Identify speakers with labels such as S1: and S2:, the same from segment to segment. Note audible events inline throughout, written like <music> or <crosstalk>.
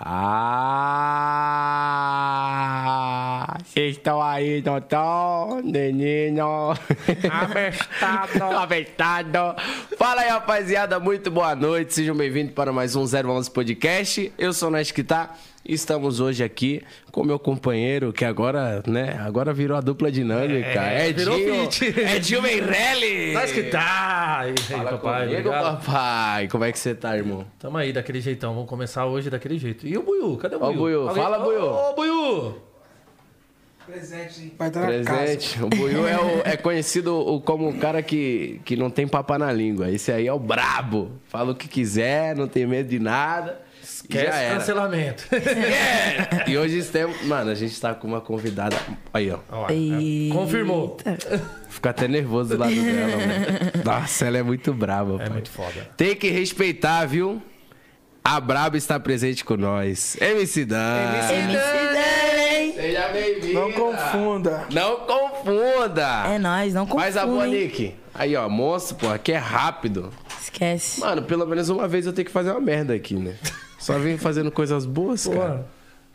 S1: Ah, vocês estão aí, não estão, menino?
S2: Abestado.
S1: Abestado. <laughs> Fala aí, rapaziada, muito boa noite. Sejam bem-vindos para mais um 011 Podcast. Eu sou o Nesquita. Estamos hoje aqui com meu companheiro, que agora, né, agora virou a dupla dinâmica.
S2: É, virou
S1: Edinho,
S2: fit. <laughs>
S1: Edinho Meirelli.
S2: Nós que tá. E aí,
S1: Fala
S2: papai,
S1: comigo,
S2: obrigado.
S1: papai. Como é que você tá, irmão?
S2: Tamo aí daquele jeitão. Vamos começar hoje daquele jeito. E o Buiu? Cadê o
S1: Ó
S2: Buiu?
S1: Buiu.
S2: Alguém-
S1: Fala, Buiu.
S2: Ô, Buiu.
S3: Presente vai estar na casa.
S1: Presente. O Buiu é, o- é <laughs> conhecido como o cara que, que não tem papa na língua. Esse aí é o brabo. Fala o que quiser, não tem medo de nada. Era.
S2: cancelamento.
S1: É. <laughs> E hoje temos. Mano, a gente tá com uma convidada. Aí, ó.
S2: Ó, é, Confirmou.
S1: Fico até nervoso do lado dela, mano. <laughs> Nossa, ela é muito brava.
S2: É
S1: pai.
S2: muito foda.
S1: Tem que respeitar, viu? A Braba está presente com nós. MC Dan. Seja bem-vindo.
S3: Não confunda.
S1: Não confunda.
S4: É nóis, não confunda.
S1: Faz a boa,
S4: hein?
S1: Nick. Aí, ó, monstro, pô, aqui é rápido.
S4: Esquece.
S1: Mano, pelo menos uma vez eu tenho que fazer uma merda aqui, né? Só vem fazendo coisas boas, cara.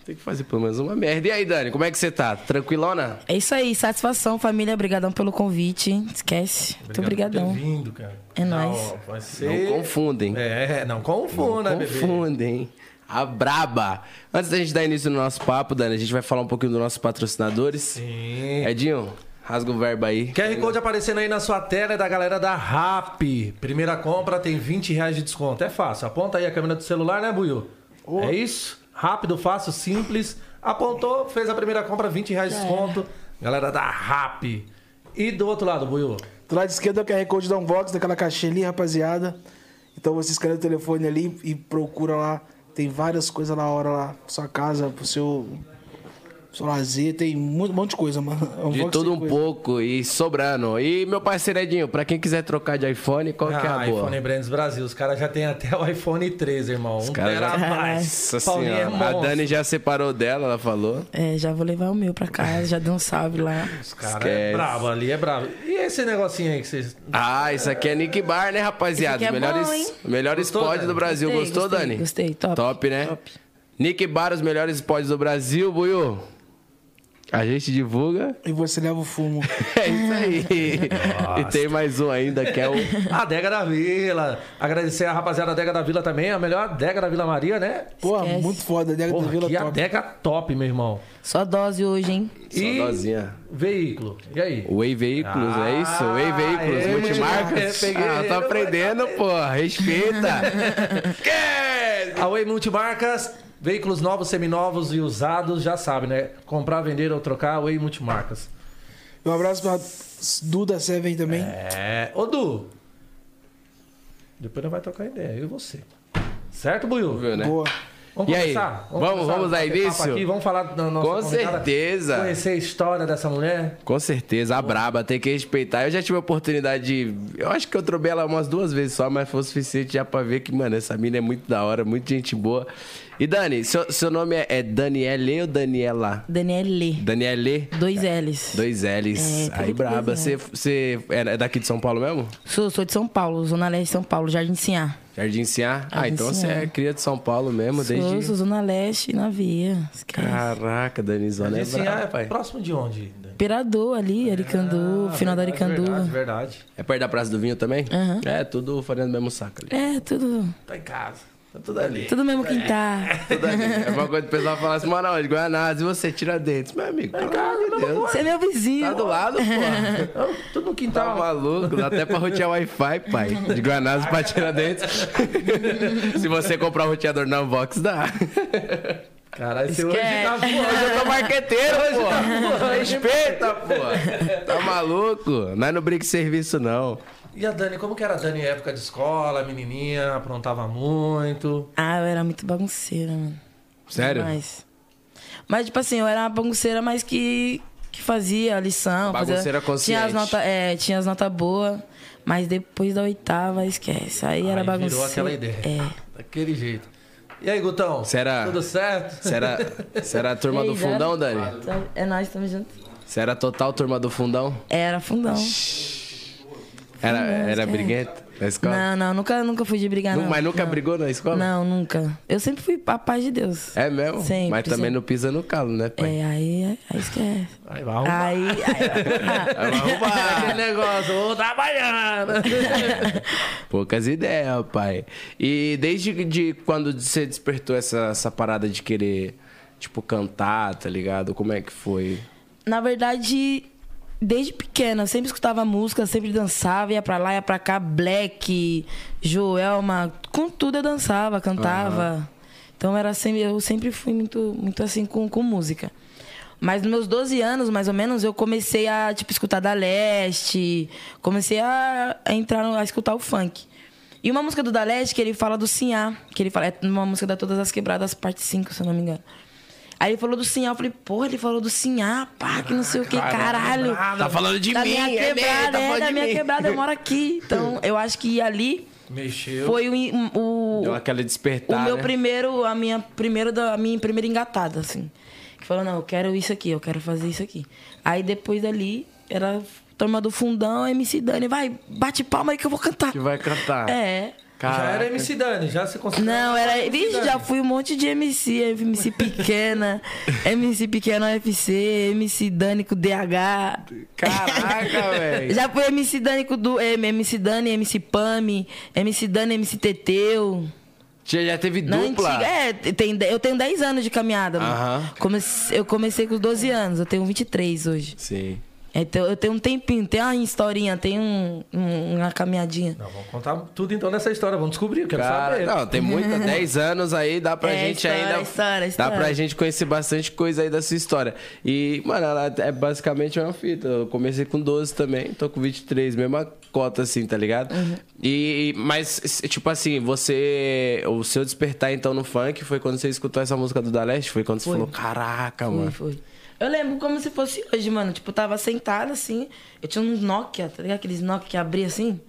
S1: Tem que fazer pelo menos uma merda. E aí, Dani, como é que você tá? Tranquilona?
S4: É isso aí, satisfação, família. Obrigadão pelo convite. Esquece. Muito obrigadão.
S2: por ter vindo, cara.
S4: É nóis.
S2: Não, vai
S1: Não
S2: ser...
S1: confundem.
S2: É, não confunda,
S1: Não
S2: bebê.
S1: confundem. A braba. Antes da gente dar início no nosso papo, Dani, a gente vai falar um pouquinho dos nossos patrocinadores.
S2: Sim.
S1: Edinho, rasga o verbo aí.
S2: QR Code aparecendo aí na sua tela é da galera da RAP. Primeira compra tem 20 reais de desconto. É fácil. Aponta aí a câmera do celular, né, Buiu? É isso? Rápido, fácil, simples. Apontou, fez a primeira compra, 20 reais de desconto. Galera da RAP. E do outro lado, Buiu?
S3: Do lado esquerdo é o QR Code da Unbox, daquela caixinha ali, rapaziada. Então você escaneia o telefone ali e procura lá. Tem várias coisas na hora lá. Sua casa, pro seu, lazer. Tem muito, um monte de coisa, mano.
S1: De
S3: Unbox
S1: tudo
S3: tem
S1: um
S3: coisa.
S1: pouco e sobrando. E meu parceiro Edinho, pra quem quiser trocar de iPhone, qual que é a
S2: Ah,
S1: boa?
S2: iPhone Brands Brasil. Os caras já tem até o iPhone 13, irmão. Um
S1: cara já-. Nossa
S2: é
S1: senhora. a
S2: monstro.
S1: Dani já separou dela, ela falou.
S4: É, já vou levar o meu pra casa, já dei um salve lá.
S2: Os caras é brabo, ali é brabo. E esse negocinho aí que vocês...
S1: Ah, isso aqui é Nick Bar, né, rapaziada?
S4: É
S1: melhores
S4: bom,
S1: melhores
S2: Gostou,
S1: pods
S2: Dani?
S1: do Brasil.
S4: Gostei,
S1: Gostou,
S4: gostei,
S1: Dani?
S4: gostei, top.
S1: Top, né?
S4: Top.
S1: Nick Bar, os melhores pods do Brasil, Buiu. A gente divulga.
S3: E você leva o fumo. <laughs>
S1: É isso aí. E tem mais um ainda, que é o...
S2: A Adega da Vila. Agradecer a rapaziada da Adega da Vila também. A melhor adega da Vila Maria, né?
S3: Pô, muito foda. Dega da
S2: Porra,
S3: Vila
S2: que
S3: top.
S2: adega top, meu irmão.
S4: Só dose hoje, hein?
S2: E
S1: Saudosinha.
S2: veículo. E aí?
S1: Way Veículos, é isso? Way
S2: Ah,
S1: Veículos,
S2: é,
S1: multimarcas.
S2: é, peguei,
S1: ah, tô aprendendo, pô. Respeita. <laughs> Que?
S2: A Way Multimarcas, veículos novos, seminovos e usados, já sabe, né? Comprar, vender ou trocar, Way Multimarcas.
S3: Um abraço pra Duda Seven também.
S2: É. Ô, Du. Depois nós vai trocar ideia, eu e você. Certo, Buiu?
S1: Viu, né?
S3: Boa.
S2: Vamos
S1: E aí?
S2: começar?
S1: Vamos-
S2: começar
S1: vamos dar início?
S2: Aqui, vamos falar da nossa
S1: Com certeza.
S2: Conhecer a história dessa mulher.
S1: Com certeza, a braba, tem que respeitar. Eu já tive a oportunidade de. Eu acho que eu trobei ela umas duas vezes só, mas foi o suficiente já pra ver que, mano, essa mina é muito da hora, muito gente boa. E Dani, seu, seu nome é, é Daniele ou Daniela?
S4: Daniele.
S1: Daniele?
S4: Dois L's.
S1: Dois L's.
S4: É,
S1: Aí, braba. Você, você é daqui de São Paulo mesmo?
S4: Sou, sou de São Paulo, Zona Leste de São Paulo, Jardim Sinhá.
S1: Jardim Sinhá? Ah, então você é cria de São Paulo mesmo,
S4: Sou,
S1: desde.
S4: sou Zona Leste na via. Esquece.
S1: Caraca, Danizona é braba,
S2: é
S1: pai.
S2: próximo de onde?
S4: Imperador ali, Aricandu,
S2: Ah,
S4: final da
S2: verdade,
S4: Aricandu.
S2: Verdade, verdade.
S1: É perto da Praça do Vinho também?
S4: Aham.
S1: É, tudo fazendo o mesmo saco ali.
S4: É, tudo,
S2: Tá em casa.
S1: Tá tudo ali.
S4: tudo mesmo quintal. <laughs>
S1: Tudo ali. É uma coisa que o pessoal fala assim, mano, onde? Guanás, e você tira dentes. Meu amigo, pelo amor de Deus.
S4: Você é meu vizinho.
S1: Tá do lado, pô. <laughs>
S2: Tudo no
S1: Tá
S2: quintal.
S1: maluco, dá até pra rotear Wi-Fi, pai. De Guanás pra Tiradentes. <laughs> Se você comprar um roteador na Unbox, dá.
S2: Caralho, esse hoje tá
S1: Hoje eu tô marqueteiro, pô. Respeita, pô. Tá maluco? Não é no brinque serviço, não.
S2: E a Dani, como que era a Dani em época de escola, menininha, aprontava muito?
S4: Ah, eu era muito bagunceira, mano.
S1: Sério?
S4: Mas, mas tipo assim, eu era uma bagunceira, mas que, que fazia a lição.
S1: Bagunceira
S4: fazia,
S1: consciente.
S4: Tinha as notas é, tinha as notas boas, mas depois da oitava, esquece. Aí, era
S2: Aí
S4: bagunceira.
S2: virou aquela ideia.
S4: É.
S2: Daquele jeito. E aí, Gutão?
S1: Era-
S2: Tudo certo?
S1: Você era, você era a turma do
S4: aí, já-
S1: fundão, Dani?
S4: É nós, estamos juntos.
S1: Você era total turma do fundão?
S4: Era fundão.
S1: Era, era
S4: é.
S1: briguento? Na escola?
S4: Não, não, nunca, nunca fui de brigar, não.
S1: Mas nunca
S4: não.
S1: brigou na escola?
S4: Não, nunca. Eu sempre fui a paz de Deus.
S1: É mesmo?
S4: Sempre,
S1: Mas também
S4: sempre.
S1: não pisa no calo, né, pai?
S4: É, aí, aí esquece.
S2: Aí vai arrumar.
S4: Aí, aí,
S1: Vai arrumar.
S2: Aquele negócio, ô, trabalhando. <laughs>
S1: Poucas ideias, pai. E desde de quando você despertou essa, essa parada de querer, tipo, cantar, tá ligado? Como é que foi?
S4: Na verdade, desde pequena, sempre escutava música, sempre dançava, ia pra lá, ia pra cá, Black, Joelma, com tudo eu dançava, cantava. Então era sempre, eu sempre fui muito, muito assim com, com música. Mas nos meus 12 anos, mais ou menos, eu comecei a, tipo, escutar da Leste, comecei a, a entrar, no- a escutar o funk. E uma música do Da Leste, que ele fala do Sinhá, que ele fala, é uma música da Todas as Quebradas, parte 5, se eu não me engano. Aí ele falou do Sinhá, eu falei, porra, ele falou do Sinhá, pá, que não sei o que, caralho.
S1: Tá falando de
S4: da
S1: mim,
S4: minha
S1: é, né?
S4: quebrada,
S1: Tá
S4: é, da
S1: de
S4: minha
S1: mim.
S4: quebrada, eu moro aqui. Então, eu acho que ali
S2: Mexeu.
S4: foi o, o,
S1: Deu aquela despertar,
S4: o meu
S1: né?
S4: primeiro, a minha primeira, da- a minha primeira engatada, assim. Que falou, não, eu quero isso aqui, eu quero fazer isso aqui. Aí depois dali, era turma do fundão, MC Dani, vai, bate palma aí que eu vou cantar.
S1: Que vai cantar.
S4: É.
S2: Já era. MC Dani, já se considera.
S4: Não, era. Vixe, já fui um monte de MC, MC pequena, MC pequena UFC, MC Dani com DH.
S1: Caraca, velho.
S4: Já fui MC Dani com do, eh, MC Dani, MC Pami, MC Dani, MC Teteu.
S1: Já, já teve
S4: Na
S1: dupla?
S4: antiga, é, tem, eu tenho 10 anos de caminhada. mano.
S1: Aham.
S4: Comece- eu comecei com 12 anos, eu tenho 23 hoje.
S1: Sim.
S4: Então, eu tenho um tempinho, tem uma historinha, tem um, um- uma caminhadinha.
S2: Não, vamos contar tudo então nessa história. Vamos descobrir, eu quero
S1: Cara,
S2: saber.
S1: não, tem muita, <laughs> 10 anos aí, dá pra
S4: É,
S1: gente
S4: história,
S1: ainda.
S4: história,
S1: Dá
S4: história.
S1: pra gente conhecer bastante coisa aí da sua história. E, mano, ela é basicamente uma fita. Eu comecei com 12 também, tô com 23, mesma cota assim, tá ligado?
S4: Uhum.
S1: E, mas, tipo assim, você. O seu despertar então no funk foi quando você escutou essa música do Da Leste? Foi quando você
S4: Foi.
S1: falou, caraca,
S4: Foi,
S1: mano.
S4: foi. Eu lembro como se fosse hoje, mano. Tipo, eu tava sentada assim. Eu tinha uns Nokia, tá ligado? Aqueles Nokia que abria assim.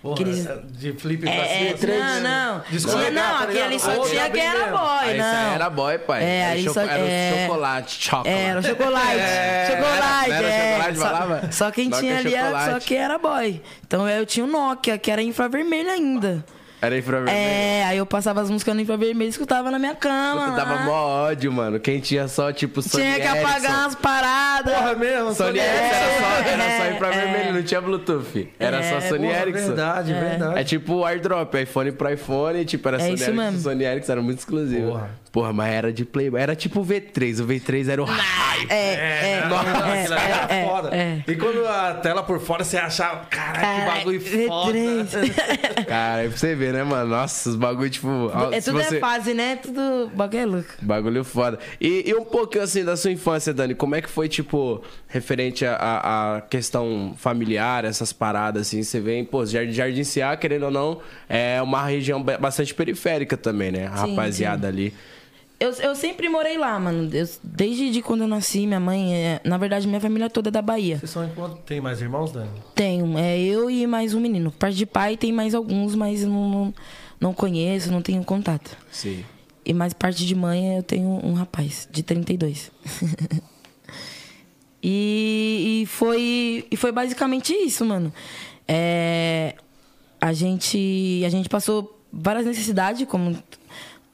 S2: Porra,
S4: aqueles-
S2: é de flip pra
S4: É,
S2: cima.
S4: é, não, não.
S2: Desculpa,
S4: Tinha, não,
S2: tá
S4: aquele só tinha que era boy,
S1: isso
S4: não.
S1: aí era boy, pai.
S4: É,
S1: Era choco-
S4: só
S1: era o
S4: é,
S1: chocolate, chocolate.
S4: É, era o chocolate. <laughs>
S1: É,
S4: chocolate,
S1: era- era
S4: é.
S1: chocolate,
S4: só,
S1: falava?
S4: só quem
S1: Nokia
S4: tinha ali era, só que era boy. Então eu tinha o Nokia, que era infravermelho ainda.
S1: Era infravermelho.
S4: É, aí eu passava as músicas no infravermelho e escutava na minha cama.
S1: Eu dava
S4: lá.
S1: mó ódio, mano. Quem tinha só, tipo, Sony
S4: Tinha que apagar
S1: Ericsson.
S4: umas paradas.
S2: Porra mesmo,
S1: Sony Ericsson era só, era só
S4: É,
S1: infravermelho,
S4: é.
S1: não tinha Bluetooth. Era só
S4: É,
S1: Sony
S2: Porra,
S1: Ericsson.
S2: verdade, verdade.
S1: É tipo o airdrop, iPhone pro iPhone, tipo, era
S4: É
S1: Sony Ericsson. Sony Ericsson, era muito exclusivo.
S2: Porra.
S1: Porra. mas era de Playboy. Era tipo o V3, o V3 era o hype.
S4: É, é,
S2: Nossa,
S4: é,
S2: aquilo ali era
S4: é,
S2: foda.
S4: é.
S2: E quando a tela por fora, você achava, caraca, que
S4: Caralho,
S2: bagulho foda.
S4: V3. <laughs>
S1: Cara, aí pra você ver, né, mano? Nossa, os bagulho, tipo...
S4: É, tudo
S1: você...
S4: é fase, né? Tudo bagulho é louco.
S1: Bagulho foda. E, e um pouquinho assim da sua infância, Dani, como é que foi, tipo, referente à- questão familiar, essas paradas, assim? Você vem, pô, Jardim, Jardim Ciá, querendo ou não, é uma região ba- bastante periférica também, né? A
S4: Sim,
S1: rapaziada ali.
S4: Eu, eu sempre morei lá, mano. Eu- desde de quando eu nasci, minha mãe... é- na verdade, minha família toda é da Bahia.
S2: Vocês são enquanto... Tem mais irmãos, Dani?
S4: Tenho. É eu e mais um menino. Parte de pai tem mais alguns, mas não, não, não conheço, não tenho contato.
S1: Sim.
S4: E mais parte de mãe eu tenho um rapaz, de 32. <laughs> e, e, foi, e foi basicamente isso, mano. É, a, gente, a gente passou várias necessidades, como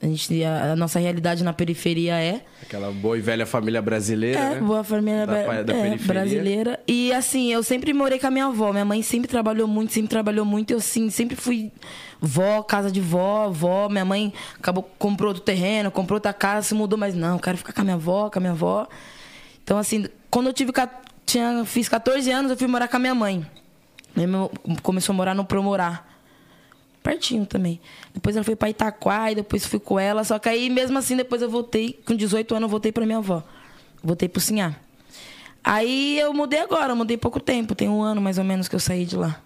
S4: a, gente, a, a nossa realidade na periferia é.
S1: Aquela boa e velha família brasileira,
S4: É,
S1: né?
S4: boa família
S1: Da da
S4: é, brasileira. E assim, eu sempre morei com a minha avó. Minha mãe sempre trabalhou muito, sempre trabalhou muito. Eu assim, sempre fui vó, casa de vó, vó. Minha mãe acabou, comprou outro terreno, comprou outra casa, se mudou, mas não, eu quero ficar com a minha avó, com a minha avó. Então, assim, quando eu tive, tinha, fiz 14 anos, eu fui morar com a minha mãe. Minha mãe começou a morar no Promorá. Pertinho também. Depois ela foi pra Itaquá e depois fui com ela. Só que aí, mesmo assim, depois eu voltei. Com 18 anos, eu voltei pra minha avó. Voltei pro Sinhá. Aí eu mudei agora, eu mudei pouco tempo. Tem um ano mais ou menos que eu saí de lá.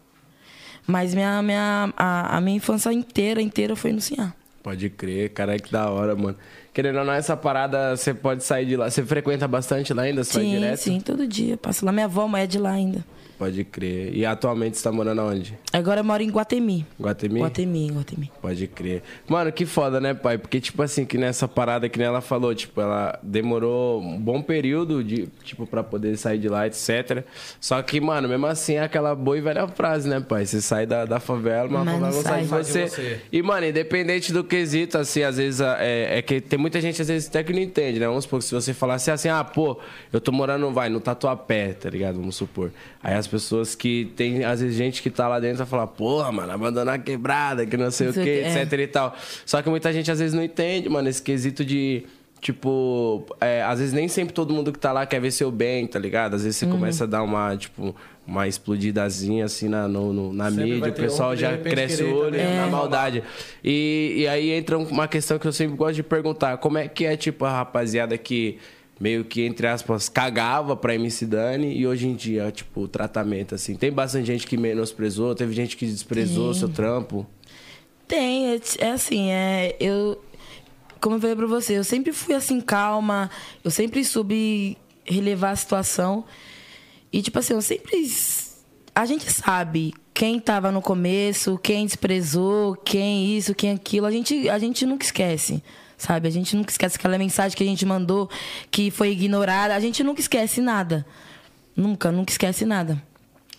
S4: Mas minha, minha, a, a minha infância inteira, inteira foi no Sinhá.
S1: Pode crer, cara, que da hora, mano. Querendo ou não, essa parada, você pode sair de lá. Você frequenta bastante lá ainda? Você vai
S4: Sim,
S1: direto?
S4: sim, todo dia. Passo lá. Minha avó é de lá ainda.
S1: Pode crer. E atualmente você tá morando onde?
S4: Agora eu moro em Guatemi.
S1: Guatemi?
S4: Guatemi, Guatemi.
S1: Pode crer. Mano, que foda, né, pai? Porque, tipo assim, que nessa parada que nem ela falou, tipo, ela demorou um bom período, de, tipo, pra poder sair de lá, etc. Só que, mano, mesmo assim, é aquela boa e velha frase, né, pai? Você sai da, da favela, mas a favela
S4: não
S1: sai de você.
S2: Sai de você.
S1: E, mano, independente do quesito, assim, às vezes, é, é que tem muita gente, às vezes, até que não entende, né? Vamos supor que se você falasse assim, ah, pô, eu tô morando, vai, no Tatuapé, tá ligado? Vamos supor. Aí as pessoas que tem, às vezes, gente que tá lá dentro vai falar, porra, mano, abandonar a quebrada, que não sei
S4: Não
S1: o quê,
S4: quê, é.
S1: etc e tal. Só que muita gente, às vezes, não entende, mano, esse quesito de. Tipo, é, às vezes nem sempre todo mundo que tá lá quer ver seu bem, tá ligado? Às vezes você
S4: Uhum.
S1: começa a dar uma, tipo, uma explodidazinha assim na, no, no- na
S2: Sempre
S1: mídia, o pessoal
S2: um
S1: já cresce o olho
S2: também
S1: na
S2: É.
S1: maldade. E, e aí entra uma questão que eu sempre gosto de perguntar: como é que é, tipo, a rapaziada que meio que, entre aspas, cagava pra MC Dani e hoje em dia, tipo, o tratamento, assim? Tem bastante gente que menosprezou, teve gente que desprezou o seu trampo.
S4: Tem, é, é assim, é, eu, como eu falei pra você, eu sempre fui assim, calma, eu sempre soube relevar a situação. E, tipo assim, eu sempre. A gente sabe quem tava no começo, quem desprezou, quem isso, quem aquilo, a gente, a gente nunca esquece. Sabe? A gente nunca esquece aquela mensagem que a gente mandou, que foi ignorada. A gente nunca esquece nada. Nunca, nunca esquece nada.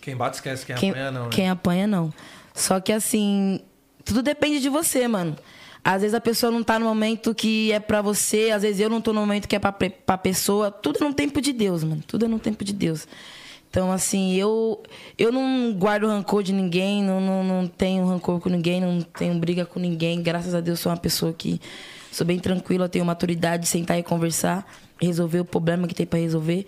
S2: Quem bate esquece, quem,
S4: Quem,
S2: apanha não, né?
S4: quem apanha, não. Só que assim, tudo depende de você, mano. Às vezes a pessoa não tá no momento que é pra você, às vezes eu não tô no momento que é pra, pra pessoa. Tudo é no tempo de Deus, mano. Tudo é no tempo de Deus. Então, assim, eu eu não guardo rancor de ninguém, não, não, não tenho rancor com ninguém, não tenho briga com ninguém. Graças a Deus, sou uma pessoa que sou bem tranquila, tenho maturidade de sentar e conversar, resolver o problema que tem pra resolver.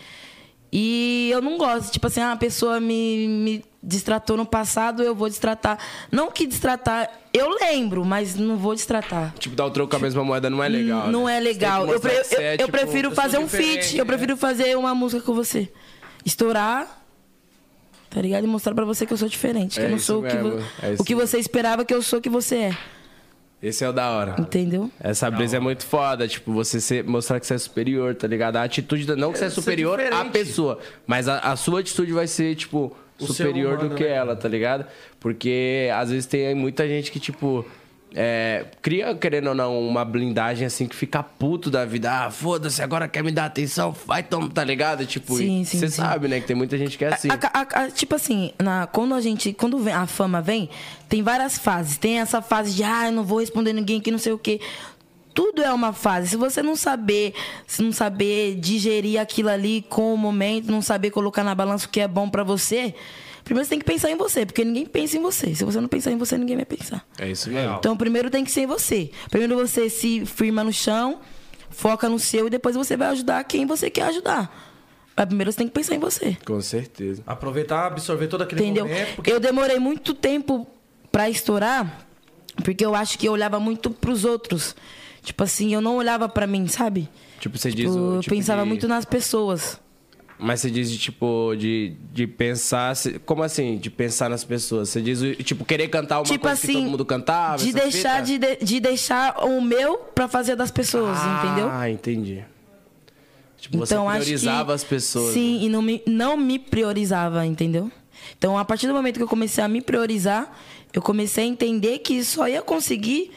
S4: E eu não gosto, tipo assim, ah, a pessoa me, me distratou no passado, eu vou distratar. Não que distratar, eu lembro, mas não vou distratar.
S1: Tipo, dar o troco com a mesma moeda não é legal.
S4: Não
S1: né?
S4: é legal. Eu, pre- eu-
S1: é,
S4: eu
S1: tipo,
S4: prefiro fazer um feat, eu
S2: né?
S4: prefiro fazer uma música com você. Estourar, tá ligado? E mostrar pra você que eu sou diferente. Que
S1: É
S4: eu não sou o que,
S1: é
S4: o que você esperava que eu sou que você é.
S1: Esse é o da hora.
S4: Entendeu?
S1: Essa brisa é muito foda, tipo, você ser- mostrar que você é superior, tá ligado? A atitude, da- não que você é
S2: ser
S1: superior à
S2: diferente.
S1: pessoa, mas a, a sua atitude vai ser, tipo,
S2: O ser
S1: superior
S2: humano,
S1: do que
S2: né?
S1: ela, tá ligado? Porque às vezes tem muita gente que, tipo, é, cria, querendo ou não, uma blindagem assim que fica puto da vida. Ah, foda-se, agora quer me dar atenção, vai, toma, tá ligado? Tipo,
S4: Sim, sim,
S1: você sabe, né, que tem muita gente que é assim.
S4: A- a- a- tipo assim, na- quando a gente. Quando vem- a fama vem, tem várias fases. Tem essa fase de, ah, eu não vou responder ninguém que não sei o quê. Tudo é uma fase. Se você não saber, se não saber digerir aquilo ali com o momento, não saber colocar na balança o que é bom pra você, primeiro você tem que pensar em você, porque ninguém pensa em você. Se você não pensar em você, ninguém vai pensar.
S1: É isso mesmo.
S4: Então, primeiro tem que ser em você. Primeiro você se firma no chão, foca no seu e depois você vai ajudar quem você quer ajudar. Mas primeiro você tem que pensar em você.
S1: Com certeza.
S2: Aproveitar, absorver todo aquele
S4: Entendeu?
S2: momento. Porque
S4: Eu demorei muito tempo pra estourar, porque eu acho que eu olhava muito pros outros. Tipo assim, eu não olhava pra mim, sabe?
S1: Tipo, você
S4: Tipo,
S1: diz. o-
S4: eu
S1: tipo
S4: pensava
S1: de-
S4: muito nas pessoas.
S1: Mas você diz de tipo, de, de pensar. Como assim, de pensar nas pessoas? Você diz, tipo, querer cantar uma
S4: tipo
S1: coisa que
S4: assim,
S1: todo mundo cantava?
S4: de deixar, de, de, de deixar o meu pra fazer das pessoas, entendeu?
S1: Ah, entendi. Tipo, você
S4: Então,
S1: priorizava
S4: que,
S1: as pessoas.
S4: Sim,
S1: né?
S4: e não me, não me priorizava, entendeu? Então, a partir do momento que eu comecei a me priorizar, eu comecei a entender que só ia conseguir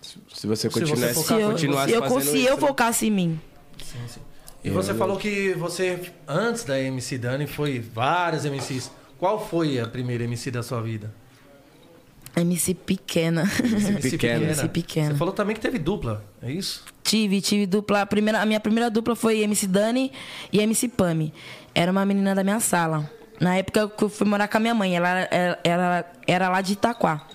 S1: Se você
S2: você
S1: continuasse,
S4: se eu,
S1: continuasse
S4: se eu,
S1: fazendo
S4: se
S1: isso,
S4: eu
S1: né?
S4: focasse em mim.
S2: E você falou que você, antes da MC Dani, foi várias MCs. Qual foi a primeira MC da sua vida?
S4: MC pequena.
S2: MC
S1: Pequena.
S4: MC pequena.
S2: Você falou também que teve dupla, é isso?
S4: tive, tive dupla. A, primeira, a minha primeira dupla foi MC Dani e MC Pami. Era uma menina da minha sala. Na época que eu fui morar com a minha mãe, ela era, era, era lá de Itaquá.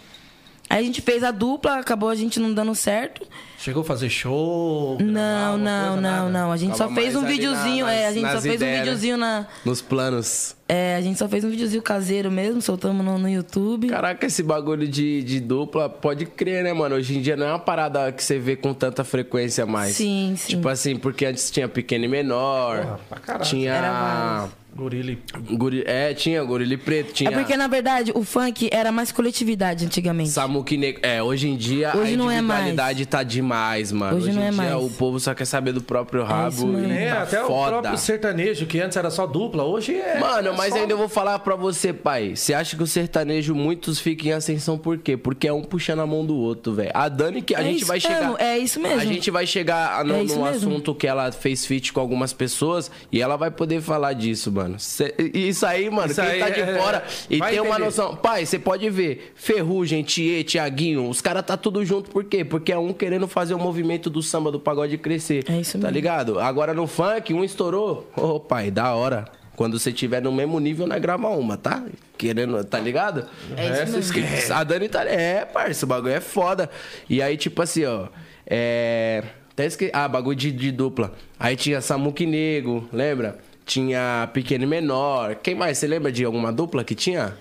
S4: Aí a gente fez a dupla, acabou a gente não dando certo.
S2: Chegou a fazer show?
S4: Não, não,
S2: coisa,
S4: não,
S2: nada?
S4: não. A gente
S1: Tava
S4: só fez um videozinho,
S1: na-
S4: é, a
S1: nas-
S4: gente só
S1: nas
S4: fez
S1: ideias,
S4: um videozinho na.
S1: Nos planos.
S4: É, a gente só fez um videozinho caseiro mesmo, soltamos no, no YouTube.
S1: Caraca, esse bagulho de, de dupla, pode crer, né, mano? Hoje em dia não é uma parada que você vê com tanta frequência mais.
S4: Sim, sim.
S1: Tipo assim, porque antes tinha pequeno e menor.
S2: Porra, pra caralho.
S1: tinha.
S2: Gorila.
S1: Guri- É, tinha Gorila Preto, tinha
S4: É porque, na verdade, o funk era mais coletividade antigamente.
S1: Samuque Negro. É, hoje em dia
S4: Hoje
S1: a
S4: não é mais.
S1: tá demais, mano.
S4: Hoje
S1: Hoje,
S4: não
S1: em
S4: é
S1: dia
S4: mais.
S1: o povo só quer saber do próprio rabo
S4: isso mesmo.
S1: e
S2: É,
S1: tá
S2: até o
S1: foda.
S2: próprio sertanejo, que antes era só dupla, hoje é.
S1: Mano, mas
S2: só-
S1: ainda eu vou falar pra você, pai. Você acha que o sertanejo, muitos ficam em ascensão por quê? Porque é um puxando a mão do outro, velho. A Dani que a
S4: É
S1: gente
S4: isso
S1: vai chegar.
S4: mesmo, é isso mesmo.
S1: A gente vai chegar no,
S4: É isso
S1: num
S4: mesmo.
S1: assunto que ela fez feat com algumas pessoas e ela vai poder falar disso, mano. Cê- isso aí, mano,
S2: Isso
S1: quem
S2: aí
S1: tá de
S2: é-
S1: fora e
S2: vai
S1: tem uma
S2: entender.
S1: noção. Pai, você pode ver, Ferrugem, Thier, Tiaguinho, os caras tá tudo junto, por quê? Porque é um querendo fazer o movimento do samba, do pagode crescer.
S4: É isso
S1: Tá
S4: mesmo.
S1: ligado? Agora no funk, um estourou. Ô, pai, da hora. Quando você tiver no mesmo nível, nós grava uma, tá? Querendo, tá ligado?
S4: É isso mesmo.
S1: A Dani tá. É, parça, o bagulho é foda. E aí, tipo assim, ó. É. Até esque... Ah, bagulho de, de dupla. Aí tinha Samuque Nego, lembra? Tinha Pequeno e Menor. Quem mais? Você lembra de alguma dupla que tinha?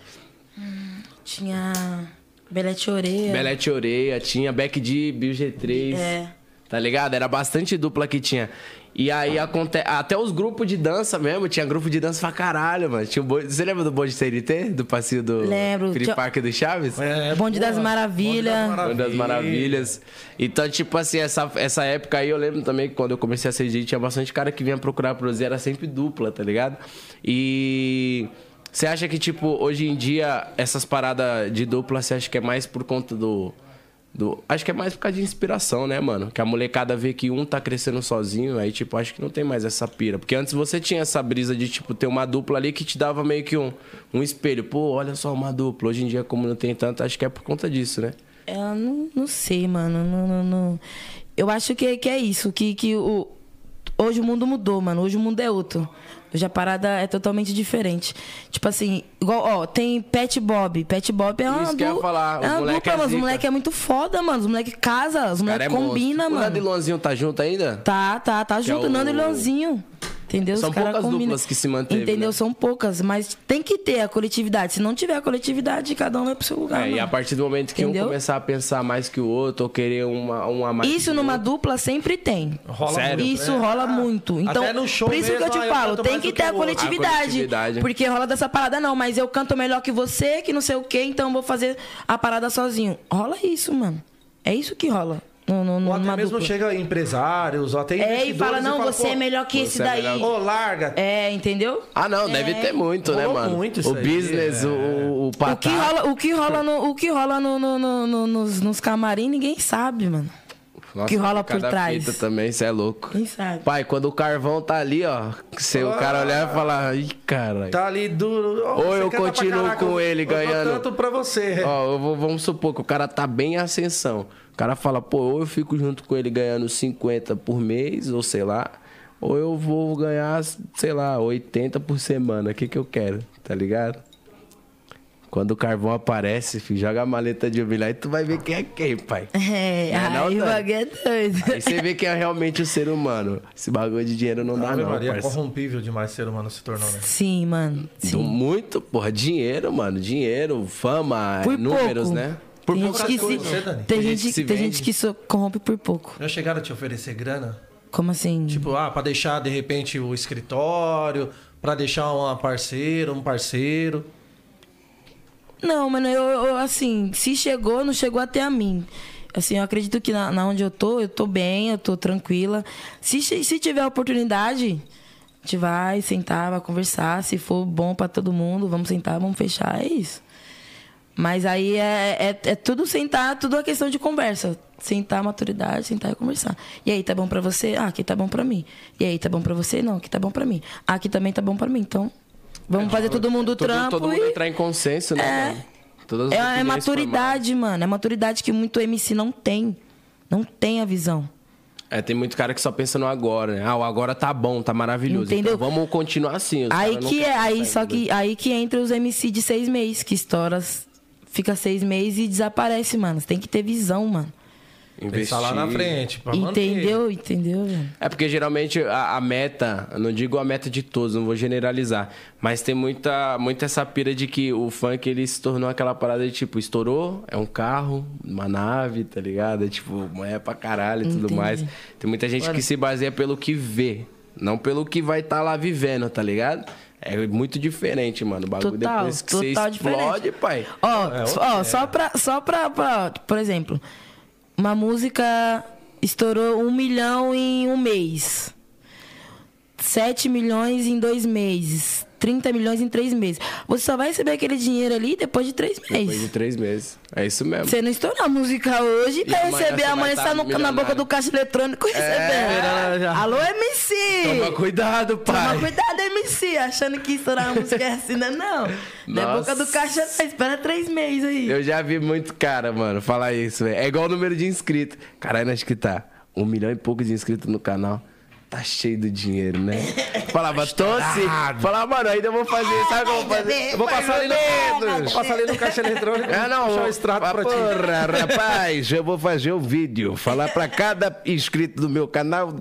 S4: Tinha Belete Oreia.
S1: Belete Oreia, tinha Beck D, Bill G3.
S4: É.
S1: Tá ligado? Era bastante dupla que tinha. E aí aconte... até os grupos de dança mesmo, tinha grupo de dança pra caralho, mano. Tinha o bo- Você lembra do bonde TNT? Do passeio do
S4: Lembro.
S1: Free Park do Chaves?
S2: É,
S4: Bonde das Maravilhas.
S2: Bonde
S1: das maravilhas. Então, tipo assim, essa, essa época aí eu lembro também que quando eu comecei a ser DJ, tinha bastante cara que vinha procurar produzir, era sempre dupla, tá ligado? E você acha que, tipo, hoje em dia, essas paradas de dupla, você acha que é mais por conta do. Do acho que é mais por causa de inspiração, né, mano? Que a molecada vê que um tá crescendo sozinho, aí, tipo, acho que não tem mais essa pira. Porque antes você tinha essa brisa de, tipo, ter uma dupla ali que te dava meio que um, um espelho. Pô, olha só uma dupla. Hoje em dia, como não tem tanto, acho que é por conta disso, né?
S4: Eu não, não sei, mano. Não, não, não. Eu acho que, que é isso. Que, que o, hoje o mundo mudou, mano. Hoje o mundo é outro. Hoje a parada é totalmente diferente. Tipo assim, igual, ó, tem Pet Bob. Pet Bob é uma.
S1: Isso que eu ia
S4: du-
S1: falar, os
S4: É uma
S1: moleque
S4: dupla,
S1: é
S4: mas os
S1: zica.
S4: moleque é muito foda, mano. Os moleque casa, os
S1: Cara,
S4: moleque
S1: é
S4: combina,
S1: monstro. O Nando e
S4: mano.
S1: Luanzinho tá junto ainda?
S4: Tá, tá, tá junto,
S1: é o-
S4: Nando e Leãozinho. Entendeu?
S1: São poucas
S4: combina.
S1: duplas que se manteve,
S4: Entendeu?
S1: né?
S4: São poucas, mas tem que ter a coletividade. Se não tiver a coletividade, cada um vai pro seu lugar.
S1: É, e a partir do momento que
S4: Entendeu?
S1: um começar a pensar mais que o outro, ou querer uma, uma mais.
S4: Isso
S1: que
S4: numa
S1: outro-
S4: dupla sempre tem.
S2: Rola
S1: Sério?
S2: muito,
S4: Isso
S2: né?
S4: rola
S2: Ah,
S4: muito. Então,
S2: até no show
S4: por isso que
S2: mesmo,
S4: eu te
S2: ah,
S4: falo,
S2: canto
S4: tem que ter a
S2: o outro.
S4: coletividade,
S1: A coletividade.
S4: Porque rola dessa parada, não, mas eu canto melhor que você, que não sei o quê, então eu vou fazer a parada sozinho. Rola isso, mano. É isso que rola no, no,
S2: Ou até mesmo
S4: dupla.
S2: chega empresários, ou até
S4: É, e fala, não, você
S2: pô,
S4: é melhor que
S1: você
S4: esse
S1: é
S4: daí.
S2: Ô, larga.
S4: É, entendeu?
S1: Ah, não, deve ter muito, né,
S2: Rolou
S1: mano?
S2: muito isso
S1: o
S2: aí,
S1: business,
S2: é.
S1: o, o
S4: O que rola, o que rola, no, o que rola no, no- no- no- nos, nos camarim, ninguém sabe, mano.
S1: Nossa,
S4: que rola por trás.
S1: fita também, você é louco.
S4: Quem sabe?
S1: Pai, quando o carvão tá ali, ó, se o cara olhar e falar, ih, cara.
S2: Tá ali duro. Ó,
S1: Ou
S2: você
S1: eu continuo
S2: caraca,
S1: com
S2: eu-
S1: ele
S2: eu
S1: ganhando.
S2: canto pra você.
S1: Ó, eu vou- vamos supor que o cara tá bem em ascensão. O cara fala, pô, ou eu fico junto com ele ganhando 50 por mês, ou sei lá, ou eu vou ganhar, sei lá, 80 por semana. O que que eu quero, tá ligado? Quando o carvão aparece, filho, joga a maleta de humilhar e tu vai ver quem é quem, pai. <laughs>
S4: É,
S1: Não é não,
S4: aí o bagulho é doido.
S1: Aí você vê quem é realmente o ser humano. Esse bagulho de dinheiro não dá,
S2: Ave
S1: não,
S2: Maria,
S1: parceiro.
S2: corrompível demais ser humano se tornou, né?
S4: Sim, mano. Sim.
S1: Muito, porra, dinheiro, mano. Dinheiro, fama, números,
S4: pouco.
S1: né? Por
S4: tem
S1: poucas
S4: gente
S1: coisas.
S4: se, tem
S1: Tem gente
S4: gente, tem
S1: vende.
S4: gente que so- corrompe por pouco.
S2: Já chegaram a te oferecer grana?
S4: Como assim?
S2: Tipo, ah, pra deixar de repente o escritório, pra deixar uma parceira, um parceiro.
S4: Não, mano, eu, eu, assim, se chegou, não chegou até a mim. Assim, eu acredito que na, na onde eu tô, eu tô bem, eu tô tranquila. Se, se tiver oportunidade, a gente vai sentar, vai conversar. Se for bom pra todo mundo, vamos sentar, vamos fechar, é isso. Mas aí é, é, é tudo sentar, tudo é questão de conversa. Sentar, maturidade, sentar e conversar. E aí, tá bom pra você? Ah, aqui tá bom pra mim. E aí, tá bom pra você? Não, aqui tá bom pra mim. Ah, aqui também tá bom pra mim. Então, vamos fazer todo mundo o
S1: Todo,
S4: trampo
S1: todo mundo
S4: e...
S1: entrar em consenso, né,
S4: É. É, é maturidade, mano. É maturidade que muito MC não tem. Não tem a visão.
S1: formadas. É, tem muito cara que só pensa no agora, né? Ah, o agora tá bom, tá maravilhoso.
S4: Entendeu?
S1: Então vamos continuar assim.
S4: Aí que é, aí só que aí que entra os MC de seis meses, que estoura, fica seis meses e desaparece, mano. Você tem que ter visão, mano.
S2: Pensar lá na frente. Pra manter.
S4: Entendeu? Entendeu, velho?
S1: É porque geralmente a, a meta, eu não digo a meta de todos, não vou generalizar, mas tem muita, muita essa pira de que o funk ele se tornou aquela parada de tipo, estourou, é um carro, uma nave, tá ligado? É tipo, é pra caralho e tudo
S4: Entendi.
S1: mais. Tem muita gente que se baseia pelo que vê, não pelo que vai estar lá vivendo, tá ligado? É muito diferente, mano. O bagulho
S4: Total,
S1: depois que
S4: total
S1: você explode,
S4: diferente.
S1: pai.
S4: Ó,
S2: É,
S4: ó,
S2: é.
S4: só pra, só pra, pra- por exemplo, uma música estourou um milhão em um mês. 7 milhões em dois meses. 30 milhões em três meses. Você só vai receber aquele dinheiro ali depois de três
S1: Depois de
S4: meses.
S1: três meses. É isso mesmo.
S4: Você não estourou a música hoje
S1: E amanhã
S4: receber amanhã
S1: tá
S4: está no- na boca do caixa eletrônico recebendo.
S2: já.
S4: Alô, MC!
S1: Toma cuidado, pai.
S4: Toma cuidado, MC, achando que estourar música é assim, não é não. Na boca do caixa, espera três meses aí.
S1: Eu já vi muito cara, mano, falar isso, velho. É igual o número de inscritos. Caralho, acho que tá um milhão e pouco de inscritos no canal. Tá cheio do dinheiro, né? <laughs> Falava, tô sim. Falava, mano, ainda vou fazer, sabe o que eu vou fazer?
S2: Eu vou passar ali no, vou passar ali no caixa eletrônico.
S1: Ah, <laughs> não,
S2: puxar o extrato pra ti.
S1: porra, <laughs> rapaz, eu vou fazer o vídeo. Falar pra cada inscrito do meu canal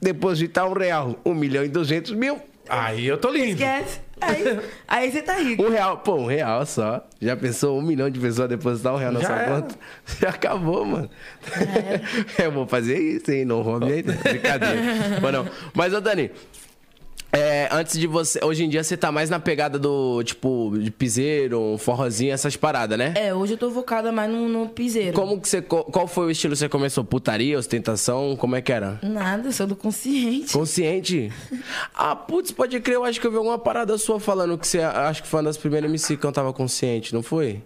S1: depositar um real. Um milhão e duzentos mil.
S2: Aí eu tô lindo.
S4: Esquece. Aí, aí você tá rico.
S1: Um real, pô, um real só. Já pensou um milhão de pessoas depositar um real na
S2: Já
S1: sua
S2: era.
S1: conta? <laughs> Já acabou, mano. <laughs> Eu vou fazer isso, hein? Não roube aí, <laughs> brincadeira. Mas não. Mas, ô Dani, é, antes de você. Hoje em dia você tá mais na pegada do, tipo, de piseiro, forrozinho, essas paradas, né?
S4: É, hoje eu tô focada mais no, no piseiro.
S1: Como que você. Qual foi o estilo que você começou? Putaria, ostentação? Como é que era?
S4: Nada, eu sou do consciente.
S1: Consciente? Ah, putz, pode crer, eu acho que eu vi alguma parada sua falando que você acho que foi uma das primeiras MC que cantava consciente, não foi?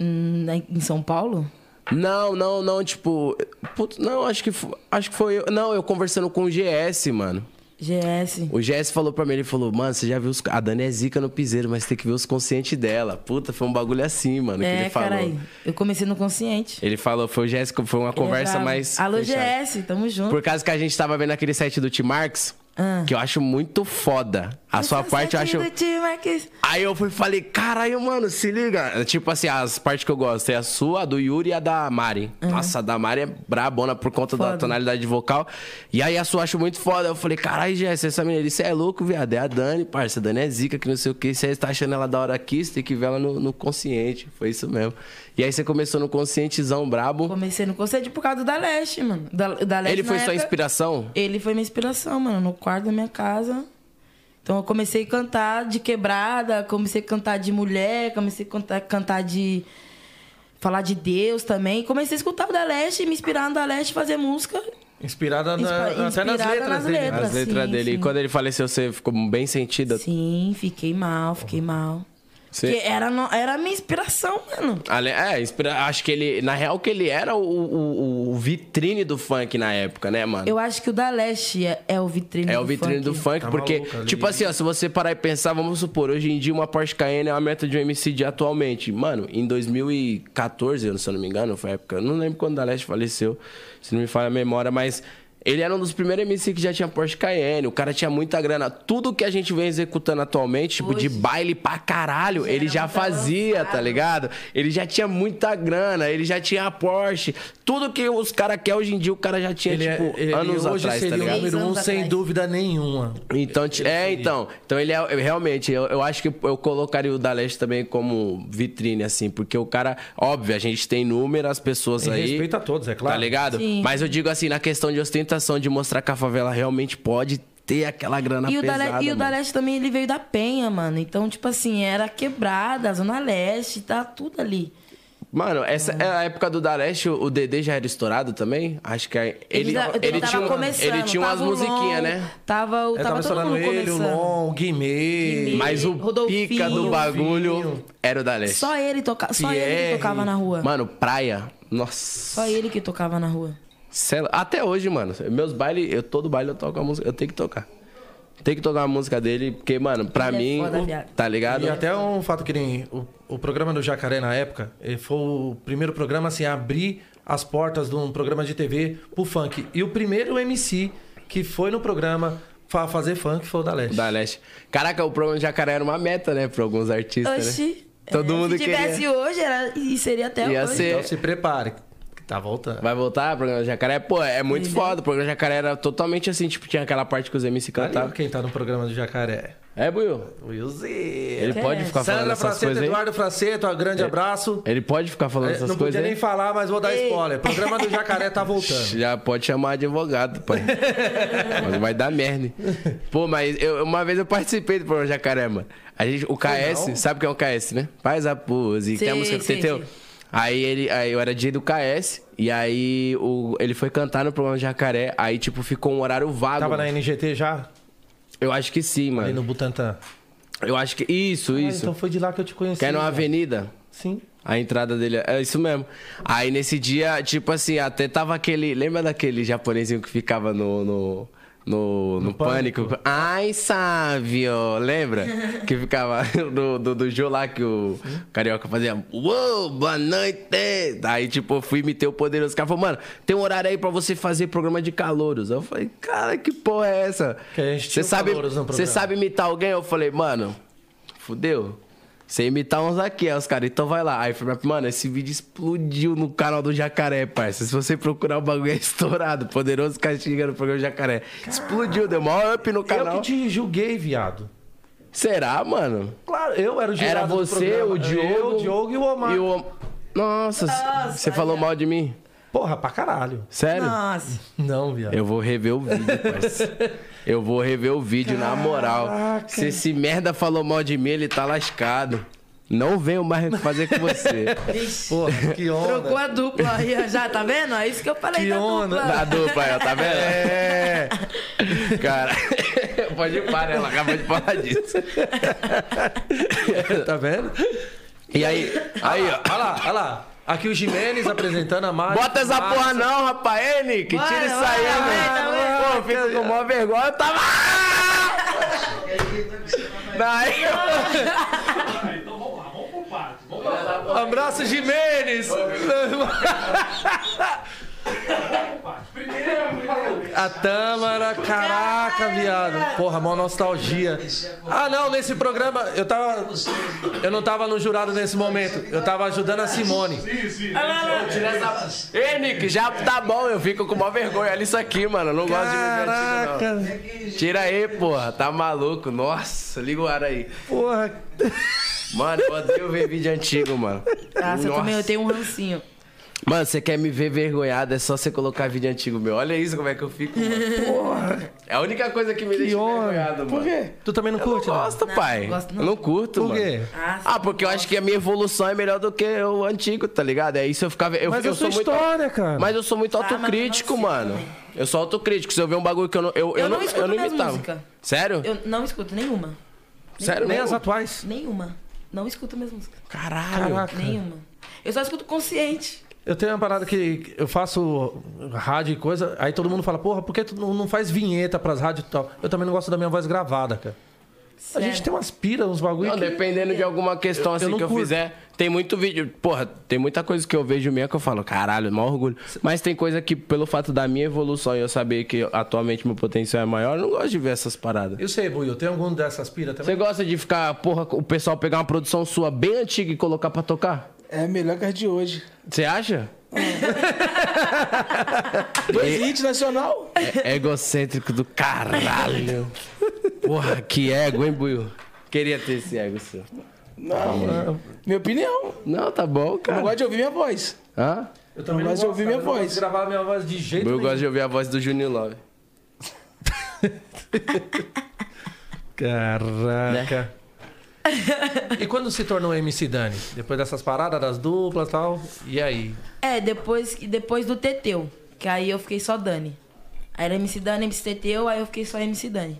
S4: Hum, na- em São Paulo?
S1: Não, não, não, tipo. Putz, não, acho que, acho que foi eu. Não, eu conversando com o GS, mano.
S4: GS.
S1: O GS falou pra mim, ele falou, mano, você já viu os. A Dani é zica no piseiro, mas tem que ver os conscientes dela. Puta, foi um bagulho assim, mano, que
S4: É,
S1: ele falou.
S4: carai. Eu comecei no consciente.
S1: Ele falou, foi o GS, que foi uma conversa
S4: é
S1: mais.
S4: Alô,
S1: fechada.
S4: GS, tamo junto.
S1: Por causa que a gente tava vendo aquele set do T-Marx,
S4: Ah.
S1: que eu acho muito foda. A sua
S4: Essa
S1: parte eu acho. Aí eu fui falei, caralho, mano, se liga. Tipo assim, as partes que eu gosto é a sua, a do Yuri e a da Mari. Nossa, a da Mari é brabona por conta da
S4: Foda.
S1: tonalidade vocal. E aí a sua eu acho muito foda. Eu falei, caralho, Jess, essa menina, você é louco, viado. É a Dani, parça. A Dani é zica, que não sei o que. Você tá achando ela da hora aqui, você tem que ver ela no, no consciente. Foi isso mesmo. E aí você começou no conscientezão brabo.
S4: Comecei no consciente por causa do da Leste, mano. Da, da Leste
S1: Ele foi sua
S4: época-
S1: inspiração?
S4: Ele foi minha inspiração, mano, no quarto da minha casa. Então eu comecei a cantar de quebrada, comecei a cantar de mulher, comecei a cantar, cantar de. falar de Deus também. Comecei a escutar o da Leste, me inspirar no da Leste, fazer música.
S2: Inspirada na-
S4: Inspi-
S2: até nas
S4: inspirada
S2: letras
S4: nas
S2: dele. né?
S4: letras.
S1: As letras
S4: sim,
S1: dele.
S4: sim.
S1: E quando ele faleceu, você ficou bem sentida?
S4: Sim, fiquei mal, fiquei mal.
S1: Você-
S4: Porque era, no- era a minha inspiração, mano.
S1: Ale- É, inspira- acho que ele. Na real, que ele era o, o- o vitrine do funk na época, né, mano?
S4: Eu acho que o da Leste é, é o vitrine
S1: É
S4: do
S1: o vitrine
S4: funk.
S1: do funk,
S2: Tá
S1: porque,
S2: maluco ali.
S1: tipo assim, ó, se você parar e pensar, vamos supor, hoje em dia uma Porsche Cayenne é uma meta de um MC de atualmente. Mano, em 2014, se eu não me engano, foi a época, eu não lembro quando o Daleste faleceu, se não me falha a memória, mas ele era um dos primeiros MC que já tinha Porsche Cayenne, o cara tinha muita grana. Tudo que a gente vem executando atualmente, tipo, de
S4: Hoje.
S1: baile pra caralho, ele já fazia, tá ligado? Ele já tinha muita grana, ele já tinha a Porsche. Tudo que os caras querem hoje em dia, o cara já tinha,
S2: Ele, é-
S1: tipo,
S2: ele
S1: anos
S2: hoje
S1: atrás, tá
S2: seria o
S1: ligado?
S2: número um, sem dúvida nenhuma.
S1: Então, ti- é, então. Então ele é eu- realmente, eu, eu acho que eu colocaria o da Leste também como vitrine, assim, porque o cara, óbvio, a gente tem inúmeras pessoas
S2: Em
S1: aí.
S2: respeito a todos, é claro.
S1: Tá ligado?
S4: Sim.
S1: Mas eu digo assim, na questão de ostentação, de mostrar que a favela realmente pode ter aquela grana
S4: E o, da,
S1: pesada.
S4: Le- e o da. Leste também, ele veio da Penha, mano. Então, tipo assim, era quebrada, Zona Leste, tá tudo ali.
S1: Mano, essa é a época do da Leste, o o Dedê já era estourado também? Acho que ele,
S4: da-
S1: ele,
S4: tava
S1: tinha, um-
S4: começando.
S1: ele tinha umas
S4: tava o
S1: musiquinhas, né?
S4: Tava, o- tava,
S2: tava
S4: todo
S2: estourando
S4: mundo
S2: ele, o
S4: começando.
S2: Lon, o Guimê.
S1: Mas o
S4: Rodolfinho.
S1: pica do bagulho
S2: Rodolfinho.
S1: era o da Leste.
S4: Só ele, toca... Só ele que tocava na rua.
S1: Mano, praia. Nossa.
S4: Só ele que tocava na rua.
S1: É- Até hoje, mano. Meus bailes, eu todo baile eu toco a música, eu tenho que tocar. Tem que tocar a música dele, porque, mano, pra
S4: Ele é
S1: mim,
S4: foda,
S1: o-
S4: viado.
S1: tá ligado?
S2: E até um fato que nem o, o programa do Jacaré na época, ele foi o primeiro programa assim a abrir as portas de um programa de TV pro funk. E o primeiro MC que foi no programa fa fazer funk foi o da Leste.
S1: Da Leste. Caraca, o programa de Jacaré era uma meta, né, pra alguns artistas, né?
S4: Oxi.
S1: Todo
S4: é,
S1: mundo
S4: Se tivesse
S1: queria.
S4: hoje, era... e seria até
S1: Ia
S4: hoje.
S1: ser-
S2: Então se prepare, tá voltando.
S1: Vai voltar o programa Jacaré? Pô, é muito
S4: Ele-
S1: foda. O programa Jacaré era totalmente assim, tipo, tinha aquela parte que os MC cantavam.
S2: quem tá no programa do Jacaré?
S1: É, Buiu?
S2: Willzinho.
S1: Ele
S4: É.
S1: pode ficar falando
S2: Sandra
S1: essas
S2: Fraceto,
S1: coisas aí?
S2: Eduardo Fraceto, um grande abraço.
S1: Ele pode ficar falando
S2: É,
S1: essas
S2: não
S1: coisas
S2: podia
S1: aí?
S2: nem falar, mas vou dar
S4: Ei.
S2: spoiler. O programa do Jacaré tá voltando. <laughs>
S1: Já pode chamar advogado, pai. <laughs> mas vai dar merda. Pô, mas eu- uma vez eu participei do programa Jacaré, mano. A gente, o KS,
S2: não?
S1: sabe o que é o KS, né? Faz a pose. Tem a
S4: Sim,
S1: música que
S4: sim,
S1: você tem.
S4: sim.
S1: Aí ele, aí eu era dia do KS, e aí o, ele foi cantar no programa Jacaré, aí tipo ficou um horário vago.
S2: Tava na. NGT já?
S1: Eu acho que sim,
S2: Ali
S1: mano.
S2: no Butantã.
S1: Eu acho que. Isso,
S2: Ah,
S1: isso.
S2: então foi de lá que eu te conheci.
S1: Que é numa
S2: cara.
S1: avenida.
S2: Sim.
S1: A entrada dele é isso mesmo. Aí nesse dia, tipo assim, até tava aquele. Lembra daquele japonesinho que ficava no. no... No, no, pânico. Ai, Sávio! Lembra? <laughs> que ficava do, do, do jogo lá que o carioca fazia. Uou, boa noite! Aí, tipo, eu fui meter o poderoso. O cara falou, mano, tem um horário aí pra você fazer programa de calouros. Eu falei, cara, que porra é essa?
S2: Que a gente
S1: Você sabe,
S2: no
S1: você sabe imitar alguém? Eu falei, mano, fudeu. Você imitar uns aqui, aí os caras, então vai lá. Aí eu falei, mano, esse vídeo explodiu no canal do Jacaré, parça. Se você procurar o bagulho é estourado. Poderoso Castiga no programa Jacaré. Explodiu, deu maior up no
S2: Eu
S1: canal.
S2: que te julguei, viado.
S1: Será, mano?
S2: Claro, eu era o jurado
S1: Era
S2: do
S1: você, o Diogo.
S2: Eu, o Diogo e o Omar.
S1: E o... Nossa, você falou mal de mim?
S2: Porra, pra caralho.
S1: Sério?
S4: Nossa.
S2: Não, viado.
S1: Eu vou rever o vídeo, <laughs> parça. Eu vou rever o vídeo, na moral.
S2: Caraca.
S1: Se esse merda falou mal de mim, ele tá lascado. Não venho mais fazer com você. <laughs>
S2: Porra, que onda.
S4: Trocou a dupla aí, já, tá vendo? É isso que eu falei
S2: Que
S4: da
S2: onda.
S4: dupla.
S1: Da dupla aí, ó, tá vendo?
S2: É. <laughs>
S1: Cara, <laughs> pode parar, ela acabou de falar disso.
S2: tá vendo?
S1: E aí, aí, ó.
S2: Olha lá, olha lá. Aqui o Jimenez apresentando a Mari.
S1: Bota essa
S2: Márcia.
S1: porra não, rapaz. Ei, Nick,
S4: Bora,
S1: tira isso aí,
S4: vai,
S1: velho.
S4: tá?
S1: Pô, fica com maior vergonha. Eu tava... <laughs> Daí,
S5: Então vamos lá, vamos partes. Vamos
S2: Abraço, Jimenez. <laughs> A Tâmara, caraca, viado. Porra, mó nostalgia. Ah, não, nesse programa eu tava. Eu não tava no jurado nesse momento. Eu tava ajudando a Simone.
S1: tira essa... Ei, Nick, já tá bom. Eu fico com maior vergonha. Olha isso aqui, mano. Eu não gosto de ver antigo,
S2: Caraca,
S1: não. Tira aí, porra. Tá maluco. Nossa, liga o ar aí.
S2: porra.
S1: Mano, eu odeio ver vídeo antigo, mano.
S4: Nossa, eu também eu tenho um rancinho.
S1: Mano, você quer me ver vergonhado, é só você colocar vídeo antigo meu. Olha isso como é que eu fico, mano.
S2: Porra.
S1: É a única coisa que me deixa
S2: onda.
S1: vergonhado, mano.
S3: Por quê?
S2: Tu também não
S1: Eu não
S2: curte, não?
S1: gosto, pai.
S4: não gosto, não.
S1: Eu não curto,
S2: Por
S1: mano.
S2: quê?
S4: Ah,
S1: Ah, porque eu acho que a minha evolução é melhor do que o antigo, tá ligado? É isso eu ficava. Eu,
S2: Mas
S1: eu
S2: a sua
S1: sou muito.
S2: história, cara.
S1: Mas eu sou muito
S4: eu não
S1: autocrítico,
S4: sei
S1: mano.
S4: também.
S1: Eu sou autocrítico. Se eu ver um bagulho que eu não. Eu,
S4: Eu
S1: não,
S4: não escuto
S1: eu não imitava.
S4: músicas.
S1: Sério?
S4: eu não escuto nenhuma.
S1: Sério?
S2: Nem as atuais.
S4: Nenhuma. Não escuto minhas músicas.
S1: Caralho.
S2: Caraca.
S4: Nenhuma. Eu só escuto consciente.
S2: Eu tenho uma parada que eu faço rádio e coisa, aí todo mundo fala, porra, por que tu não faz vinheta pras rádios e tal? Eu também não gosto da minha voz gravada, cara. A gente
S4: Sério.
S2: tem umas piras, uns bagulho
S1: Não,
S2: que...
S1: dependendo de alguma questão
S2: Eu- eu
S1: assim
S2: não
S1: que eu
S2: curto.
S1: fizer, tem muito vídeo. Porra, tem muita coisa que eu vejo minha que eu falo, caralho, maior orgulho. Mas tem coisa que, pelo fato da minha evolução e eu saber que atualmente meu potencial é maior, eu não gosto de ver essas paradas.
S2: Eu sei, Buiu, tem algum dessas piras
S1: Você
S2: também?
S1: gosta de ficar, porra, o pessoal pegar uma produção sua bem antiga e colocar pra tocar?
S3: É melhor que as de hoje.
S1: Você acha?
S3: Dois hits nacional.
S1: É egocêntrico do caralho. Porra, que ego, hein, Buiu? Queria ter esse ego seu.
S3: Não, minha opinião.
S1: Não, tá bom,
S3: Eu não
S1: cara.
S3: gosto de ouvir minha voz.
S1: Hã?
S2: Eu também
S3: Não gosto de ouvir
S2: cara,
S3: minha
S2: eu
S3: voz.
S2: gosto de gravar minha voz de jeito
S1: Eu
S2: nenhum.
S1: gosto de ouvir a voz do Juninho Love. <laughs>
S2: Caraca. E quando se tornou MC Dani? Depois dessas paradas, das duplas e tal, e aí?
S4: É, depois, depois do Teteu. Que aí eu fiquei só Dani. Aí era MC Dani, MC Teteu, aí eu fiquei só MC Dani.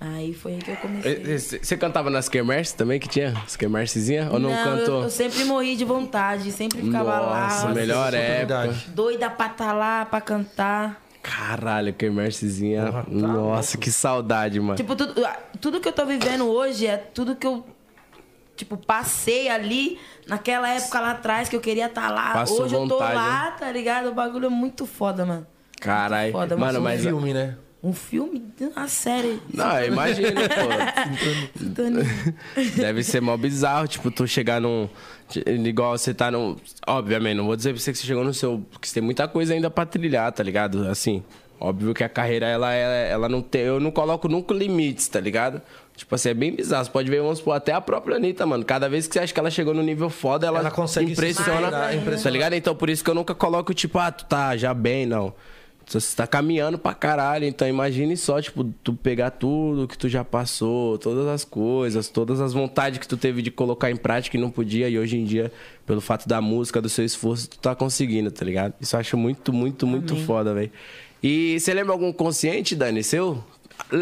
S4: Aí foi aí que eu comecei.
S1: Você cantava nas quermesses também que tinha? As quermessezinhas? Ou não,
S4: eu,
S1: cantou?
S4: eu sempre morri de vontade, sempre ficava
S1: Nossa,
S4: lá.
S1: melhor época.
S2: oportunidade.
S4: Doida pra tá lá, pra cantar.
S1: Caralho, quermessezinha.
S2: Porra, tá
S1: Nossa, que saudade, mano.
S4: Tipo, tudo, tudo que eu tô vivendo hoje é tudo que eu, tipo, passei ali naquela época lá atrás que eu queria estar lá.
S1: Passou
S4: hoje eu tô
S1: vontade,
S4: lá, tá ligado? O bagulho é muito foda, mano.
S1: Caralho.
S4: Foda,
S1: Mano,
S4: mas
S1: mas.
S2: Filme, né?
S4: Um filme, uma série.
S1: Não, imagina, pô. <laughs> Deve ser mó bizarro, tipo, tu chegar num. Igual você tá num. Obviamente, não vou dizer pra você que você chegou no seu. Porque você tem muita coisa ainda pra trilhar, tá ligado? Assim. Óbvio que a carreira, ela, ela, ela não tem. Eu não coloco nunca limites, tá ligado? Tipo assim, é bem bizarro. Você pode ver, vamos supor, até a própria Anitta, mano. Cada vez que você acha que ela chegou no nível foda, ela,
S2: Ela consegue se
S1: impressiona.
S2: superar, impressiona.
S1: Tá ligado? Então por isso que eu nunca coloco, tipo, ah, tu tá já bem, não. Você tá caminhando pra caralho, então imagine só, tipo, tu pegar tudo que tu já passou, todas as coisas, todas as vontades que tu teve de colocar em prática e não podia, e hoje em dia, pelo fato da música, do seu esforço, tu tá conseguindo, tá ligado? Isso eu acho muito, muito, muito foda, velho. E você lembra algum consciente, Dani, seu?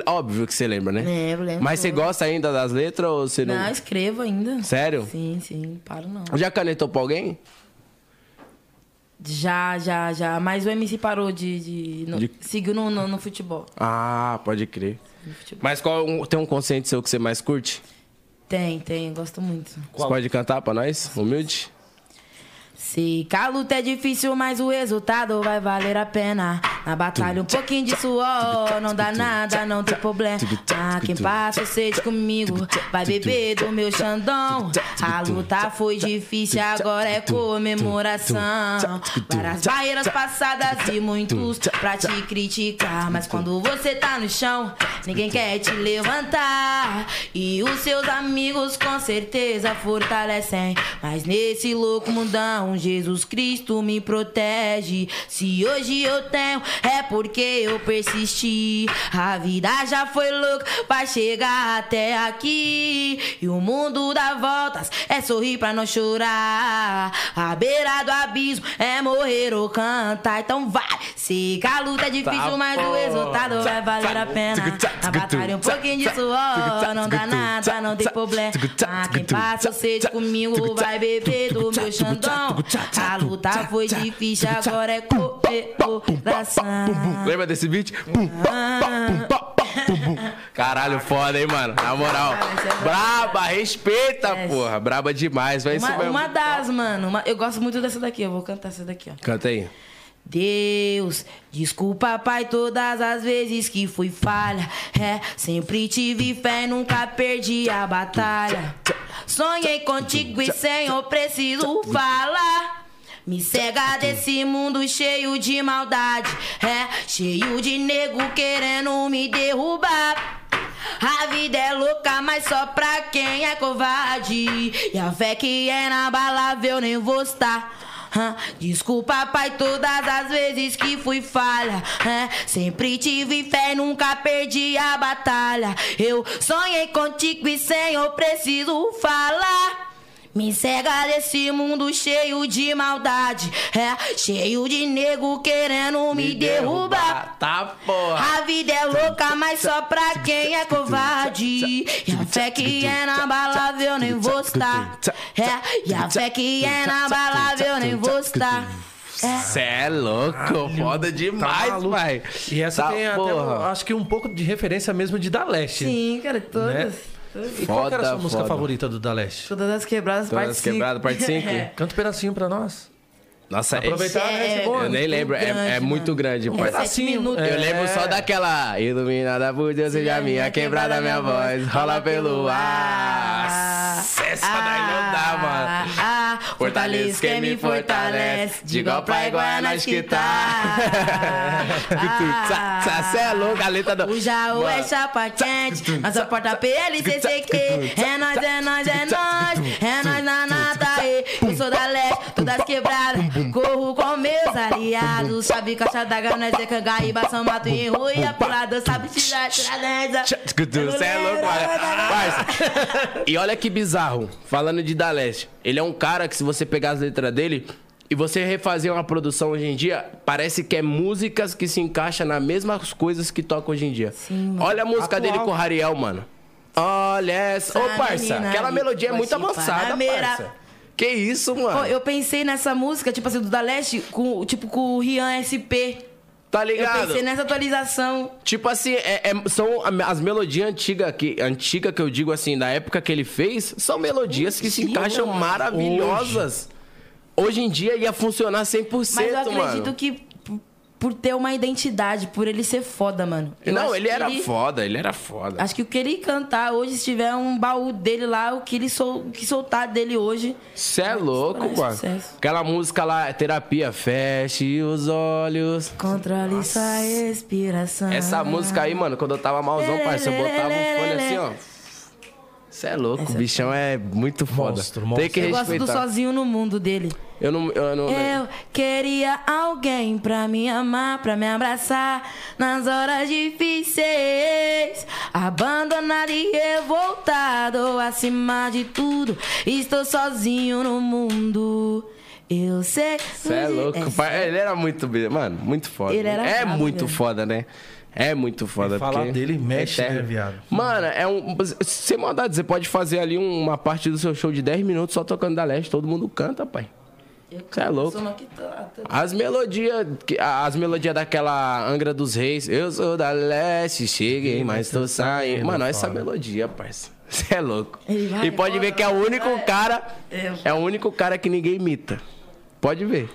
S1: Óbvio que você lembra, né?
S4: Lembro, lembro.
S1: Mas você gosta ainda das letras ou você não.
S4: Não, escrevo ainda.
S1: Sério?
S4: Sim, sim, paro não.
S1: Já canetou pra alguém?
S4: Já, já, já. Mas o MC parou de. de, no-
S1: De-
S4: Seguiu no, no, no futebol.
S1: Ah, pode crer. Mas qual tem um consciente seu que você mais curte?
S4: Tem, tem, gosto muito.
S1: Você pode cantar pra nós? Humilde?
S4: Que a luta é difícil, mas o resultado vai valer a pena. Na batalha, um pouquinho de suor, não dá nada, não tem problema. Ah, quem passa sede comigo vai beber do meu xandão. A luta foi difícil, agora é comemoração. Várias barreiras passadas e muitos pra te criticar. Mas quando você tá no chão, ninguém quer te levantar. E os seus amigos com certeza fortalecem. Mas nesse louco mundão, Jesus Cristo me protege. Se hoje eu tenho, é porque eu persisti. A vida já foi louca, vai chegar até aqui. E o mundo dá voltas, é sorrir pra não chorar. A beira do abismo é morrer ou cantar. Então vai, que a luta é difícil, mas o resultado vai valer a pena. Na batalha, um pouquinho de suor, não dá nada, não tem problema. Ah, quem passa sede comigo vai beber do meu xandão. A luta foi difícil, agora é comemoração.
S1: Lembra desse beat? Pum, pá, pá, pum, pá, pá, pum, pum. Caralho, foda, hein, mano? Na moral.
S4: É
S1: Braba, respeita,
S4: Essa.
S1: porra. Braba demais. Vai isso
S4: Uma, das, mano. uma- eu gosto muito dessa daqui, eu vou cantar essa daqui, ó.
S1: Canta aí.
S4: Deus, desculpa, Pai, todas as vezes que fui falha. É, sempre tive fé nunca perdi a batalha. Sonhei contigo e, Senhor, preciso falar. Me cega desse mundo cheio de maldade. É, cheio de nego querendo me derrubar. A vida é louca, mas só pra quem é covarde. E a fé que é inabalável nem vou estar. Desculpa, pai, todas as vezes que fui falha. Sempre tive fé, nunca perdi a batalha. Eu sonhei contigo e, Senhor, preciso falar. Me cega desse mundo cheio de maldade. É, cheio de nego querendo me, derrubar.
S1: Tá, porra.
S4: A vida é louca, mas só pra quem é covarde. E a fé que é inabalável nem vou estar. É, e a fé que é inabalável nem vou estar. É.
S1: Cê é louco, foda demais,
S2: maluco.
S1: pai.
S2: E essa
S1: Tá,
S2: tem até,
S1: porra.
S2: um- acho que um pouco de referência mesmo de Da Leste.
S4: Sim, cara, todas.
S2: Né?
S4: Todas.
S2: E qual era a sua música
S1: foda.
S2: favorita do Da Leste?
S4: Todas as quebradas,
S1: Todas
S4: parte
S1: as
S4: 5.
S1: quebradas, parte cinco? <laughs>
S2: Canta um pedacinho pra nós.
S1: Nossa,
S2: Aproveitar
S4: É,
S2: esse
S1: Eu
S2: bônus.
S1: nem lembro, é, é
S4: grande,
S1: muito grande,
S4: Um pedacinho. minutos.
S1: Eu
S2: É.
S1: lembro só daquela Iluminada por Deus seja minha, quebrada minha voz, rola pelo ar. Essa daí não dá, mano.
S4: Fortalece quem me fortalece. De igual pra igual é nós que tá. <laughs>
S1: Você é louco, a letra do.
S4: O Jaú é chapa quente, nossa porta PLCCQ. É nós, é nós, é nós, é nós na nata. Eu sou da leste, todas quebradas. Corro com meus aliados. Sabe caixa d'água, nós é cangaíba, São Mato e Rui. A pulador sabe tirar, tirar dança.
S1: Você é louco, olha. E olha que bizarro, falando de Da Leste. Ele é um cara que, se você pegar as letras dele e você refazer uma produção hoje em dia, parece que é músicas que se encaixam nas mesmas coisas que toca hoje em dia.
S4: Sim,
S1: olha a música
S2: Atual.
S1: dele com o Rariel, mano. Olha essa. Ô, parça, aquela melodia é muito
S4: Guaxipa
S1: avançada, parça. Que isso, mano?
S4: Pô, eu pensei nessa música, tipo assim, do Da Leste, com, tipo, com o Rian SP.
S1: Tá
S4: Eu
S1: ligado?
S4: pensei nessa atualização.
S1: Tipo assim, é- é- são as melodias antigas que, antiga que eu digo assim, da época que ele fez, são melodias que se encaixam
S4: mano.
S1: maravilhosas. Hoje. em dia ia funcionar 100%,
S4: Mas eu acredito
S1: mano.
S4: que por ter uma identidade, por ele ser foda, mano. Eu
S1: Não, ele era foda, ele era foda.
S4: Acho que o que ele cantar hoje, se tiver um baú dele lá, o que ele sol, que soltar dele hoje.
S1: Cê é louco, mano.
S4: sucesso.
S1: Aquela música lá, terapia, feche os olhos.
S4: Controle sua respiração.
S1: Essa música aí, mano, quando eu tava malzão, parceiro, eu botava um fone assim, ó. Cê é louco, o bichão é muito foda.
S2: Monstro,
S1: Tem
S2: monstro.
S1: que
S4: Eu gosto do
S1: respeitar.
S4: sozinho no mundo dele.
S1: Eu não. Eu não
S4: Eu queria alguém pra me amar, pra me abraçar nas horas difíceis. Abandonado e revoltado, acima de tudo, estou sozinho no mundo. Eu sei.
S1: Você é louco.
S4: É
S1: pai. Ele era muito. Mano, muito foda.
S4: Ele era
S1: é muito
S4: velho.
S1: foda, né? É muito foda.
S2: E falar
S1: porque
S2: dele mexe,
S1: é
S2: né, viado?
S1: Mano, é um. Sem maldade, você pode fazer ali um- uma parte do seu show de 10 minutos só tocando da leste. Todo mundo canta, pai. Você é louco.
S4: Tá- tá-
S1: As melodias, as melodias daquela Angra dos Reis. Eu sou da leste, cheguei, mas tô saindo. Mano, olha essa melodia, parça. <laughs> Você é louco. E pode ver que é o único cara.
S4: É.
S1: É o único cara que ninguém imita. Pode ver.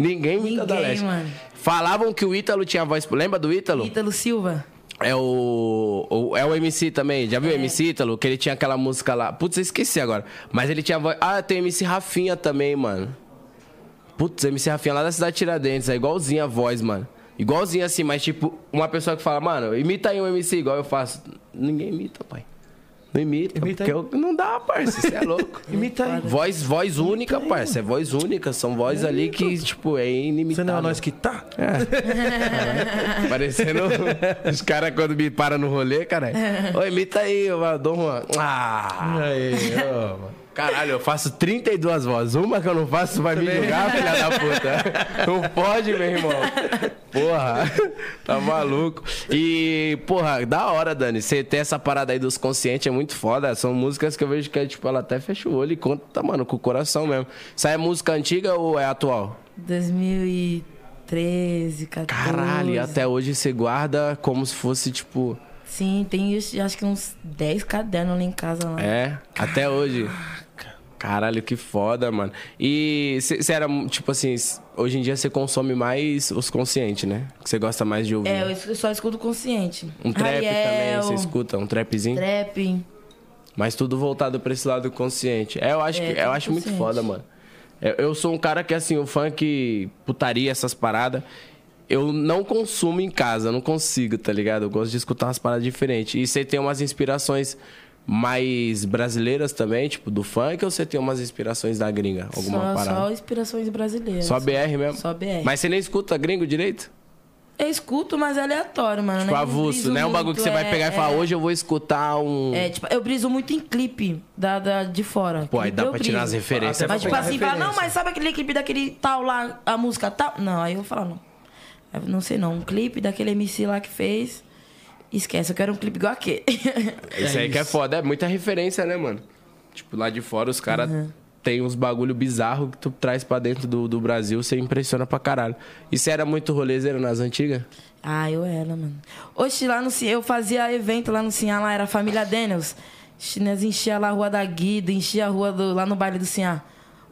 S1: Ninguém imita da
S4: Ninguém,
S1: leste.
S4: mano.
S1: Falavam que o Ítalo tinha voz. Lembra do Ítalo?
S4: Ítalo Silva.
S1: É o, o- É o MC também. Já viu o MC Ítalo? Que ele tinha aquela música lá. Putz, eu esqueci agora. Mas ele tinha voz. Ah, tem o MC Rafinha também, mano. Putz, MC Rafinha lá da cidade de Tiradentes. É igualzinha a voz, mano. Igualzinho assim, mas tipo, uma pessoa que fala, mano, imita aí um MC igual eu faço. Ninguém imita, pai. Não imita,
S2: Imita
S1: porque eu, não dá, parça. Você é louco. <laughs>
S2: Imita aí.
S1: Voz, voz única, parça. É voz única. São vozes ali que, tipo, é
S2: Você
S1: inimitável.
S2: não é nós que tá? <laughs>
S1: Parecendo <laughs> os caras quando me param no rolê, cara. Oi, imita aí, eu dou uma. Ah!
S2: Aí, ó, mano.
S1: Caralho, eu faço 32 vozes. Uma que eu não faço, tu vai me julgar, filha da puta. <laughs> Não pode, meu irmão. Porra, tá maluco. E, porra, da hora, Dani. Você ter essa parada aí dos conscientes é muito foda. São músicas que eu vejo que é, tipo, ela até fecha o olho e conta, mano, com o coração mesmo. Isso aí é música antiga ou é atual?
S4: 2013, 14.
S1: Caralho, e até hoje você guarda como se fosse, tipo.
S4: Sim, tem acho que uns 10 cadernos lá em casa lá.
S1: É, até hoje. Caralho, que foda, mano. E você era, tipo assim, hoje em dia você consome mais os conscientes, né? Que você gosta mais de ouvir.
S4: É, eu só escuto consciente.
S1: Um trap também,
S4: Ariel,
S1: você escuta? Um trapzinho?
S4: Trap.
S1: Mas tudo voltado pra esse lado consciente. É, eu acho,
S4: É,
S1: que, eu acho muito foda, mano. Eu, eu sou um cara que, assim, o funk, putaria, essas paradas, eu não consumo em casa, não consigo, tá ligado? Eu gosto de escutar umas paradas diferentes. E você tem umas inspirações mais brasileiras também, tipo, do funk, ou você tem umas inspirações da gringa? Alguma
S4: Só,
S1: parada?
S4: só inspirações brasileiras.
S1: Só BR mesmo?
S4: Só BR.
S1: Mas você nem escuta gringo direito?
S4: Eu escuto, mas é aleatório, mano.
S1: Tipo,
S4: né?
S1: Avulso, não é um bagulho que você
S4: muito,
S1: vai
S4: é-
S1: pegar e falar,
S4: é-
S1: hoje eu vou escutar um...
S4: É, tipo, eu briso muito em clipe da, da, de fora.
S1: Pô, aí dá pra tirar as referências.
S4: Mas, tipo assim, fala, não, mas sabe aquele clipe daquele tal lá, a música tal? Não, aí eu falo, não. Eu não sei não, um clipe daquele MC lá que fez. Esquece, eu quero um clipe igual aquele. <laughs>
S1: Isso aí que é foda, é muita referência, né, mano? Tipo, lá de fora os caras têm uns bagulho bizarro que tu traz pra dentro do, do Brasil, você impressiona pra caralho. E você era muito rolezeiro nas antigas?
S4: ah, eu era, mano. Oxe, lá no Cinha, eu fazia evento lá no Cinha, lá era a família Daniels. Nós enchia lá a rua da Guida, enchia a rua do, lá no baile do Cinha.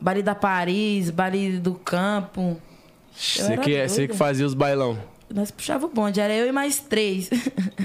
S4: Baile da Paris, baile do campo.
S1: Você que, você
S4: doida.
S1: que fazia os bailão.
S4: Nós puxava o bonde, era eu e mais três. <laughs>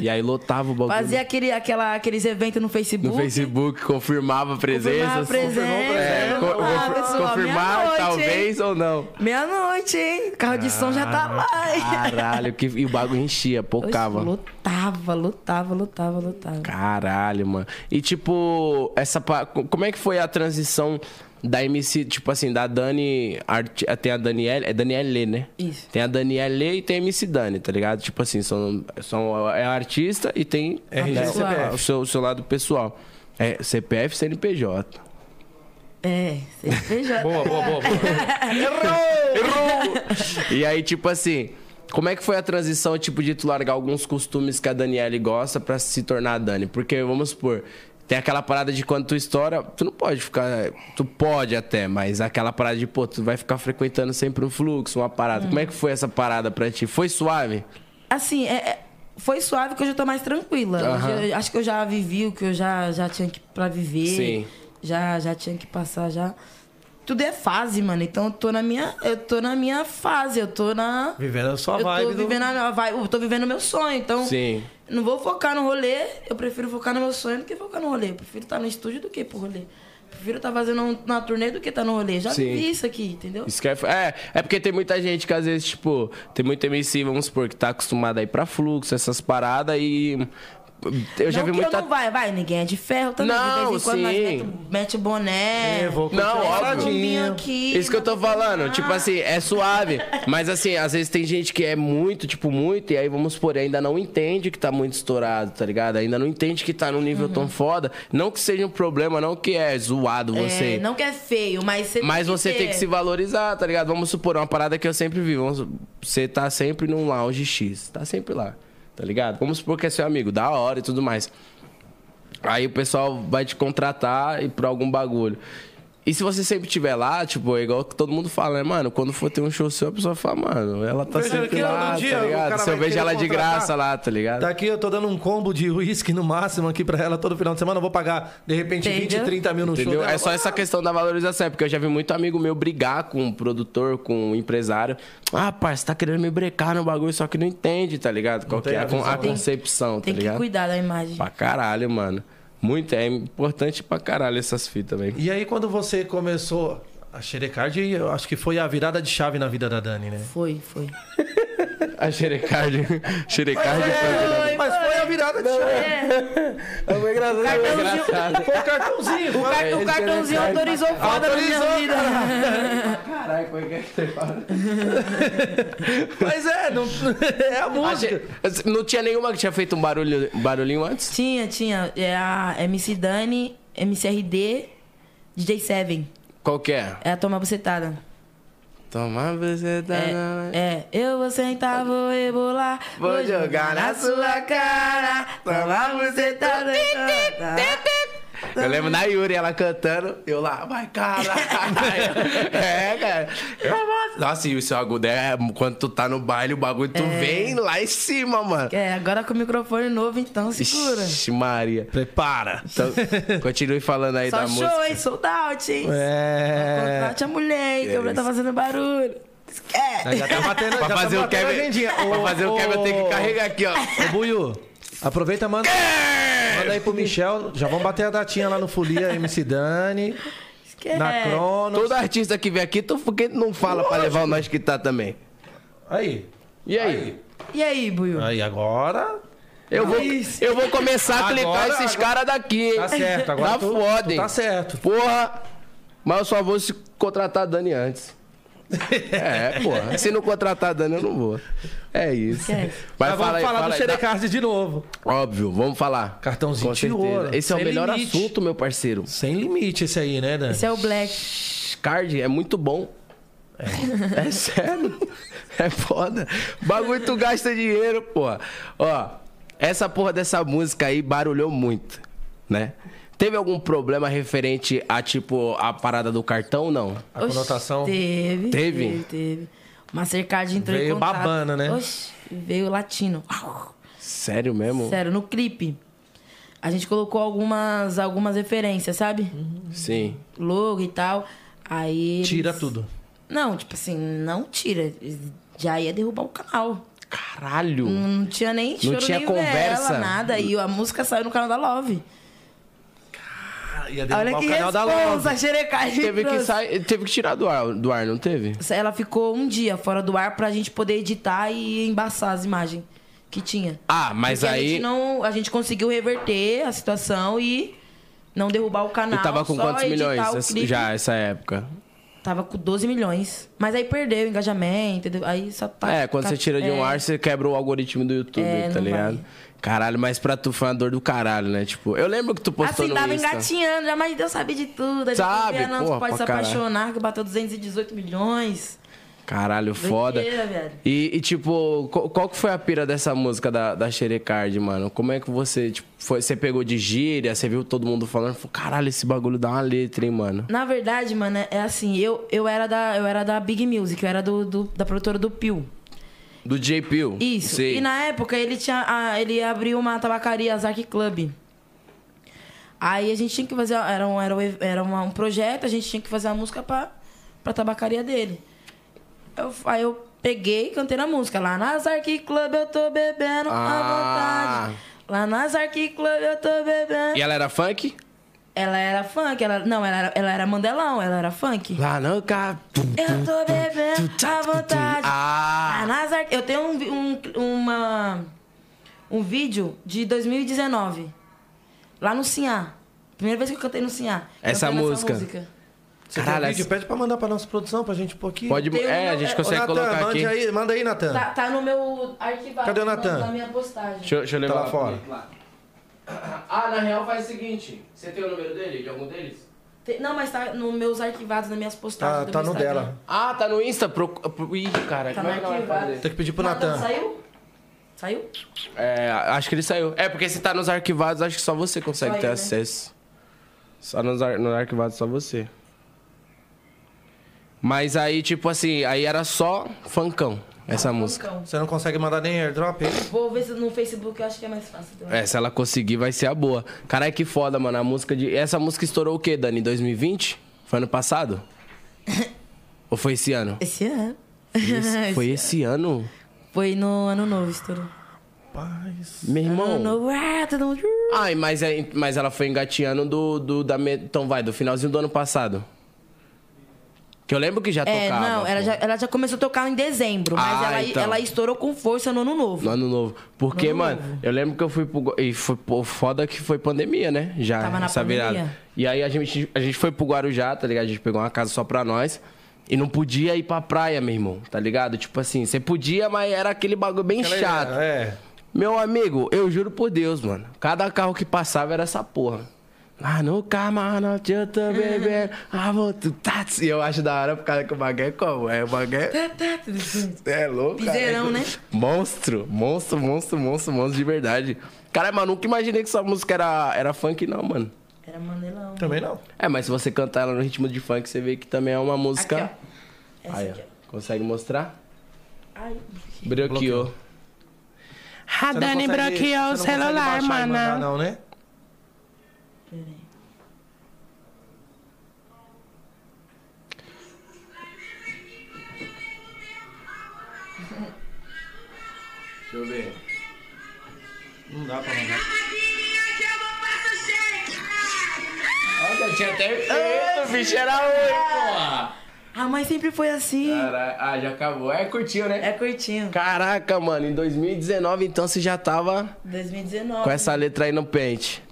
S1: E aí lotava o bagulho.
S4: Fazia aquele, aquela, aqueles eventos no Facebook.
S1: No Facebook, confirmava
S4: Confirmava presença.
S1: É, co-
S4: Ah,
S1: co-
S4: pessoal,
S1: confirmar,
S4: meia-noite,
S1: talvez ou não.
S4: Meia-noite, hein? Carro de som já tá lá.
S1: Caralho, que, e o bagulho enchia, <laughs>
S4: Oxe,
S1: pocava.
S4: Lotava, lotava, lotava, lotava.
S1: Caralho, mano. E tipo, essa como é que foi a transição da MC, tipo assim, da Dani, arti- tem a Danielle, é Danielle Lê, né?
S4: Isso.
S1: Tem a Danielle Lê e tem a MC Dani, tá ligado? Tipo assim, são, são é artista e tem né, o seu, o seu lado pessoal. É CPF, CNPJ.
S4: É, CPJ. <laughs>
S2: Boa, boa, boa, boa.
S1: E aí, tipo assim, como é que foi a transição, tipo, de tu largar alguns costumes que a Daniele gosta pra se tornar a Dani? Porque, vamos supor, tem aquela parada de quando tu estoura, tu não pode ficar. Tu pode até, mas aquela parada de, pô, tu vai ficar frequentando sempre um fluxo, uma parada. Como é que foi essa parada pra ti? Foi suave?
S4: Assim, é, é- foi suave que hoje eu tô mais tranquila. Hoje eu- acho que eu já vivi o que eu já, já tinha que pra viver.
S1: Sim.
S4: Já, já tinha que passar já. tudo é fase, mano. Então eu tô na minha, eu tô na minha fase, eu tô na
S2: Vivendo a sua
S4: eu
S2: vibe.
S4: tô
S2: do-
S4: vivendo a minha vibe, eu tô vivendo o meu sonho, então
S1: Sim.
S4: Não vou focar no rolê, eu prefiro focar no meu sonho do que focar no rolê. Eu prefiro estar no estúdio do que pro rolê. Prefiro estar fazendo um- uma turnê do que estar no rolê. Já
S1: Sim.
S4: vivi isso aqui, entendeu?
S1: Isso é, é, é porque tem muita gente que às vezes, tipo, tem muito MC, vamos supor, que tá acostumado a ir pra fluxo, essas paradas e. Eu já
S4: não
S1: vi
S4: que
S1: muita.
S4: eu não vai, vai, ninguém é de ferro também.
S1: Não,
S4: de vez em quando nós
S1: sim.
S4: mete, mete boné.
S2: É, vou
S1: Não, óbvio.
S4: aqui,
S1: Isso que eu tô falando, tipo assim, é suave. Mas assim, às vezes tem gente que é muito, tipo, muito, e aí vamos supor, ainda não entende que tá muito estourado, tá ligado? Ainda não entende que tá num nível tão foda. Não que seja um problema, não que é zoado você.
S4: É, não que é feio, mas você
S1: Mas
S4: tem
S1: você
S4: que
S1: tem que
S4: ter.
S1: se valorizar, tá ligado? Vamos supor, uma parada que eu sempre vi. Vamos, você tá sempre num lounge X. Tá sempre lá, tá ligado? Vamos supor que é seu amigo, da hora e tudo mais. Aí o pessoal vai te contratar e por algum bagulho. E se você sempre estiver lá, tipo, é igual que todo mundo fala, né, mano? Quando for ter um show seu, a pessoa fala, mano, ela tá
S2: Veja
S1: sempre lá,
S2: no dia
S1: tá ligado? Se eu vejo ela de graça lá, tá ligado?
S2: Daqui eu tô dando um combo de uísque no máximo aqui pra ela todo final de semana. Eu vou pagar, de repente, 20,
S4: Entendeu?
S2: 30 mil no show.
S1: Entendeu?
S2: dela.
S1: É só essa questão da valorização, é porque eu já vi muito amigo meu brigar com um produtor, com um empresário. Ah, pai, você tá querendo me brecar no bagulho, só que não entende, tá ligado? Qual que é
S2: a
S1: a, con- a
S2: visão. Tem-
S1: concepção, tá
S4: Tem que
S1: ligado?
S4: cuidar da imagem.
S1: Pra caralho, mano. Muito, é importante pra caralho essas fitas, velho.
S2: E aí, quando você começou a Xerecard, eu acho que foi a virada de chave na vida da Dani, né?
S4: Foi, foi. <laughs>
S1: A xerecard. xerecard foi
S4: Foi,
S2: Mas foi a virada de chave.
S4: É,
S3: É muito engraçado.
S4: cartãozinho,
S2: Foi o cartãozinho.
S4: o,
S2: foi-
S4: car- o cartãozinho autorizou foda na minha vida.
S1: Caralho, como é que é que você fala?
S2: Mas é, não, é a
S1: A
S2: música.
S1: xe- Não tinha nenhuma que tinha feito um barulho, barulhinho antes?
S4: Tinha, tinha. É a MC Dani, MCRD, DJ Seven.
S1: Qual que é?
S4: É a Toma Bucetada.
S1: Toma você tá na...
S4: É, é, eu vou sentar, vou rebolar,
S1: Vou jogar na sua cara.
S4: Toma bucetada.
S1: Eu lembro na Yuri, ela cantando, eu lá, vai caralho. <laughs> é, cara. Nossa, e o seu agudo é quando tu tá no baile, o bagulho, tu vem lá em cima, mano.
S4: É, agora com o microfone novo, então segura.
S1: Ixi, Maria.
S2: Prepara.
S1: Então, <laughs> continue falando aí
S4: Só
S1: da
S4: show,
S1: música.
S4: hein? Sold out, hein?
S2: É.
S4: Contrate a mulher, hein? Que a mulher tá fazendo barulho. Esquece.
S2: Já tá batendo,
S1: Pra
S2: já
S1: fazer
S2: tá
S1: o
S2: batendo a
S1: Kevin, pra fazer o
S2: ô,
S1: Kevin eu tenho que carregar aqui, ó.
S2: Ô, Buiu, aproveita e manda, manda aí pro Michel. Já vamos bater a datinha lá no Folia, MC Dani,
S4: Esquece.
S2: na Cronos.
S1: Todo artista que vem aqui, tu por que não fala pra levar o nós que tá também?
S2: Aí.
S1: E aí?
S4: E aí, Buiu?
S2: Aí, agora...
S1: Eu vou,
S4: Isso.
S1: eu vou começar a
S2: Agora-
S1: clicar esses
S2: agora-
S1: caras daqui, hein?
S2: Tá certo, agora
S1: Tá
S2: tu,
S1: foda,
S2: tu
S1: hein?
S2: tá certo.
S1: Porra, mas eu só vou se contratar a Dani antes. É, porra. Se não contratar Dani, eu não vou. É isso. Mas
S2: vamos
S1: aí,
S2: falar
S1: fala
S2: do. Xerecard de novo.
S1: Óbvio, vamos falar.
S2: Cartãozinho
S1: Com
S2: de
S1: certeza.
S2: ouro.
S1: Esse é o melhor
S2: limite.
S1: assunto, meu parceiro.
S2: Sem limite esse aí, né, Dani?
S4: Esse é o Black.
S1: Card é muito bom. É, sério. É foda. Bagulho tu gasta dinheiro, porra. Ó, essa porra dessa música aí barulhou muito, né? Teve algum problema referente a, tipo, a parada do cartão, não?
S2: A conotação...
S4: Teve.
S1: Teve?
S4: Teve, teve. Mastercard entrou
S2: Veio
S4: em contato.
S2: babando, né?
S4: Oxi, veio latino.
S1: Sério mesmo?
S4: Sério, no clipe. A gente colocou algumas, algumas referências, sabe?
S1: Sim.
S4: Logo e tal. Aí. eles-
S2: Tira tudo.
S4: Não, tipo assim, não tira. Já ia derrubar o canal.
S1: Caralho.
S4: Não tinha nem choro,
S1: tinha
S4: nem
S1: conversa?
S4: vela, nada. E a música saiu no canal da Love.
S2: Ah, Ia derrubar
S4: Olha que
S2: o canal da
S4: responsa,
S2: Love.
S4: xerecagem
S1: Teve que,
S4: trouxe.
S1: teve que tirar do ar, do ar, não teve?
S4: Ela ficou um dia fora do ar pra gente poder editar e embaçar as imagens que tinha.
S1: Ah, mas
S4: Porque A
S1: aí.
S4: gente, não, a gente conseguiu reverter a situação e não derrubar o canal.
S1: E tava com
S4: só
S1: quantos milhões essa- já essa época?
S4: Tava com 12 milhões. Mas aí perdeu o engajamento, entendeu? Aí só tá.
S1: É, quando você tira de um
S4: é,
S1: ar, você quebra o algoritmo do YouTube,
S4: É,
S1: tá ligado?
S4: vai.
S1: Caralho, mas pra tu foi uma dor do caralho, né? Tipo, eu lembro que tu postou
S4: Assim,
S1: no
S4: tava
S1: Insta.
S4: engatinhando, já, mas Deus sabe de tudo. A
S1: Sabe,
S4: via, não,
S1: porra,
S4: pode se
S1: caralho.
S4: apaixonar, que bateu 218 milhões.
S1: Caralho, foda.
S4: Doideira, velho.
S1: E, e, tipo, qual, qual que foi a pira dessa música da, da Xerecard, mano? Como é que você, tipo, foi, você pegou de gíria, você viu todo mundo falando, falou, caralho, esse bagulho dá uma letra, hein, mano?
S4: Na verdade, mano, é assim, eu, eu, era, da, eu era da Big Music, eu era do, do- da produtora do Pio.
S1: Do J. Peel.
S4: Isso.
S1: Sei.
S4: E na época ele tinha. a- ele abriu uma tabacaria Zark Club. Aí a gente tinha que fazer. Era um, era um, era uma- um projeto, a gente tinha que fazer uma música pra, pra tabacaria dele. Eu, aí eu peguei e cantei na música. Lá nas Arque Club eu tô bebendo
S1: Ah.
S4: à vontade. Lá nas Arque Club eu tô bebendo.
S1: E ela era funk?
S4: Ela era funk, ela, não, ela era, ela era mandelão, ela era funk.
S1: Lá no carro.
S4: Eu tô bebendo à vontade.
S1: Ah!
S4: Ah, nas Eu tenho um, um, uma, um vídeo de 2019. Lá no Sinhá. Primeira vez que eu cantei no Sinhá.
S1: Essa
S4: Cantei
S1: música?
S2: Você
S1: Caralho,
S2: tem vídeo? Pede pra mandar pra nossa produção, pra gente pôr aqui.
S1: Pode.
S4: Tem um
S1: É, a gente
S4: é,
S2: Ô,
S1: consegue
S2: Natan,
S1: colocar aqui.
S2: aí, manda aí, Natan.
S4: Tá, tá no meu arquivado.
S2: Cadê o Natan?
S4: Na minha postagem.
S1: Deixa, eu- deixa eu levar
S2: Tá lá fora.
S1: Ah, na real faz o seguinte. Você tem o número dele? De algum deles?
S4: Tem- não, mas tá nos meus arquivados, nas minhas postagens.
S2: Tá,
S4: do
S2: tá
S4: meu
S2: no
S4: Instagram.
S2: dela.
S1: Ah, tá no Insta? Pro... pro- Ih, cara,
S4: Tá
S1: como é que
S4: no
S1: não vai
S4: arquivado.
S1: fazer?
S2: Tem que pedir pro
S4: Natan,
S2: Natan.
S4: Saiu? Saiu?
S1: É, acho que ele saiu. É, porque se tá nos arquivados, acho que só você consegue
S4: Só
S1: ter
S4: eu, né?
S1: acesso. Só nos, ar... nos arquivados, só você. Mas aí, tipo assim, aí era só funkão, essa música.
S4: Funkão.
S2: Você não consegue mandar nem airdrop aí?
S4: Vou ver se no Facebook eu acho que é mais fácil. eu-
S1: É, se ela conseguir, vai ser a boa. Caralho, que foda, mano. A música de. Essa música estourou o quê, Dani? 2020? Foi ano passado? <laughs> Ou foi esse ano?
S4: Esse ano.
S1: Esse- Foi <laughs> esse ano?
S4: Foi no ano novo, estourou.
S2: Paz.
S1: Meu
S4: Ano
S1: irmão.
S4: novo, ah, todo mundo...
S1: Ai, mas, é, mas ela foi engateando do, do da me- então vai do finalzinho do ano passado. Que eu lembro que já
S4: É,
S1: tocava.
S4: não, ela já, ela já começou a tocar em dezembro, mas
S1: Ah,
S4: ela,
S1: então.
S4: ela estourou com força no ano novo.
S1: No ano novo. Porque,
S4: No ano
S1: mano,
S4: novo.
S1: eu lembro que eu fui pro. E foi pô, foda que foi pandemia, né? Já,
S4: Tava na
S1: essa virada.
S4: pandemia.
S1: E aí a gente, a gente foi pro Guarujá, tá ligado? A gente pegou uma casa só pra nós. E não podia ir pra praia, meu irmão, tá ligado? Tipo assim, você podia, mas era aquele bagulho bem
S2: Aquela-
S1: chato.
S2: É.
S1: Meu amigo, eu juro por Deus, mano. Cada carro que passava era essa porra. Lá no camarote eu tô bebendo. Ah, vou tu tá. E eu acho da hora por causa que o bagulho é como? É o bagulho. é-
S4: Tá, tá.
S1: É louco.
S4: Piseirão,
S1: cara.
S4: né?
S1: Monstro, monstro, monstro, monstro, monstro de verdade. Cara, mas nunca imaginei que essa música era, era funk, não, mano.
S4: Era manelão.
S2: Também não.
S1: É, mas se você cantar ela no ritmo de funk, você vê que também é uma música.
S4: Aqui, ó. Essa
S1: Aí,
S4: aqui,
S1: ó. Consegue mostrar?
S4: Ai,
S1: Bloqueou.
S2: Não consegue-
S1: bloqueou o
S2: você não consegue
S1: celular, mano.
S2: Não, né?
S4: Peraí.
S1: Deixa eu ver.
S2: Não dá pra mandar.
S1: Olha, tinha até efeito, bicho, era oi, porra.
S4: A mãe sempre foi assim.
S1: Caralho, ah, já acabou. É, curtiu, né?
S4: É curtinho.
S1: Caraca, mano, em 2019, então, você já tava
S4: 2019.
S1: com essa letra aí no pente.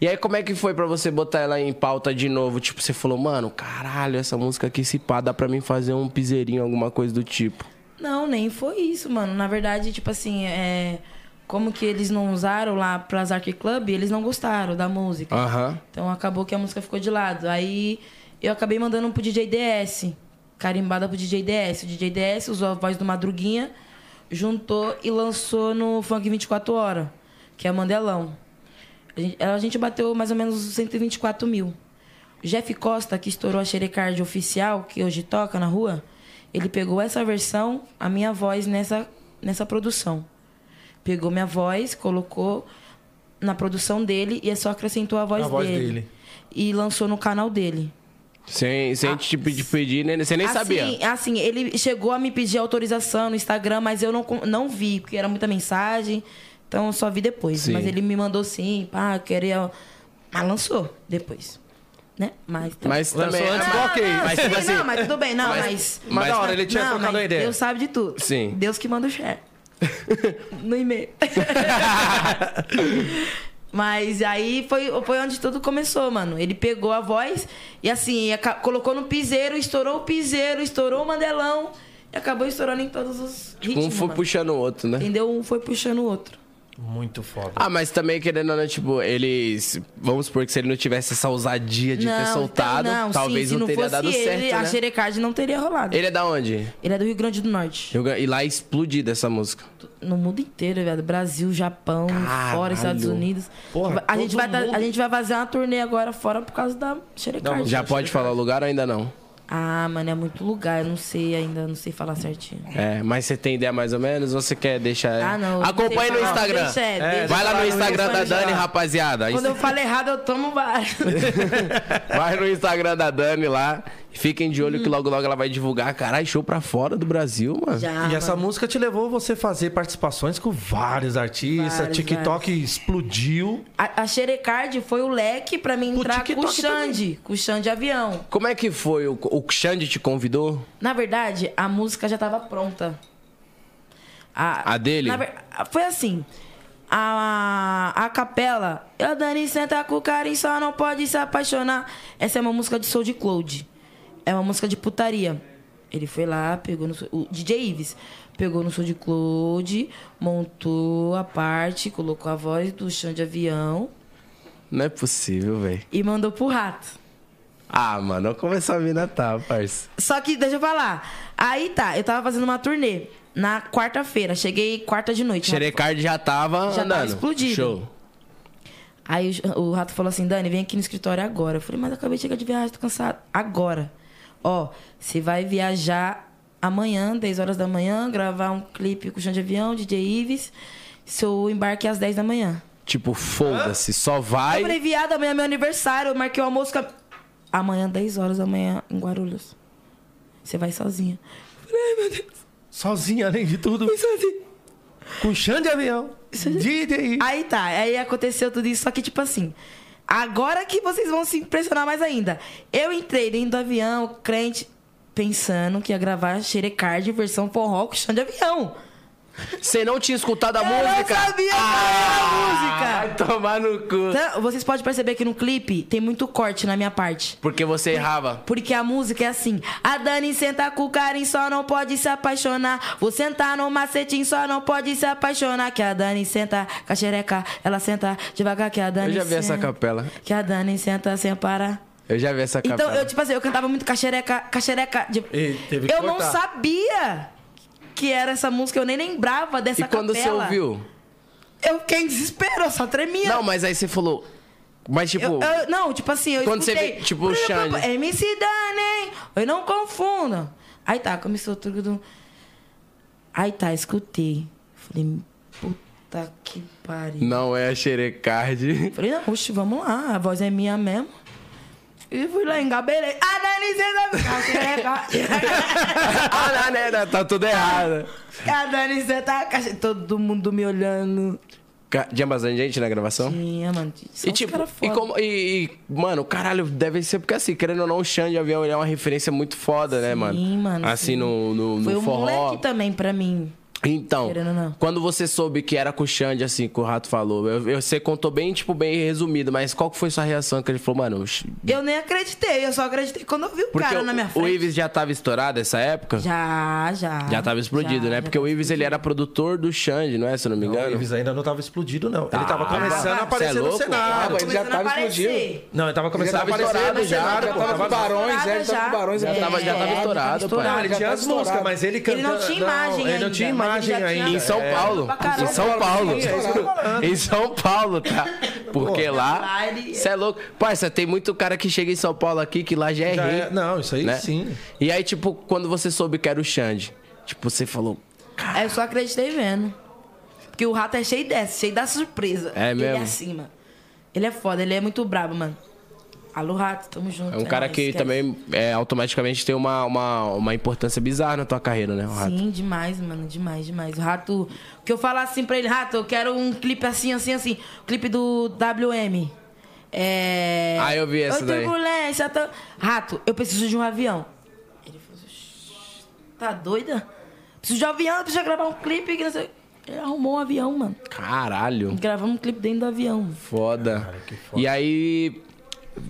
S1: E aí, como é que foi pra você botar ela em pauta de novo? Tipo, você falou, mano, caralho, essa música aqui, se pá, dá pra mim fazer um piseirinho, alguma coisa do tipo.
S4: Não, nem foi isso, mano. Na verdade, tipo assim, é... Como que eles não usaram lá pras Arc Club, eles não gostaram da música.
S1: Aham.
S4: Então acabou que a música ficou de lado. Aí eu acabei mandando pro DJ DS. Carimbada pro DJ DS. O DJ DS usou a voz do Madruguinha, juntou e lançou no Funk 24 Horas, que é Mandelão. A gente, a gente bateu mais ou menos 124 mil. Jeff Costa, que estourou a Xerecard oficial, que hoje toca na rua, ele pegou essa versão, a minha voz nessa, nessa produção. Pegou minha voz, colocou na produção dele e só acrescentou a voz,
S2: A voz
S4: dele.
S2: dele.
S4: E lançou no canal dele.
S1: Sem, sem te pe- te pedir, né? Você nem
S4: assim,
S1: sabia.
S4: Assim, ele chegou a me pedir autorização no Instagram, mas eu não, não vi, porque era muita mensagem. Então eu só vi depois.
S1: Sim.
S4: Mas ele me mandou sim, pá, eu queria. Mas lançou depois. Né? Mas.
S1: Mas
S2: Lançou
S1: também.
S2: antes
S1: mas-
S2: do ok.
S1: Mas,
S4: sim,
S1: tipo assim,
S4: não, mas tudo bem, não,
S1: mas-
S4: mas.
S2: Mas da hora, ele tinha
S4: não,
S2: trocado
S4: mas
S2: a ideia.
S4: Deus sabe de tudo.
S1: Sim.
S4: Deus que manda o share. <laughs> no e-mail. <laughs> Mas aí foi, foi onde tudo começou, mano. Ele pegou a voz e assim, colocou no piseiro, estourou o piseiro, estourou o mandelão e acabou estourando em todos os ritmos.
S1: um foi
S4: mano.
S1: puxando o outro, né?
S4: Entendeu? Um foi puxando o outro.
S2: Muito foda.
S1: Ah, mas também querendo ou não, tipo, eles. Vamos supor que se ele não tivesse essa ousadia de ter
S4: Não,
S1: soltado,
S4: então, não,
S1: talvez
S4: sim, se
S1: não teria dado
S4: ele,
S1: certo.
S4: A
S1: né?
S4: xerecard não teria rolado.
S1: Ele é da onde?
S4: Ele é do Rio Grande do Norte.
S1: E lá é explodida essa música.
S4: No mundo inteiro, velho. Brasil, Japão,
S1: Caralho.
S4: fora, Estados Unidos.
S2: Porra,
S4: a, gente vai, tá-
S2: mundo.
S4: a gente vai fazer uma turnê agora fora por causa da xerecard.
S1: Já pode falar o lugar ou ainda não?
S4: Ah, mano, é muito lugar. Eu não sei ainda, não sei falar certinho.
S1: É, mas você tem ideia mais ou menos? Ou você quer deixar.
S4: Ah, não.
S1: Acompanhe no. Instagram.
S4: Deixa, é, deixa.
S1: Vai lá no Instagram da. Dani, rapaziada.
S4: Quando eu falo errado, eu tomo vários. <laughs>
S1: Vai no Instagram da Dani lá. Fiquem de olho que logo logo ela vai divulgar. Caralho, show pra fora do Brasil, mano.
S4: Já.
S2: E essa
S4: mano.
S2: música te levou você a fazer participações com vários artistas.
S4: Vários,
S2: TikTok explodiu.
S4: A, a Xerecard foi o leque pra mim entrar com o Xande. Com o Xande Avião.
S1: Como é que foi? O, o Xande te convidou?
S4: Na verdade, a música já tava pronta.
S1: A dele?
S4: na foi assim. A, a capela. Eu, Dani, senta com o carinho, só não pode se apaixonar. Essa é uma música de Soul de Cloud. É uma música de putaria. Ele foi lá, pegou no. O DJ Ives pegou no Soul de Cloud, montou a parte, colocou a voz do chão de avião
S1: Não é possível, velho.
S4: e mandou pro rato.
S1: Ah, mano, como essa mina tá, parça?
S4: Só que, deixa eu falar. Aí tá, eu tava fazendo uma turnê na quarta-feira. Cheguei quarta de noite.
S1: Xerecard já tava
S4: Já tava
S1: andando.
S4: explodido.
S1: Show.
S4: Aí o, o rato falou assim: Dani, vem aqui no escritório agora. Eu falei, mas eu acabei de chegar de viagem, tô cansado. Agora. Ó, você vai viajar amanhã, 10 horas da manhã, gravar um clipe com o chão de avião, DJ Ives. Seu embarque é às 10 da manhã.
S1: Tipo, foda-se, só vai.
S4: Eu falei, viado, amanhã é meu aniversário. Eu marquei o almoço. com a- Amanhã, 10 horas da manhã, em Guarulhos. Você vai sozinha. Eu falei, ai, meu Deus.
S2: Sozinha, além de tudo.
S4: Fui sozinha.
S2: Com chão de avião. DJ.
S4: Aí tá, aí aconteceu tudo isso, só que tipo assim. Agora que vocês vão se impressionar mais ainda. Eu entrei dentro do avião, crente, pensando que ia gravar Xerecard versão forró com chão de avião.
S1: Você não tinha escutado a
S4: Eu
S1: música?
S4: não sabia qual era a música.
S1: Vai tomar no cu.
S4: Então, vocês podem perceber que no clipe tem muito corte na minha parte.
S1: Porque você errava.
S4: Porque a música é assim. A Dani senta com o carinho, só não pode se apaixonar. Vou sentar no macetinho, só não pode se apaixonar. Que a Dani senta com a xereca, ela senta devagar. Que a Dani
S1: Eu já vi essa
S4: senta-
S1: capela.
S4: Que a Dani senta sem parar.
S1: Eu já vi essa
S4: Então,
S1: capela.
S4: eu, tipo assim, eu cantava muito com a xereca, com a xereca. de- Eu não
S2: cortar.
S4: sabia que era essa música, eu nem lembrava dessa
S1: E quando você
S4: capela.
S1: ouviu?
S4: Eu fiquei em desespero, eu só tremia.
S1: Não, mas aí você falou. Mas tipo.
S4: Eu- eu- não, tipo assim, eu
S1: Quando você
S4: escutei.
S1: vê, tipo, o Xande.
S4: MC Dani, eu não confunda. Aí tá, começou tudo. Aí tá, escutei. Falei, puta que pariu.
S1: Não é a xerecard.
S4: Falei, não, oxe, vamos lá, a voz é minha mesmo. E fui lá, engabelei. Ah, Dani, <laughs>
S1: né, né? Tá tudo errado.
S4: A Dani, tá... Todo mundo me olhando.
S1: Tinha bastante gente na gravação?
S4: Tinha, mano. São
S1: E tipo, e, como, e, e, mano, caralho, deve ser porque assim, querendo ou não, o Xande de Avião é uma referência muito foda, né, mano?
S4: Sim, mano,
S1: Assim,
S4: sim.
S1: no, no, no
S4: Foi um
S1: forró.
S4: moleque também pra mim.
S1: Então,
S4: Querendo não.
S1: quando você soube que era com o Xande, assim, que o Rato falou, eu, eu- você contou bem, tipo, bem resumido, mas qual que foi sua reação? Que ele falou, mano, o
S4: Eu nem acreditei, eu só acreditei quando eu vi o
S1: porque
S4: cara
S1: o,
S4: na minha
S1: o
S4: frente.
S1: Ives já tava estourado nessa época?
S4: Já, já.
S1: Já tava explodido,
S4: já,
S1: né?
S4: já
S1: Porque o Ives, ele era produtor do Xande, não é? Se eu não me
S2: O
S1: engano.
S2: Ives ainda não tava explodido, não. ele tava
S1: Ah,
S2: começando
S4: cê
S2: a aparecer
S1: é
S2: no
S1: louco?
S3: Ah,
S2: cenário.
S3: ele já
S4: Começando
S3: tava
S4: a aparecer.
S3: explodindo.
S2: Não, ele tava começando
S1: Já
S2: a
S1: tava
S2: aparecer
S1: estourado
S2: no
S1: já,
S2: cenário,
S1: já
S3: tava com Barões,
S4: estourado
S3: é, ele tava
S4: já.
S3: com Barões.
S1: Já
S3: é.
S1: tava- já tava
S4: É,
S1: estourado, pai.
S2: Não, ele
S3: Já
S2: tinha as músicas,
S3: estourado.
S2: mas ele
S4: Ele
S2: cantando...
S4: não tinha imagem
S2: Ele não tinha
S4: mas
S2: imagem
S4: ele
S2: ainda.
S1: Em São
S2: É.
S1: Paulo.
S4: Caramba.
S1: Em São Paulo.
S2: É.
S1: Em São Paulo, tá? Porque lá.
S4: lá ele-
S1: Você é louco. Parça, tem muito cara que chega em São Paulo aqui que lá já é
S2: Já
S1: rei.
S2: é- Não, isso aí
S1: né?
S2: sim.
S1: E aí, tipo, quando você soube que era o Xande, tipo, você falou.
S4: Aí eu só acreditei vendo. Porque o rato é cheio dessa, cheio da surpresa.
S1: É
S4: Ele
S1: mesmo?
S4: é assim, mano. Ele é foda, ele é muito brabo, mano. Alô, rato, tamo junto.
S1: É um cara
S4: nóis,
S1: que
S4: esquece.
S1: também é, automaticamente tem uma, uma, uma importância bizarra na tua carreira, né? O Rato.
S4: Sim, demais, mano, demais, demais. O Rato, o que eu falar assim pra ele, Rato, eu quero um clipe assim, assim, assim. Clipe do WM. É.
S1: Ah, eu vi essa
S4: Oi,
S1: daí.
S4: turbulência, tô- Rato, eu preciso de um avião. Ele falou, "Shh, tá doida? Preciso de um avião, preciso gravar um clipe. Que não sei... Ele arrumou um avião, mano.
S1: Caralho.
S4: Gravamos um clipe dentro do avião.
S1: Foda. E aí.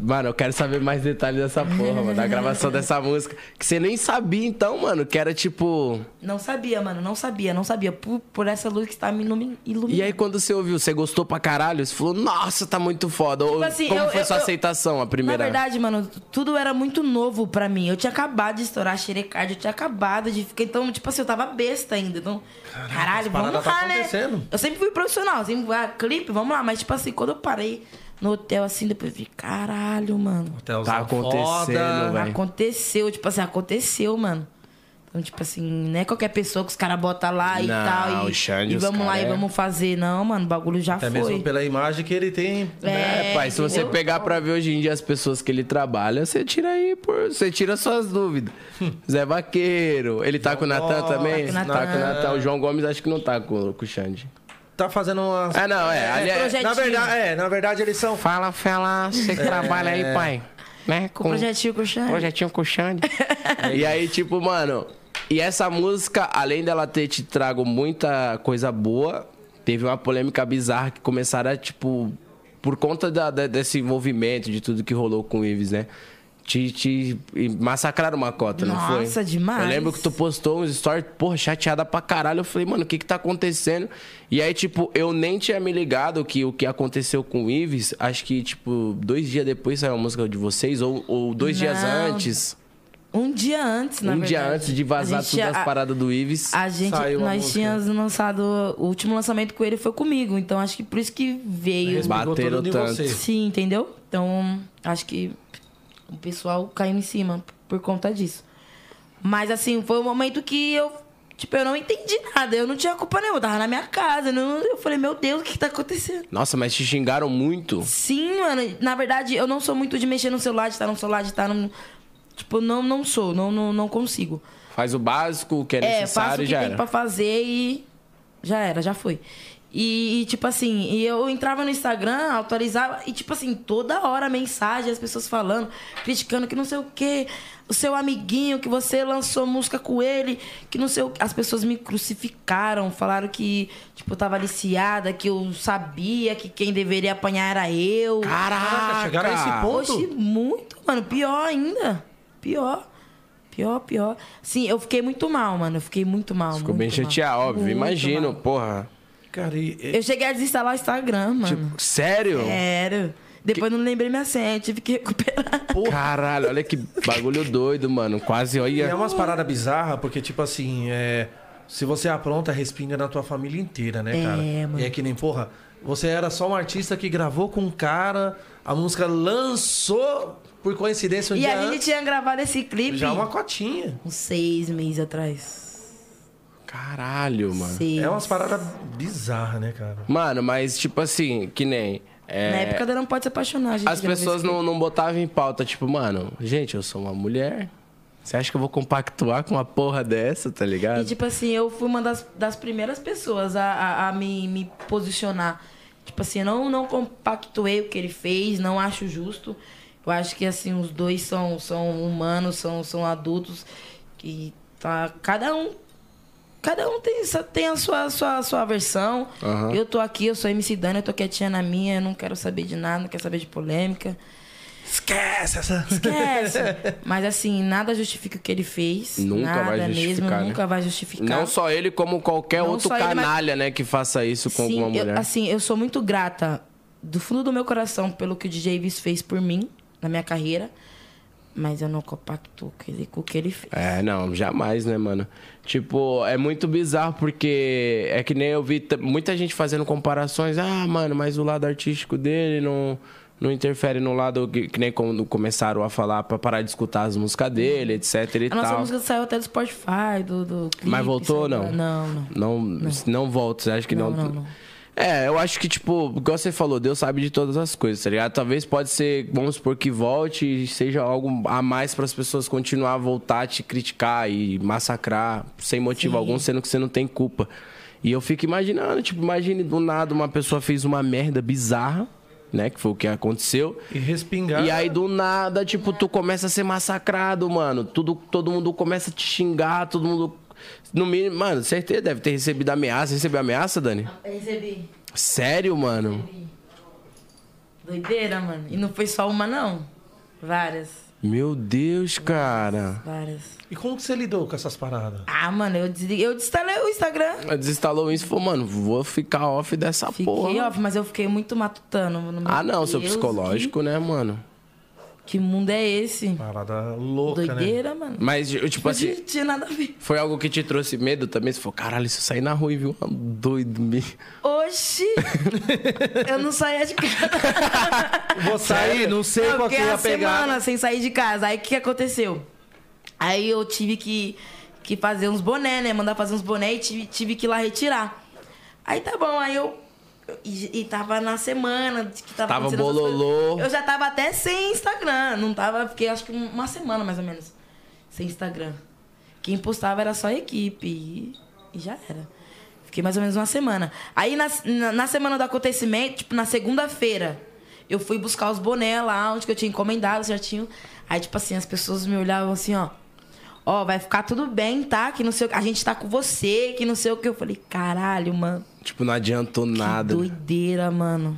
S1: Mano, eu quero saber mais detalhes dessa porra, mano. Da gravação dessa música. Que você nem sabia, então, mano, que era tipo.
S4: Não sabia, mano, não sabia, não sabia. Por, por essa luz que está me ilumi- iluminando.
S1: E aí, quando você ouviu, você gostou pra caralho? Você falou, nossa, tá muito foda. Ou
S4: assim,
S1: como
S4: eu-
S1: foi
S4: eu-
S1: sua
S4: eu-
S1: aceitação, a primeira?
S4: Na verdade, mano, tudo era muito novo pra mim. Eu tinha acabado de estourar a xerecard, eu tinha acabado de ficar. Então, tipo assim, eu tava besta ainda. Então, caralho,
S2: paradas
S4: vamos
S2: tá
S4: lá, né?
S2: acontecendo.
S4: Eu sempre fui profissional, sempre fui, ah, clipe, vamos lá. Mas, tipo assim, quando eu parei no hotel, assim, depois eu vi, caralho, mano.
S2: Hotelzão
S1: Tá acontecendo, velho.
S4: Aconteceu, tipo assim, aconteceu, mano. Então, tipo assim, não é qualquer pessoa que os caras botam lá e
S1: Não,
S4: tal. E,
S1: o Xande,
S4: e
S1: os
S4: vamos lá
S1: cara
S4: e
S1: é-
S4: vamos fazer. Não, mano, o bagulho já
S2: Até
S4: foi.
S2: mesmo pela imagem que ele tem.
S1: É, pai, se você pegar pra ver hoje em dia as pessoas que ele trabalha, você tira aí, por, você tira suas dúvidas. <laughs> Zé Vaqueiro, ele tá com o Natan também?
S4: Tá com o
S1: Tá com o
S4: Natan.
S1: Natan. O João Gomes acho que não tá com, com o Xande.
S2: Tá fazendo umas.
S1: Ah, não, é. ali é-
S4: projetinho.
S2: Na verdade, é, na verdade eles são.
S1: Fala, Fela, você que trabalha aí, pai. Né?
S4: Com o projetinho com o Xande.
S1: Projetinho com o Xande. e aí, tipo, mano, e essa música, além dela ter te trago muita coisa boa, teve uma polêmica bizarra que começaram a, tipo, por conta da- da- desse envolvimento, de tudo que rolou com o Ives, né? Te, te massacraram uma cota, não foi?
S4: Nossa, demais.
S1: Eu lembro que tu postou uns stories, porra, chateada pra caralho. Eu falei, mano, o que que tá acontecendo? E aí, tipo, eu nem tinha me ligado que o que aconteceu com o Ives, acho que, tipo, dois dias depois saiu a música de vocês, ou, ou dois dias
S4: Não.
S1: antes.
S4: Um dia antes, na
S1: um
S4: verdade.
S1: dia antes de vazar
S4: tinha-
S1: as paradas do Ives.
S4: A gente, nós tínhamos lançado. O último lançamento com ele foi comigo. Então acho que por isso que veio.
S2: Respingou
S1: Bateram tanto.
S4: Sim, entendeu? Então, acho que o pessoal caiu em cima por conta disso. Mas assim, foi um momento que eu, tipo, eu não entendi nada. Eu não tinha culpa nenhuma, eu tava na minha casa. eu não- eu falei, meu Deus, o que, tá acontecendo?
S1: Nossa, mas te xingaram muito.
S4: Sim, mano. Na verdade, eu não sou muito de mexer no celular, de estar no celular, de estar no. Tipo, não, não sou, não, não, não consigo.
S1: Faz o básico, o que é,
S4: É, faço
S1: necessário
S4: o
S1: e
S4: que
S1: já
S4: tem
S1: era.
S4: pra fazer e já era, já foi. E, e, tipo assim, e eu entrava no Instagram, atualizava, e tipo assim, toda hora mensagem, as pessoas falando, criticando que não sei o quê, o seu amiguinho, que você lançou música com ele, que não sei o quê. As pessoas me crucificaram, falaram que, tipo, eu tava aliciada, que eu sabia que quem deveria apanhar era eu.
S1: Caraca,
S2: chegaram a esse ponto?
S4: Oxi, muito, mano. Pior ainda. Pior. Pior, pior. Sim, eu fiquei muito mal, mano. Eu fiquei muito mal.
S1: Ficou bem
S4: muito mal.
S1: chateado, óbvio.
S4: Muito
S1: Imagino,
S4: mal.
S1: porra.
S2: Cara, e, e-
S4: Eu cheguei a desinstalar o Instagram, mano.
S1: Tipo, sério?
S4: Sério. Depois não lembrei minha senha, tive que recuperar. <laughs>
S1: Caralho, olha que bagulho doido, mano. Quase,
S2: e é
S1: olha.
S2: umas paradas bizarras, porque, tipo assim, é, se você apronta, respinga na tua família inteira, né, cara?
S4: mano.
S2: E é que nem, porra, você era só um artista que gravou com um cara, a música lançou, por coincidência, um
S4: e
S2: dia
S4: a gente
S2: antes,
S4: tinha gravado esse clipe
S2: já uma cotinha.
S4: uns seis meses atrás.
S1: Caralho, mano.
S4: Seis.
S2: É umas paradas bizarras, né, cara?
S1: Mano, mas tipo assim, que nem. é,
S4: Na época da Não Pode Se Apaixonar, gente
S1: as pessoas não, não botavam em pauta, tipo, mano, gente, eu sou uma mulher. Você acha que eu vou compactuar com uma porra dessa, tá ligado?
S4: E, tipo assim, eu fui uma das, das primeiras pessoas a, a, a me, me posicionar. Tipo assim, eu não, não compactuei o que ele fez, não acho justo. Eu acho que, assim, os dois são, são humanos, são, são adultos. Que tá... Cada um... Cada um tem, tem a sua, sua, sua versão.
S1: Aham.
S4: Eu tô aqui, eu sou MC Dani, eu tô quietinha na minha, eu não quero saber de nada, não quero saber de polêmica.
S2: Esquece essa.
S4: Esquece. <laughs> Mas assim, nada justifica o que ele fez.
S1: Nunca
S4: nada
S1: vai
S4: mesmo,
S1: justificar, né?
S4: nunca vai justificar.
S1: Não só ele, como qualquer
S4: Não
S1: outro
S4: só ele, mas-
S1: canalha, né, que faça isso com
S4: Sim,
S1: alguma
S4: eu-
S1: mulher.
S4: assim, eu sou muito grata do fundo do meu coração pelo que o DJ Ives fez por mim na minha carreira. Mas eu não compacto com, ele, com o que ele fez.
S1: É, não, jamais, né, mano? Tipo, é muito bizarro porque é que nem eu vi muita gente fazendo comparações. Ah, mano, mas o lado artístico dele não, não interfere no lado que, que nem quando começaram a falar pra parar de escutar as músicas dele, etc e
S4: A nossa
S1: tal.
S4: música saiu até do Spotify, do, do clipe,
S1: Mas voltou ou
S4: saiu-
S1: não?
S4: Não, não.
S1: Não, não. volta, você acha que não?
S4: Não, não, não.
S1: É, eu acho que, tipo, igual você falou, Deus sabe de todas as coisas, tá ligado? Talvez pode ser, vamos supor, que volte e seja algo a mais para as pessoas continuar a voltar a te criticar e massacrar sem motivo
S4: Sim.
S1: algum, sendo que você não tem culpa. E eu fico imaginando, tipo, imagine do nada uma pessoa fez uma merda bizarra, né? Que foi o que aconteceu.
S2: E respingar.
S1: E aí, do nada, tipo, tu começa a ser massacrado, mano. Tudo, todo mundo começa a te xingar, todo mundo. No mínimo, mano, certeza deve ter recebido ameaça. Recebeu ameaça, Dani?
S4: Eu recebi.
S1: Sério, mano?
S4: Doideira, mano. E não foi só uma, não. Várias.
S1: Meu Deus, cara.
S4: Várias.
S2: E como que você lidou com essas paradas?
S4: Ah, mano, eu, desliguei, eu desinstalei o Instagram.
S1: Desinstalou isso e falou, mano, vou ficar off dessa
S4: Fiquei
S1: porra.
S4: off, mas eu fiquei muito matutando. no meu
S1: Ah, não, seu
S4: Deus,
S1: psicológico, né, mano?
S4: Que mundo é esse?
S2: Parada louca, né?
S4: Doideira, mano.
S1: Mas, tipo
S4: Não
S1: assim,
S4: tinha nada a ver.
S1: foi algo que te trouxe medo também? Você falou, caralho, se eu sair na rua e viu um doido me.
S4: Oxi! <laughs> eu não saía de casa.
S2: Vou sair, não sei
S4: Eu
S2: qual que
S4: fiquei
S2: ia
S4: uma
S2: pegar.
S4: semana sem sair de casa. Aí o que, que aconteceu? Aí eu tive que, que fazer uns boné, né? Mandar fazer uns boné e tive, tive que ir lá retirar. Aí tá bom, aí eu. E, e tava na semana de que tava,
S1: Tava bololô.
S4: Eu já tava até sem Instagram. Não tava, fiquei acho que uma semana mais ou menos sem Instagram. Quem postava era só a equipe. E, e já era. Fiquei mais ou menos uma semana. Aí na, na, na semana do acontecimento, tipo, na segunda-feira, eu fui buscar os boné lá, onde que eu tinha encomendado certinho. Aí, tipo assim, as pessoas me olhavam assim, ó. Ó, vai ficar tudo bem, tá? Que não sei o que. A gente tá com você, que não sei o que. Eu falei, caralho, mano.
S1: Tipo, não adiantou nada.
S4: Que doideira, mano.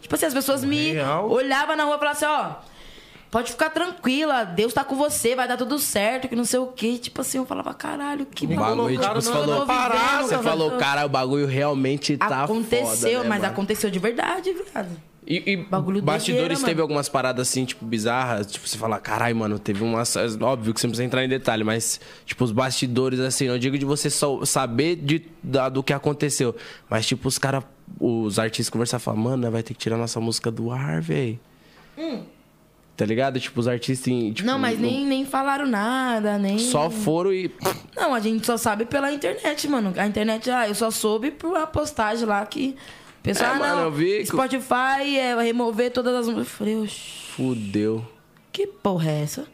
S4: Tipo assim, as pessoas me
S2: Real.
S4: olhavam na rua e falavam assim, ó. Pode ficar tranquila, Deus tá com você, vai dar tudo certo, que não sei o quê. Tipo assim, eu falava, caralho, que
S1: O bagulho,
S2: colocaram
S1: tipo, você falou,
S2: na parada,
S1: você falou, cara, o bagulho realmente tá
S4: aconteceu,
S1: foda, né,
S4: mas
S1: mano?
S4: aconteceu de verdade, viado.
S1: E, e
S4: Bagulho
S1: bastidores
S4: doideira,
S1: teve
S4: mano.
S1: algumas paradas assim, tipo, bizarras. Tipo, você fala, caralho, mano, teve umas. Óbvio que você não precisa entrar em detalhe, mas, tipo, os bastidores, assim, não digo de você só saber de, da- do que aconteceu. Mas, tipo, os caras, os artistas conversar e falar, mano, vai ter que tirar nossa música do ar, véi. Tá ligado? Tipo, os artistas. em, Tipo,
S4: Hum. não, mas nem, nem falaram nada, nem.
S1: Só foram e.
S4: Não, a gente só sabe pela internet, mano. A internet, ah, eu só soube por uma postagem lá que. Pessoal,
S1: É,
S4: ah,
S1: mano,
S4: não,
S1: eu vi que-
S4: Spotify é, vai remover todas as músicas. Eu falei, oxi,
S1: Fudeu.
S4: que porra é essa?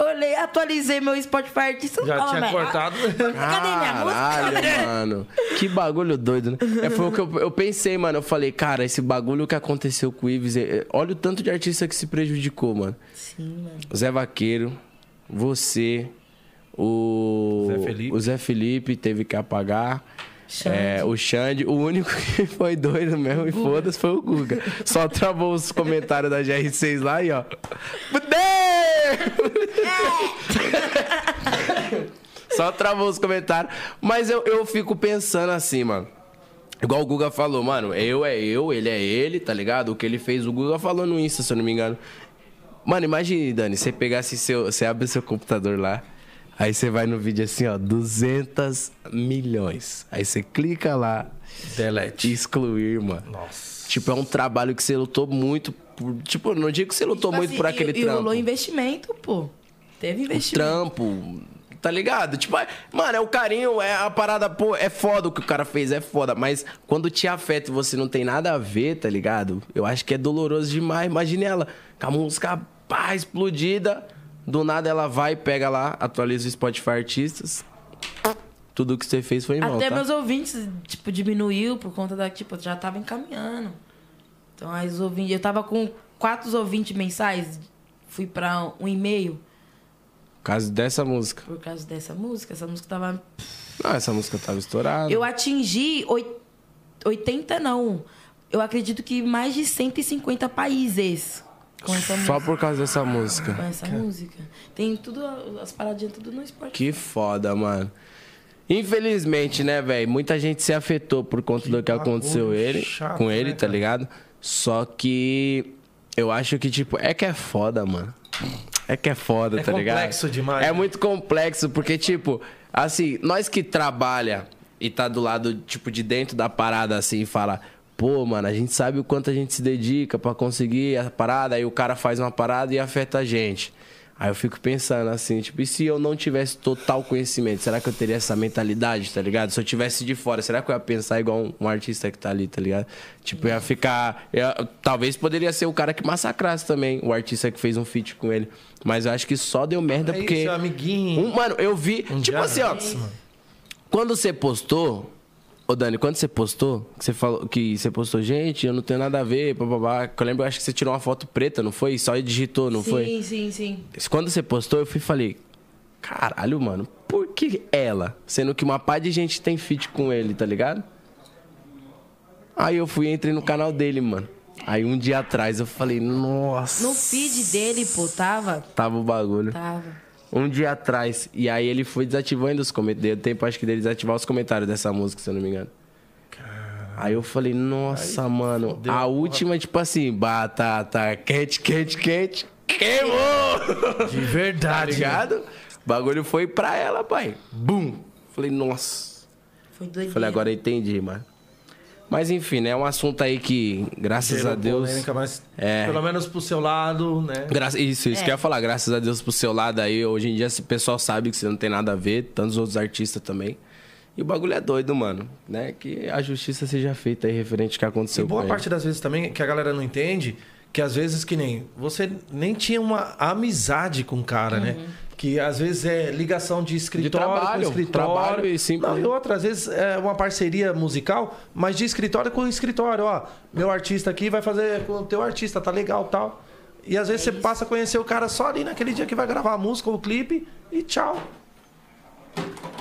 S4: Olhei, atualizei meu Spotify artista.
S2: Já tinha
S4: velho.
S2: cortado.
S4: Cadê minha música?
S1: Caralho, mano. Que bagulho doido, né? É, foi o que eu, eu pensei, mano. Eu falei, cara, esse bagulho que aconteceu com o Ives. é- é- olha o tanto de artista que se prejudicou, mano.
S4: Sim, mano.
S1: Zé Vaqueiro, você, o.
S2: Zé Felipe.
S1: O Zé Felipe teve que apagar.
S4: Xande.
S1: É, o Xande, o único <laughs> que foi doido mesmo e foda-se foi o Guga. Só travou os comentários da GR6 lá e ó. Só travou os comentários. Mas eu, eu fico pensando assim, mano. Igual o Guga falou, mano, eu é eu, ele é ele, tá ligado? O que ele fez, o Guga falou no Insta, se eu não me engano. Mano, imagine, Dani, você pegasse seu. Você abre seu computador lá. Aí você vai no vídeo assim, ó, 200 milhões. Aí você clica lá,
S2: Delete.
S1: excluir, mano.
S2: Nossa.
S1: Tipo, é um trabalho que você lutou muito. Por, tipo, não digo que você lutou
S4: Tipo
S1: muito
S4: assim,
S1: por aquele
S4: e, E
S1: trampo.
S4: rolou investimento, pô. Teve investimento.
S1: trampo, tá ligado? Tipo, é- mano, é o carinho, é a parada, pô, é foda o que o cara fez, é foda. Mas quando te afeta e você não tem nada a ver, tá ligado? Eu acho que é doloroso demais. Imagine ela, com a música pá, explodida, do nada ela vai, pega lá, atualiza o Spotify Artistas. Tudo que você fez foi em vão,
S4: Até
S1: tá?
S4: meus ouvintes, tipo, diminuiu por conta da, tipo, já tava encaminhando. Então, aí os ouvintes, eu tava com quatro ouvintes mensais, fui pra um e-mail
S1: Por causa dessa música.
S4: por causa dessa música. Essa música tava.
S1: Não, essa música tava estourada.
S4: Eu atingi oit- 80, não. Eu acredito que mais de 150 países com essa
S1: Só
S4: música.
S1: por causa dessa música.
S4: Com essa música. Tem tudo, as paradinhas tudo no Spotify.
S1: Que foda, mano. Infelizmente, né, velho? Muita gente se afetou por conta do que aconteceu ele,
S2: chato,
S1: com ele,
S2: né,
S1: tá ligado? Só que eu acho que, tipo, é que é foda, mano. É que é foda,
S2: É
S1: tá ligado?
S2: complexo demais,
S1: É
S2: né?
S1: muito complexo, porque, tipo, assim, nós que trabalha e tá do lado, tipo, de dentro da parada, assim, e fala, pô, mano, a gente sabe o quanto a gente se dedica pra conseguir a parada, aí o cara faz uma parada e afeta a gente. Aí eu fico pensando assim, tipo, e se eu não tivesse total conhecimento, será que eu teria essa mentalidade, tá ligado? Se eu tivesse de fora, será que eu ia pensar igual um, um artista que tá ali, tá ligado? Tipo, eu ia ficar. eu- talvez poderia ser o cara que massacrasse também, o artista que fez um feat com ele. Mas eu acho que só deu merda
S2: É
S1: porque.
S2: amiguinho.
S1: Um- mano, eu vi.
S2: Um
S1: tipo assim, ó.
S2: mano.
S1: Quando você postou, ô Dani, quando você postou, que você falou que você postou, gente, eu não tenho nada a ver, bababá. Eu lembro, eu acho que você tirou uma foto preta, não foi? Só digitou, não
S4: sim,
S1: foi?
S4: sim, sim.
S1: Quando você postou, eu fui e falei, caralho, mano, por que ela? Sendo que uma pá de gente tem feat com ele, tá ligado? Aí eu fui e entrei no canal dele, mano. Aí um dia atrás eu falei, nossa.
S4: No feed dele, pô, tava.
S1: Tava o bagulho.
S4: Tava.
S1: Um dia atrás. E aí ele foi desativando os comentários. Deu tempo, acho que, dele desativar os comentários dessa música, se eu não me engano. Aí eu falei, nossa, mano.
S2: fodeu,
S1: a
S2: porra.
S1: última, tipo assim, batata quente, quente, quente, queimou!
S2: De <laughs>
S1: Tá
S2: verdade.
S1: ligado? O bagulho foi pra ela, pai. Bum! Falei, nossa.
S4: Foi doideira.
S1: Falei, agora eu entendi, mano. Mas enfim, né? É um assunto aí que, graças
S2: Gerou
S1: a Deus.
S2: polêmica, mas
S1: É.
S2: pelo menos pro seu lado, né?
S1: Gra isso, isso
S4: É.
S1: que eu ia falar. Graças a Deus pro seu lado aí. Hoje em dia esse pessoal sabe que você não tem nada a ver, tantos outros artistas também. E o bagulho é doido, mano. Né? Que a justiça seja feita aí referente ao que aconteceu
S2: E boa
S1: com ele.
S2: parte das vezes também que a galera não entende, que às vezes que nem você nem tinha uma amizade com o cara, né? Que às vezes é ligação de escritório
S1: trabalho,
S2: com escritório.
S1: trabalho e simples.
S2: Não, e outra, às vezes é uma parceria musical, mas de escritório com escritório. Ó, meu artista aqui vai fazer com o teu artista, tá legal tal. E às vezes você passa a conhecer o cara só ali naquele dia que vai gravar a música ou o clipe e tchau.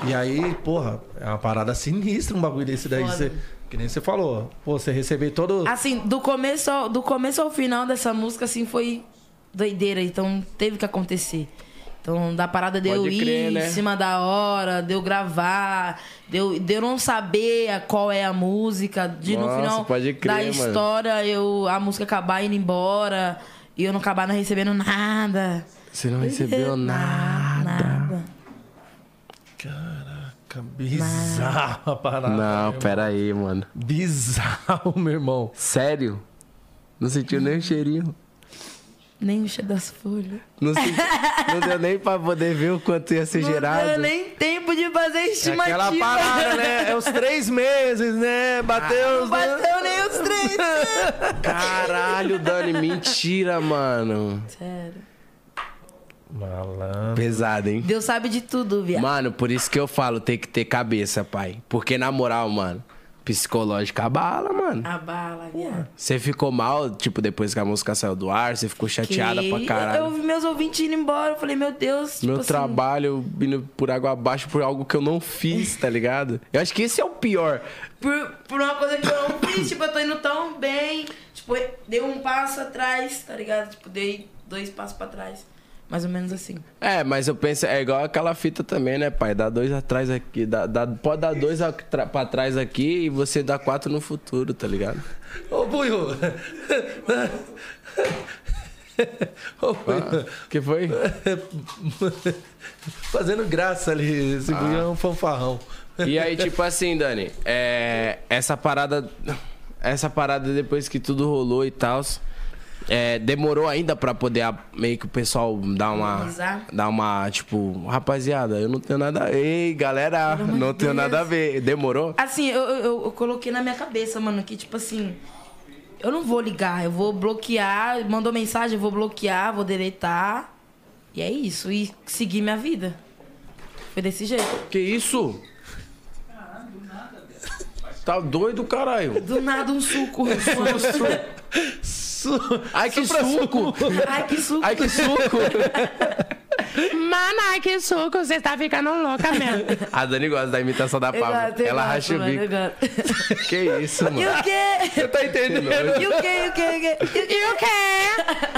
S2: E aí, porra, é uma parada sinistra um bagulho desse daí. Você- que nem você falou. Pô, você receber todo.
S4: Assim, do começo, ao, do começo ao final dessa música, assim, foi doideira. Então, teve que acontecer. Então, da parada de eu
S1: Pode
S4: ir
S1: crer, né?
S4: em cima da hora, de eu gravar, de eu, de eu não saber qual é a música, de no
S1: Nossa,
S4: final
S1: pode crer,
S4: da
S1: mano.
S4: história eu a música acabar indo embora e eu não acabar não recebendo nada.
S1: Você não recebeu nada.
S4: Nada.
S2: Caraca, bizarro a parada.
S1: Não, pera aí, mano.
S2: Bizarro, meu irmão.
S1: Sério? Não sentiu nem o cheirinho?
S4: Nem o cheiro das folhas.
S1: Não, senti- não deu nem pra poder ver o quanto ia ser
S4: Não
S1: gerado?
S4: deu nem tempo de fazer
S2: É
S4: estimativa.
S2: aquela parada, né? É os três meses, né? Bateu os.
S4: Não bateu nem os três. <laughs>
S1: Caralho, Dani, mentira, mano.
S4: Sério.
S2: Malandro.
S1: Pesado, hein?
S4: Deus sabe de tudo, viado.
S1: Mano, por isso que eu falo, tem que ter cabeça, pai. Porque, na moral, mano, psicológica abala, mano.
S4: A bala, viado.
S1: Você ficou mal, tipo, depois que a música saiu do ar, você ficou chateada
S4: Que-
S1: pra caralho.
S4: Eu, eu vi meus ouvintes indo embora. Eu falei, meu Deus. tipo
S1: Meu
S4: assim,
S1: trabalho indo por água abaixo por algo que eu não fiz, tá ligado? Eu acho que esse é o pior.
S4: Por, por uma coisa que eu não fiz. tipo, eu tô indo tão bem. Tipo, dei um passo atrás, tá ligado? Tipo, dei dois passos pra trás. Mais ou menos assim.
S1: É, mas eu penso, é igual aquela fita também, né, pai? Dá dois atrás aqui, dá, dá- pode dar dois pra trás aqui e você dá quatro no futuro, tá ligado?
S2: Ô, Buiu. Ô, Buiu.
S1: que foi?
S2: Fazendo graça ali. Esse
S1: Ah.
S2: Buiu é um fanfarrão.
S1: E aí, tipo assim, Dani, é, essa parada. Essa parada depois que tudo rolou e tal. Demorou ainda pra poder a- meio que o pessoal dar uma.
S4: Organizar?
S1: Dar uma, tipo, rapaziada, eu não tenho nada. Ei, galera,
S4: Pelo
S1: não tenho
S4: Deus.
S1: nada a ver. Demorou?
S4: Assim, eu, eu, eu coloquei na minha cabeça, mano, que tipo assim. Eu não vou ligar, eu vou bloquear. Mandou mensagem, eu vou bloquear, vou deletar. E é isso. E seguir minha vida. Foi desse jeito.
S1: Que isso? Tá doido, caralho.
S4: Do nada um suco. <laughs>
S2: Su-
S1: Ai, que suco!
S4: Ai, que suco.
S1: Ai, que suco! <laughs>
S6: Mano, ai, que suco, você tá ficando louca mesmo.
S1: A Dani gosta da imitação da Pablo. Ela racha o bico. <laughs> Que isso,
S4: E
S1: mano?
S4: o quê?
S2: Tá entendendo?
S4: E o quê? E o quê? E o quê?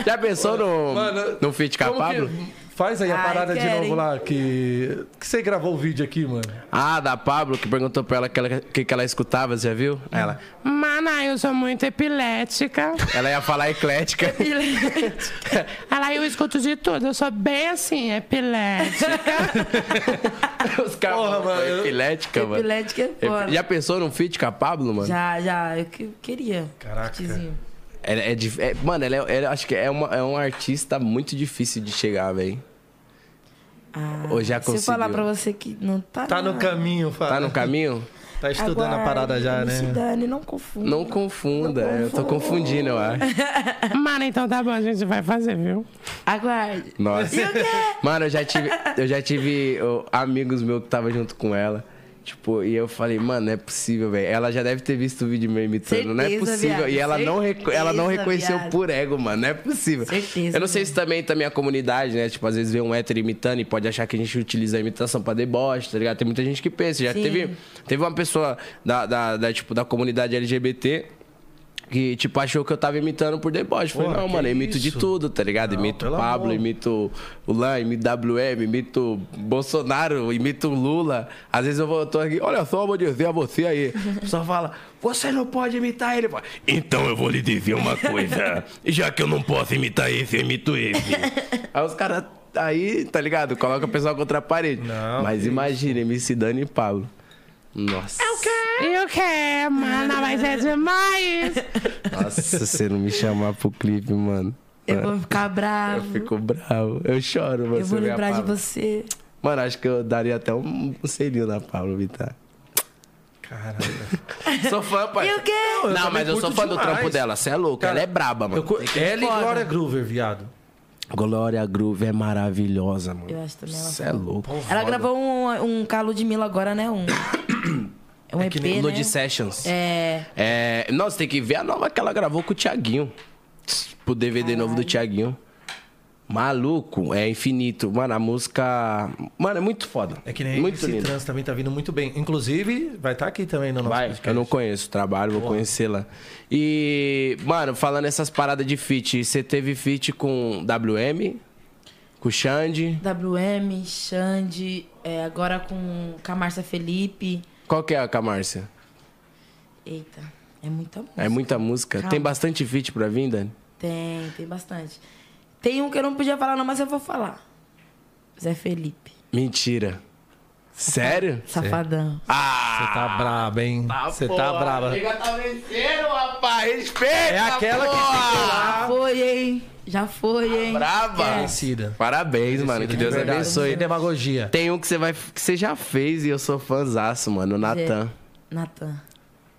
S6: E?
S1: Já pensou no,
S2: Mano,
S1: no feat com a Pablo?
S2: que- Faz aí a
S4: Ai,
S2: parada de
S4: quero,
S2: novo lá, que... Que você gravou o vídeo aqui, mano.
S1: Ah, da Pablo, que perguntou pra ela o que, ela- que, que ela escutava, você já viu? Aí Ela,
S6: Mano, ai, eu sou muito epilética.
S1: ela ia falar eclética. <laughs>
S6: Ela, eu escuto de tudo, eu sou bem assim, epilética. <laughs>
S1: Os caras
S2: Porra, mano,
S1: Epilética, mano.
S4: Epilética é foda.
S1: Já pensou num feat com a Pablo, mano?
S4: Já, já. Eu que- queria.
S2: Caraca.
S1: É, dif- é- mano, ela, é, ela acho que é, uma, é um artista muito difícil de chegar, velho.
S4: Ah,
S1: Ou já
S4: Se eu falar
S1: conseguiu?
S4: pra você que não tá.
S2: Tá no
S4: não.
S2: caminho, Fábio.
S1: Tá no caminho?
S2: Tá estudando a parada já, né?
S4: Dani, não confunda.
S1: Não confunda, eu tô confundindo, eu acho. <laughs>
S6: Mano, então tá bom, a gente vai fazer, viu?
S4: Aguarde.
S1: Nossa.
S4: E o quê?
S1: Mano, eu já tive, eu já tive amigos meus que tava junto com ela. Tipo, e eu falei, mano, não é possível, velho. Ela já deve ter visto o vídeo meu imitando. não é
S4: Certeza,
S1: possível.
S4: viado,
S1: e ela não, reco- ela não
S4: certeza,
S1: reconheceu
S4: viado.
S1: por ego, mano. Não é possível.
S4: Certeza,
S1: Eu não sei se também também a comunidade, né? Tipo, às vezes vê um hétero imitando e pode achar que a gente utiliza a imitação pra deboche, tá ligado? Tem muita gente que pensa. Já
S4: Sim.
S1: teve, teve uma pessoa da, da, da, tipo, da comunidade LGBT que, tipo, achou que eu tava imitando por deboche. Falei,
S2: Porra,
S1: não, mano, eu imito de
S2: isso?
S1: tudo, tá ligado?
S2: Não,
S1: imito Pablo,
S2: amor.
S1: imito o Lan, imito WM, imito Bolsonaro, imito Lula. Às vezes eu vou, tô aqui, olha só, eu vou dizer a você aí. <laughs> Só fala, você não pode imitar ele. Eu Então eu vou lhe dizer uma coisa. <laughs> Já que eu não posso imitar esse, eu imito esse. <laughs> aí os caras, aí, tá ligado? Coloca o pessoal contra a parede.
S2: Não,
S1: Mas imagina, MC Dani e Pablo. Nossa.
S6: Eu quero, mano, vai ser demais. <laughs>
S1: Nossa, se você não me chamar pro clipe, mano.
S4: Eu vou ficar
S1: Eu
S4: bravo.
S1: fico bravo. Eu choro, você
S4: Eu vou lembrar de você.
S1: Mano, acho que eu daria até um, um selinho na Pablo Vittar.
S2: Caralho. <laughs>
S1: Sou fã, pai.
S4: E o quê?
S2: eu
S1: Não,
S2: também
S1: mas eu sou fã do
S2: demais.
S1: trampo dela. Você é louco,
S2: Cara,
S1: ela é braba, mano.
S2: Eu. Ela e. Glória Groover, viado.
S1: Glória Groove é maravilhosa, mano.
S4: Eu acho também ela
S1: Você é louco.
S4: Ela gravou um, um Calo de Mila agora, né? Um. <coughs> É um EP,
S1: que nem
S4: né?
S1: Lodi Sessions.
S4: É.
S1: É, Nossa, tem que ver a nova que ela gravou com o Thiaguinho. Pro DVD novo do Thiaguinho. Maluco, é infinito. Mano, a música. Mano, é muito foda.
S2: É que nem
S1: Muito
S2: esse
S1: lindo.
S2: trans também tá vindo muito bem. Inclusive, vai estar aqui também no nosso
S1: Vai,
S2: podcast.
S1: eu não conheço o trabalho, vou conhecê-la. E, mano, falando essas paradas de feat, você teve feat com WM, com Xande.
S4: WM, Xande, é, agora com, com a Márcia Felipe.
S1: Qual que é a com a Márcia?
S4: Eita, é muita música.
S1: É muita música.
S4: Calma.
S1: Tem bastante feat pra vir, Dani?
S4: Tem, tem bastante. Tem um que eu não podia falar, não, mas eu vou falar. Zé Felipe.
S1: Mentira. Sério?
S4: Safadão.
S1: Ah!
S2: Você tá braba, hein? Você tá braba.
S1: Chega tá vencendo, rapaz. Respeita,
S2: É aquela que
S1: porra.
S2: ficou
S4: Já
S2: lá.
S4: foi, hein? Já foi, hein?
S1: Braba.
S4: É.
S2: Vencida.
S1: Parabéns, mano. Que
S2: De
S1: Deus
S2: verdade.
S1: abençoe.
S2: Sem demagogia.
S1: Tem um que você vai que você já fez e eu sou fãzaço, mano. O Natan.
S4: Natan.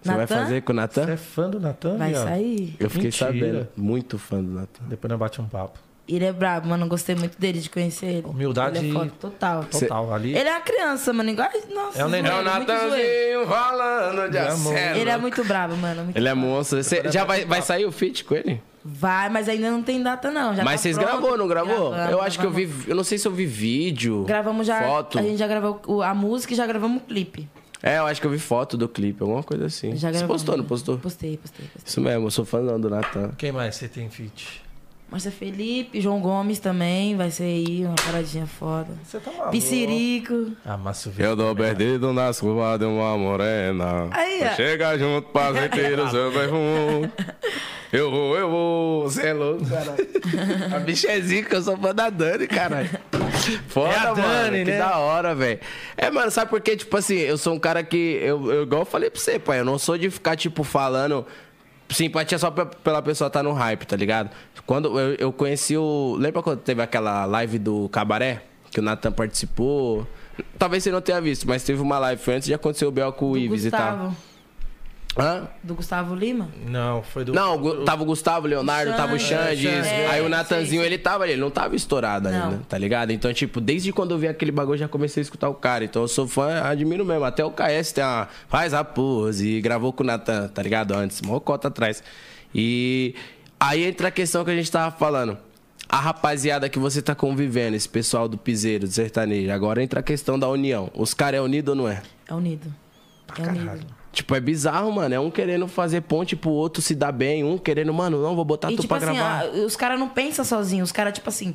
S1: Você vai
S4: Natan?
S1: fazer com o
S2: Você é
S1: Natan?
S2: fã do Natan,
S4: Vai
S2: viado?
S4: sair.
S1: Eu fiquei
S2: Mentira.
S1: sabendo. Muito fã do Natan.
S2: Depois nós bate um papo.
S4: Ele é brabo, mano. Gostei muito dele, de conhecer ele.
S2: Humildade
S4: Ele é foda, total.
S2: Total, ali.
S4: Ele é uma criança, mano. Igual. Nossa,
S2: É o neném.
S1: É. Natanzinho falando de
S2: É, amor.
S1: aceno.
S4: Ele é muito brabo, mano. muito
S1: Ele é monstro. Você já vai, vai sair o feat com ele?
S4: Vai, mas ainda não tem data, não. Já
S1: Mas
S4: tá
S1: vocês
S4: pronto.
S1: gravou, não gravou?
S4: Gravamos,
S1: eu acho que eu vi.
S4: gravamos.
S1: Eu não sei se eu vi vídeo.
S4: Gravamos já.
S1: Foto.
S4: A gente já gravou a música e já gravamos o clipe.
S1: É, eu acho que eu vi foto do clipe, alguma coisa assim.
S4: Já
S1: Você
S4: gravamos.
S1: postou, não postou?
S4: Postei, postei, postei.
S1: Isso mesmo, eu sou fãzão do Natan.
S2: Quem mais você tem feat?
S4: Márcia Felipe, João Gomes também, vai ser aí uma paradinha foda.
S2: Você tá maluco.
S4: Piscirico.
S2: Ah, Márcio
S1: Eu dou perdido nas curvas de uma morena.
S4: Aí, ó.
S1: Chega junto pra <laughs> sentir o seu perfume. Eu vou, eu vou. Você é louco, caralho. A bicha é zica, eu sou fã da Dani, caralho. Foda,
S2: É a
S1: mano.
S2: Dani,
S1: que
S2: né?
S1: da hora, velho. É, mano, sabe por quê? Tipo assim, eu sou um cara que. Eu, eu, igual eu falei pra você, pai. Eu não sou de ficar, tipo, falando. Simpatia só pela pessoa estar no hype, tá ligado? Quando eu, eu conheci o. Lembra quando teve aquela live do Cabaré? Que o Nathan participou. Talvez você não tenha visto, mas teve uma live foi antes de acontecer o Bel com o
S4: Do
S1: Ives e tal. Hã?
S4: Do Gustavo Lima?
S2: Não, foi do.
S1: Não, o Gu- tava o Gustavo, Leonardo, tava o Xande.
S2: É. Xande.
S1: Aí o Natanzinho, ele tava ali, ele não tava estourado
S4: Não.
S1: ainda, tá ligado? Então, tipo, desde quando eu vi aquele bagulho, já comecei a escutar o cara. Então eu sou fã, admiro mesmo. Até o KS tem uma. Faz a pose e gravou com o Natan, tá ligado? Antes, mó cota atrás. E aí entra a questão que a gente tava falando. A rapaziada que você tá convivendo, esse pessoal do piseiro, do sertanejo. Agora entra a questão da união. Os caras é unido ou não é?
S4: É unido. É unido.
S1: Tipo, é bizarro, mano. É um querendo fazer ponte pro outro se dar bem. Um querendo, mano, não, vou botar
S4: E
S1: tu
S4: tipo
S1: pra
S4: assim,
S1: gravar.
S4: a- os caras não pensam sozinhos. Os caras, tipo assim,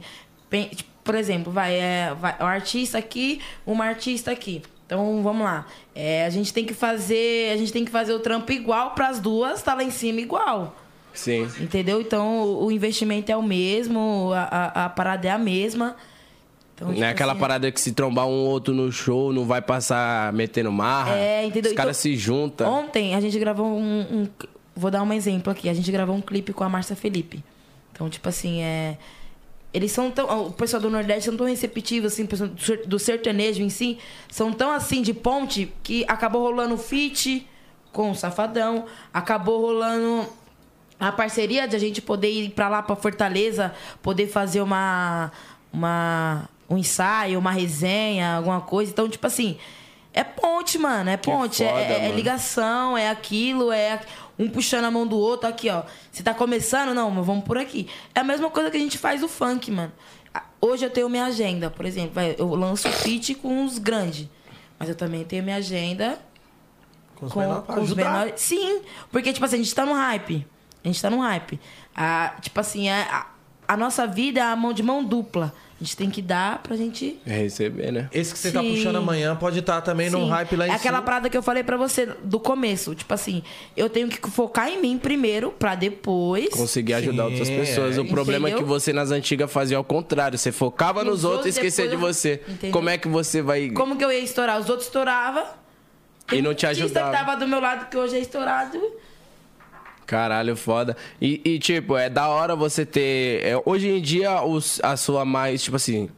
S4: pen- tipo, por exemplo, vai, é, vai um artista aqui, uma artista aqui. Então, vamos lá. É, a gente tem que fazer, a gente tem que fazer o trampo igual pras duas, tá lá em cima igual.
S1: Sim.
S4: Entendeu? Então, o, o investimento é o mesmo, a, a, a parada é a mesma. Então,
S1: Não
S4: tipo
S1: é aquela
S4: assim,
S1: parada que se trombar um outro no show, não vai passar metendo marra.
S4: É, entendeu?
S1: Os caras
S4: Então,
S1: se juntam.
S4: Ontem a gente gravou um, um- Vou dar um exemplo aqui. A gente gravou um clipe com a Márcia Felipe. Então, tipo assim, é. Eles são tão. O pessoal do Nordeste são tão receptivos, assim, do ser- do sertanejo em si, são tão assim de ponte que acabou rolando feat com o Safadão, acabou rolando a parceria de a gente poder ir pra lá, pra Fortaleza, poder fazer uma, uma um ensaio, uma resenha, alguma coisa. Então, tipo assim, é ponte, mano, é ponte, é-
S1: foda,
S4: é, é
S1: mano.
S4: ligação, é aquilo, é um puxando a mão do outro, aqui, ó. Você tá começando? Não, mas vamos por aqui. É a mesma coisa que a gente faz o funk, mano. Hoje eu tenho minha agenda, por exemplo, eu lanço feat com os grandes. Mas eu também tenho minha agenda
S2: Com os
S4: com,
S2: menores pra
S4: com os menores. Sim, porque, tipo assim, a gente tá no hype. A gente tá no hype. A, tipo assim, a, a, a nossa vida é a mão de mão dupla. A gente tem que dar pra gente.
S1: É receber, né?
S2: Esse que você tá
S4: Sim.
S2: puxando amanhã pode estar também num
S4: Sim.
S2: hype lá em
S4: é aquela
S2: cima.
S4: parada que eu falei pra você do começo. Tipo assim, eu tenho que focar em mim primeiro, pra depois.
S1: Conseguir ajudar
S2: Sim,
S1: outras pessoas. O
S2: é.
S1: problema é que
S4: Entendeu?
S1: você nas antigas fazia ao contrário. Você focava
S4: Nos
S1: nos outros e esquecia de você.
S4: eu- Entendeu?
S1: Como é que você vai.
S4: Como que eu ia estourar? Os outros estouravam.
S1: E não te ajudava.
S4: que tava do meu lado, que hoje é estourado.
S1: Caralho, foda. E, e, tipo, é da hora você ter. é, hoje em dia, os, a sua mais. Tipo assim.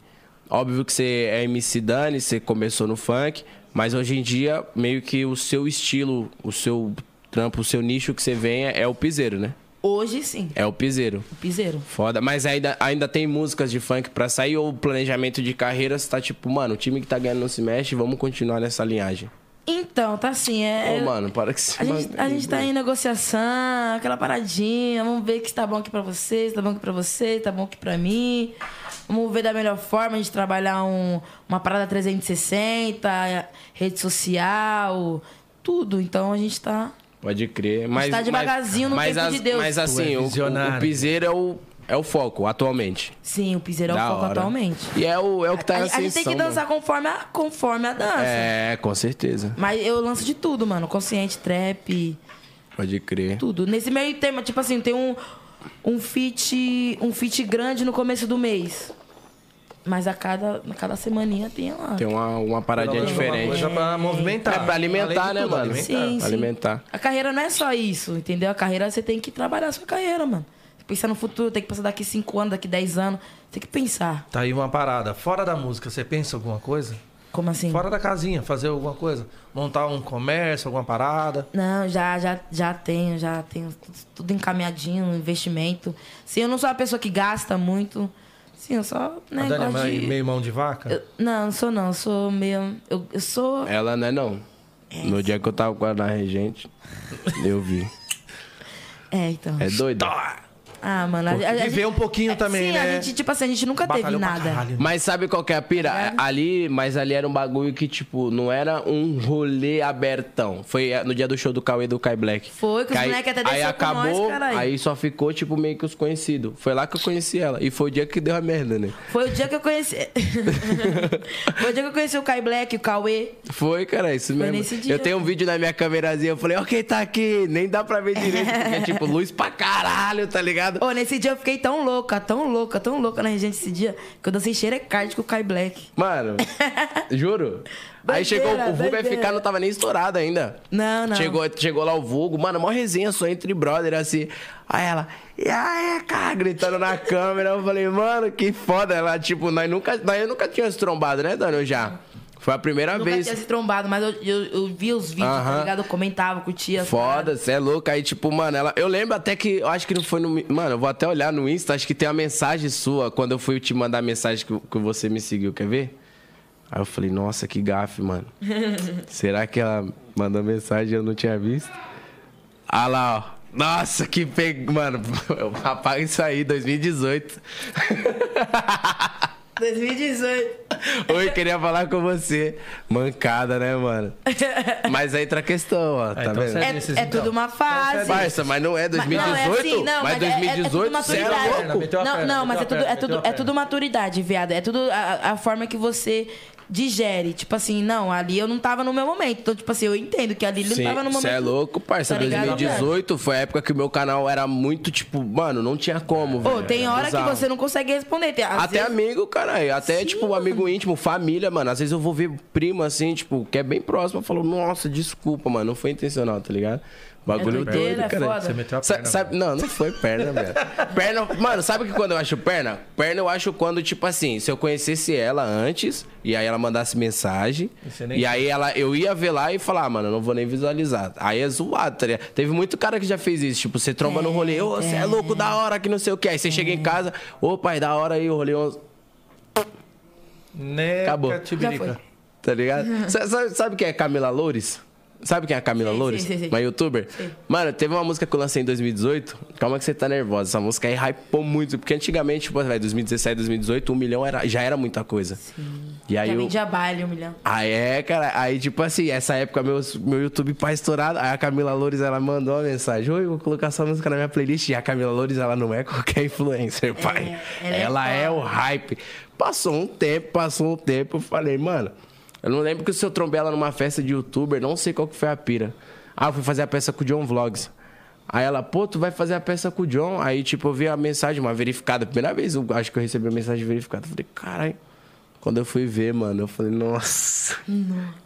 S1: Óbvio que você é MC Dani, você começou no funk. Mas hoje em dia, meio que o seu estilo, o seu trampo, o seu nicho que você vem é, é o piseiro, né?
S4: Hoje sim,
S1: É o piseiro.
S4: o piseiro.
S1: Foda. Mas ainda, ainda tem músicas de funk pra sair ou o planejamento de carreira você tá tipo, mano, o time que tá ganhando não se mexe, vamos continuar nessa linhagem.
S4: Então, tá assim, é.
S1: Ô, mano, para que se
S4: A gente, a gente tá em negociação, aquela paradinha. Vamos ver que tá bom aqui pra vocês, tá bom aqui pra vocês, tá bom aqui pra mim. Vamos ver da melhor forma de trabalhar um, uma parada 360, rede social, tudo. Então a gente tá.
S1: Pode crer. Mas,
S4: tá devagarzinho no
S1: mas,
S4: tempo
S1: as-
S4: de Deus.
S1: Mas assim,
S2: é
S1: o- o, o piseiro é o, é o foco atualmente.
S4: Sim, o piseiro é o foco
S1: hora.
S4: atualmente.
S1: E é o, é o que tá
S4: a,
S1: em
S4: a gente tem que
S1: ascensão,
S4: dançar
S1: mano.
S4: conforme a, conforme a dança.
S1: É, com certeza.
S4: Mas eu lanço de tudo, mano. Consciente, trap,
S1: Pode crer.
S4: tudo. Nesse meio tema, tipo assim, tem um, um feat. Um feat grande no começo do mês. Mas a cada, a cada semaninha tem lá.
S1: Tem uma, uma paradinha
S2: Pelo menos uma
S1: diferente.
S2: coisa pra movimentar.
S1: É pra alimentar, né,
S2: tudo,
S1: mano?
S2: alimentar.
S4: Sim, sim.
S1: Alimentar.
S4: A carreira não é só isso, entendeu? A carreira você tem que trabalhar a sua carreira, mano. Pensar no futuro, tem que pensar daqui 5 anos, daqui 10 anos. Tem que pensar.
S2: Tá aí uma parada. Fora da música, você pensa alguma coisa?
S4: Como assim?
S2: Fora da casinha, fazer alguma coisa? Montar um comércio, alguma parada?
S4: Não, já, já, já tenho, já tenho tudo- tudo encaminhadinho, investimento. Sim, eu não sou uma pessoa que gasta muito. Sim, eu só, né,
S2: a Dani é
S4: de...
S2: meio mão de vaca?
S4: Eu- não, não sou não, eu sou meio... Eu, eu sou...
S1: Ela não é não. No dia que eu tava com na regente, eu vi. <laughs>
S4: É, então...
S1: É doido?
S4: Ah, mano... A, a, a
S2: Viver
S4: gente-
S2: um pouquinho
S4: é,
S2: também,
S4: sim,
S2: né?
S4: a gente, tipo assim, a gente nunca teve
S2: Batalhou pra
S4: nada.
S2: caralho.
S1: Mas sabe qual que é a pira? Ali, mas ali era um bagulho que, tipo, não era um rolê abertão. Foi eh, no dia do show do Cauê do Kai Black.
S4: Foi, que os
S1: aí,
S4: moleque até
S1: Aí acabou,
S4: nós,
S1: aí só ficou, tipo, meio que os conhecidos. Foi lá que eu conheci ela. E foi o dia que deu a merda, né?
S4: Foi o dia que eu conheci... <laughs> Foi o dia que eu conheci o Kai Black, o Cauê.
S1: Foi, cara, isso mesmo.
S4: nesse dia.
S1: Eu tenho um vídeo na minha câmerazinha, eu falei, ó, quem tá aqui? Nem dá pra ver direito, porque é <laughs> tipo luz pra caralho, tá ligado?
S4: Ô, nesse dia eu fiquei tão louca, tão louca, tão louca na regente esse dia, que eu dancei xerecard com o Kai Black.
S1: Mano, <laughs> juro. Aí chegou, o Vulgo. FK não tava nem estourado ainda.
S4: Não, não.
S1: Chegou, chegou lá o Vulgo, mano, mó resenha só entre brother, assim. Aí ela, e aí, cara, gritando na <laughs> câmera. Eu falei, mano, que foda. Ela, tipo, nós nunca, nós nunca tínhamos trombado, né, Dani? Eu já. Foi a primeira vez.
S4: tinha se trombado, mas eu, eu, eu vi os vídeos,
S1: Aham.
S4: tá ligado? Eu comentava, curtia.
S1: Foda, você é louco. Aí, tipo, mano, ela. Eu lembro até que. Eu acho que não foi no. Mano, eu vou até olhar no Insta, acho que tem uma mensagem sua quando eu fui te mandar a mensagem que, que você me seguiu, quer ver? Aí eu falei, nossa, que gafe, mano. <laughs> Será que ela mandou mensagem e eu não tinha visto? Ah lá, ó. Nossa, que peg... Mano, <laughs> apaga isso aí, 2018. <laughs>
S4: 2018.
S1: Oi, queria falar com você. Mancada, né, mano? Mas aí entra a questão, ó. Tá
S2: então
S1: vendo?
S2: você-
S4: É, é
S2: então.
S4: tudo uma fase.
S1: Parça, mas não é 2018?
S4: Não, é assim, não,
S1: mas
S4: mas é- é- é tudo
S1: 2018, você é
S4: maturidade.
S1: louco.
S4: Não, não, mas é tudo, é tudo, é tudo maturidade, viado. É tudo a, a forma que você digere. Tipo assim, não, ali eu não tava no meu momento. Então, tipo assim, eu entendo que ali ele
S1: Sim,
S4: não tava no momento.
S1: Você é louco, parça.
S4: Tá ligado?
S1: 2018 foi a época que o meu canal era muito, tipo, mano, não tinha como, velho.
S4: tem hora
S1: bizarro.
S4: que você não consegue responder. Tem,
S1: Até
S4: vezes-
S1: amigo, caralho. Até, tipo, amigo íntimo, família, mano. Às vezes eu vou ver primo, assim, tipo, que é bem próximo. Eu falo, nossa, desculpa, mano. Não foi intencional, tá ligado? Bagulho
S4: É
S1: doido,
S4: é
S1: cara.
S2: Você meteu a
S1: Sa-
S2: perna.
S1: sabe, não, não foi perna, velho. Perna, mano, sabe que quando eu acho perna? Perna eu acho quando, tipo assim, se eu conhecesse ela antes, e aí ela mandasse mensagem,
S2: E
S1: e aí ela, eu ia ver lá e falar, ah, mano, eu não vou nem visualizar. Aí é zoado, tá ligado? Teve muito cara que já fez isso, tipo, você tromba no rolê, ô, você é louco, da hora, que não sei o que. Aí você chega em casa, ô, pai, da hora aí, o rolê,
S2: Né,
S1: Acabou.
S2: Tibirica.
S4: Já foi.
S1: tá ligado? Sa- sabe, sabe quem é Camila Loures? Sabe quem é a Camila
S4: Sei,
S1: Loures?
S4: sei, sei.
S1: Uma youtuber? Mano, teve uma música que eu lancei em 2018. Calma que você tá nervosa. Essa música aí hypou muito. Porque antigamente, tipo, vai, 2017, 2018, um milhão era, já era muita coisa. E aí
S4: Já
S1: eu...
S4: vendia baile, um milhão.
S1: Aí é, cara. Aí, tipo assim, essa época meu, meu YouTube pá estourado. Aí a Camila Loures, ela mandou uma mensagem. Oi, vou colocar sua música na minha playlist. E a Camila Loures, ela não é qualquer <laughs> influencer, pai.
S4: ela é
S1: ela é, o
S4: foda.
S1: hype. Passou um tempo, passou um tempo. Eu falei, mano, eu não lembro que se eu trombei ela numa festa de youtuber, não sei qual que foi a pira. Ah, eu fui fazer a peça com o John Vlogs. Aí ela, pô, tu vai fazer a peça com o John. Aí, tipo, eu vi a mensagem, uma verificada. Primeira vez, eu acho que eu recebi a mensagem verificada. Eu falei, caralho. Quando eu fui ver, mano, eu falei, nossa.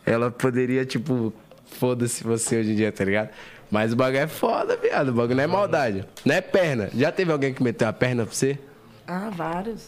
S1: Ela poderia, tipo, foda-se você hoje em dia, tá ligado? Mas o bagulho é foda, viado. O bagulho não é maldade. Não é perna. Já teve alguém que meteu a perna pra você?
S4: Ah, vários.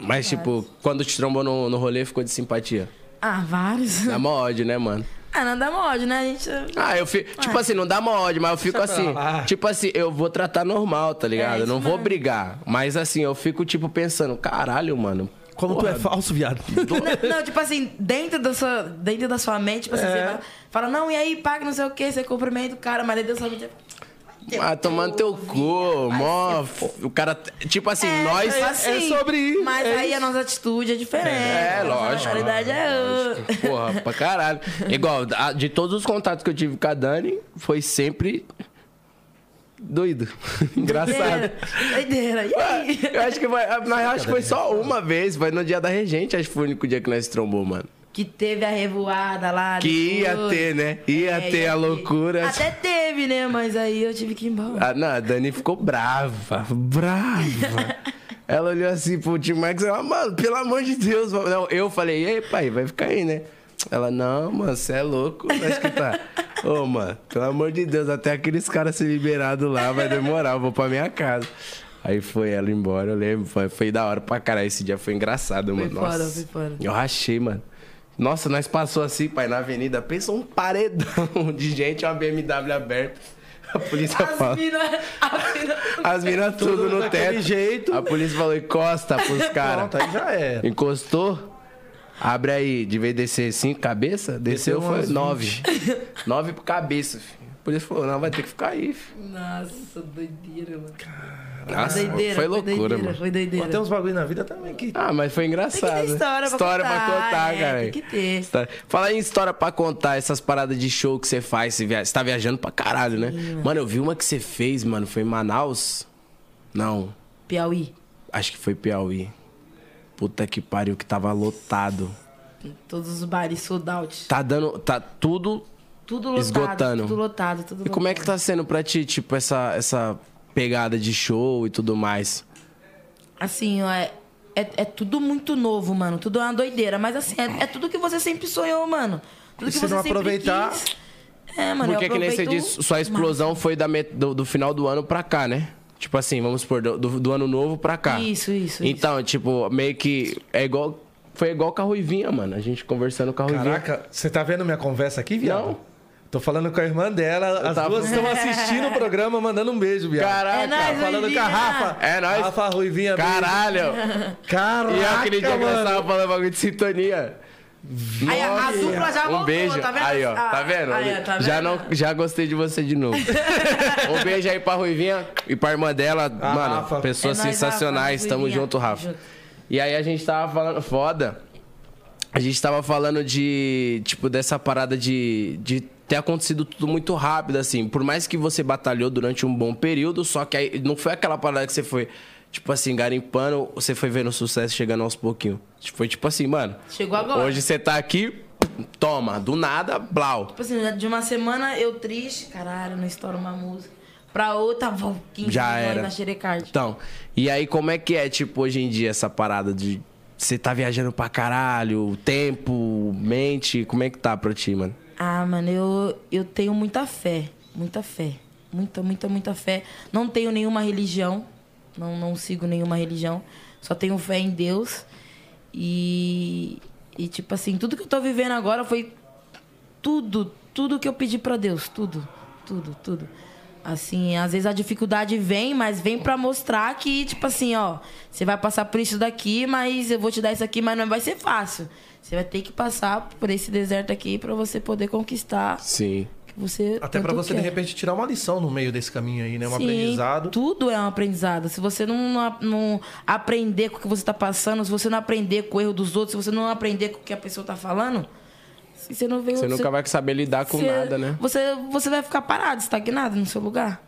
S1: Mas, tipo, quando te trombou no, no rolê, ficou de simpatia.
S4: Ah, vários.
S1: Dá mó ódio, né, mano?
S4: Ah, não dá mod, né? A gente.
S1: Ah, eu fico. Tipo assim, não dá mó ódio, mas eu fico
S2: Deixa
S1: assim. Tipo assim, eu vou tratar normal, tá ligado?
S4: É,
S1: eu não vou
S4: mesmo.
S1: brigar. Mas assim, eu fico, tipo, pensando, caralho, mano.
S2: Como tu é falso, viado. <laughs>
S4: Não, não, tipo assim, dentro da sua, dentro da sua mente, tipo assim,
S2: É.
S4: você vai- fala, não, e aí, paga não sei o quê, você cumprimenta o cara, mas dentro da sua mente.
S1: Ah, tomando teu cu, mó. O cara. Tipo assim,
S4: É,
S1: nós.
S4: tipo assim,
S2: é sobre isso,
S4: Mas
S2: é
S4: aí
S2: isso.
S4: a nossa atitude é diferente.
S1: É,
S4: a
S1: lógico.
S4: personalidade é outra.
S1: Porra, pra caralho. <laughs> Igual, a- de todos os contatos que eu tive com a Dani, foi sempre. Doido. <laughs> Engraçado.
S4: Doideira. E aí?
S1: Eu acho que vai. Real, acho que foi só uma vez. Foi no dia da regente, acho que foi o único dia que nós trombou, mano.
S4: Que teve a revoada lá.
S1: Que ia ter, né? Ia
S4: É,
S1: ter a loucura.
S4: Até teve, né? Mas aí eu tive que ir embora.
S1: Ah, não, a Dani ficou brava, brava. <laughs> Ela olhou assim pro Tim Max e ela, mano, pelo amor de Deus. Não, eu falei, e aí, pai, vai ficar aí, né? Ela, não, mano, você é louco. Que tá. <laughs> Ô, mano, pelo amor de Deus, até aqueles caras se liberados lá vai demorar, eu vou pra minha casa. Aí foi ela embora, eu lembro. Foi, foi da hora pra caralho. Esse dia foi engraçado, mano.
S4: foda,
S1: Nossa.
S4: foi foda.
S1: Eu rachei, mano. Nossa, nós passou assim, pai, na avenida. Pensa um paredão <laughs> de gente, uma BMW aberta. A polícia
S4: As
S1: fala.
S4: minas. As minas.
S1: As minas tudo no
S2: daquele
S1: teto.
S2: jeito.
S1: A polícia falou, encosta pros caras.
S2: Pronto, aí já era.
S1: Encostou. Abre aí, de vez de descer cinco cabeça, desceu,
S2: Desceu
S1: foi nove. <laughs> nove por cabeça, filho. A polícia falou, não, vai ter que ficar aí, filho.
S4: Nossa, doideira, mano.
S1: Nossa,
S4: doideira,
S1: foi loucura,
S4: doideira,
S1: mano.
S4: Foi doideira.
S2: Mas tem uns bagulho na vida também que.
S1: Ah, mas foi
S4: Tem
S1: engraçado.
S4: que ter história pra
S1: história
S4: contar,
S1: pra contar,
S4: é,
S1: cara.
S4: tem que ter.
S1: História- Fala em história pra contar, essas paradas de show que você faz. Você, via... você tá viajando pra caralho, né? Mano, eu vi uma que você fez, mano. Foi em Manaus? Não,
S4: Piauí.
S1: acho que foi Piauí. Puta que pariu, que tava lotado.
S4: Todos os bares sold out.
S1: Tá dando. Tá tudo.
S4: Tudo lotado.
S1: Esgotando.
S4: Tudo lotado, tudo
S1: E como é que tá sendo pra ti, tipo, essa, essa pegada de show e tudo mais?
S4: Assim, ó, é, é, é tudo muito novo, mano. Tudo é uma doideira. Mas assim, é, é tudo que você sempre sonhou, mano. Tudo
S2: E
S4: que
S2: se
S4: você
S2: não aproveitar?
S4: quis. É, mano,
S1: Porque
S4: eu
S1: que nem você disse, sua explosão foi da met- do, do final do ano pra cá, né? Tipo assim, vamos supor, do, do- ano novo pra cá.
S4: Isso, isso,
S1: Então, tipo, meio que é igual. Foi igual com a Ruivinha, mano. A gente conversando com a Ruivinha.
S2: Caraca, você tá vendo minha conversa aqui, viado?
S1: Não.
S2: Tô falando com a irmã dela, as
S1: tava-
S2: duas estão assistindo o programa, mandando um beijo, viado.
S1: Caraca.
S4: É nóis,
S2: Falando com a. Rafa.
S1: É nóis.
S2: Rafa Ruivinha, beijo.
S1: Caralho!
S2: Caraca,
S1: e aquele dia que nós
S2: mano.
S1: tava falando bagulho de sintonia.
S4: Aí a, a dupla já voltou,
S1: Um beijo.
S4: tá vendo?
S1: Aí, ó,
S4: Ah,
S1: tá vendo?
S4: aí, tá
S1: já,
S4: vendo?
S1: não, já gostei de você de novo. <laughs> um beijo aí pra Ruivinha e pra irmã dela. mano,
S2: Rafa.
S1: pessoas
S4: É nóis,
S1: sensacionais.
S4: Rafa,
S1: Tamo
S4: Ruivinha.
S1: junto, Rafa.
S4: Junto.
S1: E aí a gente tava falando. Foda. A gente tava falando de. Tipo, dessa parada de. de ter acontecido tudo muito rápido, assim. Por mais que você batalhou durante um bom período, só que aí não foi aquela parada que você foi, tipo assim, garimpando, você foi vendo o sucesso chegando aos pouquinhos. Foi tipo assim, mano.
S4: Chegou agora.
S1: Hoje você tá aqui, toma, do nada, blau.
S4: Tipo assim, de uma semana eu triste, caralho, não estoura uma música. Pra outra, vou 15
S1: Já era.
S4: na xerecard.
S1: Então, e aí como é que é, tipo, hoje em dia essa parada de você tá viajando pra caralho, tempo, mente, como é que tá pra ti, mano?
S4: Ah, mano, eu, eu tenho muita fé. Muita fé. Muita, muita, muita fé. Não tenho nenhuma religião. Não, não sigo nenhuma religião. Só tenho fé em Deus. E, e, tipo assim, tudo que eu tô vivendo agora foi tudo, tudo que eu pedi pra Deus. Tudo, tudo, tudo. Assim, às vezes a dificuldade vem, mas vem pra mostrar que, tipo assim, ó, você vai passar por isso daqui, mas eu vou te dar isso aqui, mas não vai ser fácil. Você vai ter que passar por esse deserto aqui pra você poder conquistar
S1: Sim.
S4: você.
S2: Até pra
S4: tanto
S2: você, de
S4: quer.
S2: repente, tirar uma lição no meio desse caminho aí, né? Um
S4: Sim,
S2: aprendizado.
S4: Tudo é um aprendizado. Se você não, não aprender com o que você tá passando, se você não aprender com o erro dos outros, se você não aprender com o que a pessoa tá falando, se você não vê
S1: Você nunca vai saber lidar com
S4: você-
S1: nada, né?
S4: Você, você vai ficar parado, estagnado no seu lugar.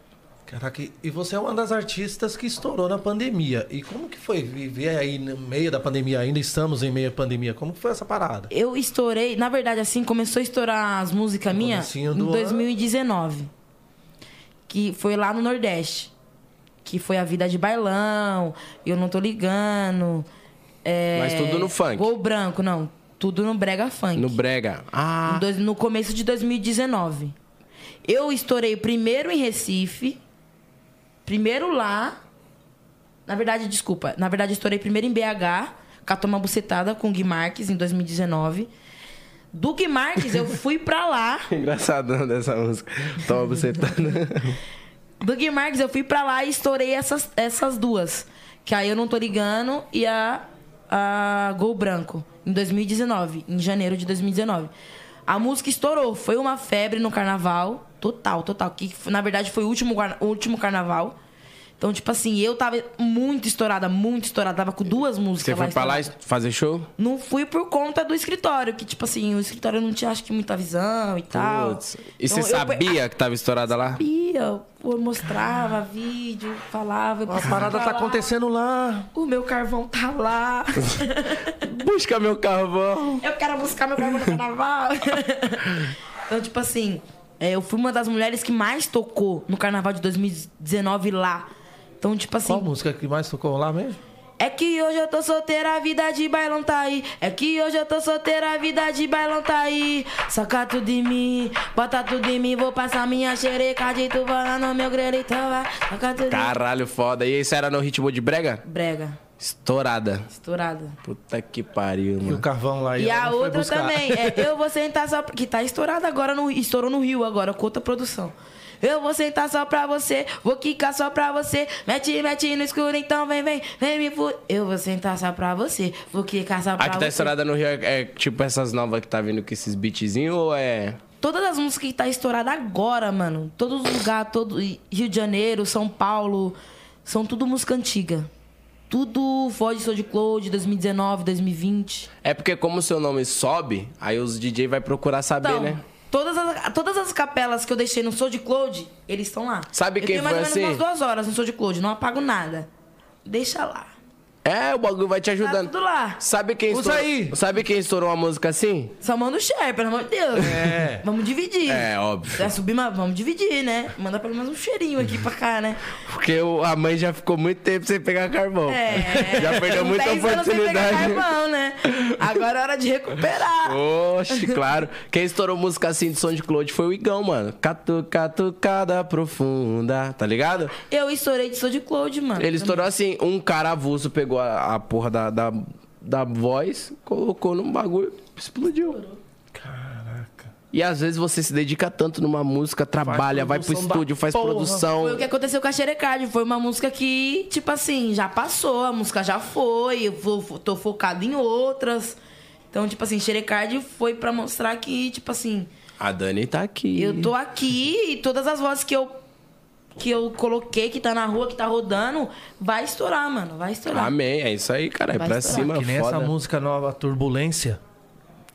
S2: Caraca, e- você é uma das artistas que estourou na pandemia. E como que foi viver aí no meio da pandemia? Ainda estamos em meio à pandemia. Como que foi essa parada?
S4: Eu estourei, na verdade, assim, começou a estourar as músicas minhas em
S2: do ano.
S4: 2019. Que foi lá no Nordeste. Que foi a vida de bailão, eu não tô ligando. é,
S1: Mas tudo no funk.
S4: Gol branco, não. Tudo no brega funk.
S1: No brega. Ah,
S4: dois- no começo de 2019. Eu estourei primeiro em Recife, primeiro lá. Na verdade, desculpa. Na verdade, estourei primeiro em BH, catou uma bucetada com o Gui Marques em 2019. Do Gui Marques, eu fui pra lá. <laughs>
S1: engraçadão dessa música. Toma tá. <laughs>
S4: Do Gui Marques, eu fui pra lá e estourei essas, essas duas. Que aí eu não tô ligando e a, a Gol Branco, em 2019, em janeiro de 2019. A música estourou, foi uma febre no carnaval, total, total. Que na verdade foi o último, o último carnaval. Então, tipo assim, eu tava muito estourada, muito estourada. Tava com duas músicas
S1: Você foi pra lá fazer show?
S4: Não fui por conta do escritório, que, tipo assim, o escritório não tinha, acho que, muita visão e tal.
S1: E
S4: Então,
S1: você
S4: eu-
S1: sabia que tava estourada lá?
S4: sabia, pô, mostrava vídeo, falava. eu
S2: A parada tá
S4: falar.
S2: acontecendo lá.
S4: O meu carvão tá lá. <laughs>
S1: Busca meu carvão.
S4: eu quero buscar meu carvão no carnaval. <laughs> então, tipo assim, é, eu fui uma das mulheres que mais tocou no carnaval de 2019 lá. Então, tipo assim.
S2: Qual música que mais tocou lá mesmo?
S4: É que hoje eu tô solteira, a vida de bailão tá aí. É que hoje eu tô solteira, a vida de bailão tá aí. Saca tudo em mim, bota tudo em mim. Vou passar minha xereca de tubarão no meu grelito. vai. Saca tudo.
S1: Caralho, foda. E isso era no ritmo de brega?
S4: Brega,
S1: Estourada.
S4: estourada.
S1: Puta que pariu,
S2: E o
S1: mano.
S2: carvão lá.
S4: E
S2: ela
S4: a outra também, é <laughs> Eu Vou Sentar Só... Que tá estourada agora, no, estourou no Rio agora, com outra produção. Eu vou sentar só pra você, vou quicar só pra você. Mete, mete no escuro, então vem, vem, vem me fu... Eu vou sentar só pra você, vou quicar só pra
S1: A que tá
S4: você.
S1: estourada no Rio é, é tipo essas novas que tá vindo com esses beatzinhos ou é.
S4: Todas as músicas que tá estourada agora, mano. Todos os lugares, todo Rio de Janeiro, São Paulo, são tudo música antiga. Tudo Foge Sou de Cloud, 2019, 2020.
S1: É porque como o seu nome sobe, aí os DJ vai procurar saber,
S4: Então,
S1: né?
S4: todas, as, todas as capelas que eu deixei no Soul de Cloud, eles estão lá.
S1: Sabe
S4: eu
S1: quem
S4: tenho mais
S1: foi
S4: ou menos
S1: assim?
S4: umas duas horas no Soul de Cloud, não apago nada. Deixa lá.
S1: É, o bagulho vai te
S4: Tá
S1: ajudando.
S4: tudo lá.
S1: Sabe quem
S2: Usa
S1: estourou?
S2: aí.
S1: Sabe quem estourou uma música assim?
S4: Só manda o share, pelo amor de Deus.
S2: É.
S4: Vamos dividir.
S1: É, óbvio.
S4: Vai subir, mas vamos dividir, né? Manda pelo menos um cheirinho aqui pra cá, né?
S1: Porque o- a mãe já ficou muito tempo sem pegar carvão.
S4: É.
S1: Já perdeu muita
S4: 10 anos sem pegar
S1: oportunidade.
S4: carvão, né? Agora é hora de recuperar.
S1: Oxe, claro. Quem estourou música assim de som de Claude foi o Igão, mano. Catu, catucada profunda, tá ligado?
S4: Eu estourei de Soul de Cloud, mano.
S1: Ele estourou assim, um cara avulso pegou a, a porra da, da, da voz, colocou num bagulho, explodiu.
S2: Caraca.
S1: E às vezes você se dedica tanto numa música, trabalha, vai pro
S2: produção da
S1: estúdio, faz
S2: porra.
S1: produção.
S4: Foi o que aconteceu com a Xerecard. Foi uma música que, tipo assim, já passou, a música já foi, eu vou- tô focado em outras. Então, tipo assim, Xerecard foi pra mostrar que, tipo assim,
S1: A Dani tá aqui.
S4: eu tô aqui e todas as vozes que eu que eu coloquei, que tá na rua, que tá rodando, vai estourar, mano. Vai estourar.
S1: Amém, é isso aí, cara. É
S4: Vai
S1: pra
S4: estourar.
S1: cima,
S2: Que nem
S1: foda.
S2: essa música nova, Turbulência.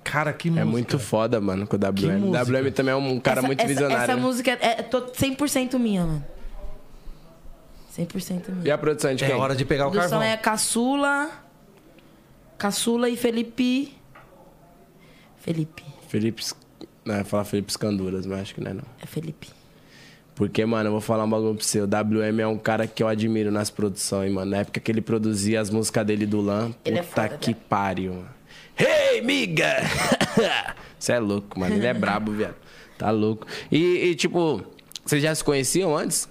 S2: Cara, que música.
S1: É muito foda, mano, com o WM.
S2: música?
S1: WM também é um cara
S4: Essa-
S1: muito
S4: essa,
S1: visionário.
S4: Essa
S1: né?
S4: música é, é tô 100% minha, mano. 100% minha.
S1: E a produção é de
S2: É
S1: quem?
S2: hora de pegar
S4: A
S2: o
S4: produção
S2: carvão.
S4: é Caçula. Caçula e Felipe. Felipe.
S1: Felipe. Não, eu ia falar Felipe Escanduras, mas acho que não é não.
S4: É Felipe.
S1: Porque, mano, eu vou falar um bagulho pra você. O WM é um cara que eu admiro nas produções, mano. Na época que ele produzia as músicas dele do Lan,
S4: Ele é
S1: puta
S4: foda,
S1: que
S4: velho.
S1: pariu, mano. Hey, miga! <laughs> Você é louco, mano. Ele é brabo, viado. Tá louco. E, e, tipo, vocês já se conheciam antes?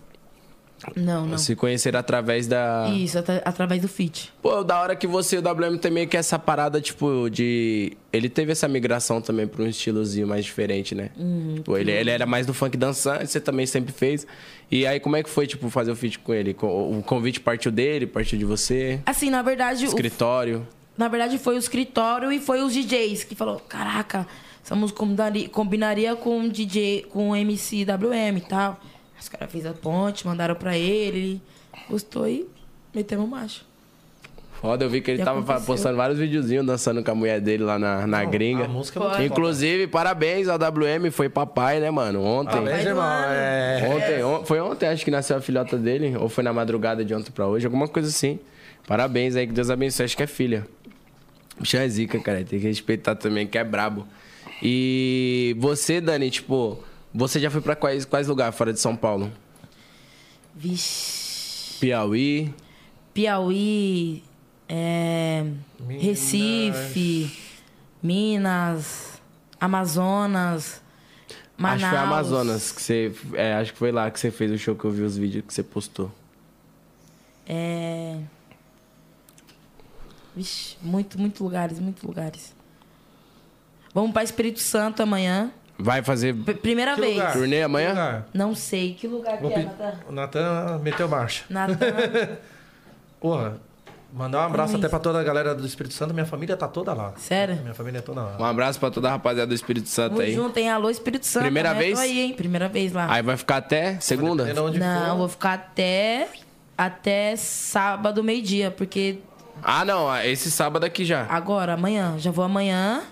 S4: Não, não.
S1: Se conheceram através da.
S4: Isso, atra- através do feat.
S1: Pô, da hora que você e o WM tem meio que essa parada, tipo, de. Ele teve essa migração também pra um estilozinho mais diferente, né?
S4: Uhum.
S1: Pô, ele, ele era mais do funk dançante, você também sempre fez. E aí, como é que foi, tipo, fazer o feat com ele? O convite partiu dele, partiu de você?
S4: Assim, na verdade, o,
S1: Escritório.
S4: na verdade foi o escritório e foi os DJs que falou: "Caraca, essa música combinaria, combinaria com o DJ, com o MC WM e tal. Os caras fez a ponte, mandaram pra ele, ele gostou e metemos macho.
S1: Foda, eu vi que ele
S4: E
S1: tava
S4: aconteceu.
S1: postando vários videozinhos dançando com a mulher dele lá na, na gringa.
S2: A música é muito.
S1: Inclusive, parabéns ao WM, foi papai, né, mano? Ontem.
S2: Parabéns, irmão. É...
S1: Ontem, on- foi ontem, acho que nasceu a filhota dele, ou foi na madrugada de ontem pra hoje, alguma coisa assim. Parabéns aí, que Deus abençoe, acho que é filha. Bicho é zica, cara, tem que respeitar também, que é brabo. E você, Dani, tipo, você já foi pra quais, quais lugares fora de São Paulo?
S4: Vixe.
S1: Piauí,
S4: Piauí, é,
S2: Minas.
S4: Recife, Minas, Amazonas, Manaus.
S1: acho que foi Amazonas, que você, é, acho que foi lá que você fez o show que eu vi os vídeos que você postou.
S4: É... Vixe, muito, muito lugares, muitos lugares. Vamos para Espírito Santo amanhã.
S1: Vai fazer
S4: P- primeira
S2: Que
S4: vez.
S2: lugar?
S1: Turnê amanhã?
S4: Não sei. Que lugar
S2: Vou
S4: que é, Natan?
S2: O Natan meteu marcha.
S4: Natan. <laughs>
S2: Porra, mandar um abraço
S4: Como
S2: até
S4: isso?
S2: pra toda a galera do Espírito Santo. Minha família tá toda lá.
S4: Sério?
S2: Minha família é toda lá.
S1: Um abraço pra toda a rapaziada do Espírito Santo
S4: Tamo
S1: aí.
S4: junto, hein? Alô, Espírito Santo.
S1: Primeira
S4: amanhã
S1: vez?
S4: Tô aí, hein? Primeira vez lá.
S1: Aí vai ficar até segunda?
S4: Não,
S2: for.
S4: vou ficar até, até sábado, meio-dia, porque
S1: Ah, não, esse sábado aqui já.
S4: agora, amanhã, já vou amanhã,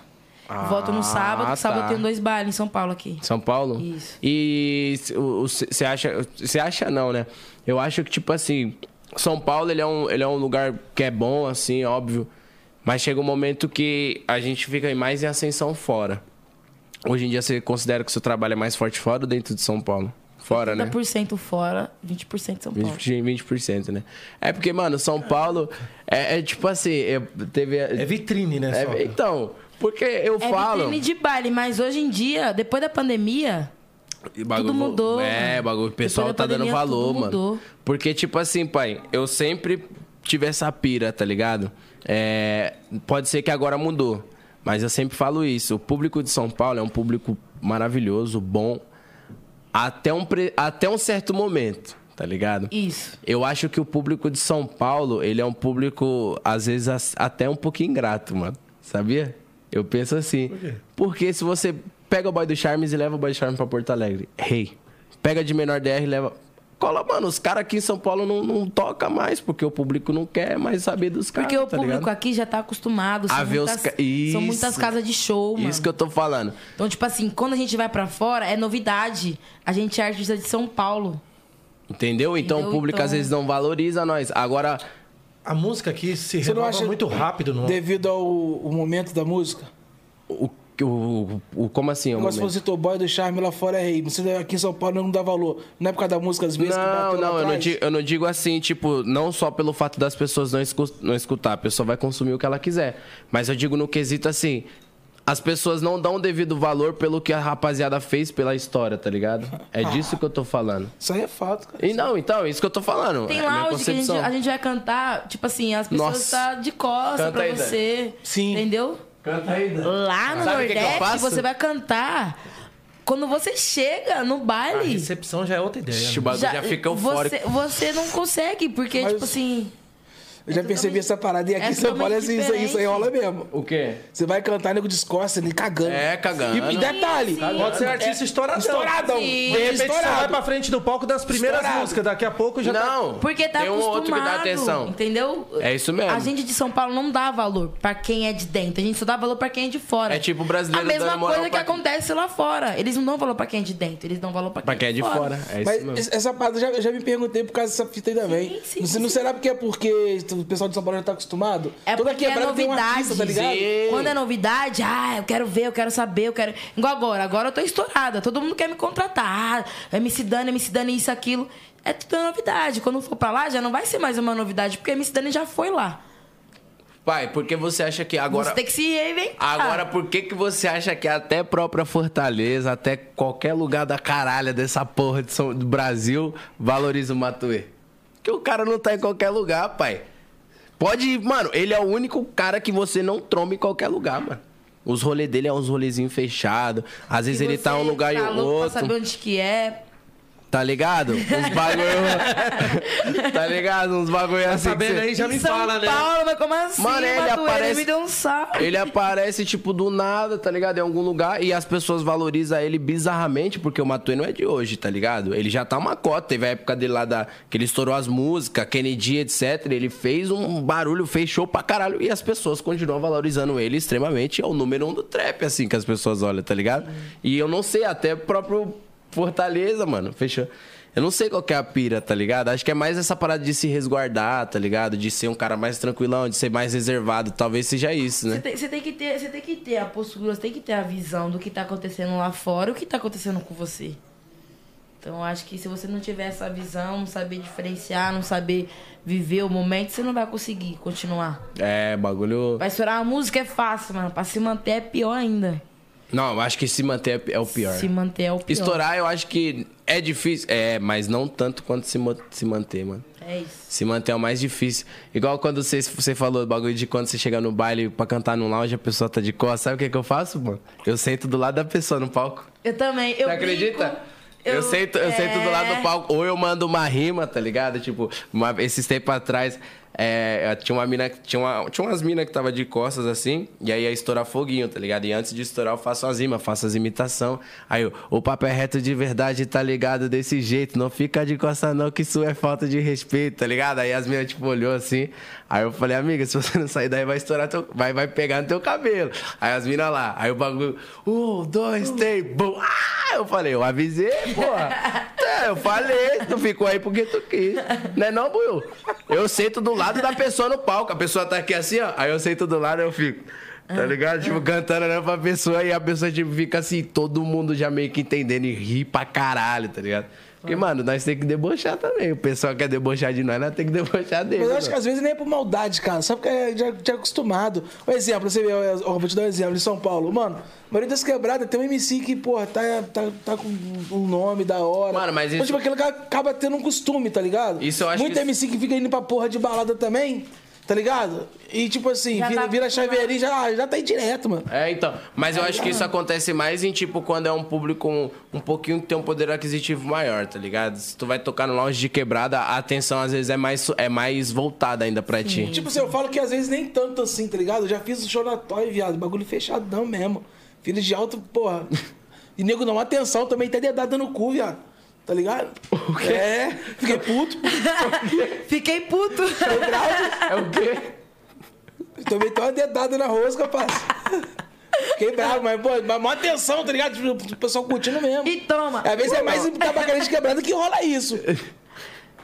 S4: volto no sábado,
S1: tá.
S4: sábado tem dois bailes em São Paulo aqui.
S1: São Paulo?
S4: Isso.
S1: E você acha. Você acha não, né? Eu acho que, tipo assim, São Paulo ele é, um, ele é um lugar que é bom, assim, óbvio. Mas chega um momento que a gente fica mais em ascensão fora. Hoje em dia você considera que o seu trabalho é mais forte fora ou dentro de São Paulo? Fora, né?
S4: 30% fora, 20% São Paulo.
S1: 20%, 20%, né? É porque, mano, São Paulo é, é tipo assim, eu- teve.
S2: É vitrine, né?
S1: é-
S2: só?
S1: então, porque eu
S4: É
S1: falo.
S4: vitrine de baile, mas hoje em dia, depois da pandemia,
S1: bagulho-
S4: Tudo mudou,
S1: É,
S4: mano.
S1: bagulho, o pessoal tá dando
S4: pandemia,
S1: valor,
S4: tudo
S1: mano.
S4: mudou.
S1: Porque, tipo assim, pai, eu sempre tive essa pira, tá ligado? É, pode ser que agora mudou, mas eu sempre falo isso. O público de São Paulo é um público maravilhoso, bom, até um, até um certo momento, tá ligado?
S4: isso.
S1: Eu acho que o público de São Paulo, ele é um público, às vezes, até um pouquinho ingrato, mano. Sabia? Eu penso assim.
S2: Por quê?
S1: Porque se você pega o boy do Charmes e leva o boy do Charmes pra Porto Alegre, rei. Pega de menor DR e leva. Cola, mano, os caras aqui em São Paulo não, não toca mais, porque o público não quer mais saber dos caras.
S4: Porque o
S1: tá
S4: público
S1: ligado?
S4: aqui já tá acostumado.
S1: A
S4: São,
S1: ver os
S4: muitas,
S1: ca-
S4: são muitas
S1: Isso.
S4: casas de show, mano.
S1: Isso que eu tô falando.
S4: Então, tipo assim, quando a gente vai pra fora, é novidade. A gente é artista de São Paulo.
S1: Entendeu? Então
S4: Entendeu?
S1: o público
S4: Então-
S1: às vezes não valoriza nós. Agora,
S2: A música aqui se
S3: Você não
S2: renova
S3: acha
S2: muito rápido, não?
S3: Devido ao o momento da música?
S1: o, o, o, como assim?
S3: O
S1: o
S3: negócio
S1: momento?
S3: você citou boy do charme lá fora é rei. Você aqui em São Paulo não dá valor. Não é por causa da música às vezes que
S1: Não,
S3: lá
S1: não, eu não, digo, eu não digo assim, tipo, não só pelo fato das pessoas não, escu não escutar, a pessoa vai consumir o que ela quiser. Mas eu digo no quesito assim, as pessoas não dão o devido valor pelo que a rapaziada fez pela história, tá ligado? É disso que eu tô falando.
S3: Isso aí é fato, cara.
S1: E não, então, é isso que eu tô falando.
S4: Tem
S1: é a
S4: lounge que a gente, a gente vai cantar, tipo assim, as pessoas
S1: Nossa.
S4: tá de costas
S1: Canta
S4: pra
S1: aí, Dani.
S4: você.
S3: Sim.
S4: Entendeu?
S1: Canta aí, Dan.
S4: Lá no
S1: Sabe o que que
S4: Nordeste, você vai cantar. Quando você chega no
S2: A
S4: baile,
S2: recepção já é outra ideia.
S1: O
S2: né?
S1: bagulho já, fica eufórico.
S4: você, você não consegue, porque,
S3: Mas-
S4: tipo assim.
S3: Eu já percebi essa parada e aqui
S4: é
S3: em São Paulo é assim, isso, aí- isso aí rola mesmo.
S1: O quê?
S3: Você vai cantar, nego discorda, ele cagando.
S1: É, cagando.
S3: E, e detalhe,
S4: Sim, sim.
S2: Pode ser artista estouradão.
S3: estouradão.
S4: Sim.
S2: De repente você vai
S3: estourado.
S2: pra frente do palco das primeiras
S3: Estourado.
S2: músicas. Daqui a pouco já tá...
S1: Não.
S4: Porque tá
S1: Tem um outro que dá atenção.
S4: entendeu?
S1: É isso mesmo.
S4: A gente de São Paulo não dá valor pra quem é de dentro. A gente só dá valor pra quem é de fora.
S1: É tipo o brasileiro
S4: A mesma
S1: dando moral
S4: coisa que
S1: pra-
S4: acontece lá fora. Eles não dão valor pra quem é de dentro, eles dão valor pra quem,
S1: Pra quem é de fora. É isso
S3: Mas
S1: mesmo.
S3: es- essa parada eu já, já me perguntei por causa dessa fita aí também.
S4: sim,
S3: não, sei- não
S4: sim.
S3: será porque é porque o pessoal de São Paulo já tá acostumado?
S4: É
S3: Toda
S4: porque é
S3: um
S4: novidade.
S3: artista, tá ligado?
S1: Sim.
S4: Quando é novidade, ah, eu quero ver, eu quero saber, eu quero. Igual agora, agora eu tô estourada. Todo mundo quer me contratar. Ah, MC Dani, MC Dani, isso, aquilo. É tudo novidade. Quando for pra lá, já não vai ser mais uma novidade, porque MC Dani já foi lá.
S1: Pai, por que você acha que agora...
S4: Você tem que se reinventar.
S1: Agora, por que, que você acha que até a própria Fortaleza, até qualquer lugar da caralha dessa porra de São- do Brasil, valoriza o Matuê? Porque o cara não tá em qualquer lugar, pai. Pode. Mano, ele é o único cara que você não tromba em qualquer lugar, mano. Os rolês dele é uns rolezinhos fechados. Às vezes ele tá em um lugar e
S4: tá
S1: outro.
S4: Pra saber onde que é. <laughs>
S1: Tá ligado? Uns bagulho. tá ligado? Uns bagulho assim.
S2: Sabendo aí, já me
S4: São
S2: fala, né?
S4: Paulo, mas como assim?
S1: Mano, ele aparece-
S4: Ele me deu um.
S1: Ele aparece, tipo, do nada, tá ligado? Em algum lugar e as pessoas valorizam ele bizarramente, porque o Matuê não é de hoje, tá ligado? Ele já tá uma cota. Teve a época dele lá da. que ele estourou as músicas, Kennedy, etc. Ele fez um barulho, fez show pra caralho. E as pessoas continuam valorizando ele extremamente. É o número um do trap, assim, que as pessoas olham, tá ligado? E eu não sei, até o próprio Fortaleza, mano. Fechou. Eu não sei qual que é a pira, tá ligado? Acho que é mais essa parada de se resguardar, tá ligado? De ser um cara mais tranquilão, de ser mais reservado. Talvez seja isso, né?
S4: Você tem, você tem que ter, você tem que ter a postura, você tem que ter a visão do que tá acontecendo lá fora e o que tá acontecendo com você. Então eu acho que se você não tiver essa visão, não saber diferenciar, não saber viver o momento, você não vai conseguir continuar.
S1: É, bagulho.
S4: Vai estourar uma música é fácil, mano. Pra se manter é pior ainda.
S1: Não, eu acho que se manter é- é o pior.
S4: Se manter é o pior.
S1: Estourar, eu acho que é difícil. É, mas não tanto quanto se, se manter, mano.
S4: É isso.
S1: Se manter é o mais difícil. Igual quando você, você falou do bagulho de quando você chega no baile pra cantar no lounge, a pessoa tá de costas. Sabe o que, que eu faço, mano? Eu sento do lado da pessoa no palco.
S4: Eu também. Eu
S1: Você acredita?
S4: brinco,
S1: Eu, sento, eu sento do lado
S4: é.
S1: do palco. Ou eu mando uma rima, tá ligado? Tipo, uma- esses tempos atrás, é, tinha uma mina. que- Tinha, uma, tinha umas minas que tava de costas assim. E aí ia estourar foguinho, tá ligado? E antes de estourar, eu faço as rimas, faço as imitações. Aí eu, o papo é reto de verdade, tá ligado? Desse jeito. Não fica de costas, não, que isso é falta de respeito, tá ligado? Aí as minas, tipo, olhou assim. Aí eu falei, amiga, se você não sair daí, vai estourar teu. Vai, vai pegar no teu cabelo. Aí as minas lá. Aí o bagulho. Um, dois, três, bum. Ah! Eu falei, eu avisei, porra. <laughs> É, eu falei, tu ficou aí porque tu quis. Não é não, Buiu? Eu sento do lado da pessoa no palco. A pessoa tá aqui assim, ó. Aí eu sento do lado e eu fico. Tá ligado? Tipo, cantando né, pra pessoa e a pessoa, tipo, fica assim, todo mundo já meio que entendendo e ri pra caralho, tá ligado? Porque, mano, nós tem que debochar também. O pessoal quer debochar de nós, nós tem que debochar dele.
S3: Mas eu acho que às vezes nem é por maldade, cara. Só porque é já, já acostumado. Um exemplo, você vê, eu vou te dar um exemplo, em São Paulo. Mano, a maioria das quebradas tem um MC que, porra, tá, tá, tá com um nome da hora.
S1: Mano, mas isso-
S3: tipo, aquele cara acaba tendo um costume, tá ligado?
S1: Isso eu acho
S3: Muito
S1: que-
S3: MC que fica indo pra porra de balada também, tá ligado? E tipo assim,
S4: Já
S3: vira,
S4: tá
S3: vira chaveirinho, já, já tá aí direto, mano.
S1: É, então. Mas eu acho que isso acontece mais em, tipo, quando é um público um, um pouquinho que tem um poder aquisitivo maior, tá ligado? Se tu vai tocar no lounge de quebrada, a atenção às vezes é mais, é mais voltada ainda pra ti.
S3: Tipo assim, eu falo que às vezes nem tanto assim, tá ligado? Eu já fiz o show na Toy, viado. Bagulho fechadão mesmo. Filho de alto, porra. <laughs> E nego não, atenção também, tá dedada no cu, viado. Tá ligado? É, fiquei puto. <laughs>
S4: Fiquei puto.
S3: Grave.
S1: É o quê?
S3: Também tô uma dedada na rosca, parça. Fiquei bravo, mas, pô, mas mó atenção, tá ligado? Tipo, O pessoal curtindo mesmo.
S4: E toma.
S3: Às vezes é mais tabacaria de quebrada que rola isso.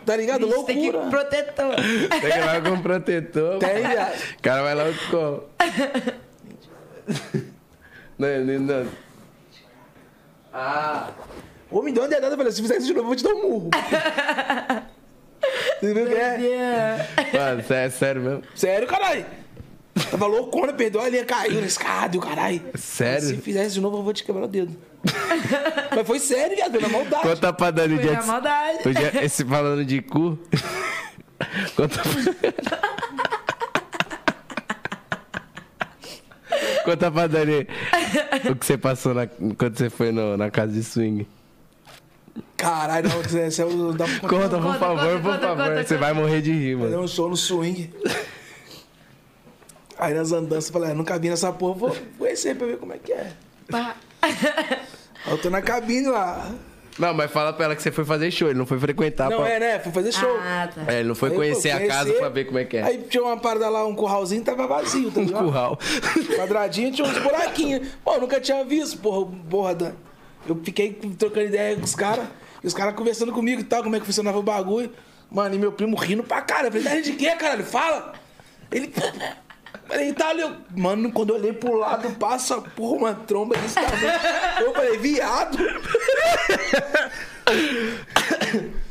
S3: Tá ligado?
S4: Bicho, Tem que ir
S3: Loucura.
S4: com protetor.
S1: Tem que ir lá com um protetor.
S3: Tem.
S1: O cara vai lá com. Não, não, não. Ah.
S3: Ô, me deu uma dedada, eu falei, se fizer isso de novo, eu vou te dar um murro. Você viu que é?
S1: Mano, é sério mesmo?
S3: Sério, caralho. Tava loucona, perdeu a linha, caiu na escada, e o caralho.
S1: Sério?
S3: Se fizesse de novo, eu vou te quebrar o dedo. <laughs> Mas foi sério, viado, foi na maldade.
S1: Conta pra Dani o
S4: Foi
S1: dia
S4: na maldade.
S1: o dia- esse falando de cu. <laughs> Conta Conta pra Dani o que você passou na- quando você foi no- na casa de swing.
S3: Caralho, não, se eu não dá pra.
S1: Conta, por
S4: Conta,
S1: favor,
S4: conta,
S1: por
S4: conta,
S1: favor.
S4: conta,
S1: você vai morrer de rir,
S3: Fazer
S1: mano.
S3: um show no swing. Aí nas andanças, eu falei, ah, nunca vi nessa porra, vou conhecer pra ver como é que é.
S4: Pá. <laughs>
S3: Aí eu tô na cabine lá.
S1: Não, mas fala pra ela que você foi fazer show, ele não foi frequentar.
S3: Não,
S1: pra-
S3: é, né? Fui fazer show.
S4: Ah, tá.
S1: É, ele não foi
S3: Aí,
S1: conhecer
S3: pô,
S1: a casa pra ver como é que é.
S3: Aí tinha uma parada lá, um curralzinho, tava vazio, tá
S1: Um
S3: ligado?
S1: curral.
S3: Quadradinho, tinha uns buraquinhos. Pô, eu nunca tinha visto, porra, porra, Dan. Eu fiquei trocando ideia com os caras, e os caras conversando comigo e tal, como é que funcionava o bagulho. Mano, e meu primo rindo pra cara. Eu falei, tá rindo de quê, caralho? Fala! Ele. <laughs> Falei, tá ali. Mano, quando eu olhei pro lado, passa, porra, uma tromba desse tamanho. Eu falei, viado! <laughs>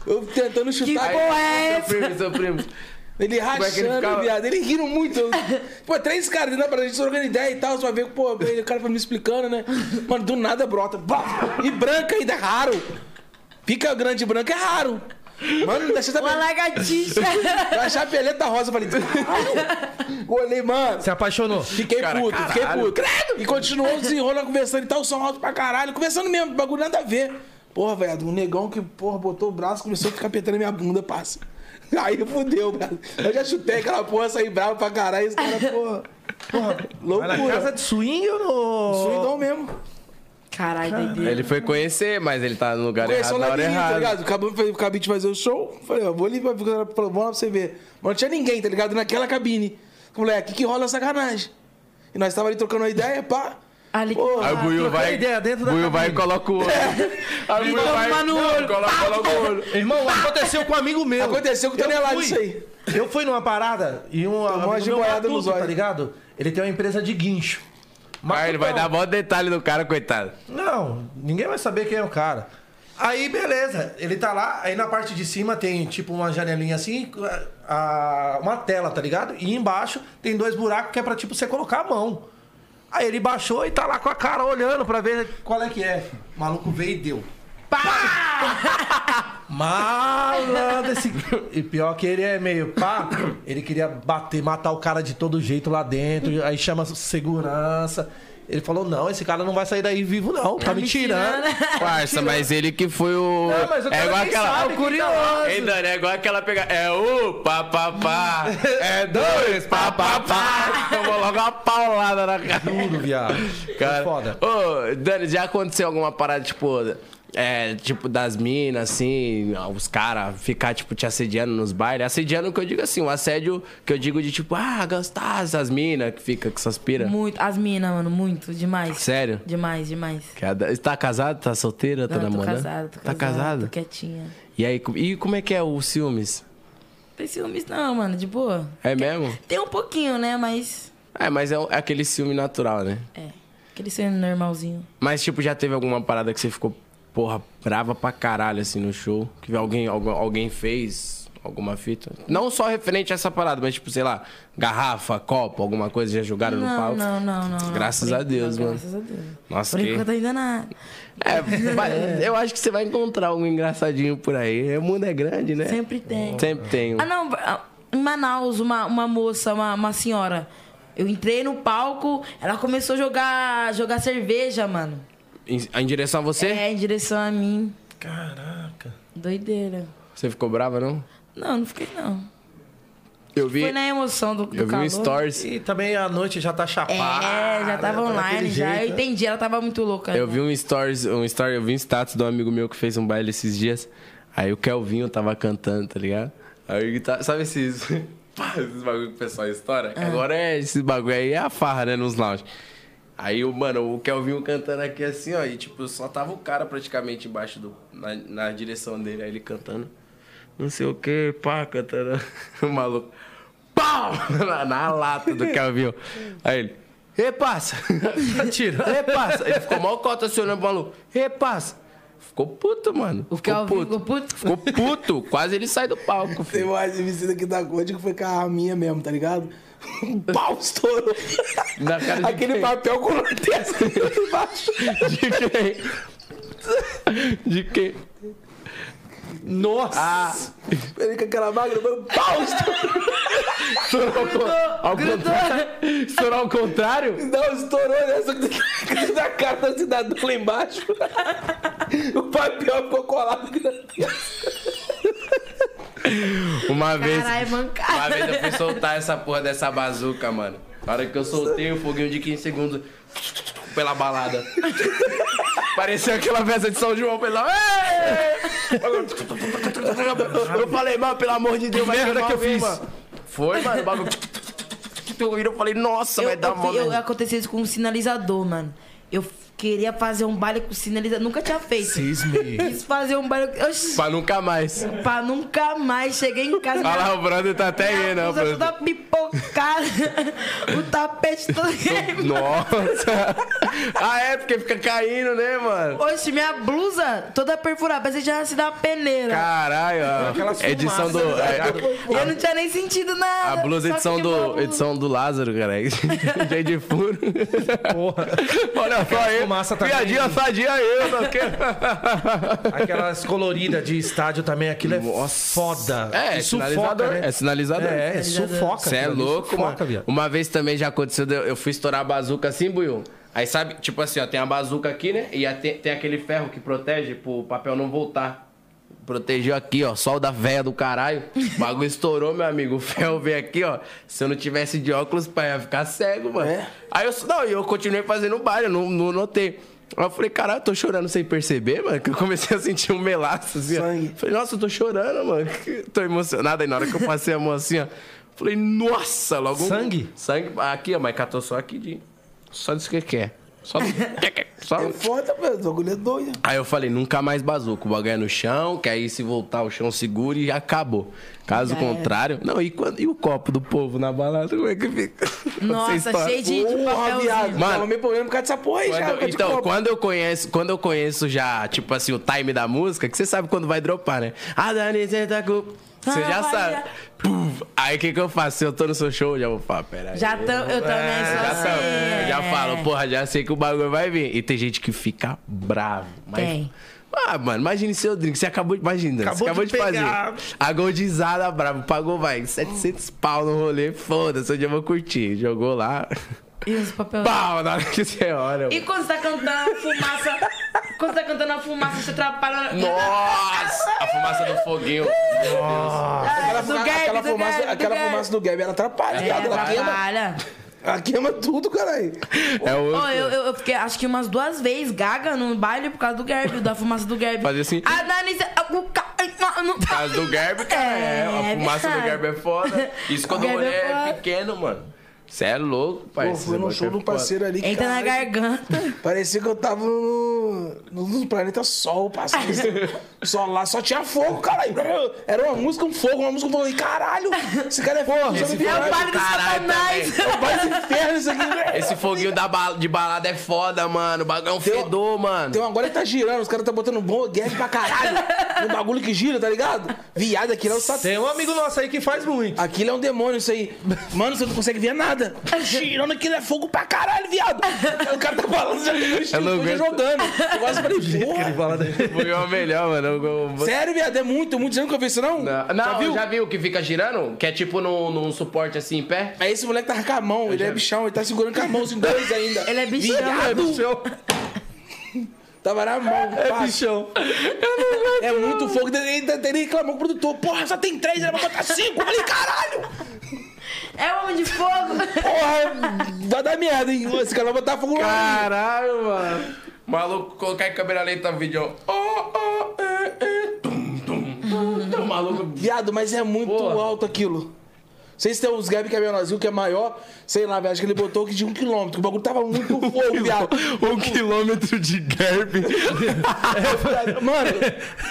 S3: Eu tentando chutar.
S4: Que porra é
S1: Seu primo, seu primo.
S3: Ele
S1: é
S3: rachando,
S1: ficava?
S3: viado. Ele rindo muito. <laughs> Pô, três caras dentro pra gente trocando ideia e tal. Você vai ver, pô, ele- o cara foi me explicando, né? Mano, do nada brota. E branca ainda é raro. Pica grande e branca é raro. Mano, da
S4: Uma
S3: chapeleta,
S4: lagartixa. <laughs>
S3: da chapeleta rosa. Eu falei, caralho. Olhei, mano.
S2: Se apaixonou.
S3: Fiquei
S1: Cara,
S3: puto, fiquei
S1: caralho.
S3: puto. E continuou desenrolando, conversando e tal, som alto pra caralho. Conversando mesmo, bagulho nada a ver. Porra, velho, um negão que, porra, botou o braço começou a ficar apertando minha bunda, passa. <laughs> Aí fudeu, velho. Eu já chutei aquela porra, saí bravo pra caralho. Esse cara, porra. Porra,
S2: Vai na casa
S3: loucura.
S2: de swing ou no...
S3: Suidão mesmo.
S4: Caralho, doideira.
S1: Ele foi conhecer, mas ele tá no lugar
S3: Conheceu
S1: errado
S3: lá
S1: na hora
S3: tá
S1: errada.
S3: ligado? Acabou, acabei de fazer o show. Falei, ó, vou ali pra, pra, pra, pra você ver. Mas não tinha ninguém, tá ligado? Naquela cabine. Falei, aqui que rola sacanagem. E nós tava ali trocando uma ideia, pá.
S4: Ali
S3: Porra.
S1: Aí o Buiu vai.
S2: ideia dentro da
S1: Buiu vai e
S2: cabine.
S1: coloca o olho. Aí o Buiu vai.
S4: No olho.
S1: Coloca, coloca o olho.
S2: Irmão, aconteceu com um amigo meu.
S3: Aconteceu com o Tonelado isso aí.
S2: Eu fui numa parada e um
S3: uma
S2: amigo meu matuto,
S3: zóio.
S2: tá ligado? Ele tem uma empresa de guincho.
S1: Aí ele vai dar
S2: Matutão.
S1: mó detalhe do cara, coitado.
S2: Não, ninguém vai saber quem é o cara. Aí, beleza. Ele tá lá, aí na parte de cima tem tipo uma janelinha assim, a- uma tela, tá ligado? E embaixo tem dois buracos que é pra tipo você colocar a mão. Aí ele baixou e tá lá com a cara olhando pra ver qual é que é. O maluco veio e deu. Malandro esse. E pior que ele é meio pá, ele queria bater, matar o cara de todo jeito lá dentro. Aí chama segurança. Ele falou: não, esse cara não vai sair daí vivo, não. Tá me tirando.
S1: Parça, mas ele que foi o.
S2: Não, mas o
S1: é igual aquela.
S2: sabe quem tá lá.
S1: Ei, Dani, é igual aquela pegar. É o pá, pá, pá. É <laughs> dois pá, pá, pá. Tomou logo uma paulada na cara.
S2: Tudo, viado.
S1: Cara,
S2: É foda.
S1: Ô, Dani, já aconteceu alguma parada, tipo, é, tipo, das minas, assim, os caras ficar, tipo, te assediando nos bailes? Assediando que eu digo assim, o assédio que eu digo de, tipo, ah, gostosa, as minas que fica com essas piras.
S4: Muito. As minas, mano, muito. Demais.
S1: Sério?
S4: Demais, demais.
S1: Que da- Tá casado? Tá solteira? Tá
S4: Não, tô
S1: namorando?
S4: casada, tô
S1: Tá
S4: casada.
S1: casado?
S4: Tô quietinha.
S1: E aí, e como é que é o ciúmes?
S4: Tem ciúmes não, mano, de boa.
S1: É mesmo?
S4: Tem um pouquinho, né, mas...
S1: É, mas é, é aquele ciúme natural, né?
S4: É, aquele ciúme normalzinho.
S1: Mas, tipo, já teve alguma parada que você ficou, porra, brava pra caralho, assim, no show? Que alguém, algu- alguém fez alguma fita? Não só referente a essa parada, mas, tipo, sei lá, garrafa, copo, alguma coisa já jogaram no
S4: Não,
S1: palco?
S4: não, não, não.
S1: Graças
S4: Por
S1: a Deus,
S4: enquanto,
S1: mano.
S4: Graças a Deus.
S1: Nossa,
S4: Por
S1: que...
S4: enquanto ainda nada.
S1: É, vai- <laughs> eu acho que você vai encontrar algum engraçadinho por aí. O mundo é grande, né?
S4: Sempre tem.
S1: Sempre tem.
S4: Ah, não. ah, Em Manaus, uma, uma moça, uma, uma senhora. Eu entrei no palco, ela começou a jogar, jogar cerveja, mano.
S1: Em, em direção a você?
S4: É, em direção a mim.
S2: Caraca.
S4: Doideira.
S1: Você ficou brava, não?
S4: Não, não fiquei, não.
S1: Eu vi,
S4: Foi na emoção do, do
S1: eu vi
S4: calor.
S1: um stories.
S2: E também a noite já tá chapada.
S4: É, já tava
S2: tá
S4: online já.
S2: jeito,
S4: Eu
S2: né?
S4: entendi, ela tava muito louca.
S1: Eu vi um stories, um story, eu vi um status de um amigo meu que fez um baile esses dias. Aí o Kelvinho tava cantando, tá ligado? Aí ele tá, sabe esses, pá, <laughs> esses bagulho que o pessoal estoura? Que Agora é esses bagulho aí é a farra, né, nos lounge. Aí, o mano, o Kelvinho cantando aqui assim, ó, e tipo, só tava o cara praticamente embaixo do na, na direção dele, aí ele cantando. Não sei o que, pá, cantando. <laughs> O maluco. Pau! <laughs> Na, na lata do Kelvinho. Aí ele. Repassa! <laughs>
S2: Tira.
S1: Repassa. Ele ficou mal cota assim, olhando pro maluco. Repassa. Ficou puto, mano.
S4: O
S1: ficou
S4: Kelvin
S1: puto.
S4: ficou puto?
S1: Ficou puto. Quase ele sai do palco, filho.
S3: mais MC aqui da Conde que foi com a minha mesmo, tá ligado? Um pau estourou.
S1: Na cara de
S3: Aquele
S1: quem?
S3: papel grotesco <laughs> aqui embaixo.
S1: De quem? De quem?
S2: Nossa!
S1: Ah,
S3: Ele com aquela máquina, mano, pau estourou.
S1: estourou ao, con- ao contrário. Estourou ao contrário?
S3: Não, estourou, né? Só que <laughs> na cara do cidadão lá embaixo. O papel ficou colado.
S1: Uma vez.
S4: Caralho, mancada.
S1: Uma vez eu fui soltar essa porra dessa bazuca, mano. Na hora que eu soltei o foguinho de 15 segundos pela balada. Parecia aquela festa de São João pela. Eu falei, mano, pelo amor de Deus, vai
S2: merda que eu fiz?
S1: mano. Foi, mano, o bagulho. Eu falei, nossa,
S4: Eu,
S1: vai dar
S4: eu, eu, aconteceu isso com um sinalizador, mano. Eu queria fazer um baile com sinalizador. Nunca tinha feito.
S2: Cisme. <laughs>
S4: Quis fazer um baile. Oxi,
S1: Pra nunca mais.
S4: pra nunca mais. Cheguei em casa.
S1: Olha lá, o brother tá até ó,
S4: blusa
S1: brother.
S4: toda pipocada. <laughs> o tapete todo <laughs> queimado.
S1: Nossa! Ah, é, porque fica caindo, né, mano?
S4: Oxe, minha blusa toda perfurada. Parecia que já nasci da peneira.
S1: Caralho, ó.
S2: Aquelas
S1: Edição do.
S2: fumaças, tá
S1: é,
S2: ligado?
S4: Eu não tinha nem sentido nada.
S1: A blusa edição
S4: a
S1: do,
S4: blusa.
S1: edição do Lázaro, cara. Cheio de furo.
S2: Porra.
S1: Olha só aí.
S2: Fumaça também.
S1: Piadinha sadia aí, eu não quero. <laughs>
S2: Aquelas coloridas de estádio também, aquilo é foda.
S1: É,
S2: E
S1: sinalizador.
S2: né?
S1: É sinalizador.
S2: É, é sufoca.
S1: Você é louco,
S2: sufoca,
S1: mano.
S2: viado.
S1: Uma vez também já aconteceu, eu eu fui estourar a bazuca assim, Buiu. Aí sabe, tipo assim, ó, tem a bazuca aqui, né? E a- tem, tem aquele ferro que protege pro papel não voltar. Protegeu aqui, ó, sol da véia do caralho. O bagulho estourou, meu amigo. O ferro veio aqui, ó. Se eu não tivesse de óculos, pai, ia ficar cego, mano.
S3: É?
S1: Aí eu, não, e eu continuei fazendo baile, eu não, não notei. Aí eu falei, caralho, eu tô chorando sem perceber, mano. Que eu comecei a sentir um melaço, assim, ó.
S3: Sangue.
S1: Falei, nossa, eu tô chorando, mano. <laughs> Tô emocionado. Aí na hora que eu passei a mão assim, ó. Falei, nossa, logo um-
S2: Sangue?
S1: Sangue. Aqui, ó, mas catou só aqui de. Só disso que quer. Só. <laughs> só...
S3: É foda, mano. O bagulho é doido.
S1: Aí eu falei, nunca mais bazuca. O bagulho é no chão, que aí se voltar o chão segura e acabou. Caso
S4: era.
S1: contrário. Não, e, quando, e o copo do povo na balada? Como é que fica? <laughs>
S4: Nossa, cheio de, de papelzinho.
S1: Mano.
S3: Tava meio problema por causa dessa porra aí, já.
S1: então, quando eu conheço, quando eu conheço já, tipo assim, o time da música, que você sabe quando vai dropar, né? A Dani, você tá com. Você já
S4: Ah,
S1: sabe.
S4: já.
S1: Puf. Aí o que, que eu faço? Se eu tô no seu show, eu já vou falar, peraí.
S4: Já tam, eu também sou
S1: Já,
S4: assim.
S1: Eu já
S4: é.
S1: falo, porra, já sei que o bagulho vai vir. E tem gente que fica bravo. Mas...
S4: Tem.
S1: Ah, mano, imagine seu drink. Você acabou de. Imagina,
S2: Acabou
S1: você acabou
S2: de
S1: de, fazer. A goldizada bravo. Pagou, vai, 700 pau no rolê. Foda-se, eu vou curtir. Jogou lá.
S4: E os papelzinhos.
S1: Pau, na hora que você olha.
S4: E quando você tá cantando fumaça. quando você tá cantando a fumaça, você atrapalha.
S1: Nossa! A fumaça do foguinho.
S3: Aquela,
S4: do
S3: fumaça-
S4: Gabi,
S3: aquela
S4: do
S3: fumaça,
S4: Gabi, do
S3: aquela
S4: Gabi.
S3: fumaça do Gabi, ela atrapalha,
S4: É.
S3: Ela queima,
S4: atrapalha.
S3: ela queima tudo, caralho.
S1: É o.
S4: Ô, eu, eu, eu fiquei acho que umas duas vezes gaga no baile por causa do Gerb, da fumaça do Gerb.
S1: Fazia assim.
S4: A Dani. o ca- não-
S1: Por causa do Gerber, cara. É,
S4: É,
S1: a fumaça do
S4: verdade.
S1: Gerber é foda. Isso quando o rolê
S4: é
S1: é pequeno, mano. Você é louco,
S3: Pô,
S1: parceiro.
S3: fui no show de um parceiro ali.
S4: Entra na
S3: caralho,
S4: garganta. <laughs>
S3: Parecia que eu tava no, no, planeta Sol, parceiro. <laughs> Só lá só tinha fogo, caralho. Era uma música, um fogo, uma música, um fogo. E caralho, esse cara é fogo.
S1: esse
S4: É o baile do Satanás.
S3: É o mais inferno isso aqui, velho.
S1: Esse foguinho da bala- de balada é foda, mano. O bagulho é um
S3: Tem
S1: fedor, mano.
S3: Tem um agora que tá girando, os caras tá botando bom gap pra caralho. <laughs> Um bagulho que gira, tá ligado? Viado, aquilo é o Satanás.
S2: Tem um amigo nosso aí que faz muito.
S3: Aquilo é um demônio, isso aí. Mano, você não consegue ver nada. Girando aquilo é fogo pra caralho, viado. O cara tá falando, já
S1: aguento.
S3: jogando. Eu quase falei,
S2: Ele
S3: porra.
S2: fala dele.
S1: O é melhor, mano. Eu- eu-
S3: Sério, viado, é muito, muito. Você nunca viu isso, não?
S1: Não, não,
S3: já viu?
S1: já viu que fica girando? Que é tipo num, num suporte assim em pé?
S3: Aí esse moleque tava com a mão, ele
S1: já
S3: é
S1: vi.
S3: bichão, ele tá segurando com a mão, assim, dois ainda.
S4: Ele é bichão.
S3: Viado, Tava na mão, é
S2: Bichão.
S3: É muito fogo. Ele, ele reclamou com o produtor. Porra, só tem três, era pra botar cinco. Eu falei, caralho!
S4: É o homem de fogo.
S3: Porra, vai dar merda, hein? Esse cara vai botar fogo lá.
S1: Caralho, mano. Maluco, colocar em câmera lenta no vídeo. ó. Oh, oh, é, é, tum, tum, tum, tum. Maluco.
S3: Viado, mas é muito
S1: Porra.
S3: alto aquilo. Vocês têm uns Gab que é menorzinho, que é maior, sei lá, velho, acho que ele botou que de um quilômetro. O bagulho tava muito <laughs> fogo, viado.
S1: Um quilômetro de gerb. <laughs>
S3: Mano,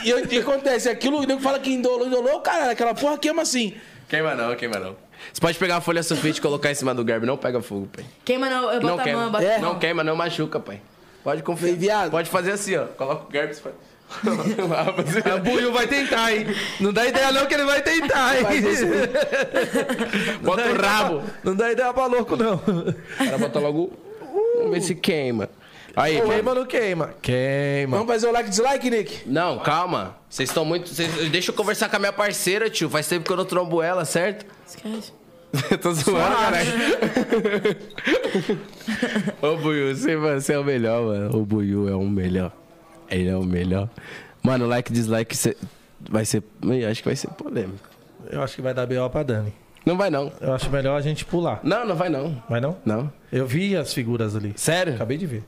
S3: e o que acontece? Aquilo, o nego fala que indolou, indolou, caralho, aquela porra queima assim.
S1: Queima não, queima não. Você pode pegar a folha sulfite e colocar em cima do gerb, não pega fogo, pai.
S4: Queima não, eu
S1: Não
S4: boto a mão,
S1: queima.
S4: eu boto
S3: É.
S4: a mão.
S1: Não queima, não machuca, pai. Pode confiar.
S3: Viado.
S1: Pode fazer assim, ó. Coloca o gerb. você faz- <laughs>
S2: O Buiu vai tentar, hein? Não dá ideia não que ele vai tentar, hein? <laughs>
S1: Bota o rabo.
S2: Não dá ideia pra louco, não.
S1: O cara bota logo. Vamos ver se queima. Aí,
S2: Queima ou não queima? Queima.
S3: Vamos fazer o like e dislike, Nick?
S1: Não, calma. Vocês estão muito. Vocês... Deixa eu conversar com a minha parceira, tio. Faz tempo que eu não trombo ela, certo?
S4: Esquece. <laughs>
S1: Tô zoando, caralho. Ô, Buiu, você, você é o melhor, mano. O Buiu é o melhor. Ele é o melhor. Mano, like, dislike, cê- vai ser. eu Acho que vai ser polêmico.
S2: Eu acho que vai dar B.O. pra Dani.
S1: Não vai, não.
S2: Eu acho melhor a gente pular.
S1: Não, não vai, não.
S2: Vai não?
S1: Não.
S2: Eu vi as figuras ali.
S1: Sério?
S2: Acabei de ver.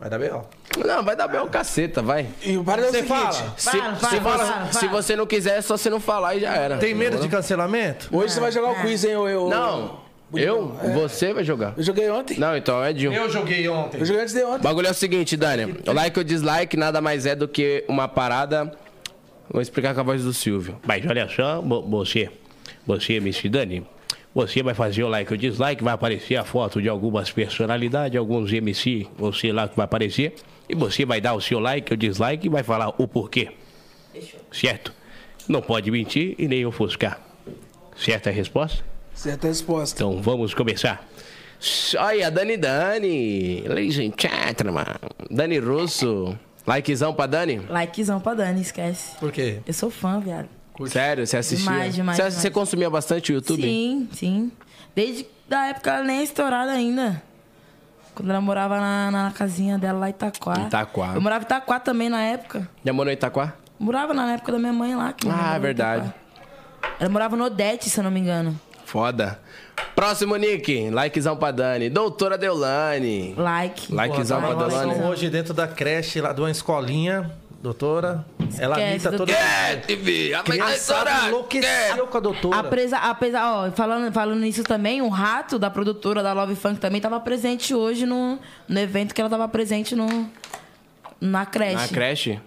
S2: Vai dar B.O.
S1: Não, vai dar bem o caceta, vai.
S3: E o parada é o
S2: Você
S3: seguinte.
S2: fala.
S1: Se,
S4: Fala,
S1: se
S4: fala,
S1: você,
S4: fala,
S1: se você não quiser, é só você não falar e já era.
S2: Tem medo de cancelamento?
S3: Hoje você vai jogar o quiz, hein? Eu, eu,
S1: Não. Eu? Você vai jogar.
S3: Eu joguei ontem.
S1: Não, então é de um.
S2: Eu joguei ontem.
S3: Eu joguei antes de
S1: O
S3: ontem.
S1: bagulho é o seguinte, Dani. O like ou dislike nada mais é do que uma parada. Vou explicar com a voz do Silvio.
S7: Mas olha só, vo- você, você, MC Dani, você vai fazer o like ou dislike, vai aparecer a foto de algumas personalidades, alguns MC, você lá que vai aparecer, e você vai dar o seu like ou dislike e vai falar o porquê. Certo? Não pode mentir e nem ofuscar. Certa a resposta?
S3: Certa resposta.
S7: Então vamos começar.
S1: Olha, Dani Dani. Ladies and gentlemen. Dani Russo. Likezão pra Dani?
S4: Likezão pra Dani, esquece.
S2: Por quê?
S4: Eu sou fã, viado.
S1: Sério, você assistia?
S4: Demais, demais,
S1: você,
S4: demais.
S1: você consumia bastante o YouTube?
S4: Sim, sim. Desde da época ela nem estourada ainda. Quando ela morava na, na casinha dela lá em Itaquá.
S1: Itaquá.
S4: Eu morava em Itaquá também na época.
S1: Já morou em Itaquá?
S4: Morava na época da minha mãe lá.
S1: Ah, verdade.
S4: Ela morava no Odete, se eu não me engano.
S1: Foda. Próximo, Nick. Likezão pra Dani. Doutora Deolane.
S4: Like.
S1: Likezão
S2: Pô,
S1: pra Deolane.
S2: hoje dentro da creche lá de uma escolinha, doutora. Ela
S4: Esquece,
S2: toda.
S4: doutora.
S1: É, TV. A
S2: Criançada enlouqueceu com a doutora.
S4: Apesar, apesar ó, falando, falando nisso também, o rato da produtora da Love Funk também tava presente hoje no, no evento que ela tava presente no, na creche.
S1: Na creche?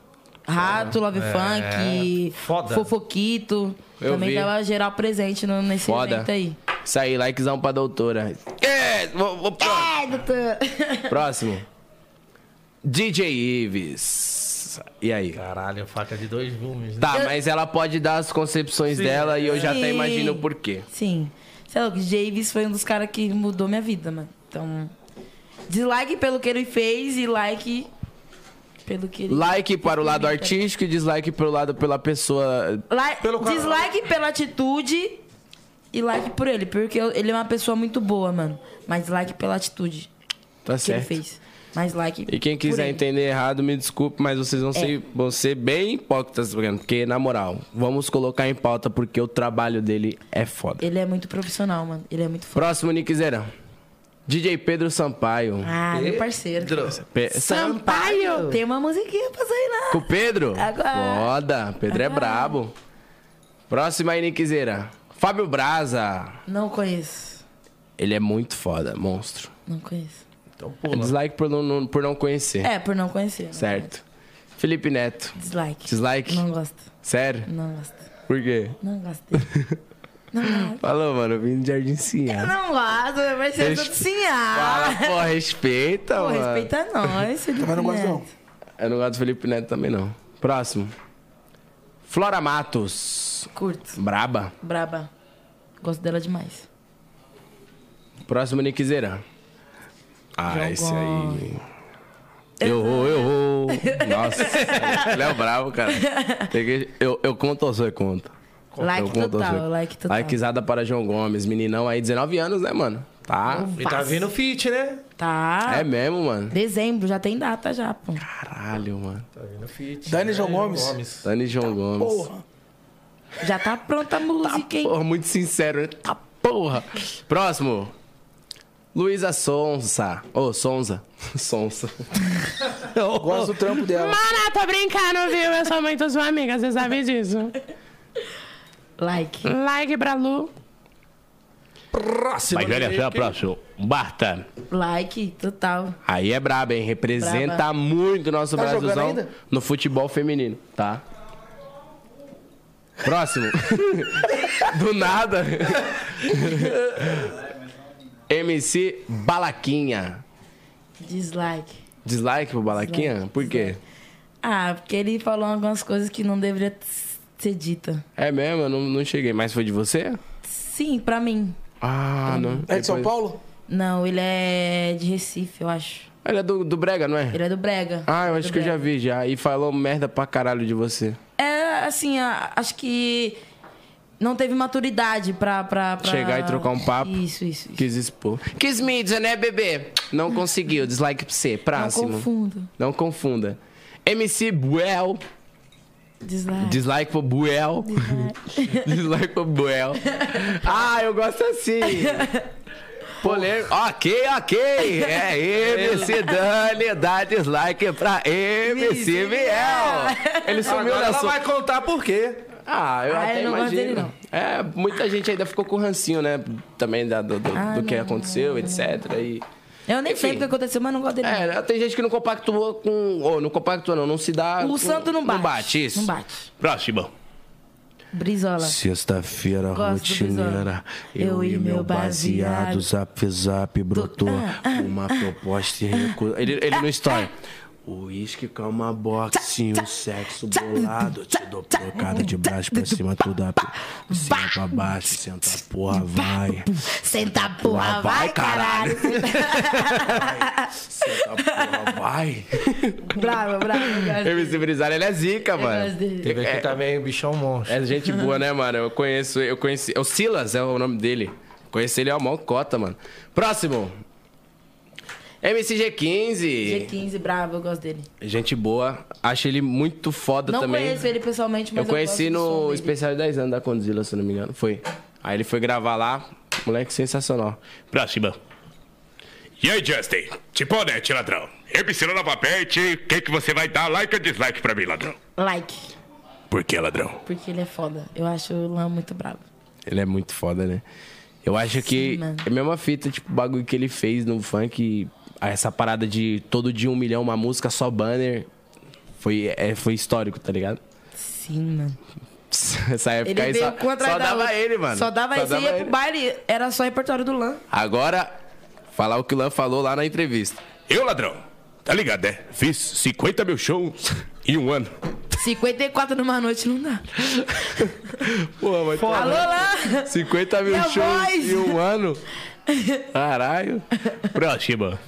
S4: Rato, Love Funk,
S2: foda.
S4: Fofoquito.
S1: Eu
S4: também
S1: vi.
S4: tava geral presente no, nesse
S1: Foda.
S4: evento aí.
S1: Isso aí, likezão pra doutora. É, vou, vou
S4: É, doutor.
S1: Próximo. <laughs> DJ Ives. E aí?
S2: Caralho, faca de dois gumes. né?
S1: Tá, mas ela pode dar as concepções dela e eu já até
S4: Sim.
S1: imagino o porquê.
S4: Sim. Sei lá, o Javis foi um dos caras que mudou minha vida, mano. Então, dislike pelo que ele fez e like pelo que ele...
S1: Like para o lado artístico e dislike pelo lado pela pessoa.
S4: Like-
S2: Pelo
S4: dislike pela atitude e like por ele, porque eu- ele é uma pessoa muito boa, mano. Mas like pela atitude
S1: Tá
S4: que ele
S1: certo.
S4: fez. Mas like
S1: E quem quiser
S4: ele.
S1: entender errado, me desculpe, mas vocês vão, ser, vão ser bem hipócritas, porque, na moral, vamos colocar em pauta porque o trabalho dele é foda.
S4: Ele é muito profissional, mano. Ele é muito foda.
S1: Próximo, Nickzeira. DJ Pedro Sampaio.
S4: Ah, meu parceiro.
S1: Pe-
S4: Sampaio! Tem uma musiquinha pra sair lá.
S1: Com o Pedro?
S4: Agora.
S1: Foda. Pedro é
S4: Agora.
S1: brabo. Próximo aí, Nickzeira. Fábio Braza.
S4: Não conheço.
S1: Ele é muito foda, monstro.
S4: Não conheço.
S2: Então pula.
S1: Dislike por não, não- por não conhecer.
S4: É, por não conhecer.
S1: Certo. Felipe Neto.
S4: Dislike.
S1: Dislike?
S4: Não gosto.
S1: Sério?
S4: Não gosto.
S1: Por quê?
S4: Não gosto dele. <laughs> Não gosto.
S1: Falou, mano, eu vim de Jardim Sinhá.
S4: Não gosto, meu parceiro
S1: Res-
S4: tudo sim.
S1: Fala, pô, respeita,
S4: Pô,
S1: mano.
S4: respeita nós. Felipe
S3: Também não gosto, não.
S4: Neto.
S1: Eu não gosto do Felipe Neto também, não. Próximo. Flora Matos.
S4: Curto.
S1: Braba.
S4: Braba. Gosto dela demais.
S1: Próximo, Nickzeira. Ah,
S4: João
S1: esse aí.
S4: Gomes.
S1: Errou, errou. Nossa, <laughs> ele é bravo, cara. Que- Eu, eu conto ou você conta?
S4: Like
S1: Eu conto ou
S4: total,
S1: você?
S4: like total.
S1: Likezada para João Gomes. Meninão aí, 19 anos, né, mano? Tá.
S2: E tá vindo fit, né?
S4: Tá.
S1: É mesmo, mano.
S4: Dezembro, já tem data já, pô.
S1: Caralho, mano.
S2: Tá vindo fit.
S3: Dani João Gomes.
S1: Dani João Gomes.
S3: Porra.
S4: Já tá pronta a música, hein?
S1: Porra, muito sincero, né? Tá porra. Próximo. Luísa Sonsa. Ô, Sonza. <laughs> Sonsa.
S3: Gosto do trampo dela.
S6: Mano, tô brincando, viu? Eu sou muito sua amiga, você sabe disso.
S4: Like.
S6: Like pra Lu.
S2: Próximo.
S7: Mas olha só, próximo. Barta.
S4: Like, total.
S1: Aí é braba, hein? Representa
S4: Braba.
S1: muito o nosso
S3: Tá jogando
S1: Brasilzão
S3: ainda?
S1: no futebol feminino, tá? Próximo. <laughs> Do nada. <laughs> MC Balaquinha.
S4: Dislike.
S1: Dislike pro Balaquinha? Por quê?
S4: Ah, porque ele falou algumas coisas que não deveria ser dita.
S1: É mesmo, eu não, não cheguei. Mas foi de você?
S4: Sim, pra mim.
S1: Ah, não.
S3: É de São Paulo?
S4: Não, ele é de Recife, eu acho.
S1: Ele é do, do Brega, não é?
S4: Ele é do Brega.
S1: Ah, eu acho
S4: Do
S1: que eu já
S4: Brega.
S1: vi já. E falou merda pra caralho de você.
S4: É, assim, a- acho que não teve maturidade pra, pra, pra-
S1: Chegar e trocar um papo.
S4: Isso, isso. isso.
S1: Quis expor. Quis mídia, né, bebê? Não conseguiu. Dislike pra você.
S4: Não
S1: Próximo.
S4: confundo.
S1: Não confunda. MC Buel.
S4: Dislike.
S1: Dislike pro Buel. <laughs> Dislike pro Buel. Ah, eu gosto assim. <laughs> Polêmico. Ok, ok. É MC Dani, dá dislike pra MC Biel. Ele sumiu
S2: Agora
S1: da
S2: ela
S1: sua.
S2: vai contar por quê.
S1: Ah, eu
S4: Ah,
S1: até
S4: eu não gosto
S1: imagino.
S4: dele, não.
S1: É, muita gente ainda ficou com rancinho, né? Também da- do, do,
S4: Ah,
S1: do que
S4: não,
S1: aconteceu, etc. E...
S4: Eu nem sei
S1: Enfim.
S4: o que aconteceu, mas não gosto dele.
S1: É, tem gente que não compactua com. Ou não compactua, não. Não se dá.
S4: não.
S1: com-
S4: O santo não bate.
S1: Não bate, isso.
S4: Não bate.
S7: Próximo.
S4: Brizola.
S1: Sexta-feira rotineira,
S4: Brizola.
S1: eu, e meu baseado, zap zap brotou
S4: Ah, ah,
S1: uma proposta e recu... <laughs> ele, ele no story. Uísque, calma, boxe, um sexo bolado. Te dou trocada de braço pra cima, tudo a... de cima pra baixo, senta porra, vai.
S4: Senta porra, vai,
S1: vai, caralho. Senta porra, vai.
S4: bravo, bravo. eu gosto.
S1: MC Brizar, ele é zica,
S4: Eu
S1: mano.
S2: Teve aqui também o bichão monstro.
S1: É gente boa, né, mano? Eu conheço, eu conheci. O Silas é o nome dele. Conheci ele é uma cota, mano. Próximo. MCG15.
S4: G15, bravo, eu gosto dele.
S1: Gente boa. Acho ele muito foda
S4: Não
S1: também.
S4: conheço ele pessoalmente, mas
S1: Eu conheci
S4: gosto do som
S1: no
S4: dele.
S1: especial de 10 anos da Condzilla, se não me engano. Foi. Aí ele foi gravar lá. Moleque sensacional.
S7: Próxima.
S8: E aí, Justin? Tiponete, ladrão. MC Nova Pet, o que, que você vai dar like ou dislike pra mim, ladrão?
S4: Like,
S8: Por que, ladrão?
S4: porque ele é foda. Eu acho o Lan muito bravo.
S1: Ele é muito foda, né? Eu acho que
S4: mano.
S1: é a mesma fita, tipo, o bagulho que ele fez no funk. Essa parada de todo dia um milhão, uma música só banner. Foi, é, foi histórico, tá ligado?
S4: Sim, mano. <laughs>
S1: Essa época
S4: Ele
S1: aí
S4: veio
S1: só, só
S4: da
S1: dava
S4: outra.
S1: ele, mano.
S4: Só dava ele. Você ia pro baile, era só repertório do Lan.
S1: Agora, falar o que o Lan falou lá na entrevista.
S8: Eu, ladrão. Tá ligado, né? Fiz 50 mil shows em um ano.
S4: 54 numa noite não dá. <laughs>
S1: Pô, mas
S4: Alô, Lan!
S1: 50 mil
S4: Minha
S1: shows
S4: voz!
S1: em um ano. Caralho.
S7: Próxima.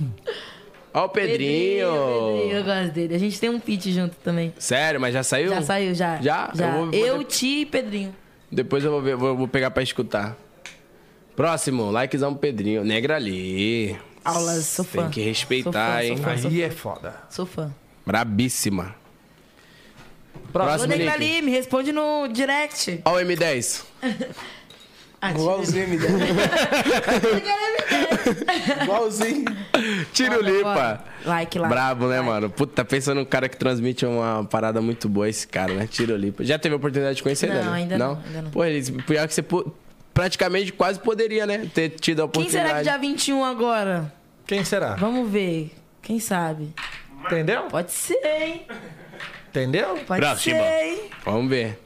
S1: Ó o Pedrinho.
S4: Pedrinho, eu gosto dele. A gente tem um feat junto também.
S1: Sério, mas já saiu?
S4: Já saiu, já.
S1: Já?
S4: Já.
S1: Eu
S4: Eu,
S1: vou- vou-
S4: Ti e Pedrinho.
S1: Depois eu vou, ver, vou, vou pegar pra escutar. Próximo, likezão pro Pedrinho. Negra ali.
S4: Aulas, sou fã.
S1: Tem que respeitar,
S4: Sou fã,
S1: hein?
S4: sou fã, sou
S2: Aí é foda.
S4: Sou fã.
S1: Brabíssima.
S4: Ô,
S1: Próximo,
S4: Negra
S1: Nick.
S4: ali, me responde no direct.
S1: Ó o M10. <laughs>
S4: Ah,
S3: Igualzinho, me dá. <laughs> Igualzinho.
S1: Tiro
S4: Bora,
S1: Lipa.
S4: bora. Like, like.
S1: Brabo, né,
S4: like.
S1: mano? Puta, tá pensando num cara que transmite uma parada muito boa, esse cara, né? Tiro Lipa. Já teve a oportunidade de conhecer
S4: Não,
S1: ele?
S4: ainda não, ainda não.
S1: Pô, ele, pior que você praticamente quase poderia, né? Ter tido a
S4: Quem
S1: oportunidade.
S4: será que dia 21 agora?
S2: Quem será?
S4: Vamos ver. Quem sabe?
S2: Entendeu?
S4: Pode ser, hein?
S2: Entendeu?
S4: Pode
S7: Próxima.
S4: ser, hein?
S1: Vamos ver.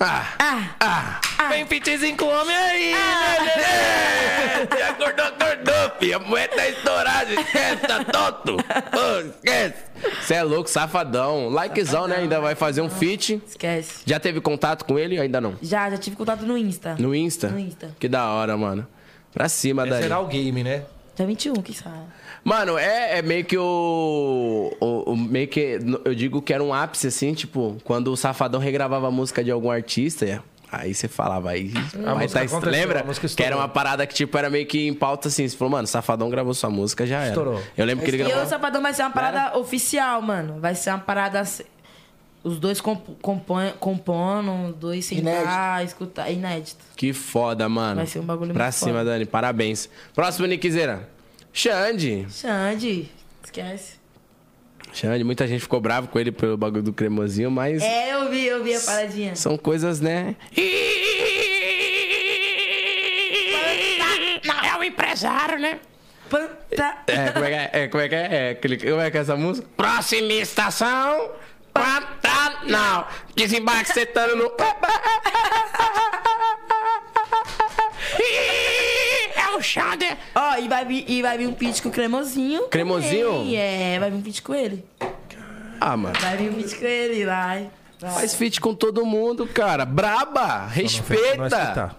S1: Ah,
S4: Ah,
S1: vem pitzinho com homem aí, né, nenê? Já acordou, acordou, filho. A mulher tá estourada. Esquece, tá tonto. Ô, esquece. Você é louco, safadão. Likezão, né? Ainda vai fazer um feat.
S4: esquece.
S1: Já teve contato com ele? Ainda não.
S4: Já, já tive contato no Insta.
S1: No Insta?
S4: No Insta.
S1: Que da hora, mano. Pra cima, Dani.
S2: zerar o game, né?
S4: Dia 21, quem sabe?
S1: Mano, é, é meio que o, o, o- Meio que. Eu digo que era um ápice, assim, tipo, quando o Safadão regravava a música de algum artista. Aí você falava, aí. vai
S2: música
S1: tá, lembra?
S2: a
S1: Que era uma parada que, tipo, era meio que em pauta assim. Você falou, mano, Safadão gravou sua música, já era.
S2: Estourou.
S1: Eu lembro que ele
S4: E
S1: gravou.
S4: o Sapadão vai ser uma parada oficial, mano. Vai ser uma parada. Os dois comp compõem, compondo, os dois sentar, escutar. Inédito.
S1: Que foda, mano.
S4: Vai ser um bagulho
S1: Pra
S4: muito
S1: cima,
S4: foda.
S1: Dani. Parabéns. Próximo, Nickzeira. Xande.
S4: Xande, esquece.
S1: Xande, muita gente ficou bravo com ele pelo bagulho do cremosinho, mas.
S4: É, eu vi, eu vi a paradinha.
S1: São coisas, né?
S6: Não, é o empresário, né?
S4: Panta.
S1: É, como é que é? É, como é que é? É, aquele- como é que é essa música?
S6: Próxima estação, Pantanal.
S1: Desembarque sentando no.
S6: É Xander.
S4: Ó, e vai, vir, e vai vir um pitch com o cremosinho.
S1: Cremosinho?
S4: também. É, vai vir um pitch com ele.
S1: Ah, mano.
S4: Vai vir um pitch com ele, vai. vai.
S1: Faz feat com todo mundo, cara. Braba! Respeita!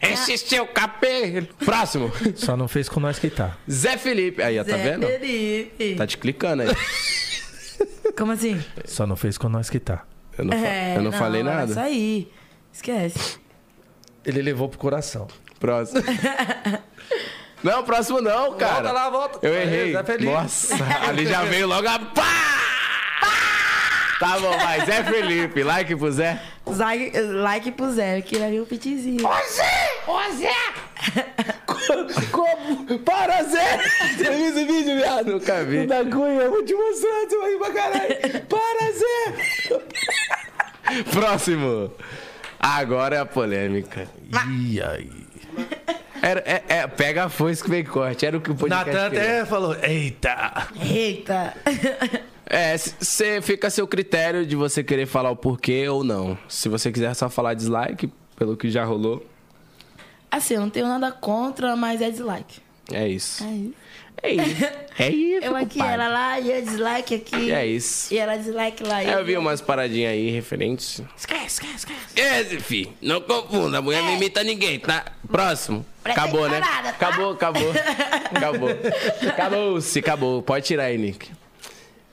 S6: Esse seu cabelo.
S1: Próximo.
S2: Só não fez com nós que tá.
S1: Zé Felipe. Aí, ó, tá
S4: Zé
S1: vendo?
S4: Felipe.
S1: Tá te clicando aí.
S4: Como assim?
S2: Só não fez com nós que tá.
S1: Eu não, fa-
S4: É,
S1: eu não falei
S4: vai
S1: nada.
S4: sair. Esquece.
S2: Ele levou pro coração.
S1: Próximo. <laughs> Não, próximo não, cara.
S2: Volta lá, volta.
S1: Eu errei.
S2: Zé Felipe.
S1: Nossa, <laughs> ali já veio logo a pá! Tá bom, vai. Zé Felipe. Like pro Zé.
S4: Like, like pro Zé, que vai vir um pitchzinho.
S6: Ô, Zé. <laughs>
S1: Como? Para, Zé! Você viu esse vídeo, viado? Nunca vi. Da Cunha, eu vou te mostrar, você vai rir pra caralho. Para, Zé! Próximo. Agora é a polêmica.
S2: E aí?
S1: Era, é, é, pega a foice que vem corte. Era o que o podcast
S2: Natan
S1: queria.
S2: até falou: Eita!
S4: Eita.
S1: É, você fica a seu critério de você querer falar o porquê ou não. Se você quiser só falar dislike, pelo que já rolou,
S4: Assim, eu não tenho nada contra, mas é dislike.
S1: é isso.
S4: É isso.
S1: É isso. É isso,
S4: Eu aqui,
S1: compadre.
S4: ela lá, e eu dislike aqui.
S1: É isso.
S4: E ela dislike lá. e
S1: É, eu vi umas paradinhas aí referentes.
S6: Esquece, esquece, esquece.
S1: Esse, fi, não confunda, a mulher não imita ninguém, tá? Próximo.
S4: Presta
S1: Acabou, né?
S4: parada, tá?
S1: Acabou, acabou. <laughs> Acabou. Acabou-se, acabou. Pode tirar aí, Nick.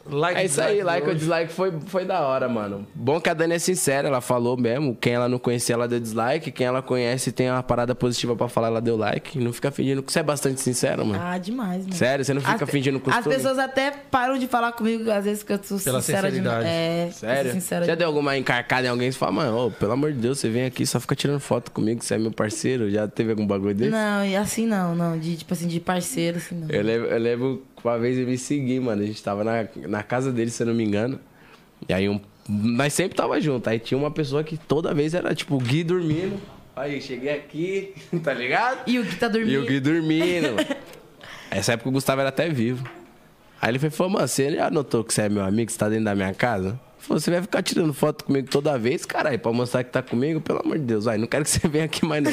S2: Like,
S1: É isso aí, like ou dislike foi, foi da hora, mano. Bom que a Dani é sincera, ela falou mesmo. Quem ela não conhecia, ela deu dislike. Quem ela conhece tem uma parada positiva pra falar, ela deu like. Não fica fingindo. Você é bastante sincero, mano.
S4: Ah, demais, mano.
S1: Sério? Você não fica
S4: As-
S1: fingindo
S4: As
S1: costume?
S4: pessoas até param de falar comigo, às vezes, que eu sou
S2: Pela
S4: sincera
S2: sinceridade.
S4: demais. É,
S1: Sério?
S4: sincera
S1: Já
S4: demais.
S1: deu alguma encarcada em alguém e você fala, mano, ô, pelo amor de Deus, você vem aqui só fica tirando foto comigo, você é meu parceiro. Já teve algum bagulho desse?
S4: Não, e assim não, não. De, tipo assim, de parceiro, assim, não.
S1: Eu lembro, eu lembro que uma vez ele me seguiu, mano. A gente tava na, na casa dele, se eu não me engano. E aí um. Nós sempre tava junto. Aí tinha uma pessoa que toda vez era tipo o Gui dormindo. Aí cheguei aqui, <laughs> tá ligado?
S4: E o que tá
S1: E
S4: dormindo?
S1: o Gui dormindo. Essa época o Gustavo era até vivo. Aí ele foi, falou, mano, você já notou que você é meu amigo, você tá dentro da minha casa? Falou, você vai ficar tirando foto comigo toda vez, caralho, pra mostrar que tá comigo? Pelo amor de Deus, vai, não quero que você <laughs> venha aqui mais não.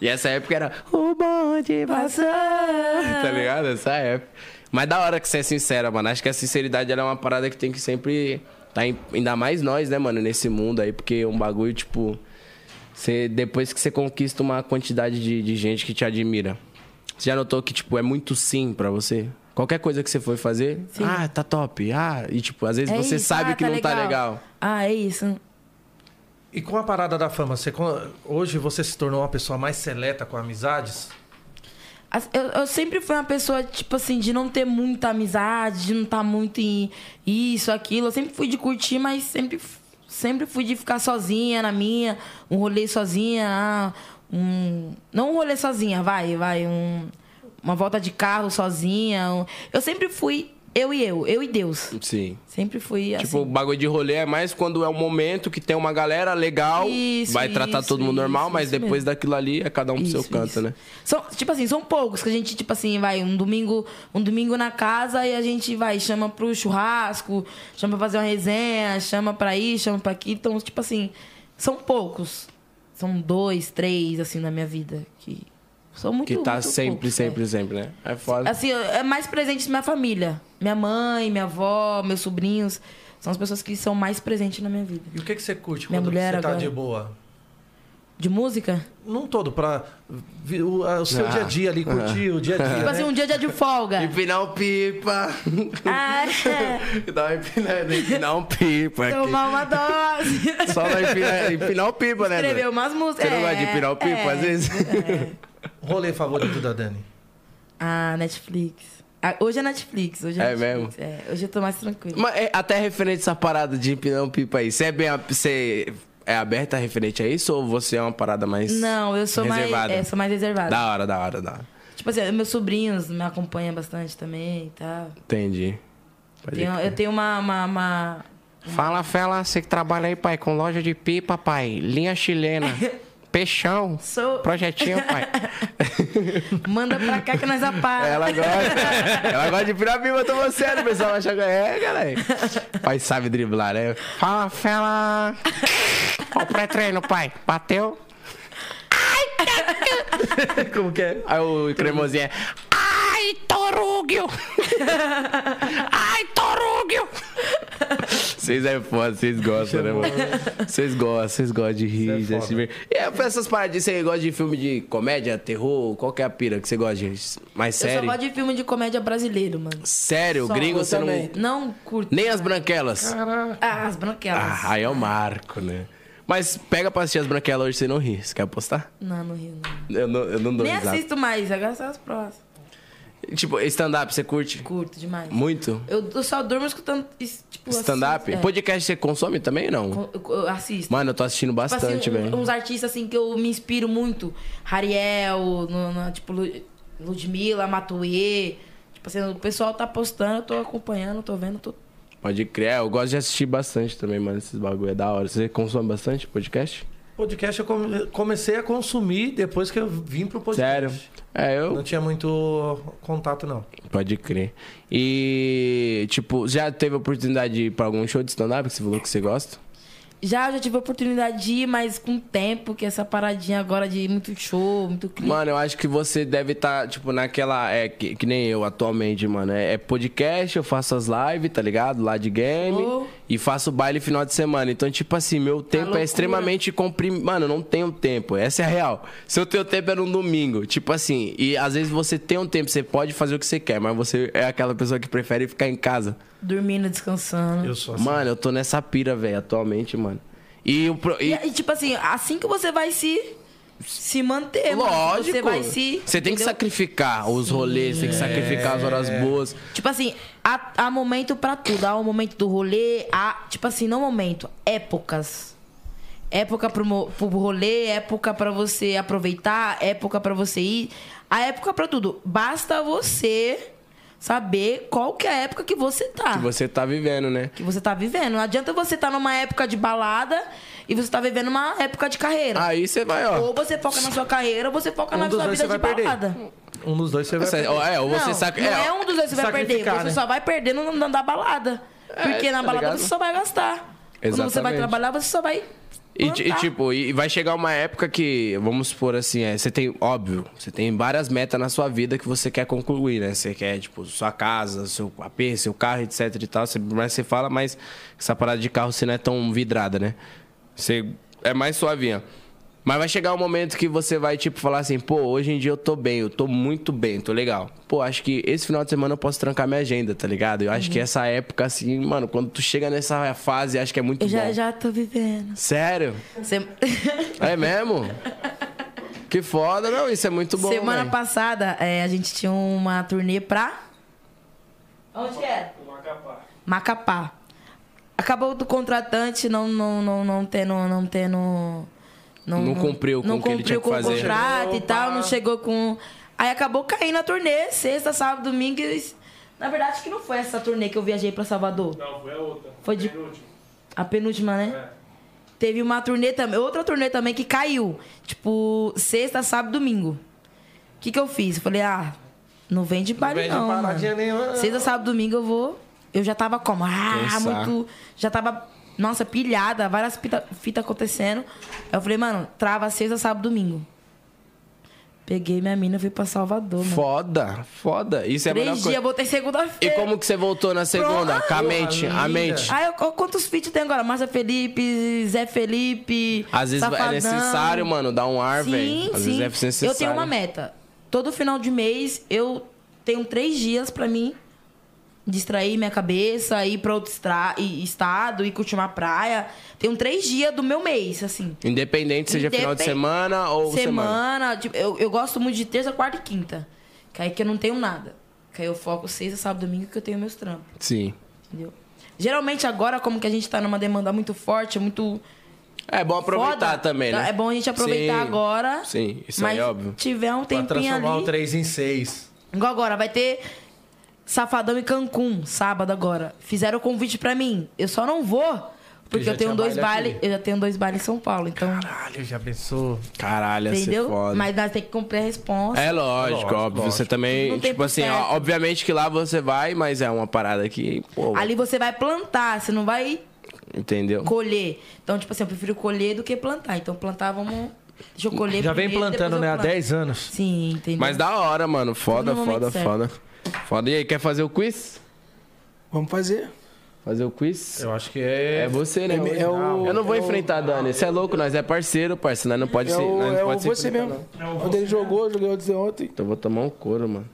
S1: e essa época era o bonde passou, tá ligado? Essa época. Mas da hora que você é sincera, mano. Acho que a sinceridade ela é uma parada que tem que sempre. Tá em- ainda mais nós, né, mano, nesse mundo aí, porque é um bagulho, tipo. Você, depois que você conquista uma quantidade de, de gente que te admira, você já notou que, tipo, é muito sim pra você? Qualquer coisa que você for fazer, ah, tá top. Ah, e tipo, às vezes
S4: É
S1: você
S4: isso,
S1: sabe
S4: ah,
S1: que não tá legal.
S4: Ah, é isso.
S2: E com a parada da fama, você, hoje você se tornou uma pessoa mais seleta com amizades?
S4: Eu, eu sempre fui uma pessoa, tipo assim, de não ter muita amizade, de não estar muito em isso, aquilo. Eu sempre fui de curtir, mas sempre, sempre fui de ficar sozinha na minha, um rolê sozinha, ah, um. Não um rolê sozinha, vai, vai, um. Uma volta de carro sozinha. um- Eu sempre fui eu e eu, eu e Deus.
S1: Sim.
S4: Sempre fui assim.
S1: Tipo, o bagulho de rolê é mais quando é um momento que tem uma galera legal,
S4: Isso,
S1: vai tratar
S4: isso,
S1: todo mundo normal,
S4: isso,
S1: mas
S4: isso
S1: depois
S4: mesmo.
S1: daquilo ali é cada um pro seu canto, né?
S4: São, tipo assim, são poucos que a gente, tipo assim, vai um domingo, um domingo na casa e a gente vai, chama pro churrasco, chama pra fazer uma resenha, chama pra ir, chama pra aqui. Então, tipo assim, são poucos. São dois, três, assim, na minha vida. Que são muito
S1: Que tá
S4: muito
S1: sempre,
S4: poucos,
S1: sempre,
S4: é.
S1: sempre, né? É foda.
S4: Assim, é mais presente minha família. Minha mãe, minha avó, meus sobrinhos. São as pessoas que são mais presentes na minha vida.
S2: E o que, que você curte
S4: Minha
S2: quando
S4: mulher
S2: você tá
S4: agora.
S2: de boa?
S4: De música?
S2: Não todo, pra o, o seu
S1: Ah.
S2: dia a dia ali, curtir o dia a <laughs> dia.
S4: Tipo
S2: né?
S4: assim, um dia a dia de folga.
S1: Empinar um pipa.
S4: Ah, é. <laughs>
S1: Dá uma empinada, empinar um pipa aqui.
S4: Tomar uma dose.
S1: Só vai empinar, empinar o pipa, né?
S4: Escrever umas músicas.
S1: Você não gosta de
S4: É,
S1: empinar o pipa,
S4: é,
S1: às vezes?
S4: é.
S2: Rolê favorito da Dani?
S4: Ah, Netflix. Ah, hoje é Netflix. Hoje é,
S1: É
S4: Netflix. É, hoje eu tô mais tranquilo.
S1: Mas é, até referente a essa parada de empinar um pipa aí, você é bem. Você é aberta referente a isso ou você é uma parada mais.
S4: Não, eu sou
S1: reservada?
S4: mais. É, sou mais reservada.
S1: Da hora, da hora, da hora.
S4: Tipo assim, meus sobrinhos me acompanham bastante também e tal.
S1: Entendi.
S4: Tenho- eu tenho uma, uma, uma-
S6: Fala, Fela, você que trabalha aí, pai, com loja de pipa, pai. Linha chilena. <laughs> Peixão.
S4: Sou-
S6: Projetinho, pai. <laughs>
S4: Manda pra cá que nós apagamos.
S1: Ela gosta. ela gosta de pipa, eu tô sério, o pessoal acha que é, caralho. Pai sabe driblar, né?
S6: Fala, Fela. Ó o pré-treino, pai. Bateu. <laughs>
S1: Como que é? Aí o cremosinho é.
S6: Ai, Torúgio. <laughs> Ai, Torúgio.
S1: Vocês é foda, vocês gostam, né, mano? Vocês gostam, vocês gostam de rir, de se ver. E é, essas paradas, você gosta de filme de comédia, terror? Qual que é a pira que você gosta de mais
S4: Eu só gosto de filme de comédia brasileiro, mano.
S1: Sério,
S4: Só,
S1: gringo você não.
S3: também.
S4: Não curto.
S1: Nem as branquelas.
S4: Ah, as branquelas.
S1: Ah, aí é o marco, né? Mas pega pra assistir as branquelas hoje você não ri. Você quer apostar?
S4: Não, no Rio, não.
S1: Eu não, eu não dou
S4: Nem
S1: risada.
S4: assisto mais, agora são as próximas.
S1: Tipo, stand-up, você curte?
S4: Curto demais.
S1: Muito?
S4: Eu, eu só durmo escutando, tipo,
S1: Stand-up?
S4: é.
S1: Podcast você consome também ou não?
S4: Eu, eu assisto.
S1: Mano, eu tô assistindo
S4: Tipo
S1: bastante,
S4: assim, um-
S1: velho.
S4: uns artistas assim que eu me inspiro muito. Rariel, no, no- tipo Lu- Ludmilla, Matuê. Tipo assim, o pessoal tá postando, eu tô acompanhando, tô vendo, tô.
S1: Pode crer. É, eu gosto de assistir bastante também, mano. Esses bagulho é da hora. Você consome bastante podcast?
S2: Podcast eu come- comecei a consumir depois que eu vim pro podcast.
S1: Sério? É, eu.
S2: Não tinha muito contato, não.
S1: Pode crer. E, tipo, já teve oportunidade de ir pra algum show de stand-up que você falou que você gosta?
S4: Já, já tive a oportunidade de ir, mas com tempo, que essa paradinha agora de muito show, muito clipe.
S1: Mano, eu acho que você deve estar, tipo, naquela. É, que, que nem eu atualmente, mano. É, é podcast, eu faço as lives, tá ligado? Lá de game.
S4: Show.
S1: E faço baile final de semana. Então, tipo assim, meu tempo
S4: loucura.
S1: é extremamente comprimido. Mano, eu não tenho tempo. Essa é a real. Se eu tenho tempo é num domingo. Tipo assim, e às vezes você tem um tempo, você pode fazer o que você quer, mas você é aquela pessoa que prefere ficar em casa.
S4: Dormindo, descansando.
S2: Eu sou assim.
S1: Mano, eu tô nessa pira, velho, atualmente, mano. E o. pro-
S4: E,
S1: e,
S4: tipo assim, assim que você vai se, se manter,
S1: lógico.
S4: Você vai se.
S1: Você tem que sacrificar os rolês, tem que sacrificar as horas boas.
S4: Tipo assim, há, há momento pra tudo. Há o momento do rolê, há, tipo assim, não momento, épocas. Época pro, pro rolê, época pra você aproveitar, época pra você ir. A época pra tudo. Basta você saber qual que é a época que você tá.
S1: Que você tá vivendo, né?
S4: Que você tá vivendo. Não adianta você estar numa época de balada e você tá vivendo uma época de carreira.
S1: Aí você vai, ó.
S4: Ou você foca na sua carreira, ou você foca
S2: Um
S4: na sua vida de
S2: perder.
S4: balada.
S2: Um dos dois você vai
S1: Você-
S2: perder.
S1: é, ou você
S4: não,
S1: saca.
S4: não é, um dos dois que você vai perder.
S2: sacrificar,
S4: Você
S2: né?
S4: só vai perder no, no, da balada. Porque na
S1: tá
S4: balada
S1: ligado?
S4: você só vai gastar. Quando você vai
S1: Exatamente.
S4: trabalhar, você só vai.
S1: E, e, tipo, e vai chegar uma época que, vamos supor assim, é, você tem, óbvio, você tem várias metas na sua vida que você quer concluir, né? Você quer, tipo, sua casa, seu AP, seu carro, etc e tal. Você, mas você fala, mas essa parada de carro você não é tão vidrada, né? Você é mais suavinha. Mas vai chegar um momento que você vai, tipo, falar assim, pô, hoje em dia eu tô bem, eu tô muito bem, tô legal. Pô, acho que esse final de semana eu posso trancar minha agenda, tá ligado? Eu acho que essa época, assim, mano, quando tu chega nessa fase, acho que é muito
S4: Eu já,
S1: bom.
S4: já tô vivendo.
S1: Sério?
S4: Sem-
S1: É mesmo? Que foda, não, isso é muito bom.
S4: Semana passada, é, a gente tinha uma turnê pra. Onde que era? Macapá. Acabou do contratante não, não, não, não tendo. Não tendo.
S1: Não cumpriu com
S4: não
S1: o que ele tinha que
S4: com o
S1: fazer.
S4: contrato e
S2: Opa.
S4: tal, não chegou com. Aí acabou caindo a turnê, sexta, sábado, domingo. e- Na verdade, acho que não foi essa turnê que eu viajei pra Salvador.
S5: Não, foi a outra.
S4: Foi de-
S5: Penúltima.
S4: A penúltima, né?
S5: É.
S4: Teve uma turnê também, outra turnê também que caiu. Tipo, sexta, sábado, domingo. O que que eu fiz? Eu falei, ah, não vem de baile
S2: vem de
S4: não,
S2: paradinha
S4: mano.
S2: nenhuma.
S4: Sexta, sábado, domingo eu vou... Eu já tava como? Ah,
S1: Cansar.
S4: muito... Já tava, nossa, pilhada, várias fitas fita acontecendo. Aí eu falei, mano, trava sexta, sábado, domingo. Peguei minha mina e fui pra Salvador, mano.
S1: Foda, foda. Isso é a melhor
S4: Três
S1: coisa.
S4: dias, voltei
S1: E
S4: segunda-feira.
S1: como que você voltou na segunda?
S4: Pronto.
S1: Com a mente, a mente.
S4: Aí, eu- quantos feats tem agora? Márcia Felipe, Zé Felipe.
S1: Às vezes
S4: Safadão.
S1: é necessário, mano, dar um ar, velho.
S4: Sim,
S1: Às
S4: sim.
S1: vezes é necessário.
S4: Eu tenho uma meta. Todo final de mês eu tenho três dias pra mim distrair minha cabeça, ir pra outro estra- e- estado, ir curtir uma praia. Tenho três dias do meu mês, assim.
S1: Independente seja final de
S4: Independ-
S1: semana ou semana.
S4: semana. tipo, eu, eu gosto muito de terça, quarta e quinta. Que aí que eu não tenho nada. Que aí eu foco sexta, sábado, domingo que eu tenho meus trampos.
S1: Sim.
S4: Entendeu? Geralmente agora, como que a gente tá numa demanda muito forte, muito
S1: É bom aproveitar
S4: foda,
S1: também, né?
S4: É bom a gente aproveitar
S1: Sim.
S4: agora.
S1: Sim, isso
S4: mas
S1: aí é óbvio.
S4: tiver um
S2: Pra
S4: tempinho
S2: transformar
S4: ali.
S2: o 3 em 6.
S4: Igual agora, vai ter Safadão e Cancún, sábado agora. Fizeram o convite pra mim. Eu só não vou, porque eu tenho dois
S2: baile.
S4: Eu já tenho dois bailes em São Paulo, então.
S2: Caralho, já pensou?
S1: Caralho,
S4: entendeu?
S1: foda.
S4: Mas nós temos que cumprir a resposta.
S1: É lógico,
S2: Lógico,
S1: óbvio. Você
S2: lógico.
S1: também,
S4: Não tem
S1: tipo assim, ó, obviamente que lá você vai, mas é uma parada que, pô,
S4: Ali você vai plantar, você não vai
S1: entendeu?
S4: colher. Então, tipo assim, eu prefiro colher do que plantar. Então, plantar, vamos. Deixa eu colher
S2: Já vem
S4: primeiro,
S2: plantando,
S4: depois
S2: né? Há
S4: planto.
S2: 10 anos.
S4: Sim, entendeu?
S1: Mas da hora, mano. Foda, foda,
S4: certo.
S1: foda. Foda. E aí, quer fazer o quiz?
S3: Vamos fazer.
S1: Fazer o quiz?
S2: Eu acho que é.
S1: É você, né?
S3: É,
S1: hoje?
S3: é o-
S1: Eu não vou
S3: é o-
S1: enfrentar a Dani. Você é louco, nós é parceiro, parceiro. Nós não pode
S3: É
S1: ser.
S3: o,
S1: nós não
S3: é
S1: pode
S3: o você mesmo.
S1: não.
S3: Quando ele jogou, eu joguei ontem ontem.
S1: Então eu vou tomar um couro, mano.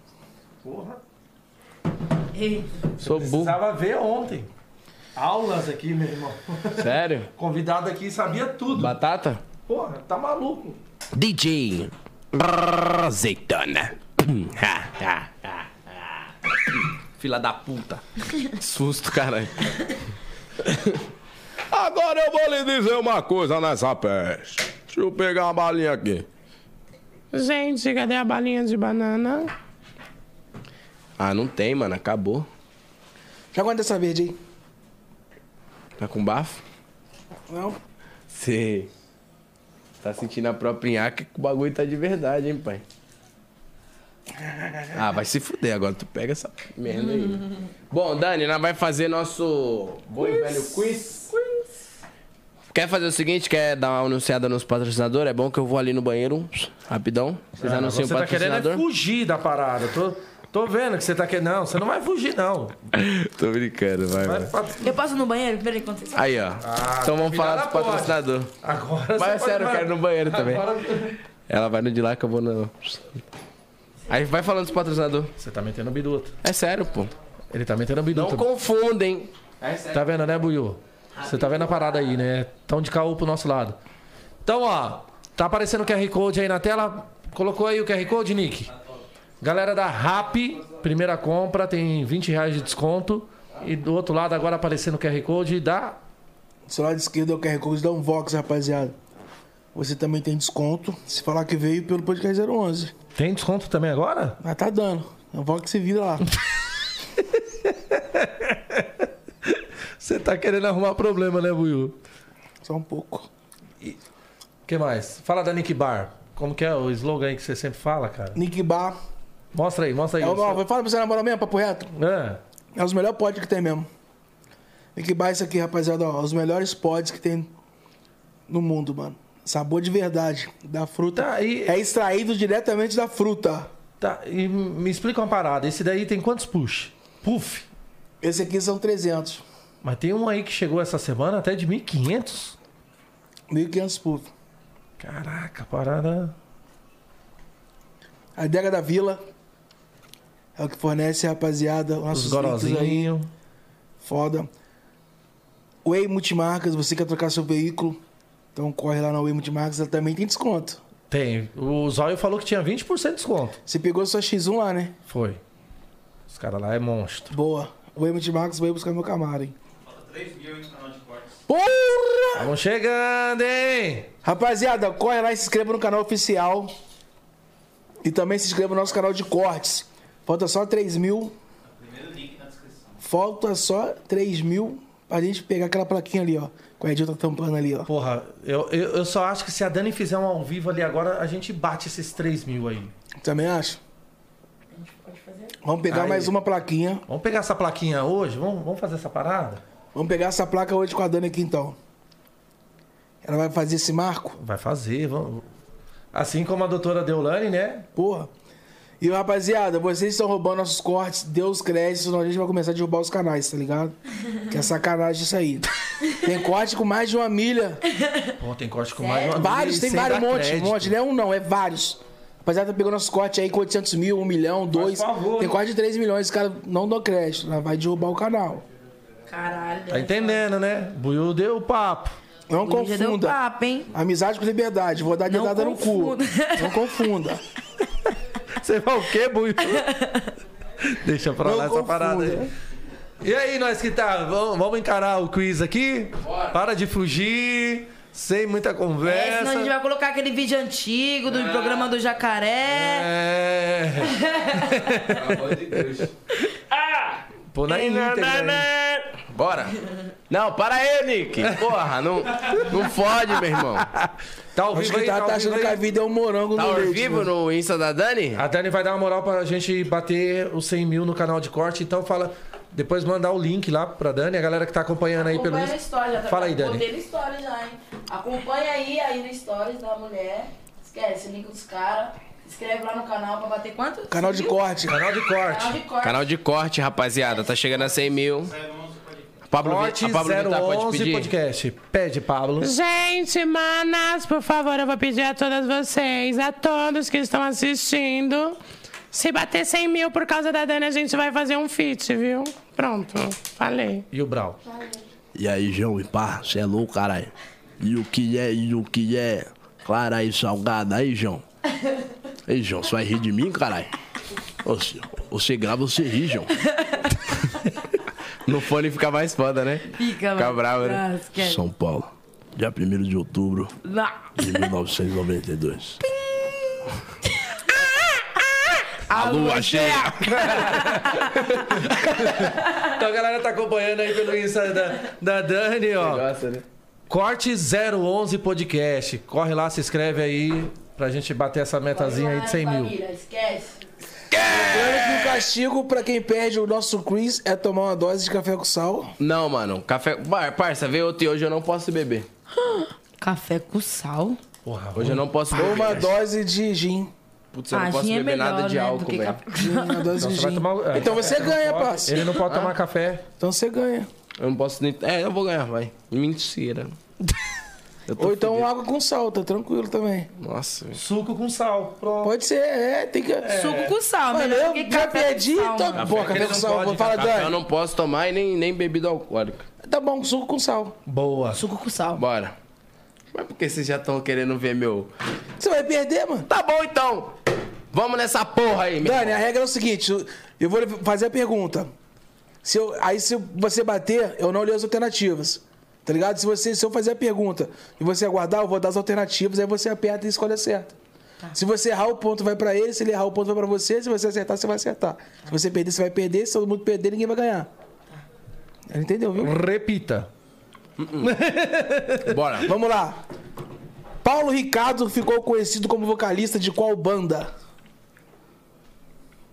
S4: Ei,
S1: Sou burro.
S2: Precisava ver ontem. Aulas aqui, meu irmão.
S1: Sério? <laughs>
S2: Convidado aqui sabia tudo.
S1: Batata?
S2: Porra, tá maluco.
S1: DJ Azeitona. <clears throat> Fila da puta. Susto, caralho.
S8: Agora eu vou lhe dizer uma coisa nessa peste. Deixa eu pegar uma balinha aqui.
S6: Gente, cadê a balinha de banana?
S1: Ah, não tem, mano. Acabou.
S3: Já aguenta essa verde aí?
S1: Tá com bafo?
S3: Não?
S1: Você tá sentindo a própria nhaca que o bagulho tá de verdade, hein, pai? Ah, vai se fuder agora. Tu pega essa merda aí. Bom, Dani, nós vai fazer nosso bom e velho quiz. Quer fazer o seguinte? Quer dar uma anunciada nos patrocinadores? É bom que eu vou ali no banheiro, rapidão. Vocês
S2: Ah,
S1: anunciam
S2: você
S1: o
S2: tá querendo é
S1: patrocinador?
S2: fugir da parada. Tô, Tô vendo que você tá querendo. Não, você não vai fugir, não. <laughs>
S1: Tô brincando, vai,
S2: Vai
S4: Eu passo no banheiro, peraí, enquanto vocês
S1: Aí, ó. então vamos falar
S2: pode.
S1: patrocinadores.
S2: Agora
S1: Mas é
S2: você
S1: sério, eu quero ir no banheiro também.
S2: Agora-
S1: Ela vai no de lá que eu vou no. Aí vai falando dos patrocinadores.
S2: Você tá metendo biduta.
S1: É sério, pô.
S2: Ele tá metendo
S1: Não
S2: biduta.
S1: confundem.
S2: Tá vendo, né, Buiu? Você tá vendo a parada aí, né? Tão de caô pro nosso lado. Então, ó, tá aparecendo o QR Code aí na tela. Colocou aí o QR Code, Nick? Galera da RAP, primeira compra, tem 20 reais de desconto. E do outro lado, agora aparecendo o QR Code da.
S3: Do seu lado esquerdo é o QR Code da Unvox, rapaziada. Você também tem desconto se falar que veio pelo podcast 011.
S2: Tem desconto também agora?
S3: Mas tá dando. Unvox se vira lá. <laughs>
S2: Você tá querendo arrumar problema, né, Buiu?
S3: Só um pouco.
S2: O que mais? Fala da Nick Bar. Como que é o slogan aí que você sempre fala, cara?
S3: Nick Bar.
S2: Mostra aí, mostra aí.
S3: É o nome. Fala pra você na moral mesmo, papo reto.
S2: É.
S3: É os melhores pods que tem mesmo. Nick Bar é isso aqui, rapaziada. Ó, os melhores pods que tem no mundo, mano. Sabor de verdade. Da fruta.
S2: Tá, e-
S3: É extraído diretamente da fruta.
S2: Tá, e me explica uma parada. Esse daí tem quantos push? Puff.
S3: Esse aqui são 300.
S2: Mas tem um aí que chegou essa semana até de 1.500.
S3: 1.500 puff.
S2: Caraca, parada.
S3: A Adega da Vila. É o que fornece, rapaziada.
S2: Os
S3: Nossos
S2: gorozinhos.
S3: Foda. Way Multimarcas, você quer trocar seu veículo. Então corre lá na Way Multimarcas, ela também tem desconto.
S2: Tem. O Zóio falou que tinha 20% de desconto.
S3: Você pegou sua X1 lá, né?
S2: Foi. Os caras lá é monstro.
S3: Boa. Way Multimarcas, vai buscar meu Camaro, hein?
S5: Falta 3 mil no canal de cortes.
S3: Porra!
S2: Estamos chegando, hein?
S3: Rapaziada, corre lá e se inscreva no canal oficial. E também se inscreva no nosso canal de cortes. Falta só 3 mil.
S5: Primeiro link na descrição.
S3: Falta só 3 mil pra gente pegar aquela plaquinha ali, ó. A Edil tá tampando ali, ó.
S2: Porra, eu, eu, eu só acho que se a Dani fizer um ao vivo ali agora, a gente bate esses 3 mil aí.
S3: Também acho? Vamos pegar
S2: Aí.
S3: mais uma plaquinha.
S2: Vamos pegar essa plaquinha hoje? Vamos, vamos fazer essa parada?
S3: Vamos pegar essa placa hoje com a Dani aqui então. Ela vai fazer esse marco?
S2: Vai fazer, vamos. Assim como a doutora Deolane, né?
S3: Porra. E rapaziada, vocês estão roubando nossos cortes, Deus cresce, senão a gente vai começar a derrubar os canais, tá ligado? Que é sacanagem isso aí. Tem corte com mais de uma milha.
S2: Pô, tem corte com mais de uma
S3: Vários, tem vários, um monte, um monte. Não é um não, é vários. Rapaziada, pegou nossos cortes aí com 800 mil, 1 milhão, 2.
S2: favor,
S3: Tem
S2: né?
S3: quase de 3 milhões, os caras não dão crédito, né? vai derrubar o canal.
S4: Caralho.
S2: Tá entendendo, né? Buiu deu o papo.
S3: Não
S4: deu
S3: confunda.
S4: papo, hein?
S3: Amizade com liberdade, vou dar dedada no cu.
S4: confunda.
S3: Não confunda. <laughs>
S2: Você vai o quê, Buiu? Deixa pra lá essa parada aí. E aí, nós que tá, vamos, vamos encarar o quiz aqui? Para de fugir, sem muita
S4: É,
S2: conversa.
S4: senão a gente vai colocar aquele vídeo antigo do programa do jacaré.
S2: É. <laughs> Pô, na íntegra, hein?
S1: Bora. Não, para aí, Nick. <laughs> Porra, não, não fode, meu irmão.
S2: Tá ao
S3: Acho
S2: vivo
S3: que
S2: aí,
S3: tá,
S2: tá
S3: tá
S2: ao
S3: achando
S2: vivo
S3: que a
S2: aí.
S3: vida é um morango
S1: Tá
S3: no
S1: ao
S3: leite.
S1: vivo
S3: né?
S1: no Insta da Dani?
S2: A Dani vai dar uma moral pra gente bater os 100 mil no canal de corte, então fala. Depois mandar o link lá pra Dani, a galera que tá acompanhando aí pelo
S4: Acompanha no
S2: Insta.
S4: já tá
S2: Fala aí, Dani.
S4: Já, hein? Acompanha aí, aí no stories da mulher. Esquece, link dos caras. Inscreve lá no canal pra bater quanto?
S3: Canal de corte.
S2: Canal de corte.
S4: Canal de corte.
S1: Canal de corte, rapaziada. Tá chegando a 100 mil. A Pablo,
S2: Corte
S1: a Pablo Vittar pode
S2: 011
S1: pedir?
S2: podcast. Pede, Pablo.
S6: Gente, manas, por favor, eu vou pedir a todas vocês, a todos que estão assistindo. Se bater 100 mil por causa da Dani, a gente vai fazer um feat, viu? Pronto, falei.
S2: E o Brau.
S9: E aí, João e pá, cê é louco, caralho. E o que é, e o que é? Clara e salgada aí, João. Ei, João, você vai rir de mim, caralho? Você, você grava, você ri, João.
S1: No fone fica mais foda, né?
S4: Fica,
S1: Fica bravo, né?
S4: Ah.
S9: São Paulo, dia 1 de outubro
S4: Não.
S9: de 1992.
S1: A lua cheia. <laughs>
S2: Então a galera tá acompanhando aí pelo Insta da, da Dani, ó.
S1: Gosta, né?
S2: Corte 011 podcast. Corre lá, se inscreve aí pra gente bater essa metazinha aí de 100 mil.
S4: Esquece.
S3: Lembrando que o castigo pra quem perde o nosso quiz é tomar uma dose de café com sal.
S1: Não, mano. Café. Bar, parça, vê outro e hoje eu não posso beber. <gasps>
S4: Café com sal?
S2: Porra,
S1: Hoje eu não posso beber.
S3: uma dose de gin.
S1: Putz, eu não
S4: Ah,
S1: posso
S4: gin é
S1: beber nada
S4: melhor,
S1: de
S4: né, do
S1: álcool,
S4: que
S1: velho.
S4: cap-
S3: Uma dose
S2: Então
S3: de
S2: você vai
S3: gin.
S2: tomar- é,
S3: Então você
S2: ele
S3: ganha,
S2: não pode-
S3: parça.
S2: Ele não pode tomar café.
S3: Então você ganha.
S1: Eu não posso nem. É, eu vou ganhar, vai. Mentira. <laughs> Eu tô
S3: Ou então água com sal, tá tranquilo também.
S1: Nossa, velho.
S2: Suco com sal. Pronto.
S3: Pode ser, é, tem que.
S4: Suco com sal,
S3: Mano,
S4: melhor
S3: eu já perdi. Pô,
S2: Café
S3: café com
S2: não
S3: sal,
S2: pode,
S3: fala,
S1: Café eu não posso tomar e nem, nem bebida alcoólica.
S3: Tá bom, suco com sal.
S2: Boa.
S4: Suco com sal.
S1: Bora. Mas por que vocês já estão querendo ver meu.
S3: Você vai perder, mano.
S1: Tá bom então! Vamos nessa porra aí, meu.
S3: Dani, a regra é o seguinte: eu- eu vou fazer a pergunta. Se eu, aí, se você bater, eu não leio as alternativas. Tá ligado? Se, você, se eu fazer a pergunta e você aguardar, eu vou dar as alternativas, aí você aperta e escolhe a certa. Se você errar, o ponto vai pra ele. Se ele errar, o ponto vai pra você. Se você acertar, você vai acertar. Se você perder, você vai perder. Se todo mundo perder, ninguém vai ganhar. Ela entendeu, viu?
S2: Repita. <laughs>
S1: Bora.
S3: Vamos lá. Paulo Ricardo ficou conhecido como vocalista de qual banda?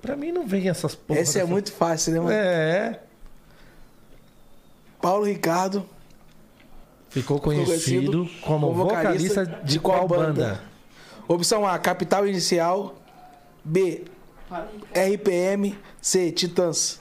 S2: Pra mim não vem essas porra.
S3: Essa é
S2: dessa-
S3: muito fácil, né, mano?
S2: É.
S3: Paulo Ricardo
S2: Ficou conhecido como vocalista de qual banda?
S3: Opção A, Capital Inicial. B, RPM. C, Titãs.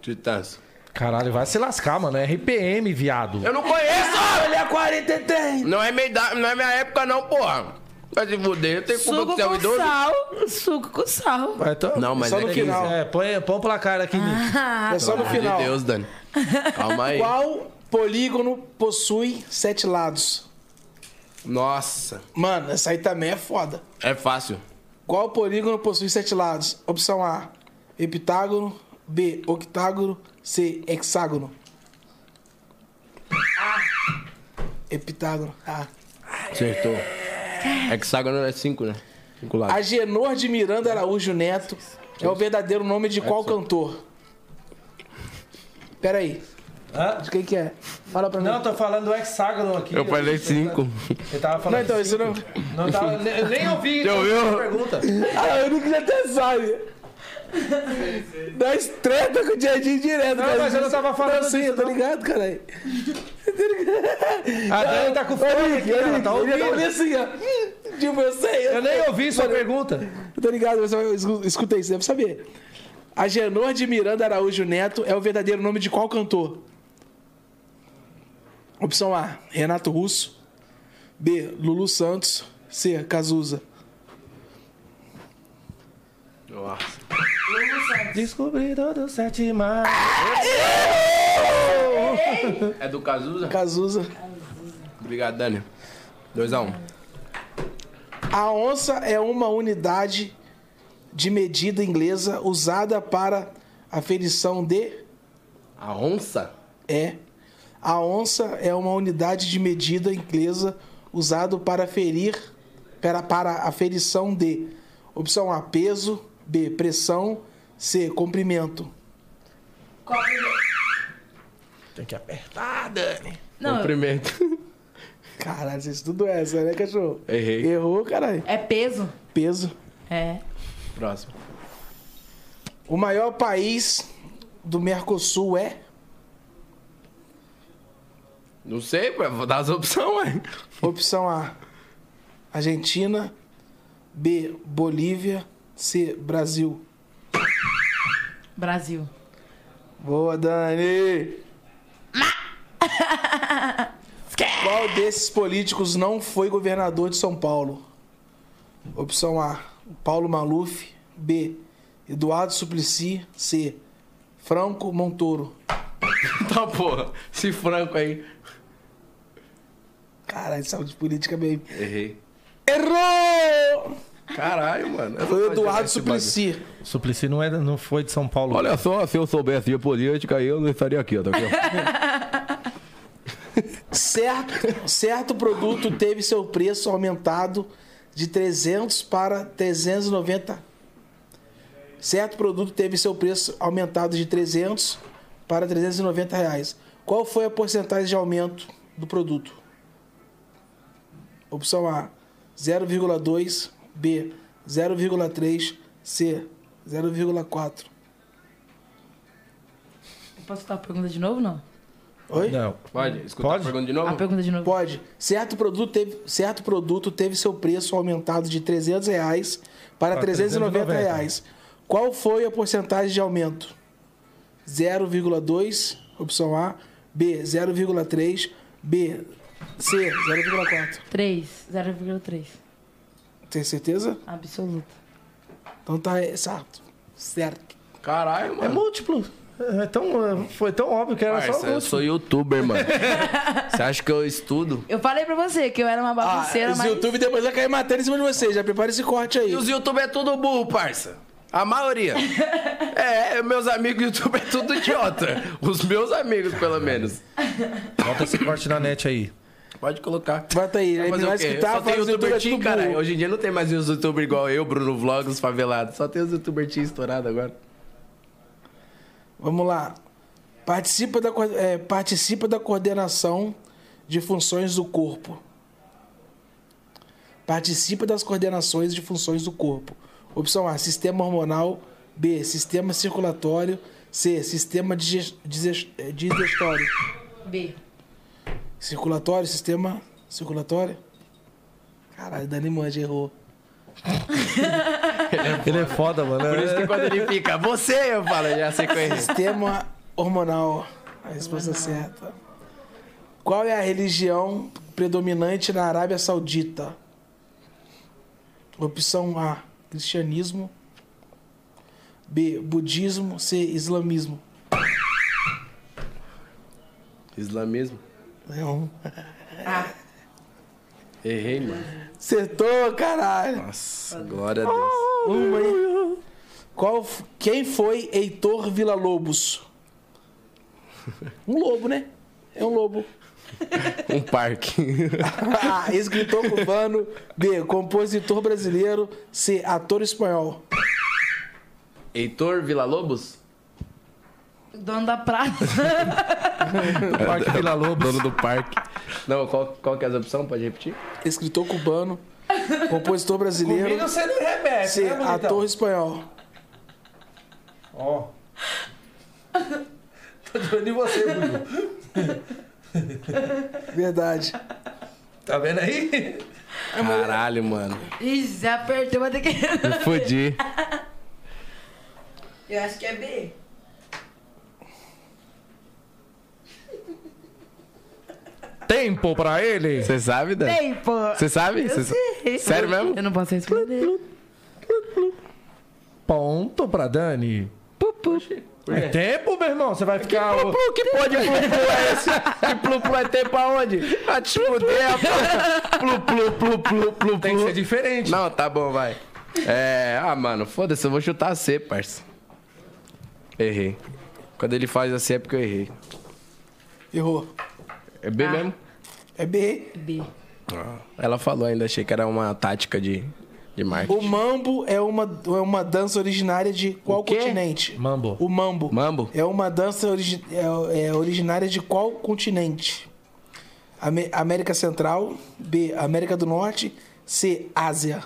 S1: Titãs.
S2: Caralho, vai se lascar, mano. É RPM, viado.
S1: Eu não conheço!
S3: Olha a 43!
S1: Não é, minha idade, não é minha época, não, porra. Vai se fuder, tenho culpa
S4: Suco
S1: que você é um
S4: com
S1: idoso.
S4: sal. Suco com sal.
S2: Vai, então-
S1: Não, mas
S3: Só
S1: é
S3: no
S1: que-
S3: final.
S2: É, põe, põe o placar aqui.
S4: Ah,
S3: É só no final.
S1: de Deus, Dani. Calma aí.
S3: Qual polígono possui sete lados?
S1: Nossa,
S3: Mano, essa aí também é foda.
S1: é fácil.
S3: Qual polígono possui sete lados? Opção A, heptágono. B, octágono. C, hexágono. Heptágono. Ah.
S1: Acertou. Hexágono é 5, né? 5 lados.
S3: Agenor de Miranda Araújo Neto é o verdadeiro nome de qual cantor? Pera aí.
S2: Hã?
S3: De quem que é? Fala pra mim.
S2: Não, tô falando do hexágono aqui.
S1: Eu falei 5.
S2: Ele tava falando.
S3: Não, então, isso não...
S2: Não tava, ne- eu nem ouvi
S1: Você ouviu?
S2: a pergunta.
S3: Ah, eu nunca já até sabe. Nós treta com o Jardim direto.
S2: Não,
S3: cara.
S2: mas eu não tava falando
S3: Não, sim,
S2: disso,
S3: eu tô
S2: não.
S3: ligado, caralho.
S2: A Dani tá com fome aqui, ela tá
S3: Ele tá
S2: ouvindo.
S3: olhando assim, ó. Tipo, eu sei.
S2: Eu nem ouvi sua
S3: Mano,
S2: pergunta.
S3: Eu tô ligado, mas eu escu- escutei, você deve saber. Agenor de Miranda Araújo Neto é o verdadeiro nome de qual cantor? Opção A, Renato Russo. B, Lulu Santos. C, Cazuza.
S1: Nossa.
S2: Descobri todo sete mar.
S1: É do Cazuza?
S3: Cazuza.
S1: Obrigado, Dani. 2x1. Um.
S3: A onça é uma unidade de medida inglesa usada para aferição de
S1: A onça?
S3: é. A onça é uma unidade de medida inglesa usado para aferir para, para aferição de opção A peso, B pressão, C comprimento.
S2: Tem que apertar, Dani.
S4: Não,
S1: Cumprimento. <laughs>
S3: Caralho, você estudou essa, né, cachorro?
S1: Errei.
S3: Errou, caralho.
S4: é peso.
S3: Peso.
S4: É.
S1: Próximo.
S3: O maior país do Mercosul é
S1: Não sei, pô, vou dar as opções, ué.
S3: Opção A: Argentina. B: Bolívia. C: Brasil.
S4: Brasil.
S3: Boa, Dani! <laughs> Qual desses políticos não foi governador de São Paulo? Opção A: Paulo Maluf. B: Eduardo Suplicy. C: Franco Montoro. <laughs>
S1: Tá, porra. Esse franco aí.
S3: Caralho, saúde política bem.
S1: Errei.
S3: Errou!
S1: Caralho, mano.
S3: Foi Eduardo
S1: esse bagulho.
S3: Suplicy.
S2: Suplicy não, é, não foi de São Paulo.
S10: Olha só, se eu soubesse de política, eu não estaria aqui, tá vendo? <laughs>
S3: Certo, certo produto teve seu preço aumentado de 300 para 390. Certo produto teve seu preço aumentado de 300 para 390 reais. Qual foi a porcentagem de aumento do produto? Opção A, 0,2. B, 0,3. C, 0,4.
S4: Posso dar a pergunta de novo, não?
S3: Oi?
S2: Não.
S1: Pode? Escuta
S2: Pode?
S1: a pergunta de novo?
S4: A pergunta de novo.
S3: Pode. Certo produto, teve, certo produto teve seu preço aumentado de 300 reais para 390
S2: 390.
S3: reais. Qual foi a porcentagem de aumento? 0,2, opção A. B, 0,3. B, C, 0,4.
S4: 3, 0,3.
S3: Tem certeza?
S4: Absoluta.
S3: Então tá exato. Certo.
S1: Caralho,
S2: É
S1: mano.
S2: múltiplo. É tão, foi tão óbvio que era
S1: Parça,
S2: só
S1: eu sou youtuber, mano. Você acha que eu estudo?
S4: Eu falei pra você que eu era uma
S3: Ah,
S4: bagunceira,
S3: esse
S4: mas...
S3: YouTube depois vai cair matando em cima de você. Já prepara esse corte aí.
S1: E os youtubers é tudo burro, parça. A maioria. <laughs> é, meus amigos youtubers é tudo idiota. Os meus amigos, pelo menos.
S2: Bota esse corte na net aí.
S1: Pode colocar.
S3: Bota aí.
S1: Vai
S3: Aí
S1: fazer
S3: nós
S1: o quê?
S3: que tá,
S1: Só tem youtuber
S3: é
S1: caralho.
S3: burro.
S1: Hoje em dia não tem mais os youtubers igual eu, Bruno Vlogs, favelado. Só tem os youtubers teen estourados agora.
S3: Vamos lá. Participa da, é, participa da coordenação de funções do corpo. Participa das coordenações de funções do corpo. Opção A, sistema hormonal. B, sistema circulatório. C, sistema eh, digestório.
S4: B.
S3: Circulatório, sistema circulatório. Caralho, Dani Mande errou. <laughs>
S2: Ele é foda, mano.
S1: Por isso que quando ele fica, você, eu falo, já sei que errei.
S3: Sistema hormonal. A resposta certa. Qual é a religião predominante na Arábia Saudita? Opção A: cristianismo. B: budismo. C: islamismo.
S1: Islamismo?
S3: Não.
S1: Errei, mano.
S3: Acertou, caralho.
S1: Nossa, glória a Deus.
S3: Uma aí. Qual, quem foi Heitor Villa-Lobos? Um lobo, né? É um lobo. <laughs>
S1: Um parque.
S3: A. Escritor cubano. B. Compositor brasileiro. C. Ator espanhol.
S1: Heitor Villa-Lobos?
S4: Dono da praça. <laughs>
S2: Parque Vila Lobos.
S1: Dono do parque. Não, qual, qual que é as opções? Pode repetir?
S3: Escritor cubano. Compositor brasileiro.
S2: Comigo você não remete,
S3: C.
S2: né?
S3: Ator espanhol.
S2: Ó. <laughs> Tô de olho em você, Bruno.
S3: Verdade.
S2: Tá vendo aí?
S1: Caralho, mano.
S4: Ih, já apertou, vou ter que...
S1: Me fodi. <laughs>
S4: Eu acho que é B.
S2: Tempo pra ele.
S1: Você sabe, Dan?
S4: Tem, pô.
S1: Você sabe?
S4: Eu
S1: Cê sa-
S4: sei.
S1: Sério mesmo?
S4: Eu não posso responder.
S2: Ponto pra Dani. É tempo, meu irmão? Você vai ficar...
S1: Plu, que pô de plu, plu é esse? Que plu, plu é tempo aonde? Ah, te fuder, rapaz. Plu, plu, plu, plu, plu,
S2: Tem que
S1: plu.
S2: ser diferente.
S1: Não, tá bom, vai. É. Ah, mano, foda-se, eu vou chutar C, parça. Errei. Quando ele faz assim é porque eu errei.
S3: Errou.
S1: É B
S4: Ah.
S1: mesmo?
S3: É B.
S4: B.
S1: Ela falou ainda, achei que era uma tática de, de
S3: O
S1: marketing.
S3: mambo é uma, é uma dança originária de qual
S1: O quê?
S3: continente?
S2: Mambo.
S3: O mambo.
S1: Mambo?
S3: É uma dança origi é, é originária de qual continente? América Central. B. América do Norte. C. Ásia.